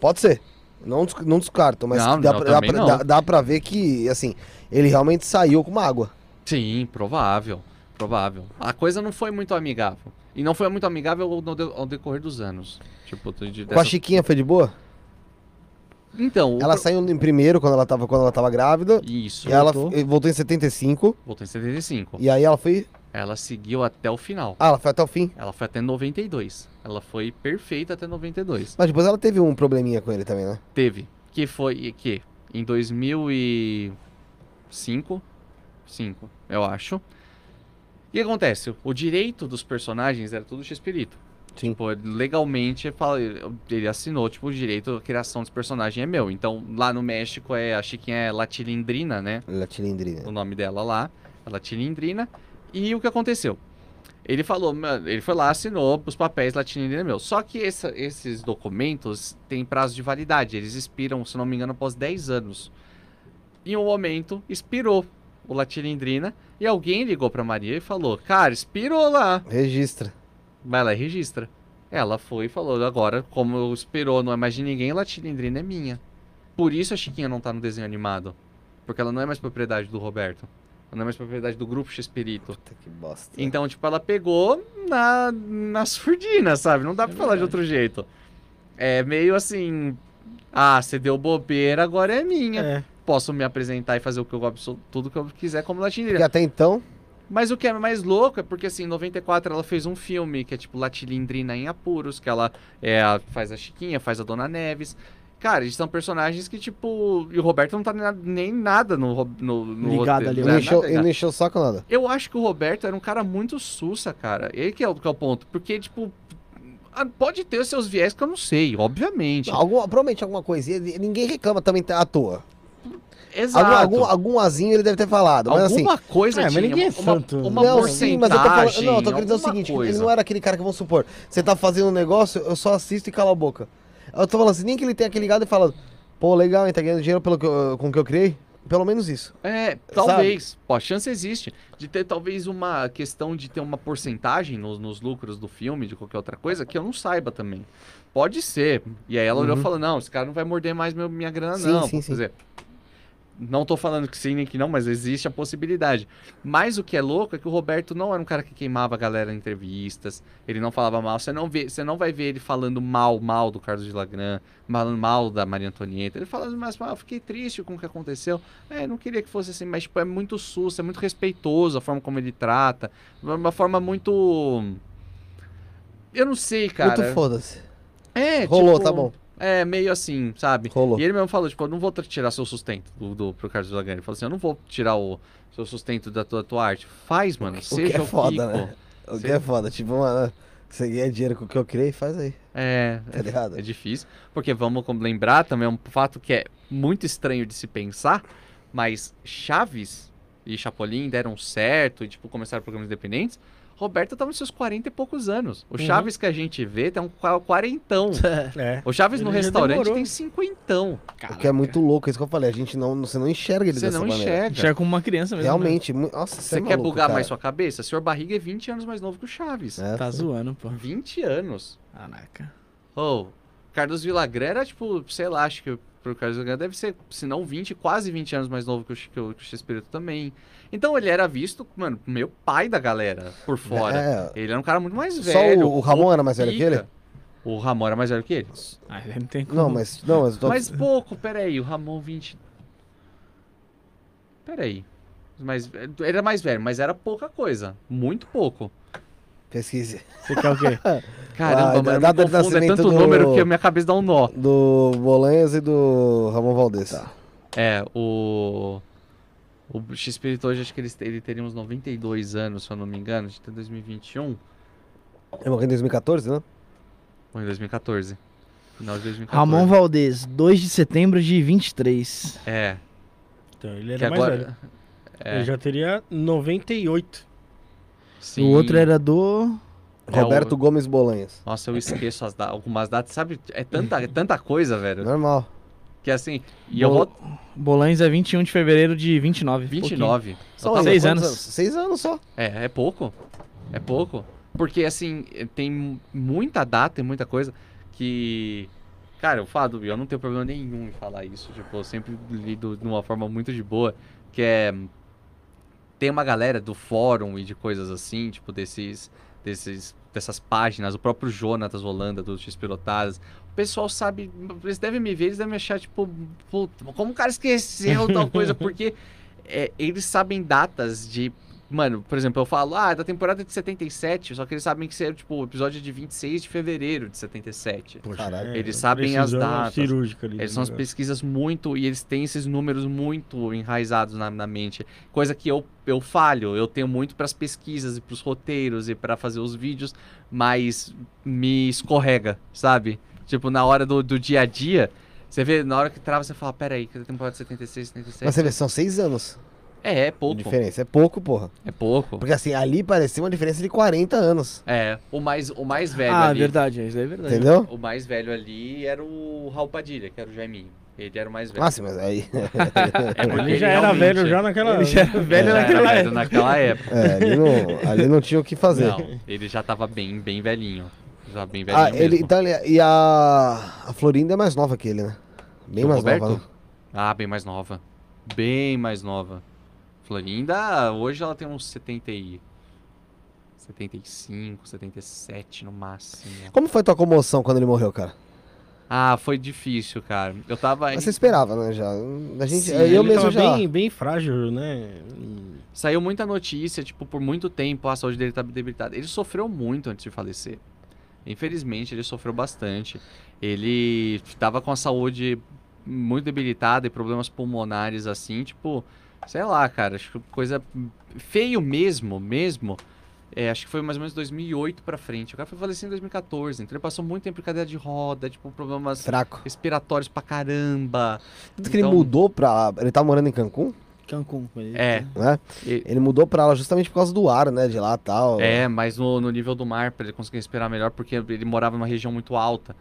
Pode ser. Não, não descarto, mas Não, dá, não, pra, dá, pra, dá- dá pra ver que, assim, ele realmente saiu com uma água. sim, provável. Provável. A coisa não foi muito amigável. E não foi muito amigável ao, ao decorrer dos anos. Tipo, de, Com a dessa- Chiquinha foi de boa? Então, Ela pro- saiu em primeiro quando ela tava, quando ela tava grávida. Isso. E ela Voltou. f- voltou em 75. Voltou em 75. E aí ela foi. Ela seguiu até o final. Ah, ela foi até o fim. Ela foi até 92. Ela foi perfeita até 92. Mas depois ela teve um probleminha com ele também, né? Teve. Que foi que em 2005, 5, eu acho. O que acontece? O direito dos personagens era tudo X-Espírito. Sim. Tipo, legalmente ele assinou, tipo, o direito, a criação dos personagens é meu. Então, lá no México, é a Chiquinha é Latilindrina, né? Ela cilindrina. o nome dela lá, ela Tilindrina. E o que aconteceu? Ele falou, ele foi lá, assinou os papéis Latilindrina meu. Só que essa- esses documentos têm prazo de validade, eles expiram, se não me engano, após 10 anos. Em um momento, expirou o Latilindrina e alguém ligou pra Maria e falou: Cara, expirou lá. Registra. Vai lá e registra. Ela foi e falou: Agora, como expirou, não é mais de ninguém, Latilindrina é minha. Por isso a Chiquinha não tá no desenho animado. Porque ela não é mais propriedade do Roberto. Não é mais propriedade do grupo X-Espírito. Puta que bosta. Então, tipo, ela pegou na, na surdina, sabe? Não dá pra falar de outro jeito. É meio assim. Ah, você deu bobeira, agora é minha. É. Posso me apresentar e fazer o que eu gosto, tudo que eu quiser como Latilindrina. Porque até então. Mas o que é mais louco é porque, assim, em 94 ela fez um filme que é tipo Latilindrina em Apuros, que ela é, faz a Chiquinha, faz a Dona Neves. Cara, eles são personagens que, tipo. E o Roberto não tá nem nada no. no, no Ligado roteiro, ali, Ele né? não encheu, Nada ele não encheu o saco nada. Eu acho que o Roberto era um cara muito sussa, cara. Ele que é o, que é o ponto. Porque, tipo. Pode ter os seus viés que eu não sei, obviamente. Algum, provavelmente alguma coisinha. Ninguém reclama também à toa. Exato. Algum, algum, algum azinho ele deve ter falado. Mas assim. Alguma coisa É, mas ninguém é uma, santo. uma não, porcentagem. sim, mas eu tô falando. Não, eu tô querendo dizer o seguinte: coisa. ele não era aquele cara que, vamos supor, você tá fazendo um negócio, eu só assisto e calo a boca. Eu tô falando assim, nem que ele tenha aquele ligado e falando, pô, legal, hein, tá ganhando dinheiro pelo que eu- com o que eu criei? Pelo menos isso. É, talvez. Pô, a chance existe de ter talvez uma questão de ter uma porcentagem nos, nos lucros do filme, de qualquer outra coisa, que eu não saiba também. Pode ser. E aí ela olhou e Uhum. falou: não, esse cara não vai morder mais meu- minha grana, Sim, não. sim, Quer dizer, não tô falando que sim nem que não, mas existe a possibilidade. Mas o que é louco é que o Roberto não era um cara que queimava a galera em entrevistas, ele não falava mal. Você não, vê, você não vai ver ele falando mal, mal do Carlos de Lagran, falando mal da Maria Antonieta. Ele falando mais mal, eu fiquei triste com o que aconteceu. É, não queria que fosse assim, mas tipo, é muito susto, é muito respeitoso a forma como ele trata. Uma forma muito. Eu não sei, cara. Muito foda-se. É, Rolou, tipo, tá bom. É, meio assim, sabe? Rolou. E ele mesmo falou, tipo, eu não vou tirar seu sustento do, do, pro Carlos Lagan. Ele falou assim, eu não vou tirar o seu sustento da tua, tua arte. Faz, mano, O que seja é o foda, Kiko. né? O que Sim. é foda, tipo, mano, você ganha dinheiro com o que eu criei, faz aí, É, tá ligado? é difícil. Porque vamos lembrar também um fato que é muito estranho de se pensar, mas Chaves e Chapolin deram certo e, tipo, começaram programas independentes. Roberto tava nos seus 40 e poucos anos. O Uhum. Chaves que a gente vê tem um qua- quarentão. É. O Chaves no Ele já restaurante demorou. tem cinquentão. O que é muito louco, é isso que eu falei, a gente não, você não enxerga ele Você dessa não maneira. enxerga. Já é como uma criança mesmo. Realmente, mu- nossa, Você é quer maluco, bugar cara. mais sua cabeça? Senhor Barriga é 20 anos mais novo que o Chaves. É, Né? Tá sim. zoando, pô. 20 anos. Caraca. Oh, Carlos Villagrán era tipo, sei lá, acho que pro Carlos Villagrán deve ser, se não 20, quase 20 anos mais novo que o, que o, que o X-Espírito também. Então ele era visto, mano, meu pai da galera por fora. É, Ele era um cara muito mais Só velho. o- o Ramon era mais velho que pica. ele? O Ramon era mais velho que ele. Ah, não tem como. não, mas, não, mas, eu tô- Mas pouco, peraí, o Ramon 20. Peraí. Mas ele era mais velho, mas era pouca coisa. Muito pouco. pesquise. Você quer o quê? Caramba, Ah, data me de confundo, é nascimento tanto do- número que a minha cabeça dá um nó. Do Bolanhas e do Ramon Valdez. É, o. O X-Espírito hoje, acho que ele, ele teria uns 92 anos, se eu não me engano. A gente tá em 2021 Ele morreu em 2014, né? ou em 2014. Final de 2014. Ramon Valdez, 2 de setembro de 23. É, Então, ele que era mais velho. agora... É, Ele já teria 98. sim. O outro era do. É, Roberto o- Gomes Bolanhas. Nossa, eu esqueço as da- algumas datas, sabe? É tanta, é tanta coisa, velho. Normal. Que assim, e eu Bol- vou... Bolães é 21 de fevereiro de 29. pouquinho. 29. Só Eu tava- seis quantos anos. Seis anos só. É, é pouco. É pouco. Porque, assim, tem muita data e muita coisa que. Cara, eu falo, eu não tenho problema nenhum em falar isso. Tipo, eu sempre lido de uma forma muito de boa. Que é. Tem uma galera do fórum e de coisas assim, tipo, desses. Desses dessas páginas, o próprio Jonatas Holanda do X Pilotadas. O pessoal sabe, eles devem me ver, eles devem me achar, tipo, puta, como o cara esqueceu tal coisa, porque é, eles sabem datas de Mano, por exemplo, eu falo, ah, da temporada de 77, só que eles sabem que isso é, tipo, o episódio de 26 de fevereiro de 77. Poxa, Caralho. Eles sabem as precisão datas. cirúrgica ali. Eles do são as pesquisas muito, e eles têm esses números muito enraizados na, na mente. Coisa que eu, eu falho, eu tenho muito pras pesquisas e pros roteiros e pra fazer os vídeos, mas me escorrega, sabe? Tipo, na hora do, do dia a dia, você vê, na hora que trava, você fala, peraí, que é a temporada de 76, 77... Mas você vê, são seis anos É, é pouco, diferença. É pouco, porra. é pouco. Porque assim, ali parecia uma diferença de 40 anos. É, o mais, o mais velho Ah, ali... verdade, isso aí é verdade. Entendeu? O mais velho ali era o Raul Padilha, que era o Jaiminho. Ele era o mais velho. Ah, sim, mas aí. É Ele já era velho já naquela. Ele já era velho era naquela velho época. naquela época. É, ali não, ali não tinha o que fazer. Não, ele já tava bem, bem velhinho. Já bem velhinho Ah, ele, mesmo. então, ele- e a, a Florinda é mais nova que ele, né? Bem O mais Roberto? nova. né? Ah, bem mais nova. Bem mais nova. Florinda, hoje ela tem uns 70 e... 75, 77 no máximo. Como foi tua comoção quando ele morreu, cara? Ah, foi difícil, cara. Eu tava... Mas você esperava, né? Já. A gente, Sim, eu ele mesmo tava já. bem, bem frágil, né? Saiu muita notícia, tipo, por muito tempo a saúde dele tá debilitada. Ele sofreu muito antes de falecer. Infelizmente, ele sofreu bastante. Ele tava com a saúde muito debilitada e problemas pulmonares assim, tipo, sei lá, cara, acho que coisa feio mesmo, mesmo. É, acho que foi mais ou menos 2008 pra frente. O cara foi falecer em 2014, então ele passou muito tempo em cadeira de roda, tipo, problemas Fraco. respiratórios pra caramba. Tanto que ele Então- mudou pra. Ele tá morando em Cancún, Cancún. ele- É, né? e- Ele mudou pra lá justamente por causa do ar, né? De lá e tal. É, mas no, no nível do mar, pra ele conseguir respirar melhor, porque ele morava numa região muito alta.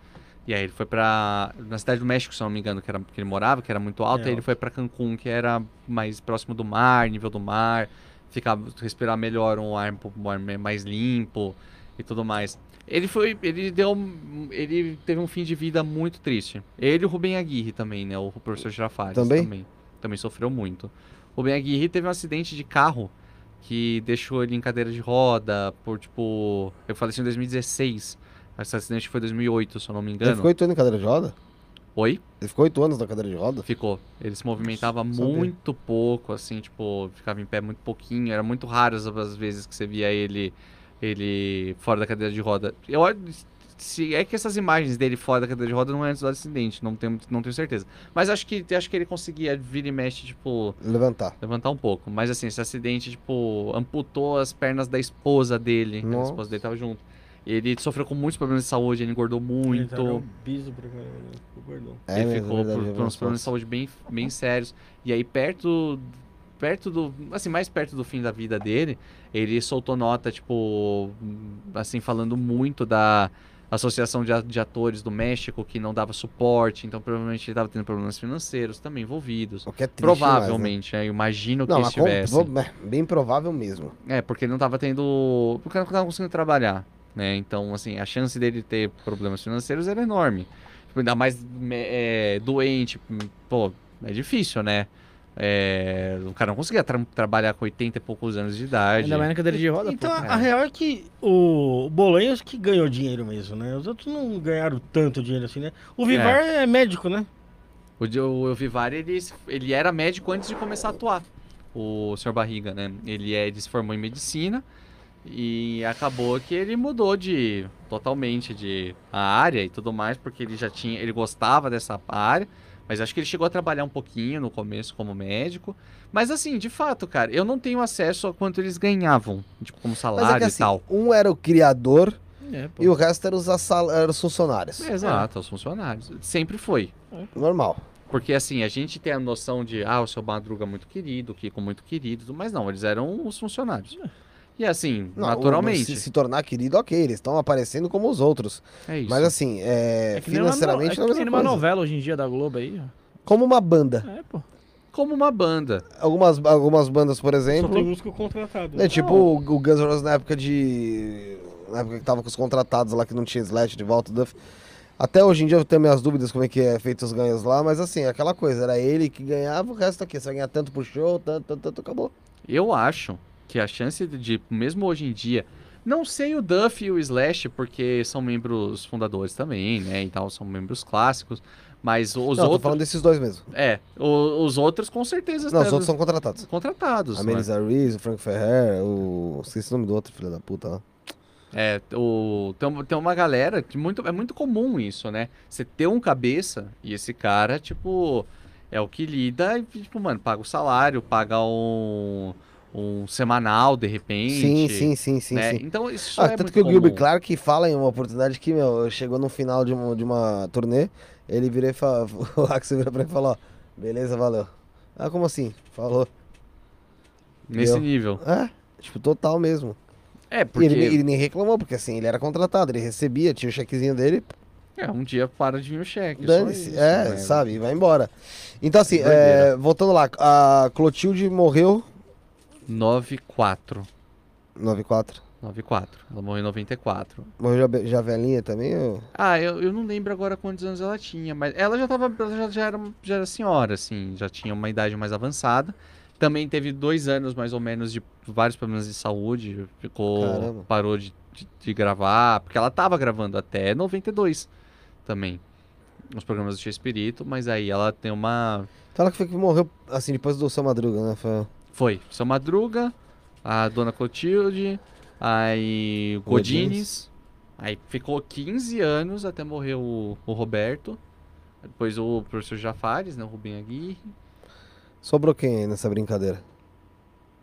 E aí ele foi pra. Na cidade do México, se não me engano, que, era, que ele morava, que era muito alta, É, e aí ele alto. foi pra Cancún, que era mais próximo do mar, nível do mar, ficar, respirar melhor, um ar, um pouco mais- limpo e tudo mais. Ele foi. Ele deu. Ele teve um fim de vida muito triste. Ele e o Rubem Aguirre também, né? O professor Girafares Também? também. Também sofreu muito. O Rubem Aguirre teve um acidente de carro que deixou ele em cadeira de roda por, tipo... Eu faleceu em 2016. Esse acidente foi em 2008, se eu não me Ele engano. ficou oito anos na cadeira de roda? Oi? Ele ficou oito anos na cadeira de roda? Ficou. Ele se movimentava muito pouco, assim, tipo, ficava em pé muito pouquinho. Era muito raro as, vezes que você via ele, ele fora da cadeira de roda. Eu se é que essas imagens dele fora da cadeira de roda não é antes do acidente, não tenho, não tenho certeza. Mas acho que acho que ele conseguia vir e mexe, tipo, Levantar. levantar um pouco. Mas assim, esse acidente, tipo, amputou as pernas da esposa dele. A esposa dele tava junto. Ele sofreu com muitos problemas de saúde, ele engordou muito. Ele obeso né? É, ele ficou verdade, por, por uns umas problemas de saúde bem, bem sérios. E aí, perto, perto do. Assim, mais perto do fim da vida dele, ele soltou nota, tipo, assim, falando muito da Associação de, a- de Atores do México, que não dava suporte. Então, provavelmente, ele estava tendo problemas financeiros também envolvidos. O que é triste né? Provavelmente, né? Eu imagino que Não, com- estivesse. vou- é, bem provável mesmo. É, porque ele não tava tendo. Porque ele não tava conseguindo trabalhar, né? Então, assim, a chance dele ter problemas financeiros era enorme. Tipo, ainda mais é, doente, pô, é difícil, né? É, o cara não conseguia tra- trabalhar com 80 e poucos anos de idade. Ainda mais na cadeira de roda, Então, pô. a, a real é que o Bolanhos que ganhou dinheiro mesmo, né? Os outros não ganharam tanto dinheiro assim, né? O Vivar é, médico, né? O, o El Vivar, ele, ele era médico antes de começar a atuar. O Sr. Barriga, né? Ele, é, ele se formou em medicina e acabou que ele mudou de totalmente de área e tudo mais, porque ele já tinha, ele gostava dessa área, Mas acho que ele chegou a trabalhar um pouquinho no começo como médico. Mas assim, de fato, cara, eu não tenho acesso a quanto eles ganhavam, tipo, como salário é que e assim, tal. um era o criador É, e o resto eram os, assal- eram os funcionários. É, Exato, os funcionários. Sempre foi. Normal. Porque assim, a gente tem a noção de, ah, o seu Madruga é muito querido, o Kiko muito querido, mas não, eles eram os funcionários. E assim, Não, naturalmente. Se, se tornar querido, ok, eles estão aparecendo como os outros. É isso. Mas assim, é, É uma, financeiramente é não é a que uma coisa. novela hoje em dia da Globo aí. Como uma banda. É, pô. Como uma banda. Algumas, algumas bandas, por Só exemplo. tem músico contratado. É tipo o, o Guns N' Roses na época de. Na época que tava com os contratados lá que não tinha Slash de volta. Duff. Até hoje em dia eu tenho minhas dúvidas como é que é feito os ganhos lá, mas assim, aquela coisa, era ele que ganhava, o resto aqui. Você vai ganhar tanto pro show, tanto, tanto, tanto, acabou. Eu acho que a chance de, mesmo hoje em dia, não sei o Duff e o Slash, porque são membros fundadores também, né? E tal, são membros clássicos. Mas os não, tô outros. falando desses dois mesmo. É, o- os outros com certeza Não, os devem- outros são contratados. contratados. A né? Melissa Reese, o Frank Ferrer, o. Esqueci o nome do outro filho da puta lá. É, o, tem, tem uma galera que muito, é muito comum isso, né? Você ter um cabeça e esse cara, tipo, é o que lida e, tipo, mano, paga o salário, paga um, um semanal, de repente. Sim, sim, sim, sim, né? sim. Então, isso Ah, é tanto que o Gilbert. Clark fala em uma oportunidade que, meu, chegou no final de uma, de uma turnê, ele vira e fala, o Axel vira pra ele e fala, ó, beleza, valeu. Ah, como assim? Falou. Nesse nível. É, tipo, total mesmo. É, porque ele, ele nem reclamou, porque assim, ele era contratado, ele recebia, tinha o chequezinho dele, é, um dia para de vir o cheque. dane-se, é, né? sabe, vai embora. Então assim, é, voltando lá, a Clotilde morreu 94. 94. 94. Ela morreu em 94. Morreu já, já velhinha também? ou- Ah, eu, eu não lembro agora quantos anos ela tinha, mas ela já tava. Ela já, já, era, já era senhora, assim, já tinha uma idade mais avançada. Também teve dois anos, mais ou menos, de vários problemas de saúde. Ficou. Caramba. Parou de, de, de gravar. Porque ela tava gravando até 92 também. Os programas do Tia Espírito, mas aí ela tem uma. Então ela que foi que morreu, assim, depois do Seu Madruga, né? Foi... Foi, São Madruga, a Dona Clotilde, aí o Godines. Aí ficou 15 anos até morrer o, o Roberto. Depois o professor Jafares, né? O Rubem Aguirre. Sobrou quem nessa brincadeira?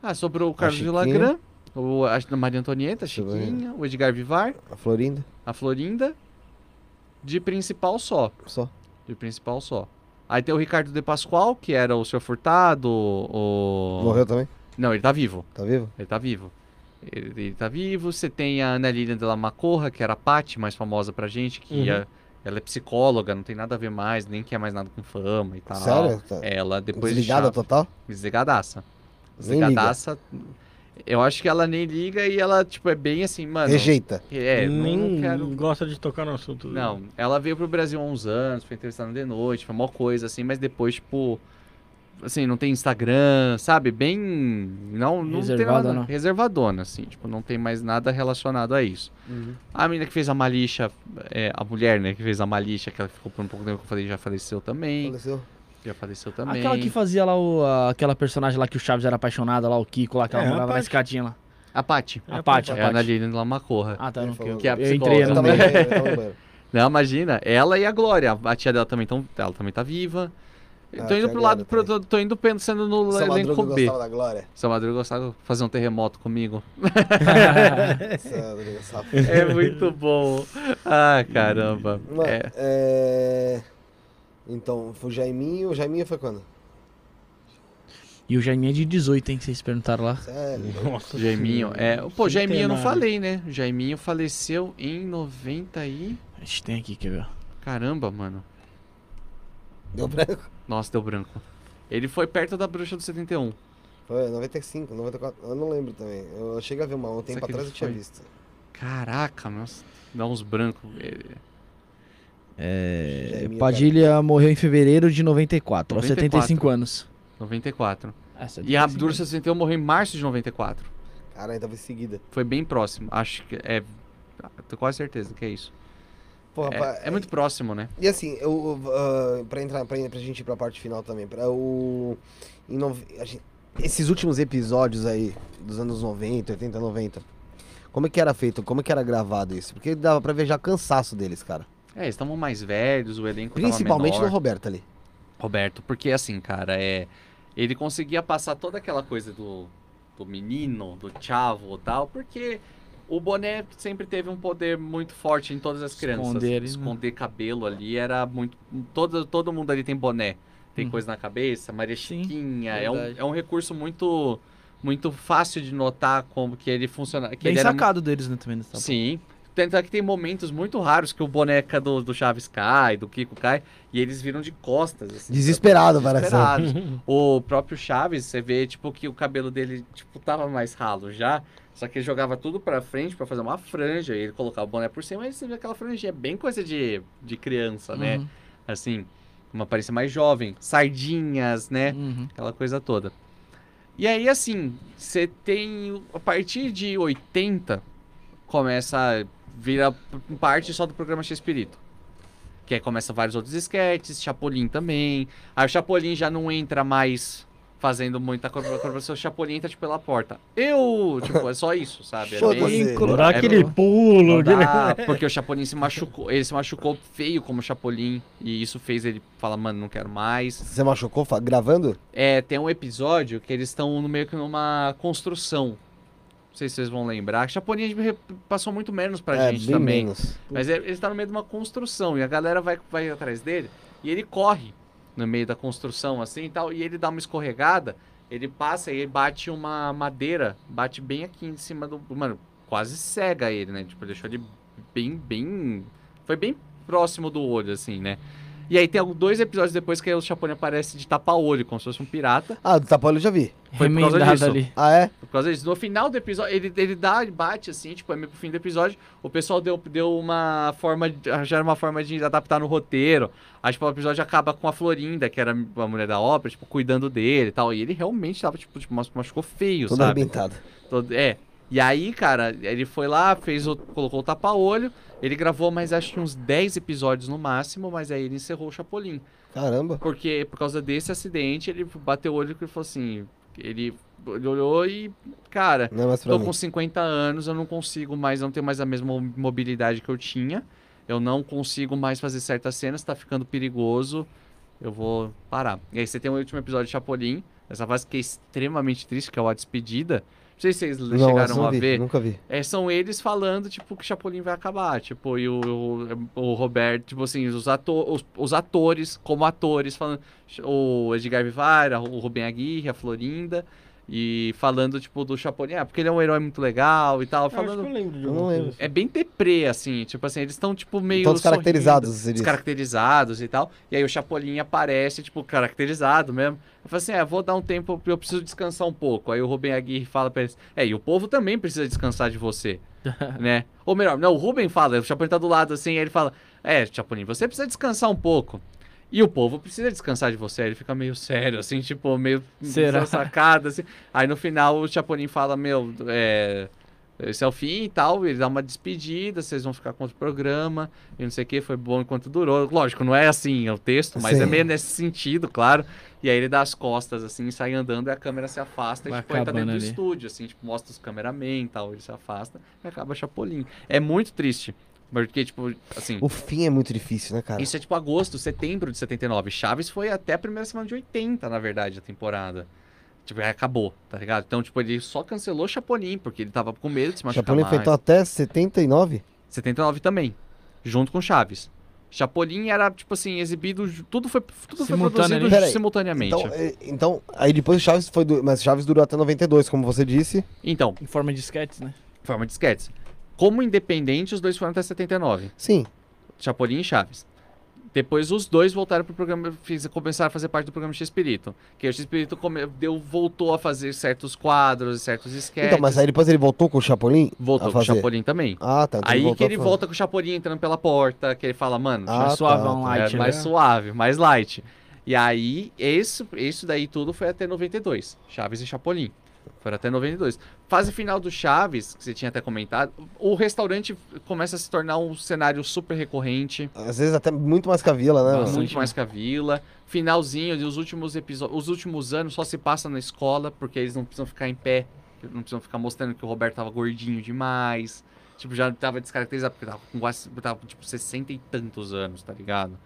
Ah, sobrou o Carlos. Villagrán, o, a Maria Antonieta, a. Chiquinha, o Edgar Vivar, A Florinda? a Florinda. De principal só. Só. De principal só. Aí tem o Ricardo de Pascoal, que era o Sr. Furtado, o... Morreu também? Não, ele tá vivo. Tá vivo? Ele tá vivo. Ele, ele tá vivo. Você tem a Ana Lilian de la Macorra, que era a Paty, mais famosa pra gente, que Uhum. ia- ela é psicóloga, não tem nada a ver mais, nem quer mais nada com fama e tal. Sério? Tá. Ela depois de Desligada Chaves- total? Desligadaça. Desligadaça. Eu acho que ela nem liga e ela, tipo, é bem assim, mano. Rejeita. É, não, Nem não quero. gosta de tocar no assunto. Não, ela veio pro Brasil há uns anos, foi entrevistar no The Noite, foi uma coisa assim, mas depois, tipo. Assim, não tem Instagram, sabe? Bem. Não, não tem Reservada, nada. não. Reservadona, assim. Tipo, não tem mais nada relacionado a isso. A menina que fez a Malixa, é, a mulher, né, que fez a Malixa, que ela ficou por um pouco tempo que eu falei, já faleceu também. Faleceu? Já faleceu também. Aquela que fazia lá o, a- aquela personagem lá que o Chaves era apaixonado, lá o Kiko, lá que ela É, a morava na escadinha lá. A Paty. É a a Paty, a É a Paty. Lilian Lamacorra. Ah, tá, não, que. Que é a eu entrei no meio. Não, imagina, ela e a Glória. A tia dela também, tão, ela também tá viva. Ah, tô indo pro lado, pro, tô, tô indo pensando no Essa elenco madruga B. gostava da glória. Seu Madruga gostava de fazer um terremoto comigo. É muito bom. Ah, caramba. Mano, É, é... Então, foi o Jaiminho. O Jaiminho foi quando? E o Jaiminho é de 18, hein, que vocês perguntaram lá. Sério? Nossa Jaiminho. É, pô, Jaiminho eu não falei, né? Jaiminho faleceu em 90 e... A gente tem aqui, quer ver? Caramba, mano. Deu branco? Nossa, deu branco. Ele foi perto da bruxa do 71. Foi 95, 94. Eu não lembro também. Eu cheguei a ver uma. Um que atrás ele eu tinha visto. Caraca, nossa. Dá uns brancos. É, Jaiminho, Padilha morreu em fevereiro de 94, aos 94. 75 anos. 94. É, E 75 a anos. bruxa do 71 morreu em março de 94. Caralho, tava em seguida. Foi bem próximo. Acho que é... Tô quase certeza que é isso. Pô, rapaz, É, é muito próximo, né? E assim, eu, uh, pra entrar, pra, pra gente ir pra parte final também, pra o. Em nove- a gente- esses últimos episódios aí, dos anos 90, 80, 90, como é que era feito? Como é que era gravado isso? Porque dava pra ver já cansaço deles, cara. É, eles estavam mais velhos, o elenco tava Principalmente menor. do Roberto ali. Roberto, porque assim, cara, é. Ele conseguia passar toda aquela coisa do, do menino, do chavo e tal, porque o boné sempre teve um poder muito forte em todas as crianças. Esconder, né? Esconder cabelo ali era muito. Todo, todo mundo ali tem boné. Tem Uhum. coisa na cabeça, Maria Sim, Chiquinha. É um, é um recurso muito. Muito fácil de notar como que ele funciona. Que Bem ele era sacado deles, né, também. nessa Sim. Tanto é que tem momentos muito raros que o boneca do, do Chaves cai, do Kiko cai, e eles viram de costas. assim, Desesperado, parece. Desesperados. o próprio Chaves, você vê, tipo, que o cabelo dele, tipo, tava mais ralo já, só que ele jogava tudo pra frente pra fazer uma franja, e ele colocava o boné por cima, e você vê aquela franjinha, bem coisa de, de criança, né? Uhum, Assim, uma aparência mais jovem, sardinhas, né? uhum. aquela coisa toda. E aí, assim, você tem. A partir de 80, começa a virar parte só do programa X-Espírito. Que aí começa vários outros esquetes, Chapolin também. Aí o Chapolin já não entra mais fazendo muita coisa. O Chapolin entra, tipo, pela porta. Eu! Tipo, é só isso, sabe? É bem-. Dá É aquele bom. pulo. dá, porque o Chapolin se machucou. Ele se machucou feio como Chapolin. E isso fez ele falar, mano, não quero mais. Você machucou gravando? É, tem um episódio que eles estão no meio que numa construção. Não sei se vocês vão lembrar. Chapolin a gente re- passou muito menos pra é, gente também. menos. Mas ele está no meio de uma construção e a galera vai, vai atrás dele e ele corre no meio da construção assim e tal. E ele dá uma escorregada, ele passa e bate uma madeira, bate bem aqui em cima do. Mano, quase cega ele, né? Tipo, deixou ele bem, bem. Foi bem próximo do olho, assim, né? E aí tem alguns- dois episódios depois que aí o Chapolin aparece de tapa-olho, como se fosse um pirata. Ah, do Tapolho eu já vi. Foi por causa disso. ali. Ah, é? Por causa disso. No final do episódio, ele, ele dá, bate assim, tipo, é meio pro fim do episódio. O pessoal deu, deu uma forma, de- já era uma forma de adaptar no roteiro. Aí, tipo, o episódio acaba com a Florinda, que era a mulher da ópera, tipo, cuidando dele e tal. E ele realmente tava, tipo, tipo mas- machucou feio, Todo sabe? arrebentado. Todo- é. E aí, cara, ele foi lá, fez o, colocou o tapa-olho. Ele gravou mais, acho que uns 10 episódios no máximo, mas aí ele encerrou o Chapolin. Caramba. Porque por causa desse acidente, ele bateu o olho e falou assim. Ele, ele olhou e, cara, Não é tô mim. com 50 anos, eu não consigo mais, não tenho mais a mesma mobilidade que eu tinha. Eu não consigo mais fazer certas cenas, tá ficando perigoso. Eu vou parar. E aí você tem o último episódio de Chapolin, essa fase que é extremamente triste, que é o A Despedida. Não sei se vocês Não, chegaram não a vi, ver. nunca vi. É, são eles falando, tipo, que Chapolin vai acabar. Tipo, e o, o, o Roberto, tipo assim, os, ato os, os atores, como atores, falando. O Edgar Vivara, o Rubem Aguirre, a Florinda. E falando, tipo, do Chapolin. Ah, porque ele é um herói muito legal e tal. Eu Acho que Falando. eu lembro de Eu não lembro. É bem deprê, assim. Tipo assim, eles estão, tipo, meio. Todos caracterizados, disse. Descaracterizados e tal. E aí o Chapolin aparece, tipo, caracterizado mesmo. Eu falei assim, é, vou dar um tempo, eu preciso descansar um pouco. Aí o Rubem Aguirre fala pra eles, é, e o povo também precisa descansar de você, né? Ou melhor, não, o Rubem fala, o Chapolin tá do lado assim, aí ele fala, é, Chapolin, você precisa descansar um pouco. E o povo precisa descansar de você. Ele fica meio sério, assim, tipo, meio Será? sacada, assim. Aí no final o Chapolin fala, meu, é... Esse é o fim e tal, ele dá uma despedida, vocês vão ficar com outro programa, e não sei o que, foi bom enquanto durou. Lógico, não é assim é o texto, mas Sim. é meio nesse sentido, claro. E aí ele dá as costas, assim, sai andando e a câmera se afasta, Vai e tipo, ele tá dentro acabando do ali. estúdio, assim, tipo, mostra os cameramen e tal, ele se afasta e acaba Chapolin. É muito triste, porque, tipo, assim... O fim é muito difícil, né, cara? Isso é tipo agosto, setembro de 79. Chaves foi até a primeira semana de 80, na verdade, a temporada. Tipo, aí acabou, tá ligado? Então, tipo, ele só cancelou Chapolin, porque ele tava com medo de se machucar Chapolin mais. enfrentou até 79? 79 também, junto com Chaves. Chapolin era, tipo assim, exibido, tudo foi, tudo foi produzido? Peraí, simultaneamente. Então, é, então, aí depois o Chaves foi. Mas Chaves durou até 92, como você disse. Então, Em forma de sketches, né? forma de sketches. Como independente, os dois foram até 79. Sim. Chapolin e Chaves. Depois os dois voltaram pro programa, fiz, começaram a fazer parte do programa X-Espírito. Que o X-Espírito come- deu, voltou a fazer certos quadros, certos sketches. Então, mas aí depois ele voltou com o Chapolin? Voltou a com o. Chapolin também. Ah, tá. então Aí voltou que ele volta com o Chapolin entrando pela porta, que ele fala, mano, Ah, mais tá, suavão, tá. light, é né? mais suave, mais light. E aí, isso, isso daí tudo foi até 92. Chaves e Chapolin. Foram até 92. Fase final do Chaves, que você tinha até comentado, o restaurante começa a se tornar um cenário super recorrente. Às vezes até muito mais que a vila, né? Muito mais que a vila. Finalzinho, os últimos episódios, os últimos anos só se passa na escola, porque eles não precisam ficar em pé, não precisam ficar mostrando que o Roberto tava gordinho demais. Tipo, já tava descaracterizado, porque tava com quase, tava com, tipo 60 e tantos anos, tá ligado?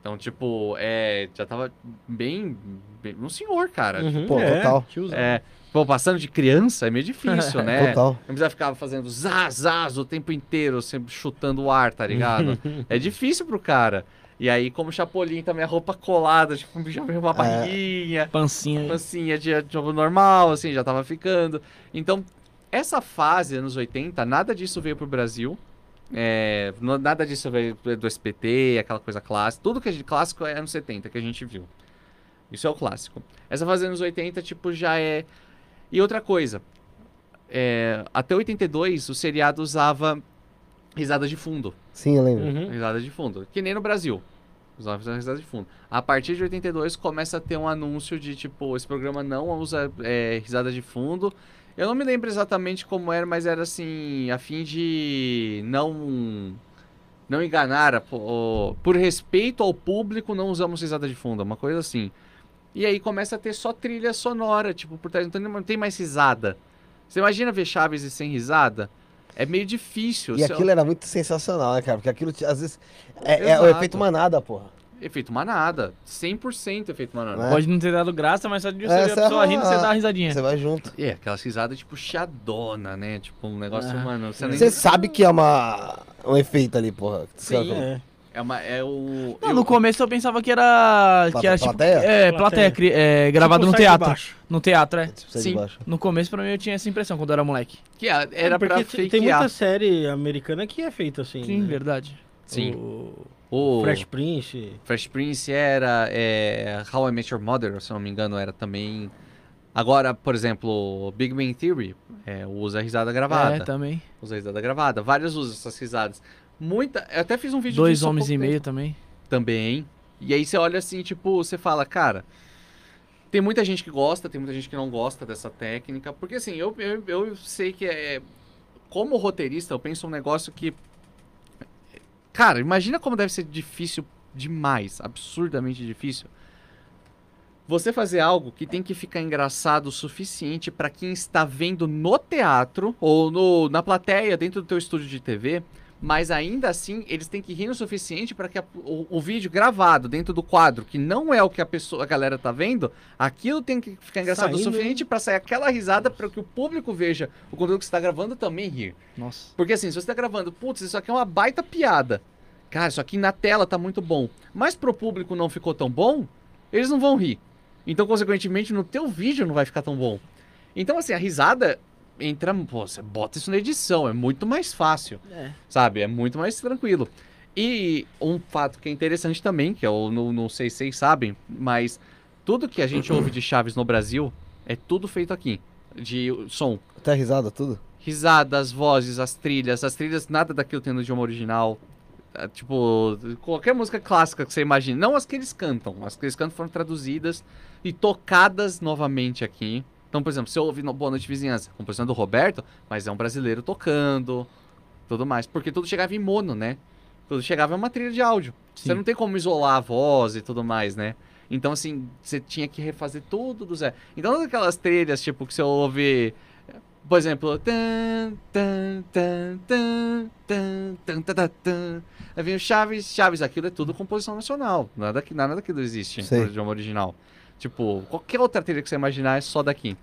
Então, tipo, é, já tava bem, bem um senhor, cara. Uhum, Pô, é, total. É, pô, passando de criança é meio difícil, né? Total. Não precisa ficar fazendo zaz, zaz o tempo inteiro, sempre chutando o ar, tá ligado? é difícil pro cara. E aí, como Chapolin, também a roupa colada, tipo, já veio uma É. barriguinha, Pancinha. pancinha de jogo normal, assim, já tava ficando. Então, essa fase, anos 80, nada disso veio pro Brasil. É, nada disso veio do SPT, aquela coisa clássica. Tudo que é de clássico é anos 70 que a gente viu. Isso é o clássico. Essa fase anos 80, tipo, já é. E outra coisa. é, até 82, o seriado usava risada de fundo. Sim, eu lembro. Uhum. Risada de fundo. Que nem no Brasil. Usava risada de fundo. A partir de 82 começa a ter um anúncio de tipo, esse programa não usa é, risada de fundo. Eu não me lembro exatamente como era, mas era assim, a fim de não não enganar, a po- o- por respeito ao público, não usamos risada de fundo, uma coisa assim. E aí começa a ter só trilha sonora, tipo, por trás, então não tem mais risada. Você imagina ver Chaves e sem risada? É meio difícil. E Você- aquilo era muito sensacional, né, cara? Porque aquilo, às vezes, é, é o efeito manada, porra. Efeito manada. 100% efeito manada. É. Pode não ter dado graça, mas só de você É, ver a pessoa rindo, você dá uma risadinha. Você vai junto. É, aquelas risadas tipo chiadona, né? Tipo um negócio, Ah. mano. Você nem... Você sabe que é uma, um efeito ali, porra. Sim. É. É, uma, é o. Não, eu- no começo eu pensava que era. Plate- que era tipo. plateia? É, plateia, Plateia. é, gravado Tipo, no teatro. No teatro, é. Tipo, Sim. No começo, pra mim, eu tinha essa impressão quando eu era moleque. Que a- era pra Porque tem- fakear. tem muita série americana que é feita assim. Sim, né? verdade. Sim. O O Fresh Prince. Fresh Prince era. É, How I Met Your Mother, se eu não me engano, era também. Agora, por exemplo, Big Bang Theory é, usa risada gravada. É, também. Usa risada gravada. Vários usam essas risadas. Muita. Eu até fiz um vídeo Dois homens e meio também. também. E aí você olha assim, tipo, você fala, cara, tem muita gente que gosta, tem muita gente que não gosta dessa técnica, porque assim, eu, eu, eu sei que é. Como roteirista, eu penso um negócio que. Cara, imagina como deve ser difícil demais, absurdamente difícil. Você fazer algo que tem que ficar engraçado o suficiente para quem está vendo no teatro ou no, na plateia dentro do teu estúdio de TV, mas ainda assim eles têm que rir o suficiente para que a- o, o vídeo gravado dentro do quadro, que não é o que a pessoa, a galera tá vendo, aquilo tem que ficar engraçado o Saindo- suficiente para sair aquela risada para que o público veja o conteúdo que você está gravando também rir. Nossa. Porque assim, se você tá gravando, putz, isso aqui é uma baita piada. Cara, isso aqui na tela tá muito bom. Mas pro público não ficou tão bom, eles não vão rir. Então, consequentemente, no teu vídeo não vai ficar tão bom. Então, assim, a risada entra. Pô, você bota isso na edição, é muito mais fácil. É. Sabe? É muito mais tranquilo. E um fato que é interessante também, que eu não, não sei se vocês sabem, mas tudo que a gente ouve de Chaves no Brasil é tudo feito aqui. De som. Até risada, tudo. Risadas, vozes, as trilhas. As trilhas, nada daquilo tem no idioma original. É, Tipo, qualquer música clássica que você imagine. Não as que eles cantam. As que eles cantam foram traduzidas e tocadas novamente aqui. Então, por exemplo, se eu ouvir no Boa Noite Vizinhança, composição do Roberto, mas é um brasileiro tocando, tudo mais. Porque tudo chegava em mono, né? Tudo chegava em uma trilha de áudio. Sim. Você não tem como isolar a voz e tudo mais, né? Então, assim, você tinha que refazer tudo do zero. Então, aquelas trilhas, tipo, que você ouve. Por exemplo. Aí vem o Chaves, Chaves, aquilo é tudo composição nacional. Nada, nada daquilo existe em no original. Tipo, qualquer outra trilha que você imaginar é só daqui.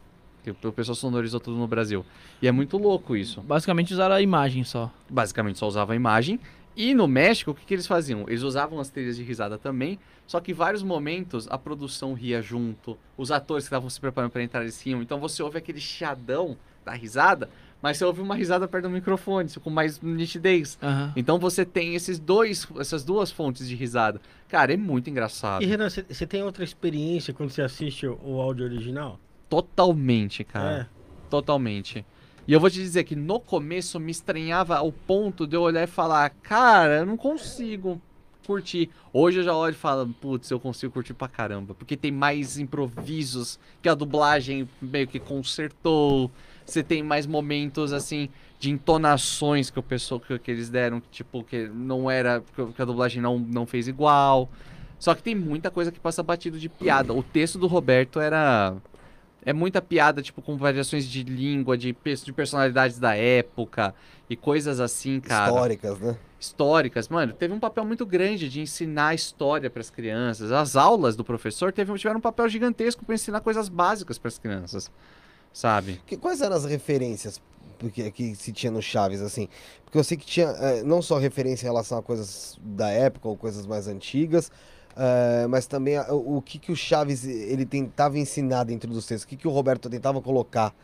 Que o pessoal sonorizou tudo no Brasil. E é muito louco isso. Basicamente usaram a imagem só. Basicamente só usava a imagem. E no México, o que, que eles faziam? Eles usavam as trilhas de risada também, só que em vários momentos a produção ria junto, os atores que estavam se preparando para entrar eles riam. Então você ouve aquele chiadão da risada, mas você ouve uma risada perto do microfone, com mais nitidez. Aham. Então você tem esses dois, essas duas fontes de risada. Cara, é muito engraçado. E Renan, você- você tem outra experiência quando você assiste o, o áudio original? Totalmente, cara. É. Totalmente. E eu vou te dizer que no começo me estranhava ao ponto de eu olhar e falar, cara, eu não consigo curtir. Hoje eu já olho e falo, putz, eu consigo curtir pra caramba. Porque tem mais improvisos que a dublagem meio que consertou. Você tem mais momentos, assim, de entonações que o pessoal que, que eles deram, que, tipo, que não era. que a dublagem não, não fez igual. Só que tem muita coisa que passa batido de piada. O texto do Roberto era. É muita piada, tipo, com variações de língua, de, de personalidades da época e coisas assim, cara. Históricas, né? históricas, mano, teve um papel muito grande de ensinar a história para as crianças. As aulas do professor teve, tiveram um papel gigantesco para ensinar coisas básicas para as crianças, sabe? Que- quais eram as referências porque, que se tinha no Chaves, assim? Porque eu sei que tinha eh, não só referência em relação a coisas da época ou coisas mais antigas, eh, mas também a- o, o que, que o Chaves ele tentava ensinar dentro dos textos, o que, que o Roberto tentava colocar,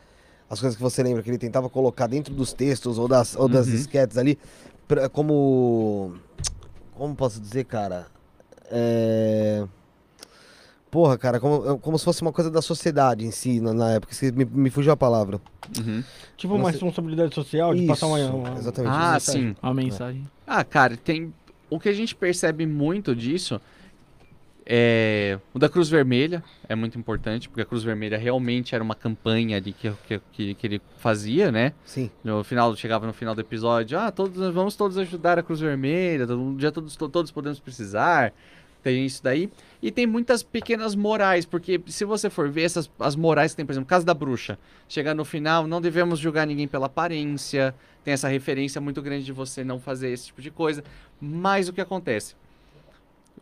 as coisas que você lembra que ele tentava colocar dentro dos textos ou das, ou das Uhum. esquetes ali, pra- como. Como posso dizer, cara? É. Porra, cara, como, como se fosse uma coisa da sociedade em si, na, na época. Me, me fugiu a palavra. Uhum. Tipo uma responsabilidade social de passar uma. Isso, uma- Exatamente. Ah, isso. sim. Uma mensagem. Ah, cara, tem. O que a gente percebe muito disso é. O da Cruz Vermelha é muito importante, porque a Cruz Vermelha realmente era uma campanha ali que, que, que, que ele fazia, né? Sim. No final, chegava no final do episódio, ah, todos, vamos todos ajudar a Cruz Vermelha, um dia todos, to- todos podemos precisar. Tem isso daí. E tem muitas pequenas morais, porque se você for ver essas as morais que tem, por exemplo, Casa da Bruxa. Chegar no final, não devemos julgar ninguém pela aparência. Tem essa referência muito grande de você não fazer esse tipo de coisa. Mas o que acontece?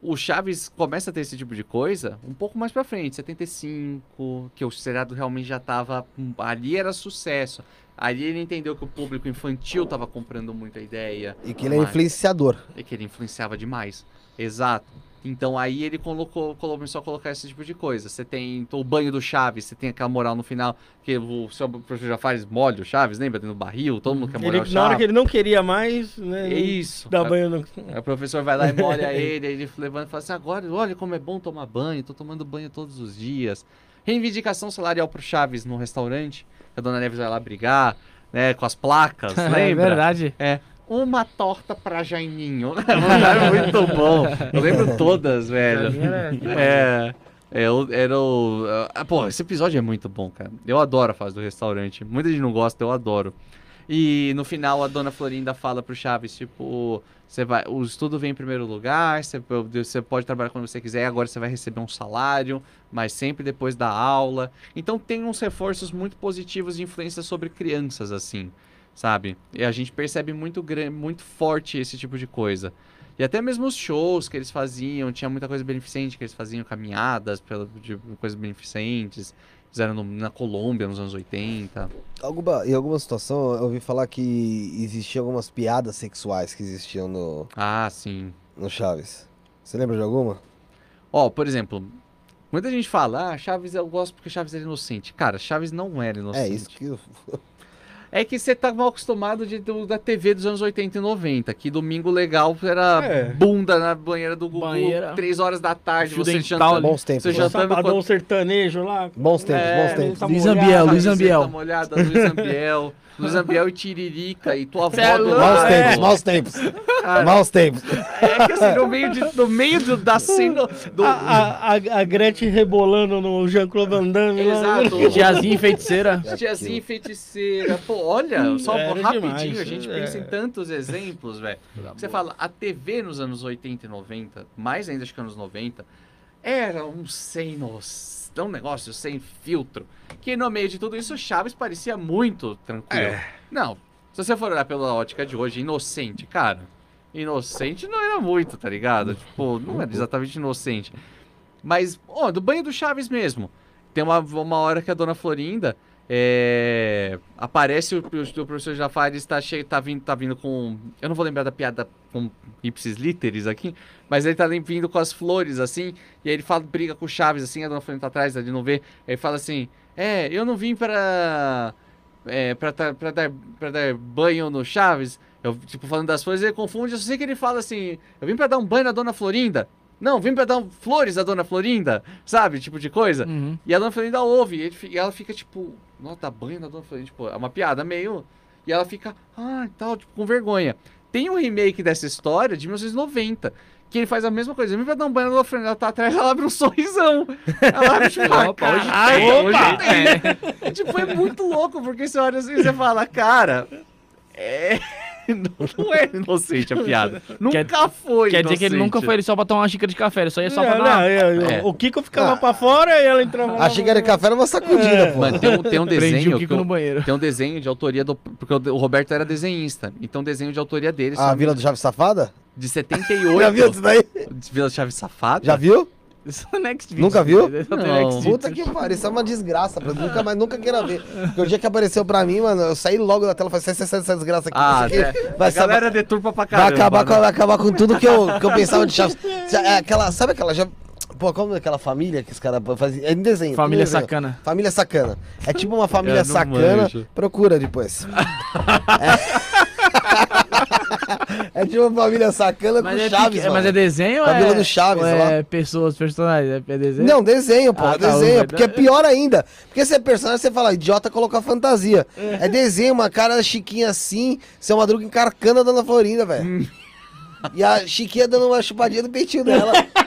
O Chaves começa a ter esse tipo de coisa um pouco mais pra frente, 75, que o seriado realmente já tava. Ali era sucesso. Ali ele entendeu que o público infantil tava comprando muito a ideia. E que ele é influenciador. e que ele influenciava demais. Exato. Então aí ele colocou, colo- começou a colocar esse tipo de coisa. Você tem o banho do Chaves, você tem aquela moral no final, que o seu professor já faz molha o Chaves, lembra? No barril, todo mundo quer molhar Ele, o na hora que Chaves. ele não queria mais, né? É isso. Dá banho no. Aí o professor vai lá e molha ele, aí ele levanta e fala assim, agora, olha como é bom tomar banho, tô tomando banho todos os dias. Reivindicação salarial pro Chaves no restaurante, a dona Neves vai lá brigar, né, com as placas, É lembra? verdade. É. Uma torta pra Jaiminho. é muito bom. Eu lembro todas, velho. É. é, o- era o. Ah, pô, esse episódio é muito bom, cara. Eu adoro a fase do restaurante. Muita gente não gosta, eu adoro. E no final a dona Florinda fala pro Chaves, tipo, você vai, o estudo vem em primeiro lugar, você, você pode trabalhar quando você quiser, agora você vai receber um salário, mas sempre depois da aula. Então tem uns reforços muito positivos de influência sobre crianças, assim, sabe? E a gente percebe muito, muito forte esse tipo de coisa. E até mesmo os shows que eles faziam, tinha muita coisa beneficente que eles faziam, caminhadas, pela, de coisas beneficentes. Fizeram no- na Colômbia nos anos 80. Alguma, em alguma situação eu ouvi falar que existiam algumas piadas sexuais que existiam no, Ah, sim. no Chaves. Você lembra de alguma? Ó, por exemplo, muita gente fala, ah, Chaves eu gosto porque Chaves era inocente. Cara, Chaves não era inocente. É isso que. eu- É que você tá mal acostumado de, do- da TV dos anos 80 e 90, que domingo legal era É. bunda na banheira do Gugu, Banheira. 3 horas da tarde, Fio você jantando. Bons tempos. Você né? jantando Sabadão com- sertanejo lá. Bons tempos, É, bons tempos. tá Luiz. Ambiel, Luiz Ambiel. molhada, Luiz Ambiel. Luiz Ambiel e Tiririca e tua avó Cê é do. Maus tempos, maus tempos. Maus tempos. É que assim, no meio, de, no meio do- da cena do... A, a, a, a Gretchen rebolando no Jean-Claude Van Damme lá. Exato. Tiazinha feiticeira. Tiazinha feiticeira. Pô, olha, só Era rapidinho, demais, a gente é. pensa em tantos exemplos, velho. Você fala, a TV nos anos 80 e 90, mais ainda acho que anos 90, era um sem noção, um negócio sem filtro. Que no meio de tudo isso, Chaves parecia muito tranquilo. Não, se você for olhar pela ótica de hoje, inocente, cara. Inocente não era muito, tá ligado? Tipo, não era exatamente inocente. Mas, ó, do banho do Chaves mesmo. Tem uma, uma hora que a dona Florinda é, aparece o, o, o professor Jafares tá, che- tá, vindo, tá vindo com. Eu não vou lembrar da piada com ipsis literis aqui, mas ele tá vindo com as flores assim, e aí ele fala, briga com o Chaves assim, a dona Florinda tá atrás, ele não vê. Ele fala assim: É, eu não vim para. É, pra, pra, dar, pra dar banho no Chaves. Eu, tipo, falando das flores, ele confunde. Eu só sei que ele fala assim: Eu vim pra dar um banho na dona Florinda. Não, vim pra dar um- flores à dona Florinda, sabe? Tipo de coisa. Uhum. E a dona Florinda ouve, e ele e ela fica tipo, nossa, dá banho na dona Florinda, tipo, é uma piada meio. E ela fica, ah, tal, tipo, com vergonha. Tem um remake dessa história de 1990, que ele faz a mesma coisa. Ele vai dar um banho na dona Florinda, ela tá atrás, ela abre um sorrisão. Ela abre, tipo, ah, Opa, hoje tem, hoje opa. tem. tipo, é muito louco, porque você olha assim e você fala, cara, é. não, não é inocente a piada. Nunca Quer- foi Quer dizer que ele nunca inocente. foi ali só pra tomar uma xícara de café, ele só ia só pra É, dar não, é, É. O Kiko ficava Ah. pra fora e ela entrava lá. A xícara de café era uma sacudida, É. pô. Mano, tem um, tem um Prendi desenho. o que Kiko eu- no banheiro. tem um desenho de autoria do. Porque o Roberto era desenhista. Então, desenho de autoria dele. A só Vila do Chave Safada? De 78. Já viu isso daí? De Vila Chave Safada? Já viu? Isso é Next Videos, Nunca viu? Só Não. Next Puta que pariu, isso é uma desgraça. pra- Nunca mais, nunca queira ver. Porque o dia que apareceu pra mim, mano, eu saí logo da tela e falei, sai, sai, sai dessa desgraça aqui. Ah, aqui é. vai, a galera vai, deturpa pra vai, caramba. acabar com, né? vai acabar com tudo que eu, que eu pensava de Chaves. É Aquela, sabe aquela... Já, pô, como é aquela família que os caras faziam? É em desenho. Família desenho. sacana. Família sacana. É tipo uma família sacana. manjo. Procura depois. É, é tipo uma família sacana Mas com é, Chaves, mano. mas é desenho ou Família é... do Chaves, é pessoas, personagens? É, é desenho? Não, desenho, pô, Ah, tá, desenho. o porque é pior ainda. Porque se é personagem, você fala, idiota colocar fantasia. É desenho, uma cara chiquinha assim, seu madruga encarcando a dona Florinda, velho. e a Chiquinha dando uma chupadinha no peitinho dela.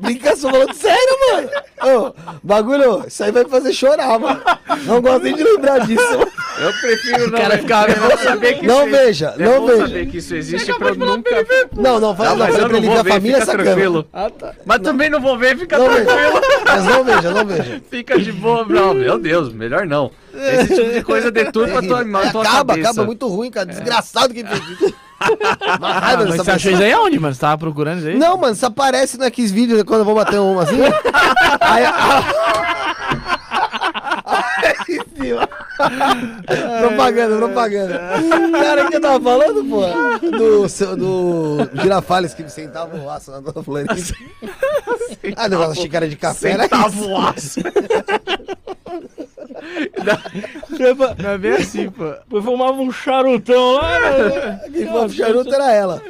Brinca, só falando sério, mano. Ô, bagulho, isso aí vai me fazer chorar, mano. Não gosto nem de lembrar disso. mano. Eu prefiro não. cara é bom saber que Não isso veja, é não veja. saber que isso existe pra eu nunca. Não, não, fala, Não, não, mas eu pra não vou ver, família fica tranquilo. Ah, tá. Mas também não vou ver, fica Não veja. tranquilo. Mas não veja, não veja. Fica de boa, não. Meu Deus, melhor não. Esse tipo de coisa deturpa tua, É, tua acaba, cabeça. acaba muito ruim, cara. Desgraçado que fez isso. Uma Ah, raiva mas dessa você achou isso aí aonde, mano? Você tava procurando isso aí? Não, mano, isso aparece no Xvideos quando eu vou bater uma assim. aí, cima. Propaganda, propaganda. Cara, o que eu tava falando, pô? Do, seu- do Girafales que sentava o aço na dona Florinda. ah, negócio da xícara de café era isso. Centavo aço. Não é bem assim, pô. Eu fumava um charutão lá. né? Quem pro charuto era ela.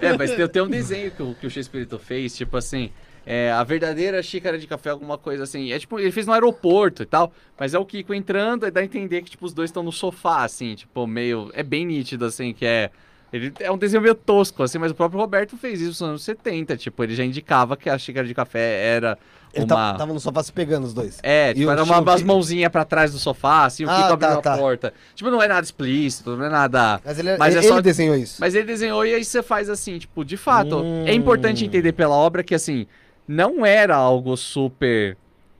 É, mas tem, tem um desenho que o, que o X-Espírito fez, tipo assim, é, a verdadeira xícara de café, alguma coisa assim. É tipo, ele fez no aeroporto e tal, mas é o Kiko entrando e dá a entender que, tipo, os dois estão no sofá, assim, tipo, meio. É bem nítido, assim, que é. Ele é um desenho meio tosco, assim, mas o próprio Roberto fez isso nos anos 70. Tipo, ele já indicava que a xícara de café era Ele uma. tava, tava no sofá se pegando os dois. É, tipo, era uma, umas mãozinhas pra trás do sofá, assim, o Ah, Kiko abriu tá, a tá. porta. Tipo, não é nada explícito, não é nada. Mas ele, Mas ele, é só- ele desenhou isso. Mas ele desenhou e aí você faz assim, tipo, de fato, Hum. é importante entender pela obra que, assim, não era algo super.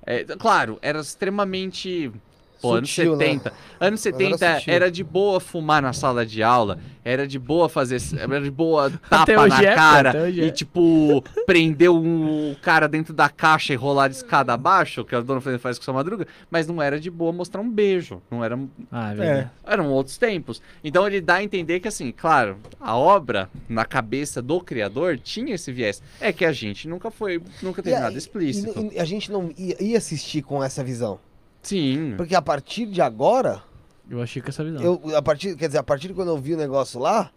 é, claro, era extremamente. Pô, anos Sutil, né? 70. Anos era 70 sutil. era de boa fumar na sala de aula, era de boa fazer. Era de boa tapa na é, cara hoje é. e, tipo, prender um cara dentro da caixa e rolar de escada abaixo, que a dona Fernanda faz com sua madruga, mas não era de boa mostrar um beijo. Não era Ah, é É. eram outros tempos. Então ele dá a entender que, assim, claro, a obra, na cabeça do criador, tinha esse viés. É que a gente nunca foi, nunca teve E nada explícito. E, e a gente não ia assistir com essa visão. Sim. Porque a partir de agora, Eu achei que essa visão. eu, a partir, quer dizer, a partir de quando eu vi o negócio lá,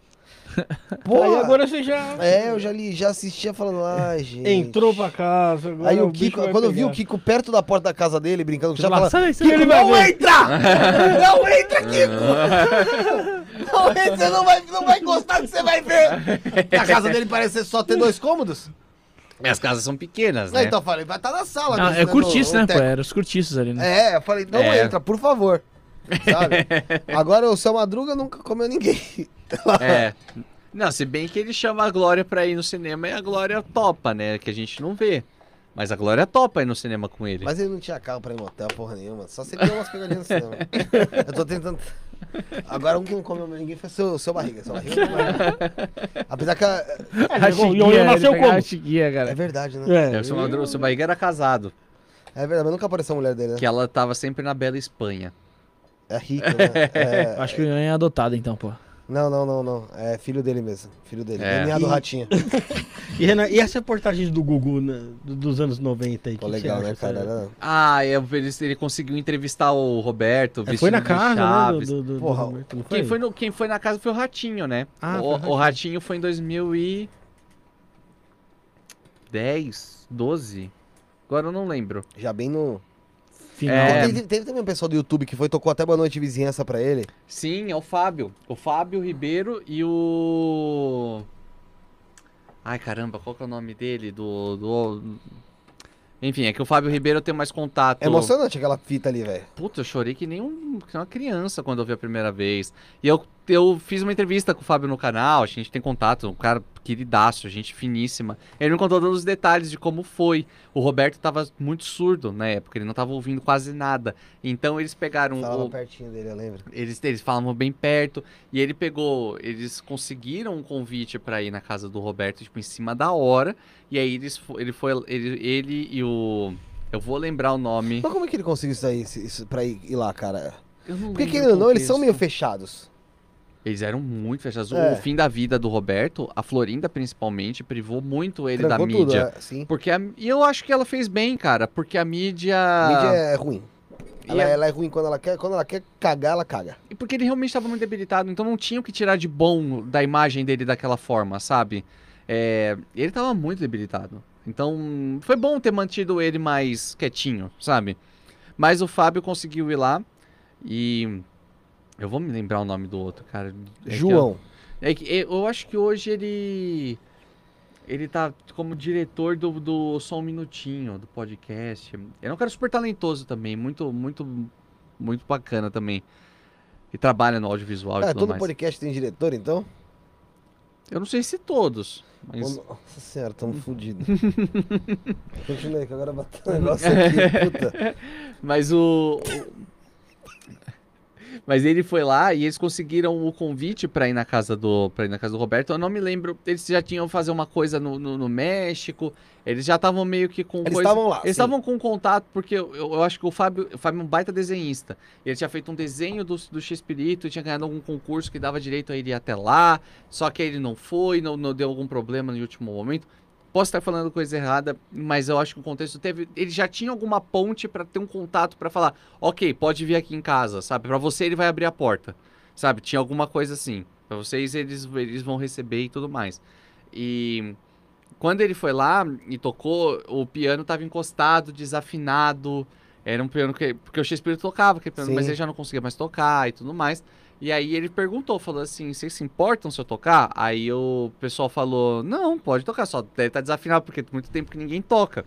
pô, Aí agora você já é, eu já li, já assistia falando, ai, gente. entrou pra casa. Agora Aí o bicho Kiko, vai quando eu vi o. Kiko perto da porta da casa dele, brincando com o sai, sai, Kiko, ele vai não ver." entra! não entra, Kiko! não entra, você não vai, não vai gostar que você vai ver! a casa dele parece só ter dois cômodos. Minhas casas são pequenas, Não, né? então eu falei, vai estar na sala. Mesmo, é no- curtiço, no né, pô? Era os curtiços ali, né? É, eu falei, não É. entra, por favor. Sabe? Agora o seu Madruga nunca comeu ninguém. É. Não, se bem que ele chama a Glória pra ir no cinema e a Glória topa, né? Que a gente não vê. Mas a Glória topa ir no cinema com ele. Mas ele não tinha carro pra ir em motel, porra nenhuma. Só se ele deu umas pegadinhas no cinema. Eu tô tentando. Agora um que não comeu ninguém foi seu, seu barriga. Seu barriga não Apesar que. a- A Ion Chiquinha, ele nasceu como? a Chiquinha, É cara. verdade, né? É, É, o seu, Madru- o seu Barriga era casado. É verdade, mas nunca apareceu a mulher dele, né? Que ela tava sempre na Bela Espanha. É rico, né? É- Acho que o Ian é adotado, então, pô. Não, não, não, não. É filho dele mesmo. Filho dele. É. DNA do E- Ratinho. E, Renan, e as reportagens do Gugu né, do- dos anos 90 aí? Pô, que que legal, né, acha? cara? Era- Ah, é, ele, ele conseguiu entrevistar o Roberto. É, vestido foi na casa, né? Chaves. Do, do, do Porra, Roberto, não Quem foi, no- quem foi na casa foi o Ratinho, né? Ah, o, foi o o Ratinho. Ratinho foi em 2010, 12. Agora eu não lembro. Já bem no. Final. É. Teve, teve também um pessoal do YouTube que foi, tocou até Boa Noite Vizinhança pra ele. Sim, é o Fábio. O Fábio Ribeiro e o. Ai caramba, qual que é o nome dele? Do. do... Enfim, é que o Fábio Ribeiro eu tenho mais contato. É emocionante aquela fita ali, velho. Puta, eu chorei que nem, um, que nem uma criança quando eu vi a primeira vez. E eu eu fiz uma entrevista com o Fábio no canal, a gente tem contato, um cara queridaço, gente finíssima. Ele me contou todos os detalhes de como foi. O Roberto tava muito surdo na época, ele não tava ouvindo quase nada. Então eles pegaram Falava o, pertinho dele, eu lembro. eles, eles falavam bem perto. E ele pegou. Eles conseguiram um convite pra ir na casa do Roberto, tipo, em cima da hora. E aí eles, ele foi. Ele, ele e o. Eu vou lembrar o nome. Mas como é que ele conseguiu isso aí, isso- pra ir, ir lá, cara? Porque querendo ou não, eles são meio fechados. Eles eram muito fechados. É. O fim da vida do Roberto, a Florinda principalmente, privou muito ele da Trancou tudo, mídia. é, sim. Porque a, e eu acho que ela fez bem, cara, porque a mídia. A mídia é ruim. Ela, a- ela é ruim quando ela quer, quando ela quer cagar, ela caga. E porque ele realmente estava muito debilitado, então não tinha o que tirar de bom da imagem dele daquela forma, sabe? É, ele estava muito debilitado. Então foi bom ter mantido ele mais quietinho, sabe? Mas o Fábio conseguiu ir lá e. Eu vou me lembrar o nome do outro, cara. É que eu- João. É que eu, acho que hoje ele. Ele tá como diretor do, do Só um Minutinho, do podcast. Ele é um cara super talentoso também, muito, muito, muito bacana também. E trabalha no audiovisual e É, tudo todo mais. podcast tem diretor, então? Eu não sei se todos, mas. Nossa senhora, tamo fudidos. Continua aí, que agora bateu um negócio aqui, puta. Mas o. Mas ele foi lá e eles conseguiram o convite pra ir na casa do para ir na casa do Roberto. Eu não me lembro, eles já tinham fazer uma coisa no, no, no México. Eles já estavam meio que com Eles coisa- estavam lá, Eles estavam com contato porque eu, eu, eu acho que o Fábio, o Fábio é um baita desenhista. Ele tinha feito um desenho do do X-Espírito e tinha ganhado algum concurso que dava direito a ele ir até lá. Só que ele não foi, não, não deu algum problema no último momento. Posso estar falando coisa errada, mas eu acho que o contexto teve. Ele já tinha alguma ponte pra ter um contato pra falar, ok, pode vir aqui em casa, sabe? Pra você ele vai abrir a porta, sabe? Tinha alguma coisa assim. Pra vocês eles, eles vão receber e tudo mais. E quando ele foi lá e tocou, o piano tava encostado, desafinado. Era um piano que. Porque o Shakespeare tocava, aquele piano, mas ele já não conseguia mais tocar e tudo mais. E aí ele perguntou, falou assim, vocês se importam se eu tocar? Aí o pessoal falou, não, pode tocar, só deve estar desafinado, porque tem muito tempo que ninguém toca.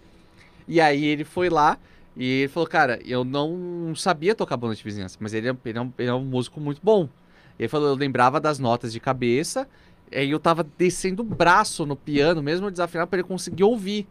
E aí ele foi lá e ele falou, cara, eu não sabia tocar banda de vizinhança, mas ele é, ele é, um, ele é um músico muito bom. Ele falou, eu lembrava das notas de cabeça, aí eu tava descendo o braço no piano, mesmo desafinado, pra ele conseguir ouvir.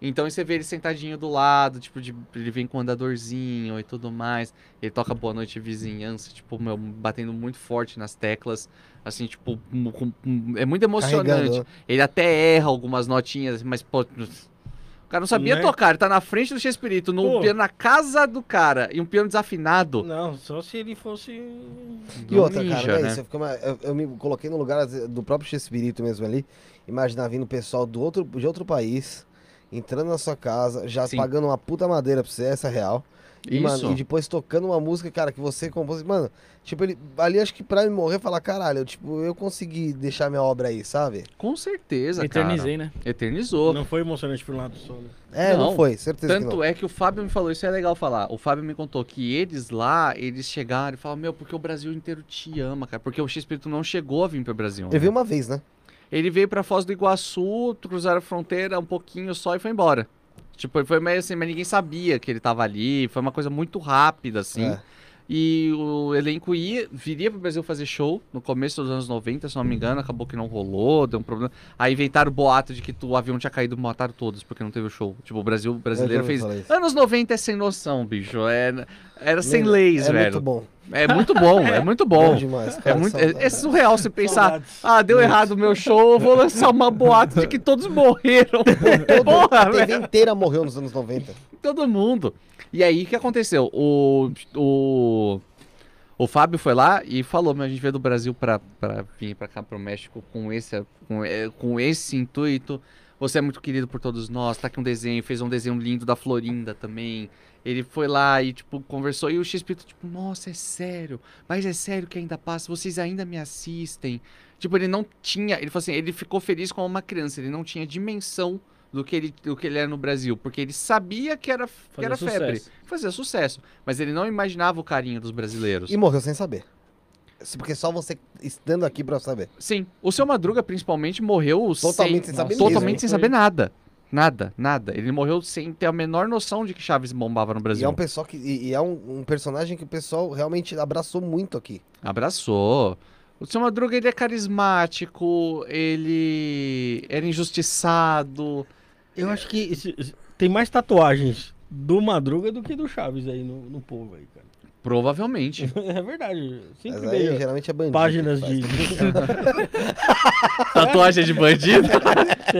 Então você vê ele sentadinho do lado, tipo, de, ele vem com um andadorzinho e tudo mais. Ele toca Boa Noite Vizinhança, tipo, meu, batendo muito forte nas teclas. Assim, tipo, mu- com- com- é muito emocionante. Carregando. Ele até erra algumas notinhas, mas, pô. O cara não sabia Né? tocar, ele tá na frente do X-Espírito, no Pô. piano na casa do cara, e um piano desafinado. Não, só se ele fosse. E Do outra, ninja, cara, né? isso. Eu, eu- eu me coloquei no lugar do próprio Espírito mesmo ali. Imaginar vindo pessoal do outro, de outro país, entrando na sua casa, já Sim. pagando uma puta madeira pra você, essa é real. E, mano, Isso. e depois tocando uma música, cara, que você compôs. Mano, tipo, ele. Ali acho que pra me morrer, falar, caralho, eu, tipo, eu consegui deixar minha obra aí, sabe? Com certeza, Eternizei, né? cara. Eternizou. Não foi emocionante pro lado só, né? É, não, Não, foi, certeza que Tanto não. é que o Fábio me falou, isso é legal falar. O Fábio me contou que eles lá, eles chegaram e falaram, meu, porque o Brasil inteiro te ama, cara. Porque o X-Espírito não chegou a vir pro Brasil. Ele né? veio uma vez, né? Ele veio pra Foz do Iguaçu, cruzaram a fronteira um pouquinho só e foi embora. Tipo, foi meio assim, mas ninguém sabia que ele tava ali. Foi uma coisa muito rápida, assim. É. E o elenco ia, viria pro Brasil fazer show no começo dos anos 90, se não me engano, acabou que não rolou, deu um problema. Aí inventaram o boato de que o avião tinha caído e mataram todos, porque não teve o show. Tipo, o Brasil o brasileiro fez. Anos 90 é sem noção, bicho. É, era sem Meu, leis, é velho. muito bom. É muito bom, é muito Bom bom. demais, É, cara. muito, é, saudade. é surreal você pensar, Saudades. ah, deu errado o meu show, eu vou lançar uma boato de que todos morreram. Todo- Porra, a TV velho. inteira morreu nos anos 90. Todo mundo. E aí, o que aconteceu? O, o, o Fábio foi lá e falou, mas a gente veio do Brasil pra, pra vir pra cá, pro México, com esse, com, é, com esse intuito. Você é muito querido por todos nós, tá aqui um desenho, fez um desenho lindo da Florinda também. Ele foi lá e, tipo, conversou. E o X-Espírito, tipo, nossa, é sério. Mas é sério que ainda passa, vocês ainda me assistem. Tipo, ele não tinha. Ele falou assim, ele ficou feliz como uma criança, ele não tinha dimensão do que ele, do que ele era no Brasil. Porque ele sabia que era, que era febre. Fazia sucesso. Mas ele não imaginava o carinho dos brasileiros. E morreu sem saber. Porque só você estando aqui pra saber. Sim. O seu Madruga, principalmente, morreu Totalmente sem saber Totalmente mesmo. sem saber nada. Nada, nada. Ele morreu sem ter a menor noção de que Chaves bombava no E Brasil. é um pessoal que. E, e é um, um personagem que o pessoal realmente abraçou muito aqui. Abraçou. O seu Madruga, ele é carismático, ele era injustiçado. Eu acho que esse- tem mais tatuagens do Madruga do que do Chaves aí no, no povo aí, cara. Provavelmente. É verdade. Mas Sempre aí veio geralmente é bandido. páginas de. Tatuagem de bandido?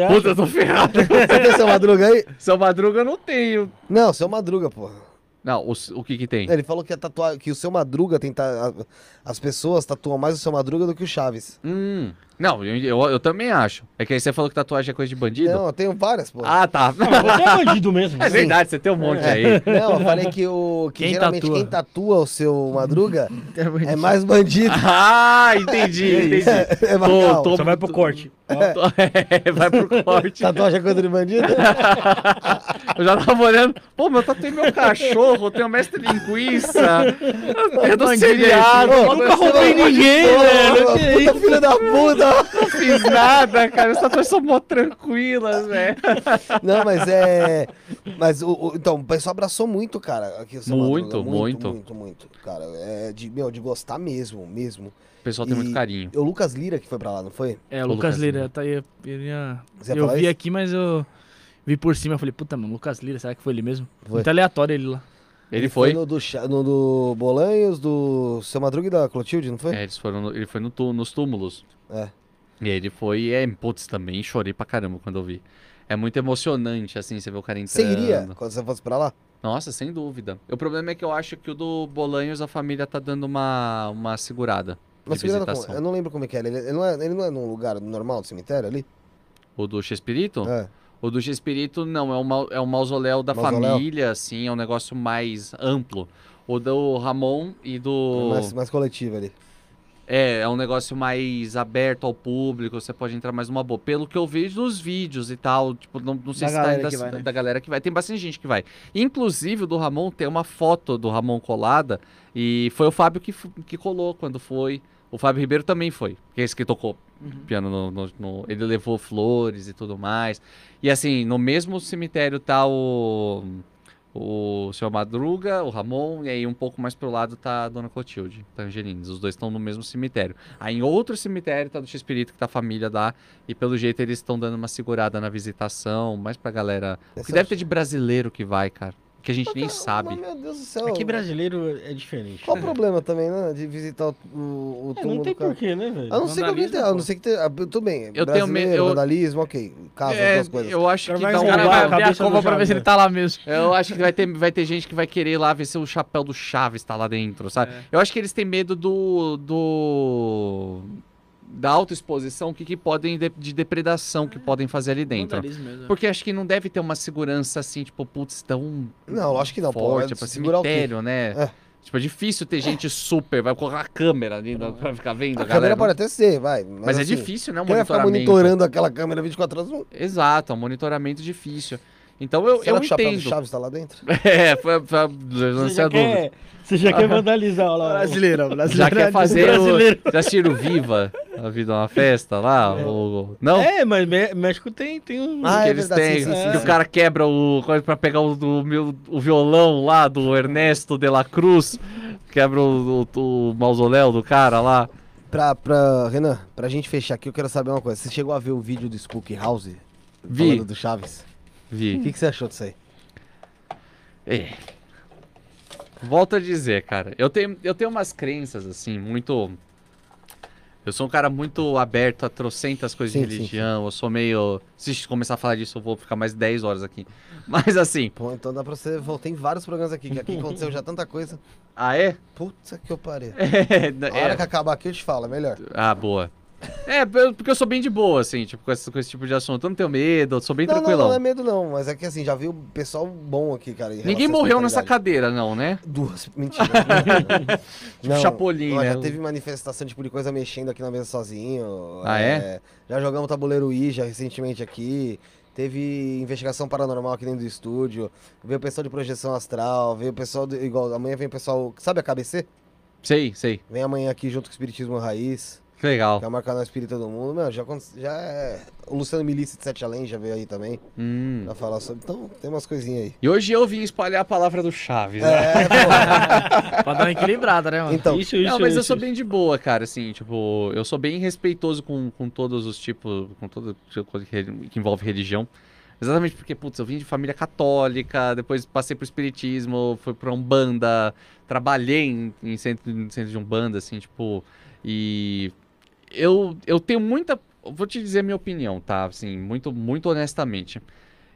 Puta, eu tô ferrado. Você tem seu Madruga aí? Seu Madruga eu não tenho. Não, seu Madruga, porra. Não, o, o que que tem? Ele falou que, a tatua... que o seu Madruga tem. ta- As pessoas tatuam mais o seu Madruga do que o Chaves. Hum, não, eu, eu, eu também acho. É que aí você falou que tatuagem é coisa de bandido? Não, eu tenho várias, pô. Ah, tá. Não, você é bandido mesmo. É verdade, você tem um monte aí. Não, eu falei que, o, que Quem geralmente tatua? quem tatua o seu Madruga é mais bandido. Ah, entendi, entendi. É mais legal. tô- Só vai pro corte. Tô- é, vai pro corte. Tatuagem é coisa de bandido? Eu já tava olhando. Pô, meu tatuei meu cachorro, tem o mestre linguiça. Eu do seriado. Ô, Eu nunca roubei ninguém, velho. Puta filho da puta! Não fiz nada, cara. As tatuagens são mó tranquilas, velho. Não, mas é. Mas o, o- então, o pessoal abraçou muito, cara. Aqui, seu Muito, muito. Muito, muito, cara. É de, meu, de gostar mesmo, mesmo. O pessoal tem E- muito carinho. O Lucas Lira que foi pra lá, não foi? É, o Lucas Lucas Lira, tá aí. Ele ia- Você ia Eu falar vi isso? aqui, mas eu vi por cima. Eu falei, puta, mano, Lucas Lira, será que foi ele mesmo? Foi. Muito aleatório ele lá. Ele foi. no do, no do Bolanhos, do seu Madruga e da Clotilde, não foi? É, eles foram no- ele foi no nos túmulos. É. E ele foi, e é, putz, também chorei pra caramba quando eu vi. É muito emocionante, assim, você ver o cara entrando. Você iria quando você fosse pra lá? Nossa, sem dúvida. O problema é que eu acho que o do Bolanhos, a família tá dando uma, uma segurada visitação. como? Eu não lembro como é que é. Ele, ele não é. Ele não é num lugar normal do cemitério ali? O do Chespirito? É. O do Chespirito, não, é um, é um mausoléu da Mausoléu? família, assim, é um negócio mais amplo. O do Ramon e do... Mais, mais coletivo ali. É, é um negócio mais aberto ao público, você pode entrar mais numa boa. Pelo que eu vejo nos vídeos e tal, tipo, não, não sei Da se tá galera ainda que vai, né? da galera que vai. Tem bastante gente que vai. Inclusive, o do Ramon tem uma foto do Ramon colada e foi o Fábio que, que colou quando foi. O Fábio Ribeiro também foi, que é esse que tocou piano no, no- no- Ele levou flores e tudo mais. E assim, no mesmo cemitério tá o. O seu Madruga, o Ramon, e aí um pouco mais pro lado tá a Dona Clotilde, tá Angelines. Os dois estão no mesmo cemitério. Aí em outro cemitério tá do X-Espírito, que tá a família lá, e pelo jeito eles estão dando uma segurada na visitação, mais pra galera. O que deve ter de brasileiro que vai, cara. Que a gente nem sabe. Mas, meu Deus do céu. Aqui brasileiro é diferente. Qual o problema também, né? De visitar o, o, o É, túmulo não tem do cara? porquê, né, velho? A não ser que alguém tenha, a não ser que tenha, tudo bem, Eu tenho medo- eu- vandalismo, ok, caso as É, duas coisas. eu acho que dá um O cara vai a abrir a cova pra ver se ele né? tá lá mesmo. Eu acho que vai ter, vai ter gente que vai querer lá ver se o chapéu do Chaves tá lá dentro, sabe? É. Eu acho que eles têm medo do. do da autoexposição, o que, que podem. De, de depredação que podem fazer ali dentro. Mesmo. Porque acho que não deve ter uma segurança assim, tipo, putz, tão. Não, lógico que não, pô, forte, é pra segurar o quê? cemitério, né? É. Tipo, é difícil ter gente super, vai colocar a câmera ali pra- pra ficar vendo a, A galera. câmera pode até ser, vai. Mas, Mas é assim, difícil, né? O Quem vai ficar monitoramento. monitorando aquela câmera 24 horas? Não... Exato, é um monitoramento difícil. Então eu, Será eu que o chapéu do entendo. Chaves tá lá dentro? É, foi, foi, Você já, dúvida. quer, você já quer vandalizar lá. Brasileiro, brasileiro. Já quer fazer o. Já assistiram Viva? A vida é uma festa lá? O- Não? É, mas México tem, tem um. Ah, que é eles verdade, têm. sim, sim, que sim, o cara quebra o. coisa Pra pegar o, do, meu- o violão lá do Ernesto de la Cruz. Quebra o, o- o mausoléu do cara lá. Pra, pra, Renan, pra gente fechar aqui, eu quero saber uma coisa. Você chegou a ver o vídeo do Spook House? Vi. Falando do Chaves? O Vi. que, que você achou disso aí? É. Volto a dizer, cara. Eu tenho, eu tenho umas crenças, assim, muito. Eu sou um cara muito aberto a trocentas coisas Sim, de sim, religião. Eu sou meio. Se começar a falar disso, eu vou ficar mais 10 horas aqui. Mas assim. Pô, então dá pra você. Tem vários programas aqui, que aqui aconteceu já tanta coisa. Ah, é? Puta que eu parei. É, A hora que acabar aqui eu te falo, é melhor. Ah, boa. É, porque eu sou bem de boa, assim, tipo, com esse, com esse tipo de assunto. Eu não tenho medo, eu sou bem Não, não, tranquilão. não é medo não, mas é que assim, já viu pessoal bom aqui, cara. Ninguém morreu nessa cadeira, não, né? Duas, mentira. Tipo Chapolin, ó, né? Já teve manifestação tipo de coisa mexendo aqui na mesa sozinho. Ah, é? Já jogamos tabuleiro Ouija recentemente aqui. Teve investigação paranormal aqui dentro do estúdio. Veio o pessoal de projeção astral. Veio o pessoal. Do, igual, amanhã vem o pessoal. Sabe a KBC? Sei, sei. Vem amanhã aqui junto com o Espiritismo Raiz. Que legal. Que é o maior canal espírita do mundo. Meu, já, já é... O Luciano Milice de Sete Além já veio aí também Hum. pra falar sobre. Então, tem umas coisinhas aí. E hoje eu vim espalhar a palavra do Chaves, né? É, pô. pra dar uma equilibrada, né, mano? Então, Isso, isso, Não, mas eu isso, sou isso. bem de boa, cara, assim, tipo, eu sou bem respeitoso com, com todos os tipos, com toda coisa que, que envolve religião. Exatamente porque, putz, eu vim de família católica, depois passei pro espiritismo, fui pra Umbanda, trabalhei em, em centro, em centro de Umbanda, assim, tipo, e eu, eu tenho muita, vou te dizer minha opinião, tá, assim, muito, muito honestamente.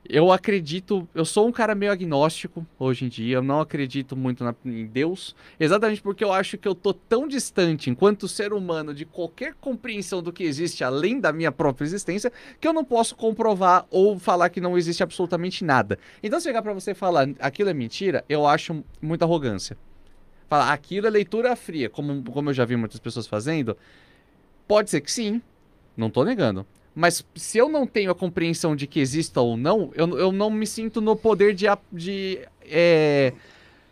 Eu acredito, eu sou um cara meio agnóstico hoje em dia, eu não acredito muito na- em Deus, exatamente porque eu acho que eu tô tão distante enquanto ser humano de qualquer compreensão do que existe além da minha própria existência, que eu não posso comprovar ou falar que não existe absolutamente nada. Então, se chegar pra você falar aquilo é mentira, eu acho muita arrogância. Falar aquilo é leitura fria, como, como eu já vi muitas pessoas fazendo, pode ser que sim, não tô negando. Mas se eu não tenho a compreensão de que exista ou não, eu, eu não me sinto no poder de, de é,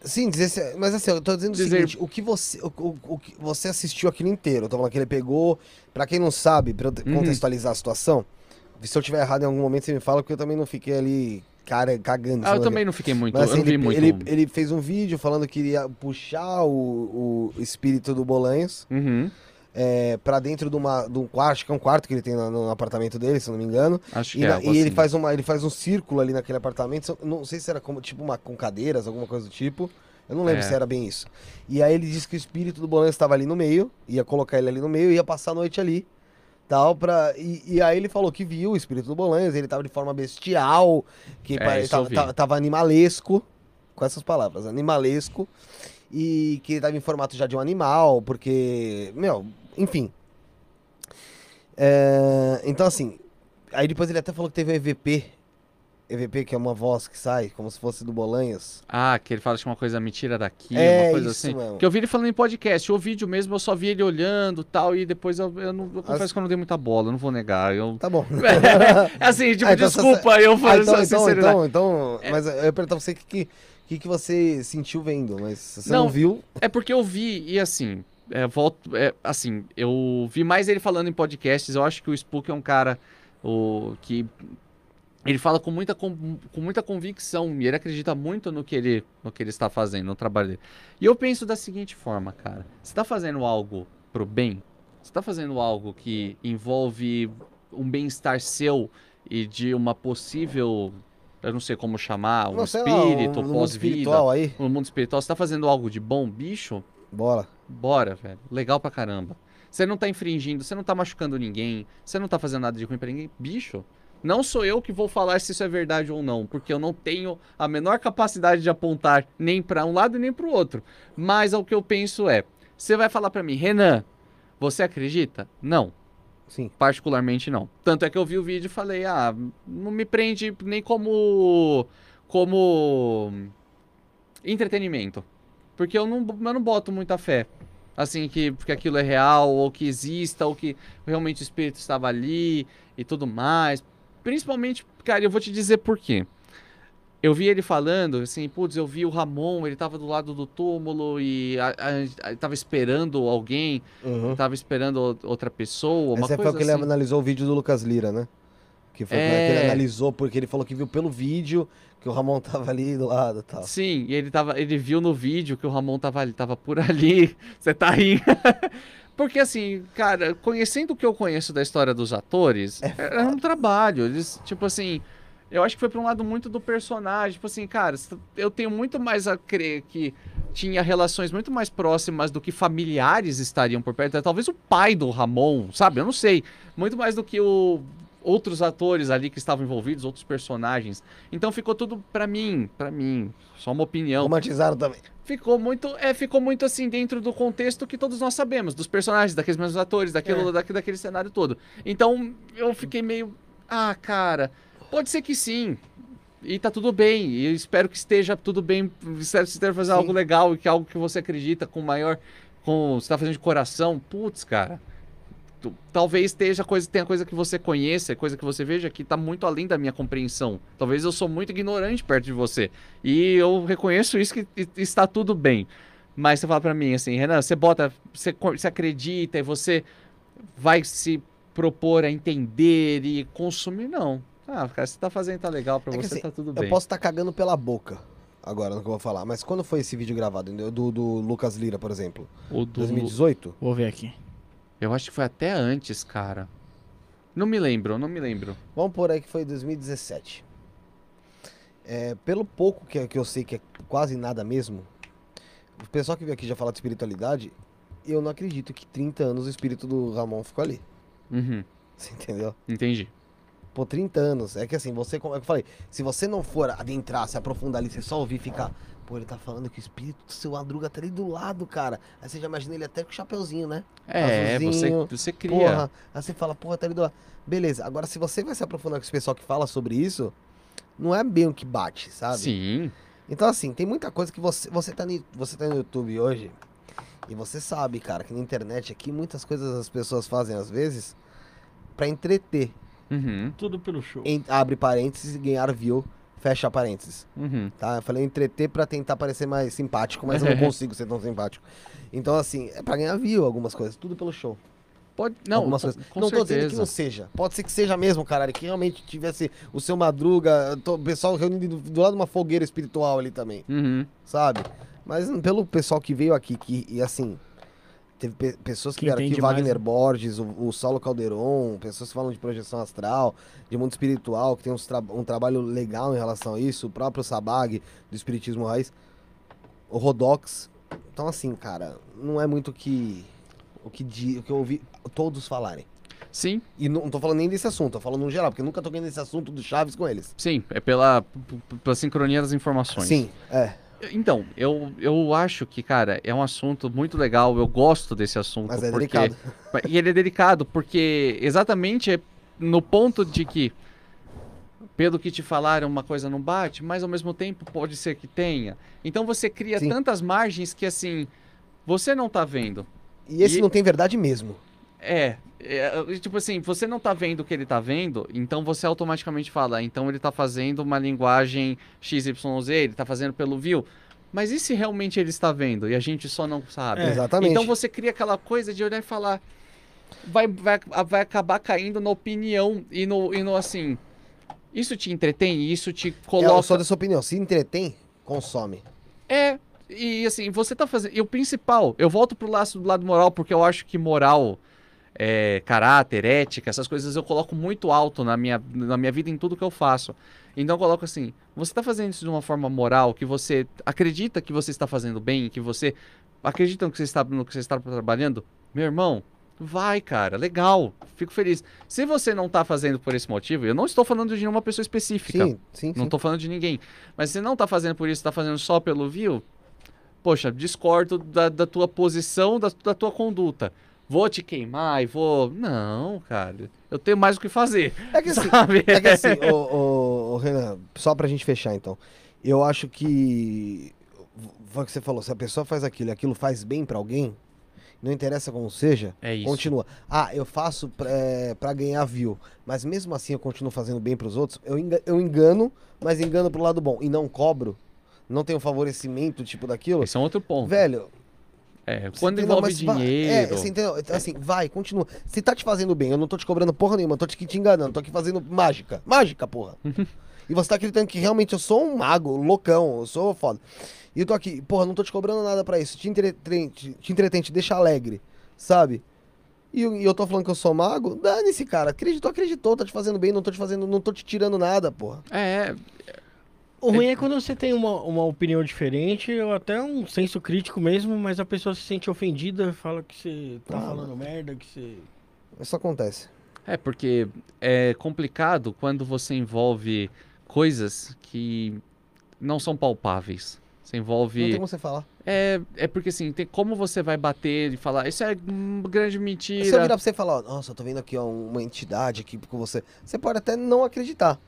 Sim, dizer, mas assim, eu tô dizendo o Dizer- seguinte, o que você, o, o- o que você assistiu aquilo inteiro, eu tô falando que ele pegou, pra quem não sabe, pra eu Uhum. contextualizar a situação, se eu tiver errado em algum momento você me fala, porque eu também não fiquei ali cara, cagando. Ah, eu também não fiquei muito, Mas eu assim, ele, muito. ele, ele fez um vídeo falando que iria puxar o, o espírito do Bolanhos Uhum, é, pra dentro de, uma, de um quarto, acho que é um quarto que ele tem no, no apartamento dele, se não me engano. acho E, que é na- e ele, assim. faz uma, ele faz um círculo ali naquele apartamento, não sei se era como, tipo uma, com cadeiras, alguma coisa do tipo. Eu não lembro É. se era bem isso. E aí ele disse que o espírito do Bolanhos estava ali no meio, ia colocar ele ali no meio e ia passar a noite ali. Tal, pra, e, e aí ele falou que viu o espírito do Bolanhos, ele tava de forma bestial, que É, pare- tava, tava- tava animalesco, com essas palavras, animalesco, e que ele tava em formato já de um animal, porque, meu, enfim. É, então assim, aí depois ele até falou que teve um EVP, EVP que é uma voz que sai, como se fosse do Bolanhos. Ah, que ele fala de uma coisa mentira daqui, É, uma coisa assim. mesmo. Que eu vi ele falando em podcast. O vídeo mesmo, eu só vi ele olhando tal, e depois eu, eu, não, eu confesso As- que eu não dei muita bola, não vou negar. Eu... Tá bom. assim, tipo, Ah, então você- desculpa, eu Ah, falei então, essa então, sinceridade. então, então, mas eu ia perguntar pra você o que, que, que, que você sentiu vendo, mas você Não. não, viu, É porque eu vi, e assim, é, volto, é, assim, eu vi mais ele falando em podcasts, eu acho que o Spook é um cara o, que ele fala com muita, com, com muita convicção e ele acredita muito no que ele, no que ele está fazendo, no trabalho dele. E eu penso da seguinte forma, cara, você está fazendo algo pro bem, você está fazendo algo que envolve um bem-estar seu e de uma possível, eu não sei como chamar, um não, lá, espírito, um- no mundo pós-vida, espiritual aí, no mundo espiritual, você tá fazendo algo de bom, bicho, bora. Bora, velho. Legal pra caramba. Você não tá infringindo, você não tá machucando ninguém, você não tá fazendo nada de ruim pra ninguém, bicho. Não sou eu que vou falar se isso é verdade ou não, porque eu não tenho a menor capacidade de apontar nem pra um lado e nem pro outro. Mas o que eu penso é, você vai falar pra mim, Renan, você acredita? Não. Sim. Particularmente não. Tanto é que eu vi o vídeo e falei, ah, não me prende nem como como entretenimento. Porque eu não, eu não boto muita fé. Assim, que, que aquilo é real, ou que exista, ou que realmente o espírito estava ali e tudo mais. Principalmente, cara, eu vou te dizer por quê. Eu vi ele falando, assim, putz, eu vi o Ramon, ele tava do lado do túmulo e a, a- a- tava esperando alguém, Uhum. tava esperando outra pessoa, uma coisa foi o que ele assim. analisou o vídeo do Lucas Lira, né? Que foi É. que ele analisou, porque ele falou que viu pelo vídeo que o Ramon tava ali do lado e tal. Sim, e ele, tava, ele viu no vídeo que o Ramon tava, ali, tava por ali. Você tá rindo. Porque assim, cara, conhecendo o que eu conheço da história dos atores, é, é um trabalho. Eles, tipo assim, eu acho que foi pra um lado muito do personagem. Tipo assim, cara, eu tenho muito mais a crer que tinha relações muito mais próximas do que familiares estariam por perto. Talvez o pai do Ramon, sabe? Eu não sei. Muito mais do que o outros atores ali que estavam envolvidos, outros personagens. Então ficou tudo pra mim, pra mim, só uma opinião. Romantizaram também. Ficou muito, é, ficou muito assim dentro do contexto que todos nós sabemos, dos personagens, daqueles mesmos atores, daquilo, daqui- daquele cenário todo. Então, eu fiquei meio, ah, cara, pode ser que sim. E tá tudo bem. E eu espero que esteja tudo bem. Espero que você esteja fazendo Sim. algo legal e que é algo que você acredita com maior. Com, você tá fazendo de coração. Putz, cara. Tu- talvez esteja coisa, tenha coisa que você conheça, coisa que você veja que tá muito além da minha compreensão. Talvez eu sou muito ignorante perto de você. E eu reconheço isso que está tudo bem. Mas você fala pra mim assim, Renan, você bota, você, você acredita e você vai se propor a entender e consumir, não. Ah, cara, se tá fazendo tá legal pra É que você, assim, tá tudo Eu bem. posso estar cagando pela boca agora no que eu vou falar, mas quando foi esse vídeo gravado? Do, do Lucas Lira, por exemplo? O do... 2018? Vou ver aqui. Eu acho que foi até antes, cara. Não me lembro, não me lembro. Vamos por aí que foi 2017. É, pelo pouco que, que eu sei que é quase nada mesmo, o pessoal que veio aqui já falar de espiritualidade, eu não acredito que 30 anos o espírito do Ramon ficou ali. Uhum, Você entendeu? entendi. Pô, 30 anos. É que assim, você, como é que eu falei, se você não for adentrar, se aprofundar ali, você só ouvir e ficar, pô, ele tá falando que o espírito do seu Madruga tá ali do lado, cara. Aí você já imagina ele até com o chapeuzinho, né? É, você, Azulzinho, você cria. Porra. Aí você fala, porra, tá ali do lado. Beleza, agora se você vai se aprofundar com esse pessoal que fala sobre isso, não é bem o que bate, sabe? Sim. Então, assim, tem muita coisa que você, você, tá, no, você tá no YouTube hoje e você sabe, cara, que na internet aqui muitas coisas as pessoas fazem às vezes pra entreter. Uhum, Tudo pelo show. Em- abre parênteses e ganhar view, fecha parênteses. uhum. Tá? Eu falei entreter pra tentar parecer mais simpático, mas eu não consigo ser tão simpático. Então, assim, é pra ganhar view algumas coisas, tudo pelo show. Pode, não, algumas coisas. com não tô dizendo que certeza. não seja. Pode ser que seja mesmo, caralho. Que realmente tivesse o seu Madruga, o pessoal reunido do, do lado de uma fogueira espiritual ali também, Uhum. sabe? Mas hum, pelo pessoal que veio aqui, que, e assim, teve pe- pessoas que, Que vieram aqui, mais, Wagner né? Borges, o, o Saulo Calderon, pessoas que falam de projeção astral, de mundo espiritual, que tem tra- um trabalho legal em relação a isso, o próprio Sabag, do Espiritismo Raiz, o Rodox. Então, assim, cara, não é muito o que, o que, di- o que eu ouvi todos falarem. Sim, E não, não tô falando nem desse assunto, tô falando no geral, porque nunca toquei nesse assunto do Chaves com eles. sim. É pela, pela sincronia das informações. Sim, é. Então, eu, eu acho que, cara, é um assunto muito legal. Eu gosto desse assunto. Mas é porque... delicado. E ele é delicado porque exatamente é no ponto de que, pelo que te falaram, uma coisa não bate, mas ao mesmo tempo pode ser que tenha. Então você cria Sim. tantas margens que, assim, você não tá vendo. E esse E- não tem verdade mesmo. É, é, tipo assim, você não tá vendo o que ele tá vendo, então você automaticamente fala, então ele tá fazendo uma linguagem XYZ, ele tá fazendo pelo view. Mas e se realmente ele está vendo e a gente só não sabe? É, Exatamente. Então você cria aquela coisa de olhar e falar. Vai, vai, vai acabar caindo na opinião e no, e no assim. Isso te entretém, isso te É, eu coloca. sou dessa opinião. Se entretém, consome. É, e assim, você tá fazendo. E o principal, eu volto pro laço do lado moral, porque eu acho que moral, é, caráter, ética, essas coisas eu coloco muito alto na minha, na minha vida em tudo que eu faço. Então eu coloco assim, você tá fazendo isso de uma forma moral, que você acredita que você está fazendo bem, que você acredita no que você está, no que você está trabalhando, meu irmão. Vai, cara, legal, fico feliz. Se você não tá fazendo por esse motivo, eu não estou falando de nenhuma pessoa específica. Sim, sim, Não sim. tô falando de ninguém. Mas se não tá fazendo por isso, tá fazendo só pelo view, poxa, discordo da, da tua posição, da, da tua conduta. Vou te queimar e vou. Não, cara. Eu tenho mais o que fazer. É que assim, sabe? é que assim ô, ô, ô, Renan, só pra gente fechar então. Eu acho que. Foi o que você falou, se a pessoa faz aquilo e aquilo faz bem pra alguém, não interessa como seja, É continua. Ah, eu faço pra, é, pra ganhar view, mas mesmo assim eu continuo fazendo bem pros outros, eu, enga- eu engano, mas engano pro lado bom. E não cobro, não tenho favorecimento, tipo daquilo. Esse é um outro ponto. Velho, É, quando entendeu? envolve Mas vai- dinheiro. É, entendeu? Então, Assim, vai, continua. Se tá te fazendo bem, eu não tô te cobrando porra nenhuma, eu tô te, te enganando, tô aqui fazendo mágica. Mágica, porra. e você tá acreditando que realmente eu sou um mago, loucão, eu sou foda. E eu tô aqui, porra, não tô te cobrando nada pra isso. Te entretém, te, te, entretém, te deixa alegre, sabe? E, eu- e eu tô falando que eu sou mago? Dane-se, cara. Acreditou, acreditou, tá te fazendo bem, não tô te fazendo, não tô te tirando nada, porra. É, O ruim é quando você tem uma, uma opinião diferente, ou até um senso crítico mesmo, mas a pessoa se sente ofendida, fala que você tá Ah, falando merda, que você. Isso acontece. É, porque é complicado quando você envolve coisas que não são palpáveis. Você Não envolve. tem como você falar. É, é porque assim, tem como você vai bater e falar, isso é hum, grande Se eu mentira. virar pra você e falar, nossa, eu tô vendo aqui ó, uma entidade aqui com você, você pode até não acreditar.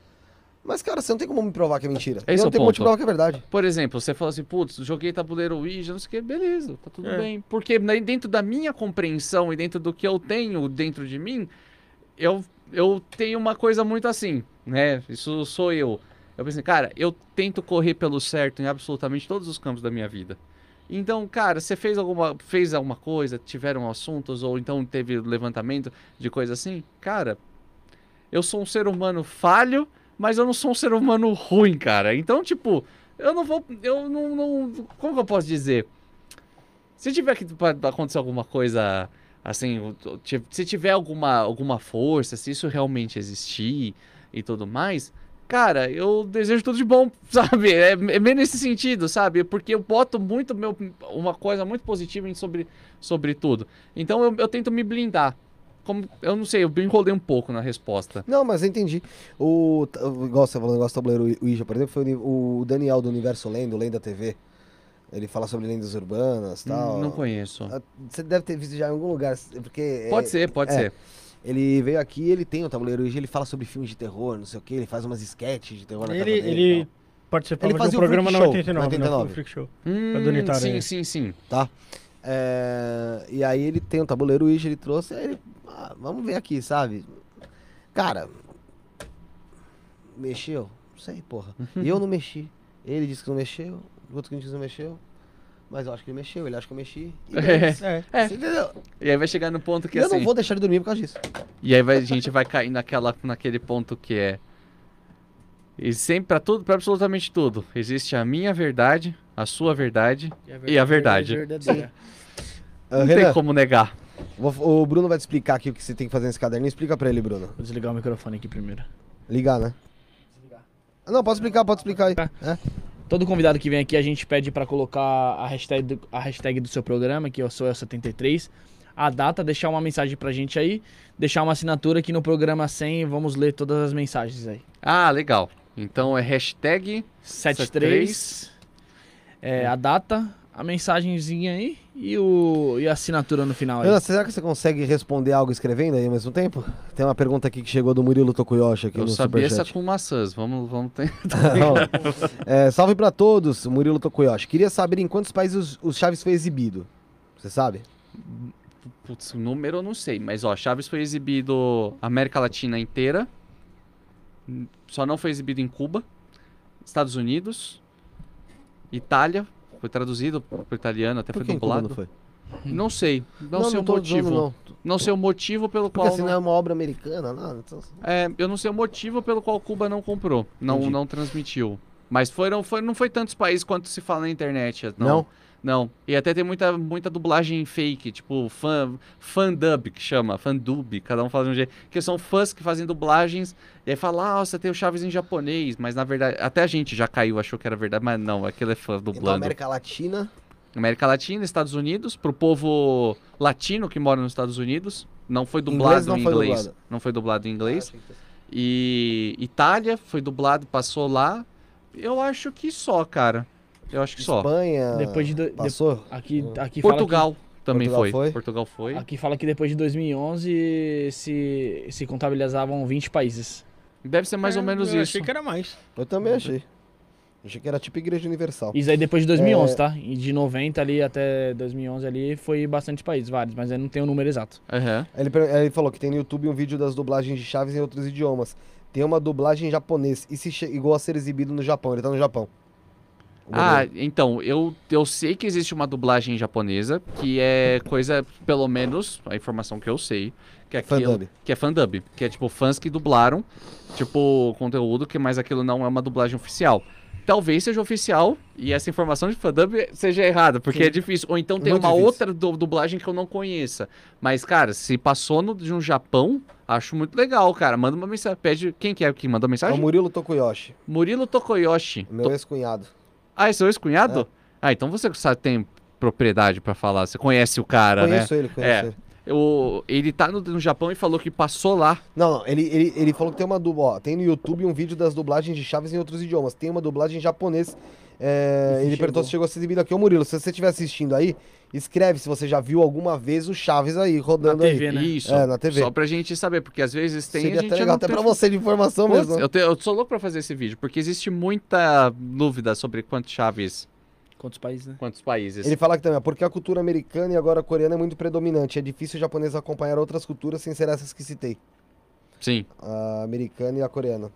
Mas, cara, você não tem como me provar que é mentira. Esse eu é não o tenho como te provar que é verdade. Por exemplo, você fala assim, putz, joguei tabuleiro Ouija, não sei o que, beleza, tá tudo É. bem. Porque né, dentro da minha compreensão e dentro do que eu tenho dentro de mim, eu, eu tenho uma coisa muito assim, né? Isso sou eu. Eu pensei, cara, eu tento correr pelo certo em absolutamente todos os campos da minha vida. Então, cara, você fez alguma, fez alguma coisa, tiveram assuntos, ou então teve levantamento de coisa assim? Cara, eu sou um ser humano falho, mas eu não sou um ser humano ruim, cara. Então, tipo, eu não vou. Eu não. não como que eu posso dizer? Se tiver que acontecer alguma coisa assim, se tiver alguma, alguma força, se isso realmente existir e tudo mais, cara, eu desejo tudo de bom, sabe? É, é meio nesse sentido, sabe? Porque eu boto muito meu, uma coisa muito positiva sobre, sobre tudo. Então eu, eu tento me blindar. Como, eu não sei, eu me enrolei um pouco na resposta. Não, mas eu entendi. O, o- igual você falou, o negócio do tabuleiro Ouija, por exemplo, foi o Ni- o Daniel do Universo Lendo, Lenda TV. Ele fala sobre lendas urbanas e tal. Não conheço. Ah, Você deve ter visto já em algum lugar, porque... Pode é, ser, pode é. ser. Ele veio aqui, ele tem o tabuleiro Ouija, ele fala sobre filmes de terror, não sei o que, ele faz umas sketches de terror na Ele, casa dele ele participava Ele de fazia um o programa na Show, 89, 89. Não, foi o Freak Show. Hum, sim, é. sim, sim. tal. É, e aí ele tem o tabuleiro Ouija, ele trouxe, aí ele, ah, vamos ver aqui, sabe? Cara, mexeu? Não sei, porra. E eu não mexi. Ele disse que não mexeu, o outro que disse que não mexeu. Mas eu acho que ele mexeu, ele acha que eu mexi. E É. É. É. Você entendeu? E aí vai chegar no ponto que E eu assim. não vou deixar ele dormir por causa disso. E aí vai- a gente vai cair naquela, naquele ponto que é. E sempre, pra tudo, pra absolutamente tudo, existe a minha verdade, a sua verdade. E a verdade. verdadeira. Ah, Não Renan, tem como negar. O Bruno vai te explicar aqui o que você tem que fazer nesse caderninho. Explica pra ele, Bruno. Vou desligar o microfone aqui primeiro. Ligar, né? Ah, Não, pode explicar, pode explicar aí. É. Todo convidado que vem aqui, a gente pede pra colocar a hashtag, do, a hashtag do seu programa, que eu sou el 73 a data, deixar uma mensagem pra gente aí, deixar uma assinatura aqui no programa 100 e vamos ler todas as mensagens aí. Ah, legal. Então é hashtag 73, é, a data, a mensagenzinha aí e, o, e a assinatura no final aí. Renan, será que você consegue responder algo escrevendo aí ao mesmo tempo? Tem uma pergunta aqui que chegou do Murilo Tokuyoshi aqui Eu no sabia essa com maçãs. Vamos, vamos. Não. É, salve pra todos, Murilo Tokuyoshi. Queria saber em quantos países os, os Chaves foi exibido. Você sabe? Putz, o número eu não sei, mas ó, Chaves foi exibido América Latina inteira. Só não foi exibido em Cuba, Estados Unidos, Itália, foi traduzido pro italiano, até Por foi dublado. não foi? Não sei, não, sei o tô motivo. dizendo Não. não. sei o motivo pelo Porque qual assim não é uma obra americana, não. Então... É, eu não sei o motivo pelo qual Cuba não comprou, não, Entendi. não transmitiu. Mas foram, foi, não foi tantos países quanto se fala na internet. Não. Não? Não. E até tem muita, muita dublagem fake, tipo fan, fandub, que chama, fandub, cada um faz um jeito. Que são fãs que fazem dublagens, e aí fala, ah, você tem o Chaves em japonês, mas na verdade, até a gente já caiu, achou que era verdade, mas não, aquele é fã Então, dublando. América Latina. América Latina, Estados Unidos, pro povo latino que mora nos Estados Unidos. Não foi Inglês dublado não em foi inglês. dublado. Não foi dublado em inglês. E Itália foi dublado, passou lá. Eu acho que só, cara. Eu acho que só. Espanha. Depois de do- de- Passou? Aqui, aqui fala que- Portugal também Portugal foi. foi? Portugal foi. Aqui fala que depois de 2011 se, se contabilizavam 20 países. Deve ser mais É, ou menos eu isso. achei que era mais. Eu também achei. Achei que era tipo Igreja Universal. Isso aí depois de 2011, É. tá? E de 90 ali até 2011 ali foi bastante países, vários, mas aí não tem o número exato. Aham. Ele, ele falou que tem no YouTube um vídeo das dublagens de Chaves em outros idiomas. Tem uma dublagem em japonês e se igual a ser exibido no Japão. Ele tá no Japão. Ah, então, eu, eu sei que existe uma dublagem japonesa, que é coisa, pelo menos, a informação que eu sei, que é aquilo, Fandub. que é fandub, que é tipo fãs que dublaram, tipo, conteúdo, que mas aquilo não é uma dublagem oficial. Talvez seja oficial e essa informação de fandub seja errada, porque Sim. é difícil. Ou então tem Muito uma difícil. outra du- dublagem que eu não conheça. Mas, cara, se passou no, de um Japão, acho muito legal, cara. Manda uma mensagem. Pede. Quem que é que mandou É o mensagem? Murilo Tokuyoshi, Murilo Tokoyoshi. meu To- ex-cunhado. Ah, é seu ex-cunhado? É. Ah, então você sabe, tem propriedade pra falar. Você conhece o cara, Conheço ele, conheço É. ele. né? O, ele tá no, no Japão e falou que passou lá. Não, não, ele, ele, ele falou que tem uma dubla, ó, tem no YouTube um vídeo das dublagens de Chaves em outros idiomas. Tem uma dublagem em japonês. é, ele perguntou chegou. se chegou a ser exibido aqui. Ô Murilo, se você estiver assistindo aí, escreve se você já viu alguma vez o Chaves aí rodando Na TV, aí. né? Isso. É, na TV. Só pra gente saber, porque às vezes tem. Seria a gente até legal, até tem- pra você de informação Putz, mesmo. eu, te- eu sou louco pra fazer esse vídeo, porque existe muita dúvida sobre quantos chaves, Quantos países, né? quantos países. Ele fala que também, porque a cultura americana e agora a coreana é muito predominante. É difícil o japonês acompanhar outras culturas sem ser essas que citei. Sim. A americana e a coreana.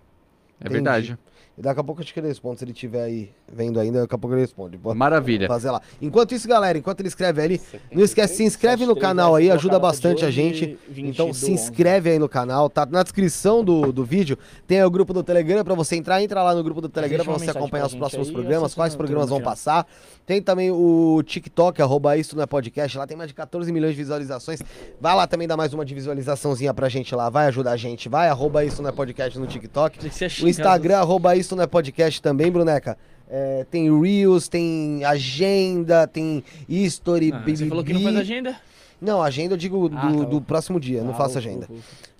É verdade. E daqui a pouco acho que ele responde. Se ele estiver aí vendo ainda, daqui a pouco ele responde. Maravilha. fazer lá. Enquanto isso, galera, enquanto ele escreve ali, não esquece, se inscreve no canal aí, ajuda bastante a gente. Então se inscreve aí no canal, tá na descrição do, do vídeo, tem aí o grupo do Telegram pra você entrar, entra lá no grupo do Telegram pra você acompanhar os próximos programas, eu quais programas vão passar. Tem também o TikTok, arroba isso não é podcast, lá tem mais de 14 milhões de visualizações. Vai lá também dar mais uma de visualizaçãozinha pra gente lá, vai ajudar a gente, vai, arroba isso não é podcast no TikTok. O Instagram, arroba isso não é podcast também, Bruneca. É, tem Reels, tem agenda, tem history, Ah, você falou que não faz agenda? Não, agenda eu digo do, Ah, tá. do próximo dia, não Ah, faço ufa, agenda.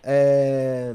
É...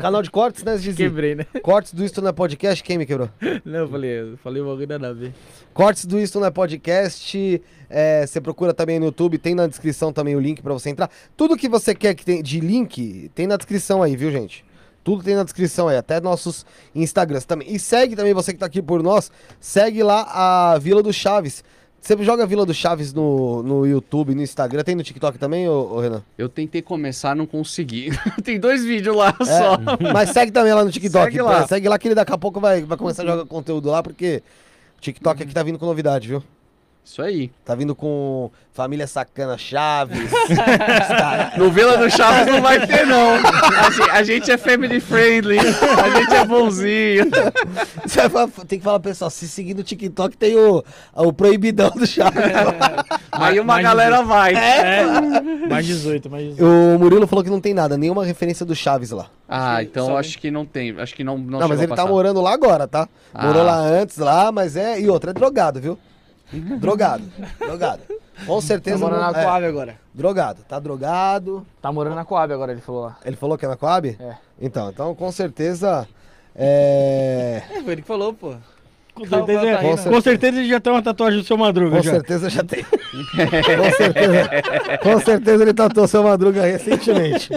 Canal de cortes, né, Gizi? Quebrei, né? Cortes do Isto Não é Podcast, quem me quebrou? Não, eu falei, eu falei o bagulho nada a ver. Cortes do Isto Não é Podcast, é, você procura também no YouTube, tem na descrição também o link pra você entrar. Tudo que você quer que tem de link, tem na descrição aí, viu, gente? Tudo tem na descrição aí, até nossos Instagrams também. E segue também, você que tá aqui por nós, segue lá a Vila do Chaves. Você joga Vila do Chaves no, no YouTube, no Instagram, tem no TikTok também, ô, ô Renan? Eu tentei começar, não consegui. Tem dois vídeos lá É, só. mas segue também lá no TikTok. Segue lá. Segue lá que ele daqui a pouco vai, vai começar a jogar conteúdo lá, porque o TikTok aqui tá vindo com novidade, viu? Isso aí. Tá vindo com Família Sacana Chaves. Está- No Vila do Chaves não vai ter, não. A gente, a gente é family friendly. A gente é bonzinho. Você vai falar- tem que falar, pessoal, se seguir no TikTok tem o, o proibidão do Chaves. Aí uma mais galera vai. É, mais 18, mais 18. o Murilo falou que não tem nada, nenhuma referência do Chaves lá. Ah, então Só acho que não tem. Acho que não Não, Não, mas ele tá morando lá agora, tá? Morou Ah. lá antes, lá, mas é. E outra, é drogado, viu? Drogado. Drogado. Com certeza. Tá morando não- na é, Coab agora. drogado. Tá drogado. Tá morando na Coab agora, ele falou lá. Ele falou que é na Coab? É. Então, então com certeza. É. É, foi ele que falou, pô. Com Calma, certeza, tá rindo. com certeza ele já tem uma tatuagem do seu Madruga Com já. certeza já tem. com certeza. Com certeza ele tatuou seu madruga recentemente.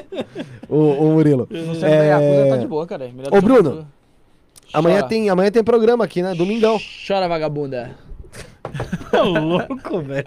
O, o Murilo. Você É, é... Tá de boa, cara. Melhor Ô, Bruno. Amanhã tem, amanhã tem programa aqui, né? Domingão. Chora, vagabunda. Ô, louco, velho.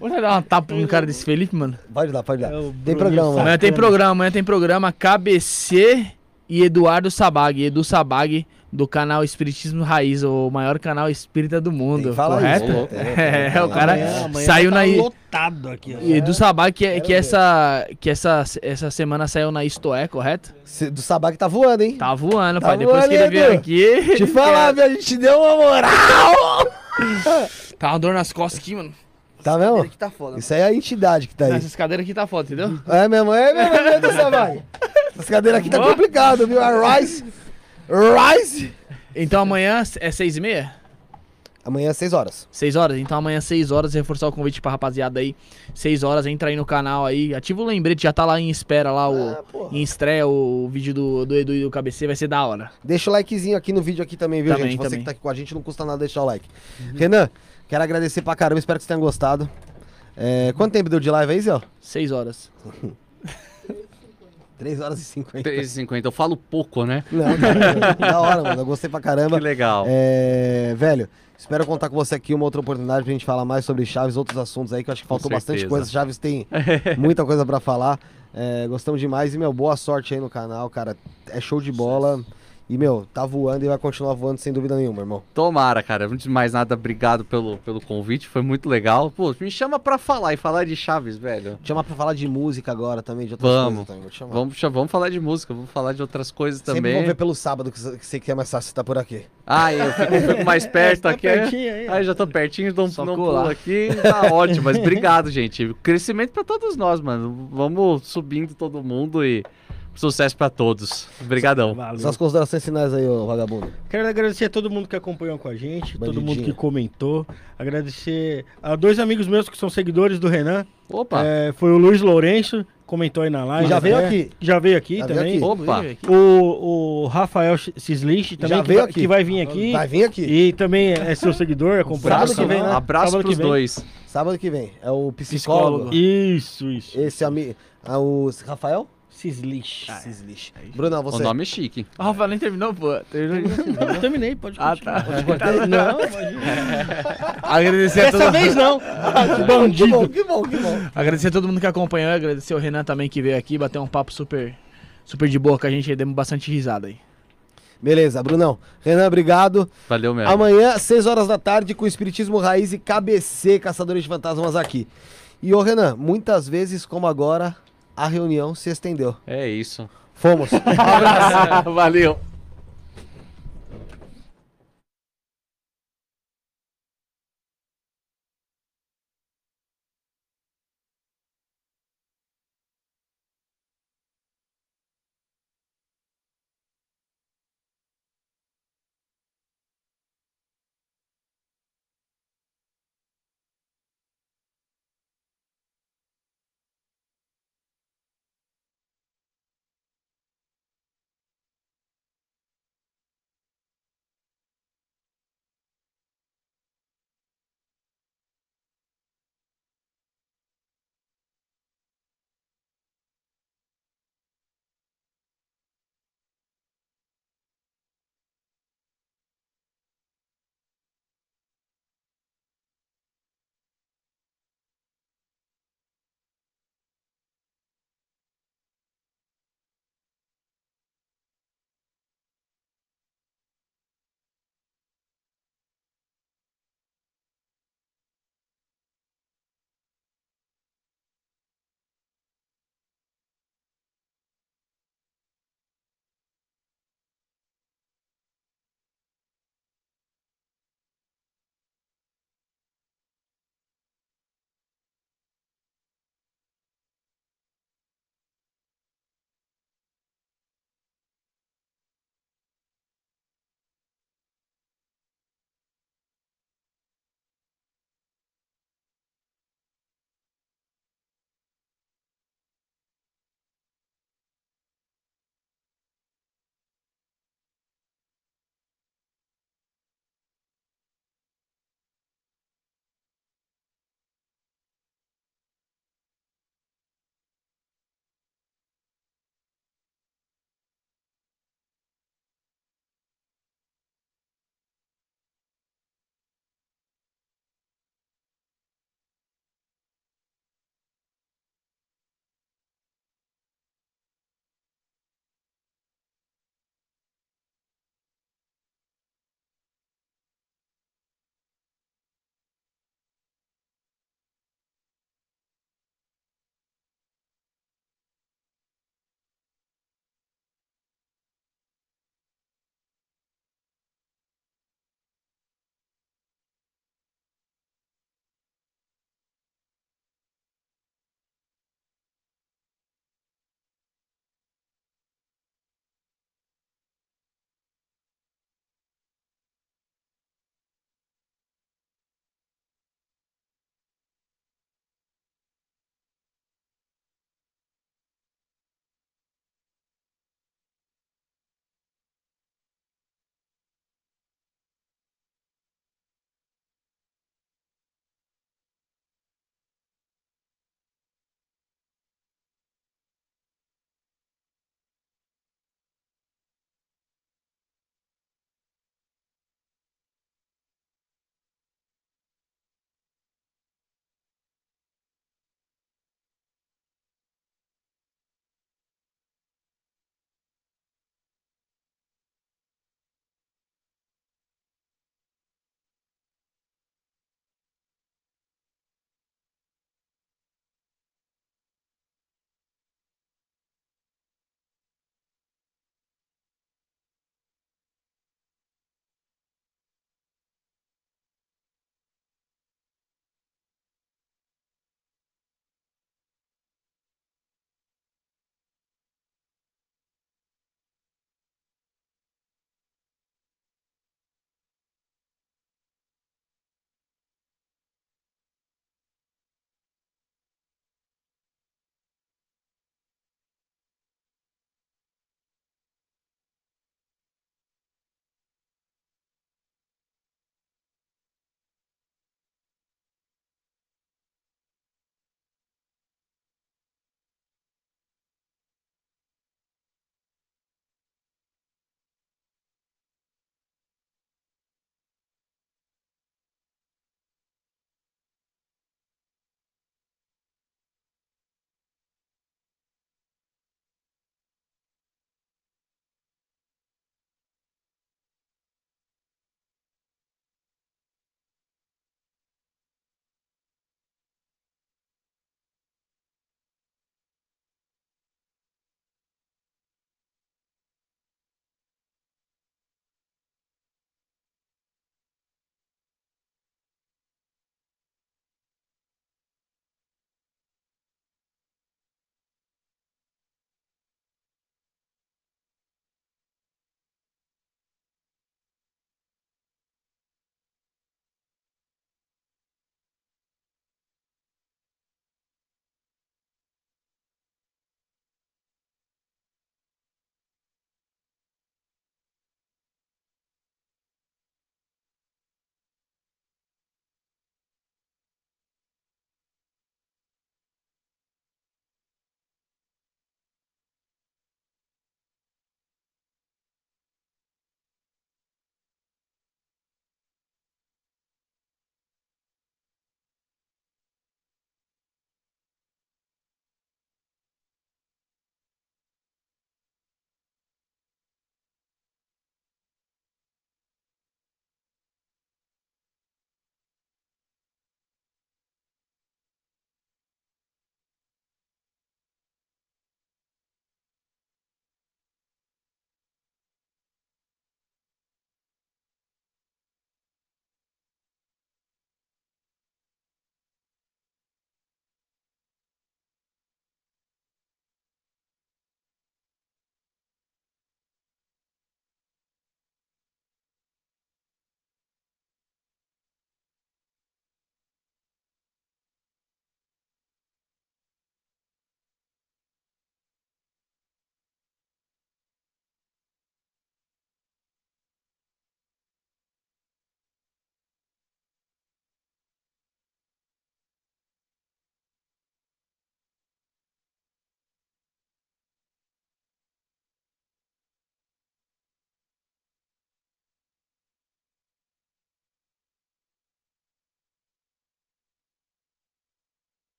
Vamos dar uma tapa no cara desse Felipe, mano. Pode dar, pode dar. É Tem programa, mano. Amanhã tem programa, amanhã tem programa KBC e Eduardo Sabag. Edu Sabag, do canal Espiritismo Raiz, o maior canal espírita do mundo, que falar correto? isso. É, tem. o cara Amanhã- amanhã saiu vai na... tá lotado aqui. E Edu Sabag, que, é- que, ver. essa, que essa, essa semana saiu na Istoé, correto? Cê- Do Sabá que tá voando, hein? Tá voando, Tá pai. Depois voando, que ele veio aqui... Te falar, viu? A gente deu uma moral. Tá uma dor nas costas aqui, mano. Tá mesmo? Aqui tá foda. Isso aí é a entidade que tá aí. Essas cadeiras aqui tá foda, entendeu? É mesmo, é mesmo, é mesmo, Sabá. Essas cadeiras aqui tá complicado, viu? A Rise. Rise. Então amanhã é seis e meia? Amanhã às 6 horas. 6 horas? Então amanhã, 6 horas, reforçar o convite pra rapaziada aí. 6 horas, entra aí no canal aí. Ativa o lembrete, já tá lá em espera lá, o, Ah, em estreia o vídeo do, do Edu e do KBC, vai ser da hora. Deixa o likezinho aqui no vídeo aqui também, viu, Também, gente? Você também. que tá aqui com a gente, não custa nada deixar o like. Renan, quero agradecer pra caramba, espero que você tenha gostado. É, quanto tempo deu de live aí, Zé? 6 horas. 3 horas e 50. 3,50. Eu falo pouco, né? Não, não, da hora, mano. Eu gostei pra caramba. Que legal. É, velho, espero contar com você aqui uma outra oportunidade pra gente falar mais sobre Chaves, outros assuntos aí, que eu acho que faltou bastante coisa. Chaves tem muita coisa pra falar. É, gostamos demais e, meu, boa sorte aí no canal, cara. É show de bola. E, meu, tá voando e vai continuar voando sem dúvida nenhuma, irmão. Tomara, cara. Antes de mais nada, obrigado pelo, pelo convite. Foi muito legal. Pô, me chama pra falar e falar de Chaves, velho. Te chamar pra falar de música agora também, de outras Vamos. coisas também. Vou te chamar. Vamos, vamos falar de música, vamos falar de outras coisas Sempre também. vamos ver pelo sábado que você que você quer mais fácil estar por aqui. Ah, eu fico, fico mais perto Tá aqui. é? pertinho aí. Aí já tô pertinho, não colar. pulo aqui. Tá ótimo, mas obrigado, gente. Crescimento pra todos nós, mano. Vamos subindo todo mundo e sucesso pra todos. Obrigadão. Valeu. Suas considerações finais aí, ô vagabundo. Quero agradecer a todo mundo que acompanhou com a gente, todo mundo que comentou. Agradecer a dois amigos meus que são seguidores do Renan. Opa, É, foi o Luiz Lourenço, comentou aí na live. Já veio É, aqui. Já veio aqui Já veio também. aqui. opa. O, o Rafael Cislich também, Já que veio vai, aqui. que vai vir aqui. Vai vir aqui. E também é seu seguidor, acompanha Sábado o que vem, né? Abraço Sábado pros vem. dois. Sábado que vem. É o psicólogo. Psicólogo. Isso, isso. Esse amigo. Ah, o Rafael? Cislich. Cislich. Bruno, O você. nome é chique. O Rafael nem terminou, pô. Terminou. Não, terminei, pode Ah, continuar. tá. Não, imagina. Agradecer a, Dessa todo... vez não. Que bom, que bom, que bom. agradecer a todo mundo que acompanhou. Agradecer o Renan também que veio aqui, bater um papo super, super de boa com a gente. aí Demos bastante risada aí. Beleza, Brunão. Renan, obrigado. Valeu mesmo. Amanhã, 6 horas da tarde, com Espiritismo Raiz e KBC, Caçadores de Fantasmas aqui. E ô Renan, muitas vezes, como agora, a reunião se estendeu. É isso. Fomos. Valeu.